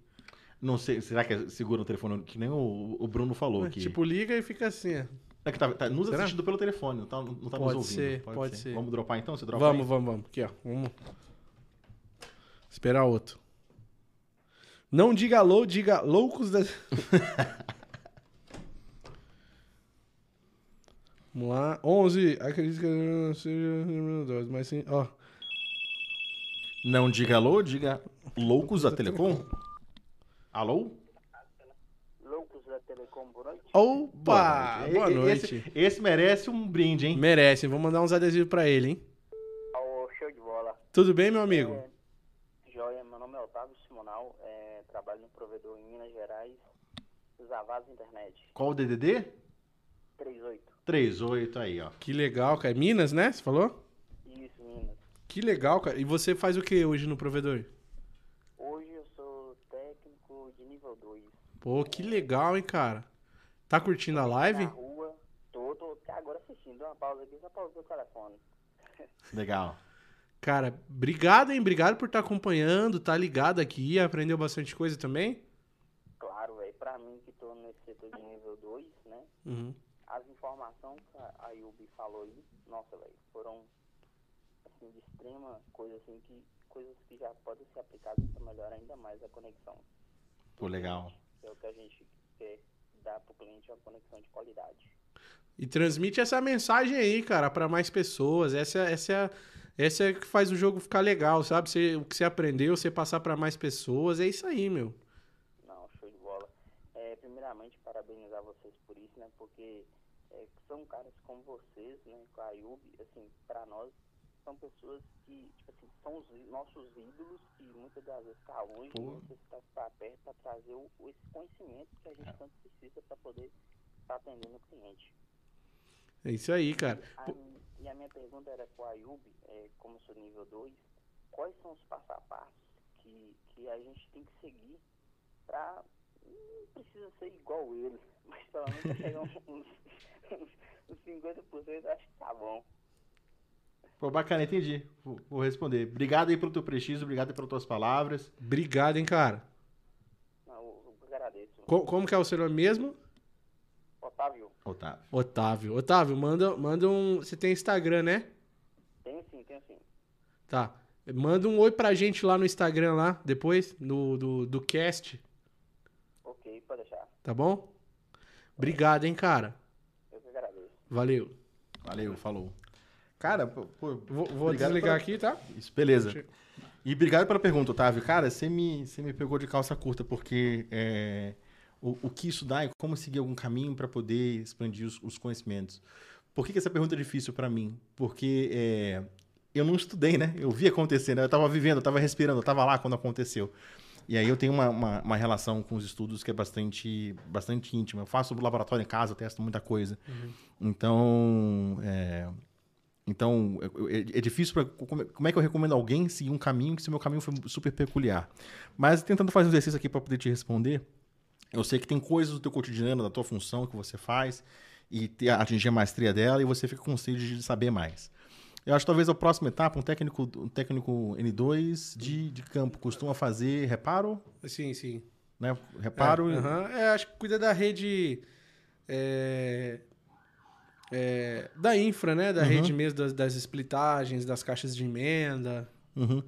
Não sei, será que é segura o telefone? Que nem o, o Bruno falou aqui. Tipo, liga e fica assim, ó. é que tá, tá nos será? assistindo pelo telefone, não tá, não tá Pode nos ouvindo. ser, pode ser. Vamos dropar então? Você dropa Vamos, aí? vamos, vamos. Aqui, ó. Vamos. Esperar outro. Não diga alô, diga loucos da. Vamos lá. 11. Acredito que não seja número 2, mas sim. Ó. Não diga alô, diga loucos da Telecom. Alô? Loucos da Telecom, boa noite. Opa! Boa noite. Esse, esse merece um brinde, hein? Merece. Vou mandar uns adesivos pra ele, hein? Ô, show de bola. Tudo bem, meu amigo? É, joia, meu nome é Otávio Simonal, é, trabalho no provedor em Minas Gerais, Zavaz Internet, Qual o DDD? 38. 38 aí, ó. Que legal, cara. Minas, né? Você falou? Isso, Minas. Que legal, cara. E você faz o que hoje no provedor? Hoje eu sou técnico de nível 2. Pô, que legal, hein, cara. Tá curtindo a live? Na rua, tô, tô até agora assistindo. Uma pausa aqui, só pausa o telefone. Legal. Cara, obrigado, hein? Obrigado por estar acompanhando, tá ligado aqui, aprendeu bastante coisa também. Claro, velho, pra mim que tô nesse setor de nível 2, né? Uhum. As informações que a a Yubi falou aí, nossa, velho, foram assim, de extrema coisa assim que coisas que já podem ser aplicadas para melhorar ainda mais a conexão. Pô, legal. É o que a gente quer dar pro cliente uma conexão de qualidade. E transmite essa mensagem aí, cara, pra mais pessoas. Essa, essa, é a- essa é que faz o jogo ficar legal, sabe? Você, o que você aprendeu, você passar pra mais pessoas. É isso aí, meu. Não, show de bola. É, primeiramente, parabenizar vocês por isso, né? Porque é, são caras como vocês, né, com a Ayub, assim, para nós, são pessoas que, tipo assim, são os nossos ídolos que muitas das vezes ficar longe, você está tá perto para trazer o, esse conhecimento que a gente tanto precisa para poder estar atendendo o cliente. É isso aí, cara. A mi- e a minha pergunta era para o Ayub, é, como eu sou nível 2, quais são os passo a passo que, que a gente tem que seguir para. Não precisa ser igual ele, mas pelo menos chegar uns, uns, uns 50% acho que tá bom. Pô, bacana, entendi. Vou, vou responder. Obrigado aí pelo teu prestígio, obrigado aí pelas tuas palavras. Obrigado, hein, cara. Não, eu, agradeço. Co- como que é o seu nome mesmo? Otávio, Otávio. Otávio. Otávio, manda, manda um. Você tem Instagram, né? tenho sim, tenho sim. Tá. Manda um oi pra gente lá no Instagram, lá, depois, no, do, do cast, Ok, pode deixar. tá bom? Obrigado, hein, cara. Eu que agradeço. Valeu. Valeu, falou. Cara, pô, Vou, vou desligar pela- aqui, tá? Isso, beleza. E obrigado pela pergunta, Otávio. Cara, você me, você me pegou de calça curta, porque é, o, o que estudar e como seguir algum caminho para poder expandir os, os conhecimentos. Por que, que essa pergunta é difícil para mim? Porque é, eu não estudei, né? Eu vi acontecendo, eu estava vivendo, eu estava respirando, eu estava lá quando aconteceu. E aí eu tenho uma, uma, uma relação com os estudos que é bastante, bastante íntima. Eu faço laboratório em casa, eu testo muita coisa. Então, é, então, eu- é, é difícil para como, é- como é que eu recomendo alguém seguir um caminho que se o meu caminho foi super peculiar. Mas tentando fazer um exercício aqui para poder te responder, eu sei que tem coisas do teu cotidiano, da tua função que você faz e ter, atingir a maestria dela e você fica com sede de saber mais. Eu acho que talvez a próxima etapa, um técnico, um técnico N2 de, de campo costuma fazer reparo, Sim, sim. né? Reparo É, e- aham. É, acho que cuida da rede. é, é, da infra, né? Da Uhum. rede mesmo, das, das splitagens, das caixas de emenda. Uhum.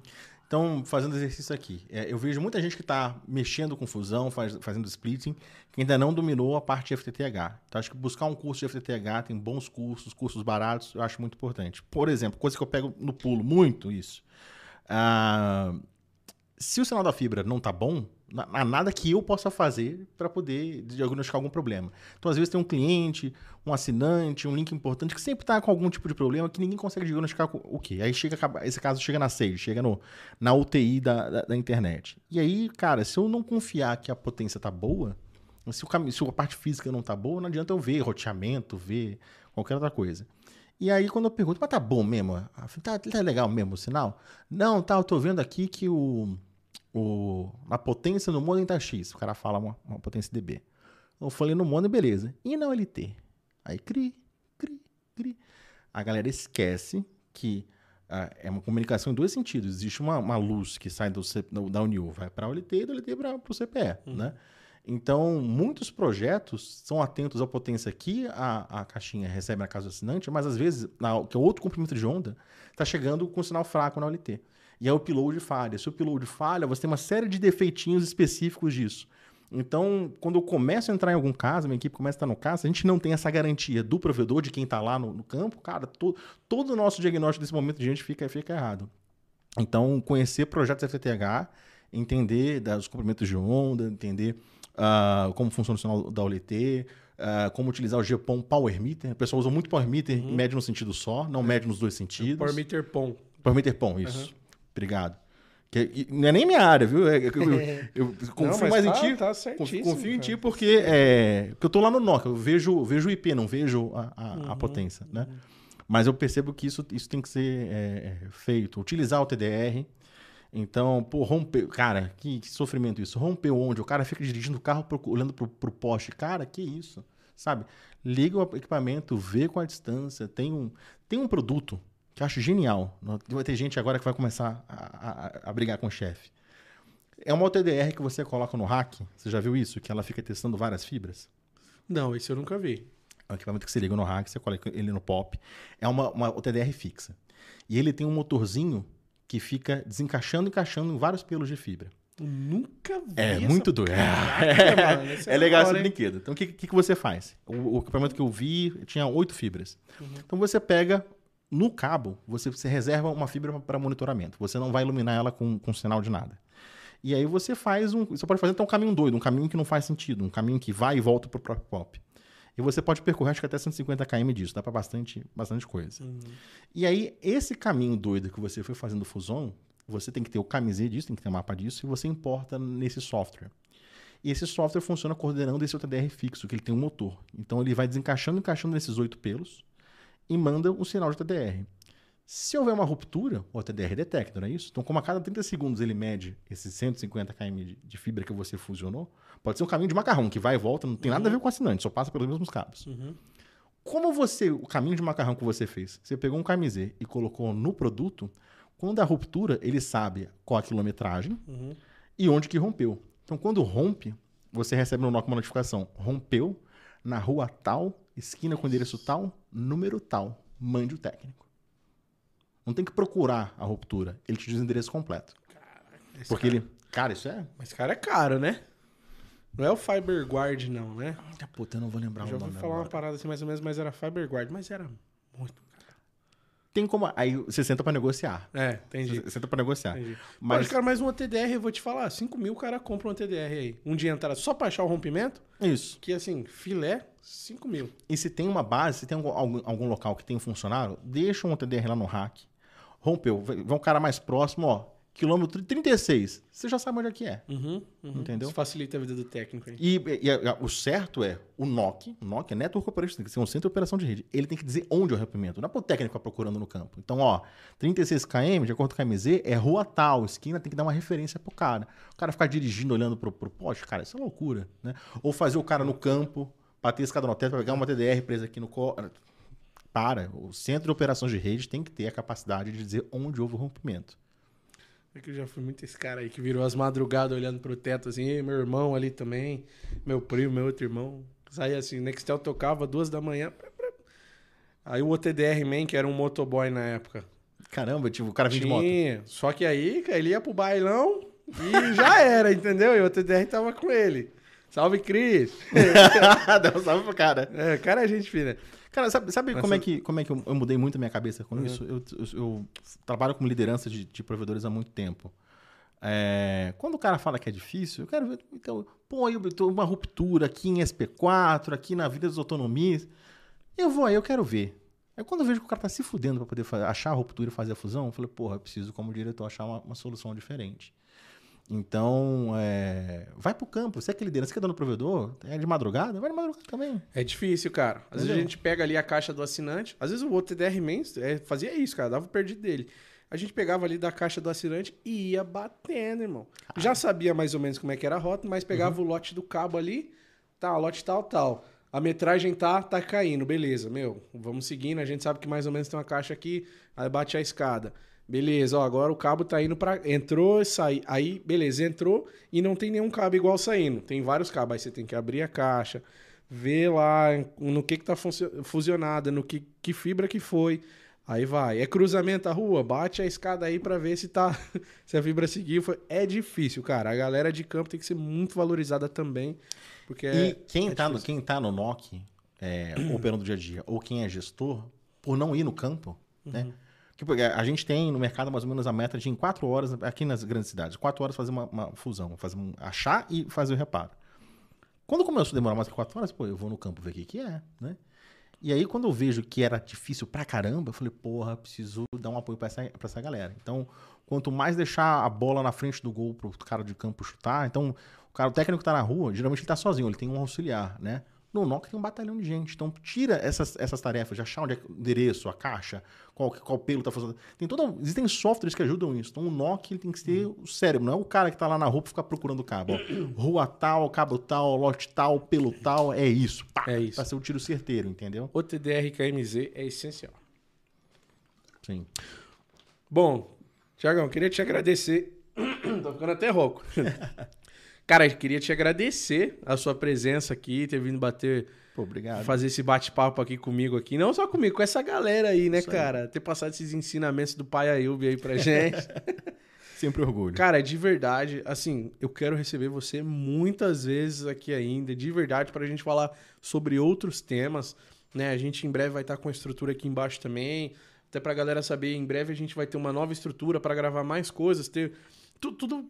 Então, fazendo exercício aqui, é, eu vejo muita gente que está mexendo com fusão, faz- fazendo splitting, que ainda não dominou a parte de FTTH. Então, acho que buscar um curso de FTTH, tem bons cursos, cursos baratos, eu acho muito importante. Por exemplo, coisa que eu pego no pulo muito isso. Ah, se o sinal da fibra não tá bom, há nada que eu possa fazer para poder diagnosticar algum problema. Então, às vezes, tem um cliente, um assinante, um link importante que sempre está com algum tipo de problema que ninguém consegue diagnosticar o quê. Aí chega, esse caso chega na SAGE, chega no, na UTI da, da, da internet. E aí, cara, se eu não confiar que a potência tá boa, se, o se a parte física não tá boa, não adianta eu ver roteamento, ver qualquer outra coisa. E aí, quando eu pergunto, mas tá bom mesmo? Ah, Tá, tá legal mesmo o sinal? Não, tá, eu tô vendo aqui que o, o, a potência no modem tá X. O cara fala uma, uma potência dB. Eu falei no modem, beleza. E na OLT? Aí, cri, cri, cri. A galera esquece que ah, é uma comunicação em dois sentidos. Existe uma, uma luz que sai do, da UNIU, vai para a OLT e da OLT para o CPE, né? Então, muitos projetos são atentos à potência que a, a caixinha recebe na casa do assinante, mas às vezes, na, que é outro comprimento de onda, está chegando com sinal fraco na OLT. E aí o upload falha. Se o upload falha, você tem uma série de defeitinhos específicos disso. Então, quando eu começo a entrar em algum caso, minha equipe começa a estar no caso, a gente não tem essa garantia do provedor, de quem está lá no, no campo, cara, to- todo o nosso diagnóstico desse momento de gente fica, fica errado. Então, conhecer projetos FTTH, entender dos comprimentos de onda, entender ah, como funciona o sinal da OLT, ah, como utilizar o GPON Power Meter. O pessoal usa muito Power Meter, mede no sentido só, não mede nos dois sentidos. Power meter POM. Power Meter PON, isso. Obrigado. Que, não é nem minha área, viu? É- eu, eu- eu confio mas mais tá- em ti. tá confio, em ti porque, é, porque eu tô lá no Nokia, eu vejo, vejo o IP, não vejo a, a- Uhum. a potência, né? Mas eu percebo que isso, isso tem que ser é, é, feito. Utilizar o TDR. Então, pô, romper. Cara, que, que sofrimento isso. Rompeu onde? O cara fica dirigindo o carro procu- olhando pro, pro poste. Cara, que isso? Sabe? Liga o equipamento, vê com a distância. Tem um, tem um produto que eu acho genial. Vai ter gente agora que vai começar a, a- a brigar com o chefe. É uma OTDR que você coloca no rack. Você já viu isso? Que ela fica testando várias fibras. Não, esse eu nunca vi. É um equipamento que você liga no rack, você coloca ele no pop. É uma, uma OTDR fixa. E ele tem um motorzinho que fica desencaixando e encaixando em vários pelos de fibra. Eu nunca vi. É essa muito doido. Caraca, mano, isso É, é legal esse brinquedo. Então, o que, que, que você faz? O, o equipamento que eu vi tinha oito fibras. Uhum. Então, você pega no cabo, você, você reserva uma fibra para monitoramento. Você não vai iluminar ela com, com sinal de nada. E aí você faz um. Você pode fazer até um caminho doido, um caminho que não faz sentido, um caminho que vai e volta para o próprio pop. E você pode percorrer acho que até 150 km disso, dá para bastante, bastante coisa. E aí, esse caminho doido que você foi fazendo fusão, você tem que ter o camisê disso, tem que ter um mapa disso, e você importa nesse software. E esse software funciona coordenando esse OTDR fixo, que ele tem um motor. Então ele vai desencaixando, encaixando nesses oito pelos e manda um sinal de OTDR. Se houver uma ruptura, o OTDR detecta, não é isso? Então, como a cada 30 segundos ele mede esses 150 km de- fibra que você fusionou, pode ser um caminho de macarrão, que vai e volta, não tem nada a ver com o assinante, só passa pelos mesmos cabos. Como você, o caminho de macarrão que você fez, você pegou um camisê e colocou no produto, quando a ruptura, ele sabe qual a quilometragem e onde que rompeu. Então, quando rompe, você recebe no NOC uma notificação. Rompeu na rua tal, esquina com endereço tal, número tal. Mande o técnico. Não tem que procurar a ruptura. Ele te diz o endereço completo. Esse Porque cara- ele... Cara, isso é... Mas cara é caro, né? Não é o FiberGuard, não, né? Ah, Puta, eu não vou lembrar Eu já o ouvi nome falar uma agora. parada assim mais ou menos, mas era FiberGuard. Mas era muito. Tem como... Aí você senta pra negociar. É, entendi. Você senta pra negociar. entendi. Mas- Mas, cara, mais um OTDR, eu vou te falar. 5 mil o cara compra um OTDR aí. Um dia entrada só pra achar o rompimento, Isso. que assim, filé, 5 mil. E se tem uma base, se tem algum, algum, local que tem um funcionário, deixa um OTDR lá no rack. Rompeu. Vai um cara mais próximo, ó. Quilômetro 36. Você já sabe onde é que é. Uhum, uhum. Entendeu? Isso facilita a vida do técnico aí. E, e- e a- o certo é o NOC, o NOC é Network Operation, tem que ser um centro de operação de rede. Ele tem que dizer onde é o rompimento. Não é para o técnico ficar procurando no campo. Então, ó, 36 km, de acordo com a MZ, é rua tal, esquina, tem que dar uma referência pro cara. O cara ficar dirigindo, olhando pro, pro poste, cara, isso é loucura, né? Ou fazer o cara no campo, bater escada no teto, pegar uma TDR presa aqui no co... Para, o centro de operações de rede tem que ter a capacidade de dizer onde houve o rompimento. É que eu já fui muito esse cara aí que virou as madrugadas olhando pro teto assim, "Ei, meu irmão ali também, meu primo, meu outro irmão. Saía assim, Nextel tocava duas da manhã. Aí o OTDR Man, que era um motoboy na época. Caramba, tipo, o cara vem de moto. Só que aí, ele ia pro bailão e já era, entendeu? E o OTDR tava com ele. Salve, Cris! Dá um salve pro cara. É, cara é gente fina. Cara, sabe, sabe como, é que, como é que eu, eu mudei muito a minha cabeça com Uhum. isso? Eu, eu- eu trabalho como liderança de, de provedores há muito tempo. É, quando o cara fala que é difícil, eu quero ver. Então, pô, eu tô uma ruptura aqui em SP4, aqui na vida das autonomias. Eu vou aí, eu quero ver. Aí quando eu vejo que o cara tá se fudendo pra poder fa- achar a ruptura e fazer a fusão, eu falei, porra, eu preciso, como diretor, achar uma, uma solução diferente. Então, é, vai pro campo. Você é que liderança, você que é dono do provedor, é de madrugada, vai de madrugada também. É difícil, cara. Às vezes a Entendeu? gente pega ali a caixa do assinante. Às vezes o OTDR Man é, fazia isso, cara. Dava o perdido dele. A gente pegava ali da caixa do assinante e ia batendo, irmão. Já sabia mais ou menos como é que era a rota, mas pegava Uhum. o lote do cabo ali. Tá, lote tal, tal. A metragem tá, tá caindo. Beleza, meu. Vamos seguindo. A gente sabe que mais ou menos tem uma caixa aqui. Aí bate a escada. Beleza, ó, agora o cabo tá indo pra. Entrou e saiu. Aí, beleza, entrou e não tem nenhum cabo igual saindo. Tem vários cabos. Aí você tem que abrir a caixa, ver lá no que que tá fusionada, no que, que fibra que foi. Aí vai. É cruzamento a rua, bate a escada aí pra ver se tá se a fibra seguiu. Foi- É difícil, cara. A galera de campo tem que ser muito valorizada também, porque E é, quem, é tá no, quem tá no NOC, é, operando do dia a dia, ou quem é gestor, por não ir no campo, né? Que, porque a gente tem no mercado mais ou menos a meta de em quatro horas, aqui nas grandes cidades, quatro horas fazer uma, uma fusão, fazer um, achar e fazer o reparo. Quando começou a demorar mais que quatro horas, pô, eu vou no campo ver o que, que é, né? E aí, quando eu vejo que era difícil pra caramba, eu falei, porra, preciso dar um apoio pra essa, pra essa galera. Então, quanto mais deixar a bola na frente do gol pro cara de campo chutar, então, o cara, o técnico tá na rua, geralmente ele tá sozinho, ele tem um auxiliar, né? No NOC tem um batalhão de gente. Então, tira essas, essas tarefas de achar onde é o endereço, a caixa, qual, qual pelo tá fazendo. Tem toda, existem softwares que ajudam isso. Então, o NOC ele tem que ser o cérebro, não é o cara que tá lá na rua ficar procurando cabo. Ó, rua tal, cabo tal, lote tal, pelo tal, é isso. Pá, É isso. Pra ser o tiro certeiro, entendeu? O TDR KMZ é essencial. Sim. Bom, Tiagão, queria te agradecer. Tô ficando até rouco. Cara, eu queria te agradecer a sua presença aqui, ter vindo bater, Pô, obrigado. fazer esse bate-papo aqui comigo aqui. Não só comigo, com essa galera aí, né, Isso aí. cara? Ter passado esses ensinamentos do pai Ailbe aí pra gente. Sempre orgulho. Cara, de verdade, assim, eu quero receber você muitas vezes aqui ainda, de verdade, pra gente falar sobre outros temas, né? A gente em breve vai estar com a estrutura aqui embaixo também, até pra galera saber, em breve a gente vai ter uma nova estrutura pra gravar mais coisas, ter tu- tudo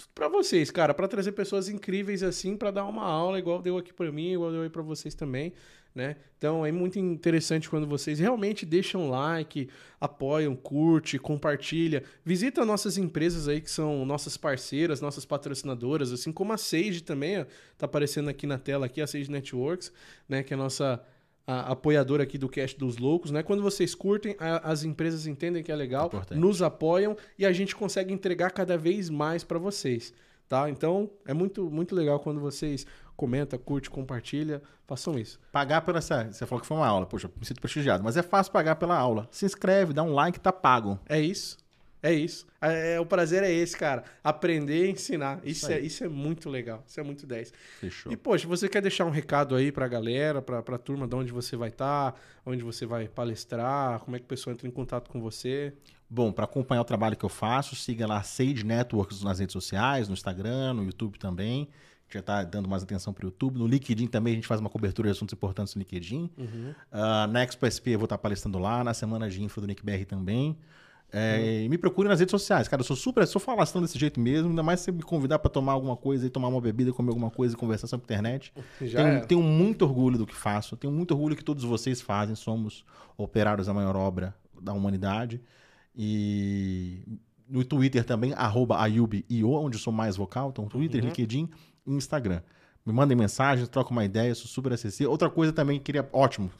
tudo pra vocês, cara, pra trazer pessoas incríveis assim, pra dar uma aula igual deu aqui pra mim, igual deu aí pra vocês também, né? Então é muito interessante quando vocês realmente deixam like, apoiam, curte, compartilha, visita nossas empresas aí que são nossas parceiras, nossas patrocinadoras, assim como a Sage também, ó, tá aparecendo aqui na tela aqui a Sage Networks, né, que é a nossa a apoiadora aqui do Cast dos Loucos, né? Quando vocês curtem, a- as empresas entendem que é legal, Importante. nos apoiam e a gente consegue entregar cada vez mais para vocês, tá? Então, é muito muito legal quando vocês comenta, curte, compartilha, façam isso. Pagar pela essa. Você falou que foi uma aula, poxa, me sinto prestigiado, mas é fácil pagar pela aula. Se inscreve, dá um like, tá pago. É isso. É isso. É, é- o prazer é esse, cara. Aprender e ensinar. Isso, Isso é, isso é muito legal. Isso é muito 10. Fechou. E, poxa, você quer deixar um recado aí pra galera, pra, pra turma, de onde você vai estar, onde você vai palestrar, como é que o pessoal entra em contato com você? Bom, para acompanhar o trabalho que eu faço, siga lá Sage Networks nas redes sociais, no Instagram, no YouTube também. A gente já tá dando mais atenção pro YouTube. No LinkedIn também a gente faz uma cobertura de assuntos importantes no LinkedIn. Ah, na Expo SP eu vou estar palestrando lá, na semana de info do NickBR também. É, me procure nas redes sociais, cara. Eu sou super, sou falastrão desse jeito mesmo. Ainda mais se você me convidar para tomar alguma coisa e tomar uma bebida, comer alguma coisa e conversar sobre internet. Já Tenho, é. tenho muito orgulho do que faço. Tenho muito orgulho que todos vocês fazem. Somos operários da maior obra da humanidade. E no Twitter também, arroba AyubIO, onde eu sou mais vocal. Então, Twitter, Uhum. LinkedIn e Instagram. Me mandem mensagens, troca uma ideia, sou super acessível. Outra coisa também que queria. Ótimo,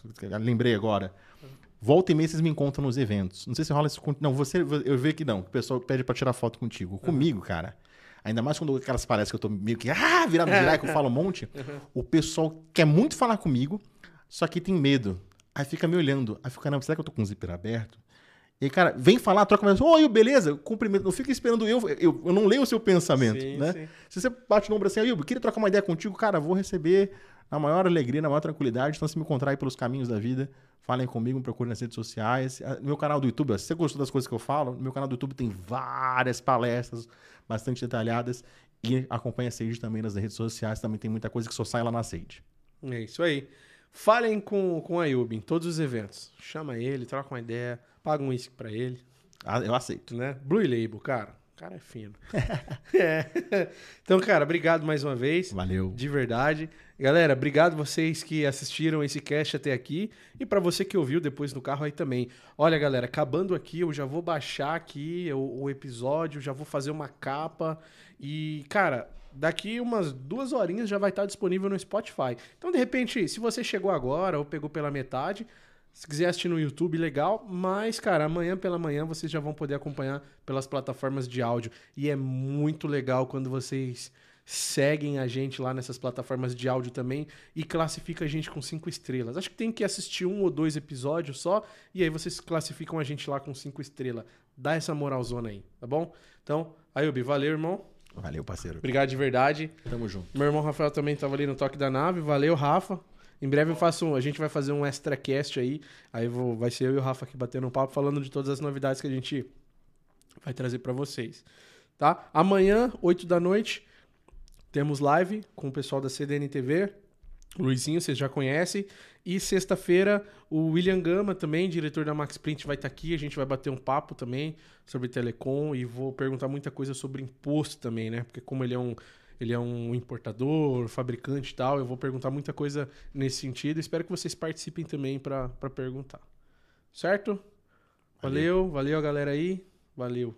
lembrei agora. Volta e meia vocês me encontram nos eventos. Não sei se rola isso com. Não, você, eu vejo que não. O pessoal pede pra tirar foto contigo. Comigo, cara. Ainda mais quando aquelas palestras que eu tô meio que. Ah, virado virar, que eu falo um monte. O pessoal quer muito falar comigo, só que tem medo. Aí fica me olhando. Aí fica, caramba, será que eu tô com o zíper aberto? E aí, cara, vem falar, troca mais. Oi, beleza? Cumprimento. Não fica esperando eu, eu. Eu não leio o seu pensamento, Sim, né? sim. Se você bate no ombro assim, Ayuba, queria trocar uma ideia contigo, cara, vou receber na maior alegria, na maior tranquilidade. Então, se me encontrar aí pelos caminhos da vida, falem comigo, me procurem nas redes sociais. Ah, No meu canal do YouTube, se você gostou das coisas que eu falo, no meu canal do YouTube tem várias palestras bastante detalhadas. E acompanha a Sage também nas redes sociais, também tem muita coisa que só sai lá na Sage. É isso aí. Falem com, com a Ayub em todos os eventos. Chama ele, troca uma ideia, paga um uísque pra ele. Ah, Eu aceito. né? Blue Label, cara. Cara é fino. É. Então, cara, obrigado mais uma vez. Valeu. De verdade. Galera, obrigado vocês que assistiram esse cast até aqui. E pra você que ouviu depois no carro aí também. Olha, galera, acabando aqui, eu já vou baixar aqui o, o episódio, já vou fazer uma capa. E, cara, daqui umas duas horinhas já vai estar disponível no Spotify. Então, de repente, se você chegou agora ou pegou pela metade, se quiser assistir no YouTube, legal. Mas, cara, amanhã pela manhã vocês já vão poder acompanhar pelas plataformas de áudio. E é muito legal quando vocês seguem a gente lá nessas plataformas de áudio também e classifica a gente com cinco estrelas. Acho que tem que assistir um ou dois episódios só e aí vocês classificam a gente lá com cinco estrelas. Dá essa moralzona aí, tá bom? Então, Ayubi, valeu, irmão. Valeu, parceiro. Obrigado de verdade. Tamo junto. Meu irmão Rafael também estava ali no toque da nave. Valeu, Rafa. Em breve eu faço, um- a gente vai fazer um extra cast aí. Aí vou, vai ser eu e o Rafa aqui batendo um papo falando de todas as novidades que a gente vai trazer para vocês, tá? Amanhã, 8 da noite, temos live com o pessoal da CDN TV. Luizinho, vocês já conhecem. E sexta-feira, o William Gama também, diretor da Max Print, vai estar aqui. A gente vai bater um papo também sobre telecom e vou perguntar muita coisa sobre imposto também, né? Porque como ele é um, ele é um importador, fabricante e tal, eu vou perguntar muita coisa nesse sentido. Espero que vocês participem também para perguntar. Certo? Valeu, valeu a galera aí. Valeu.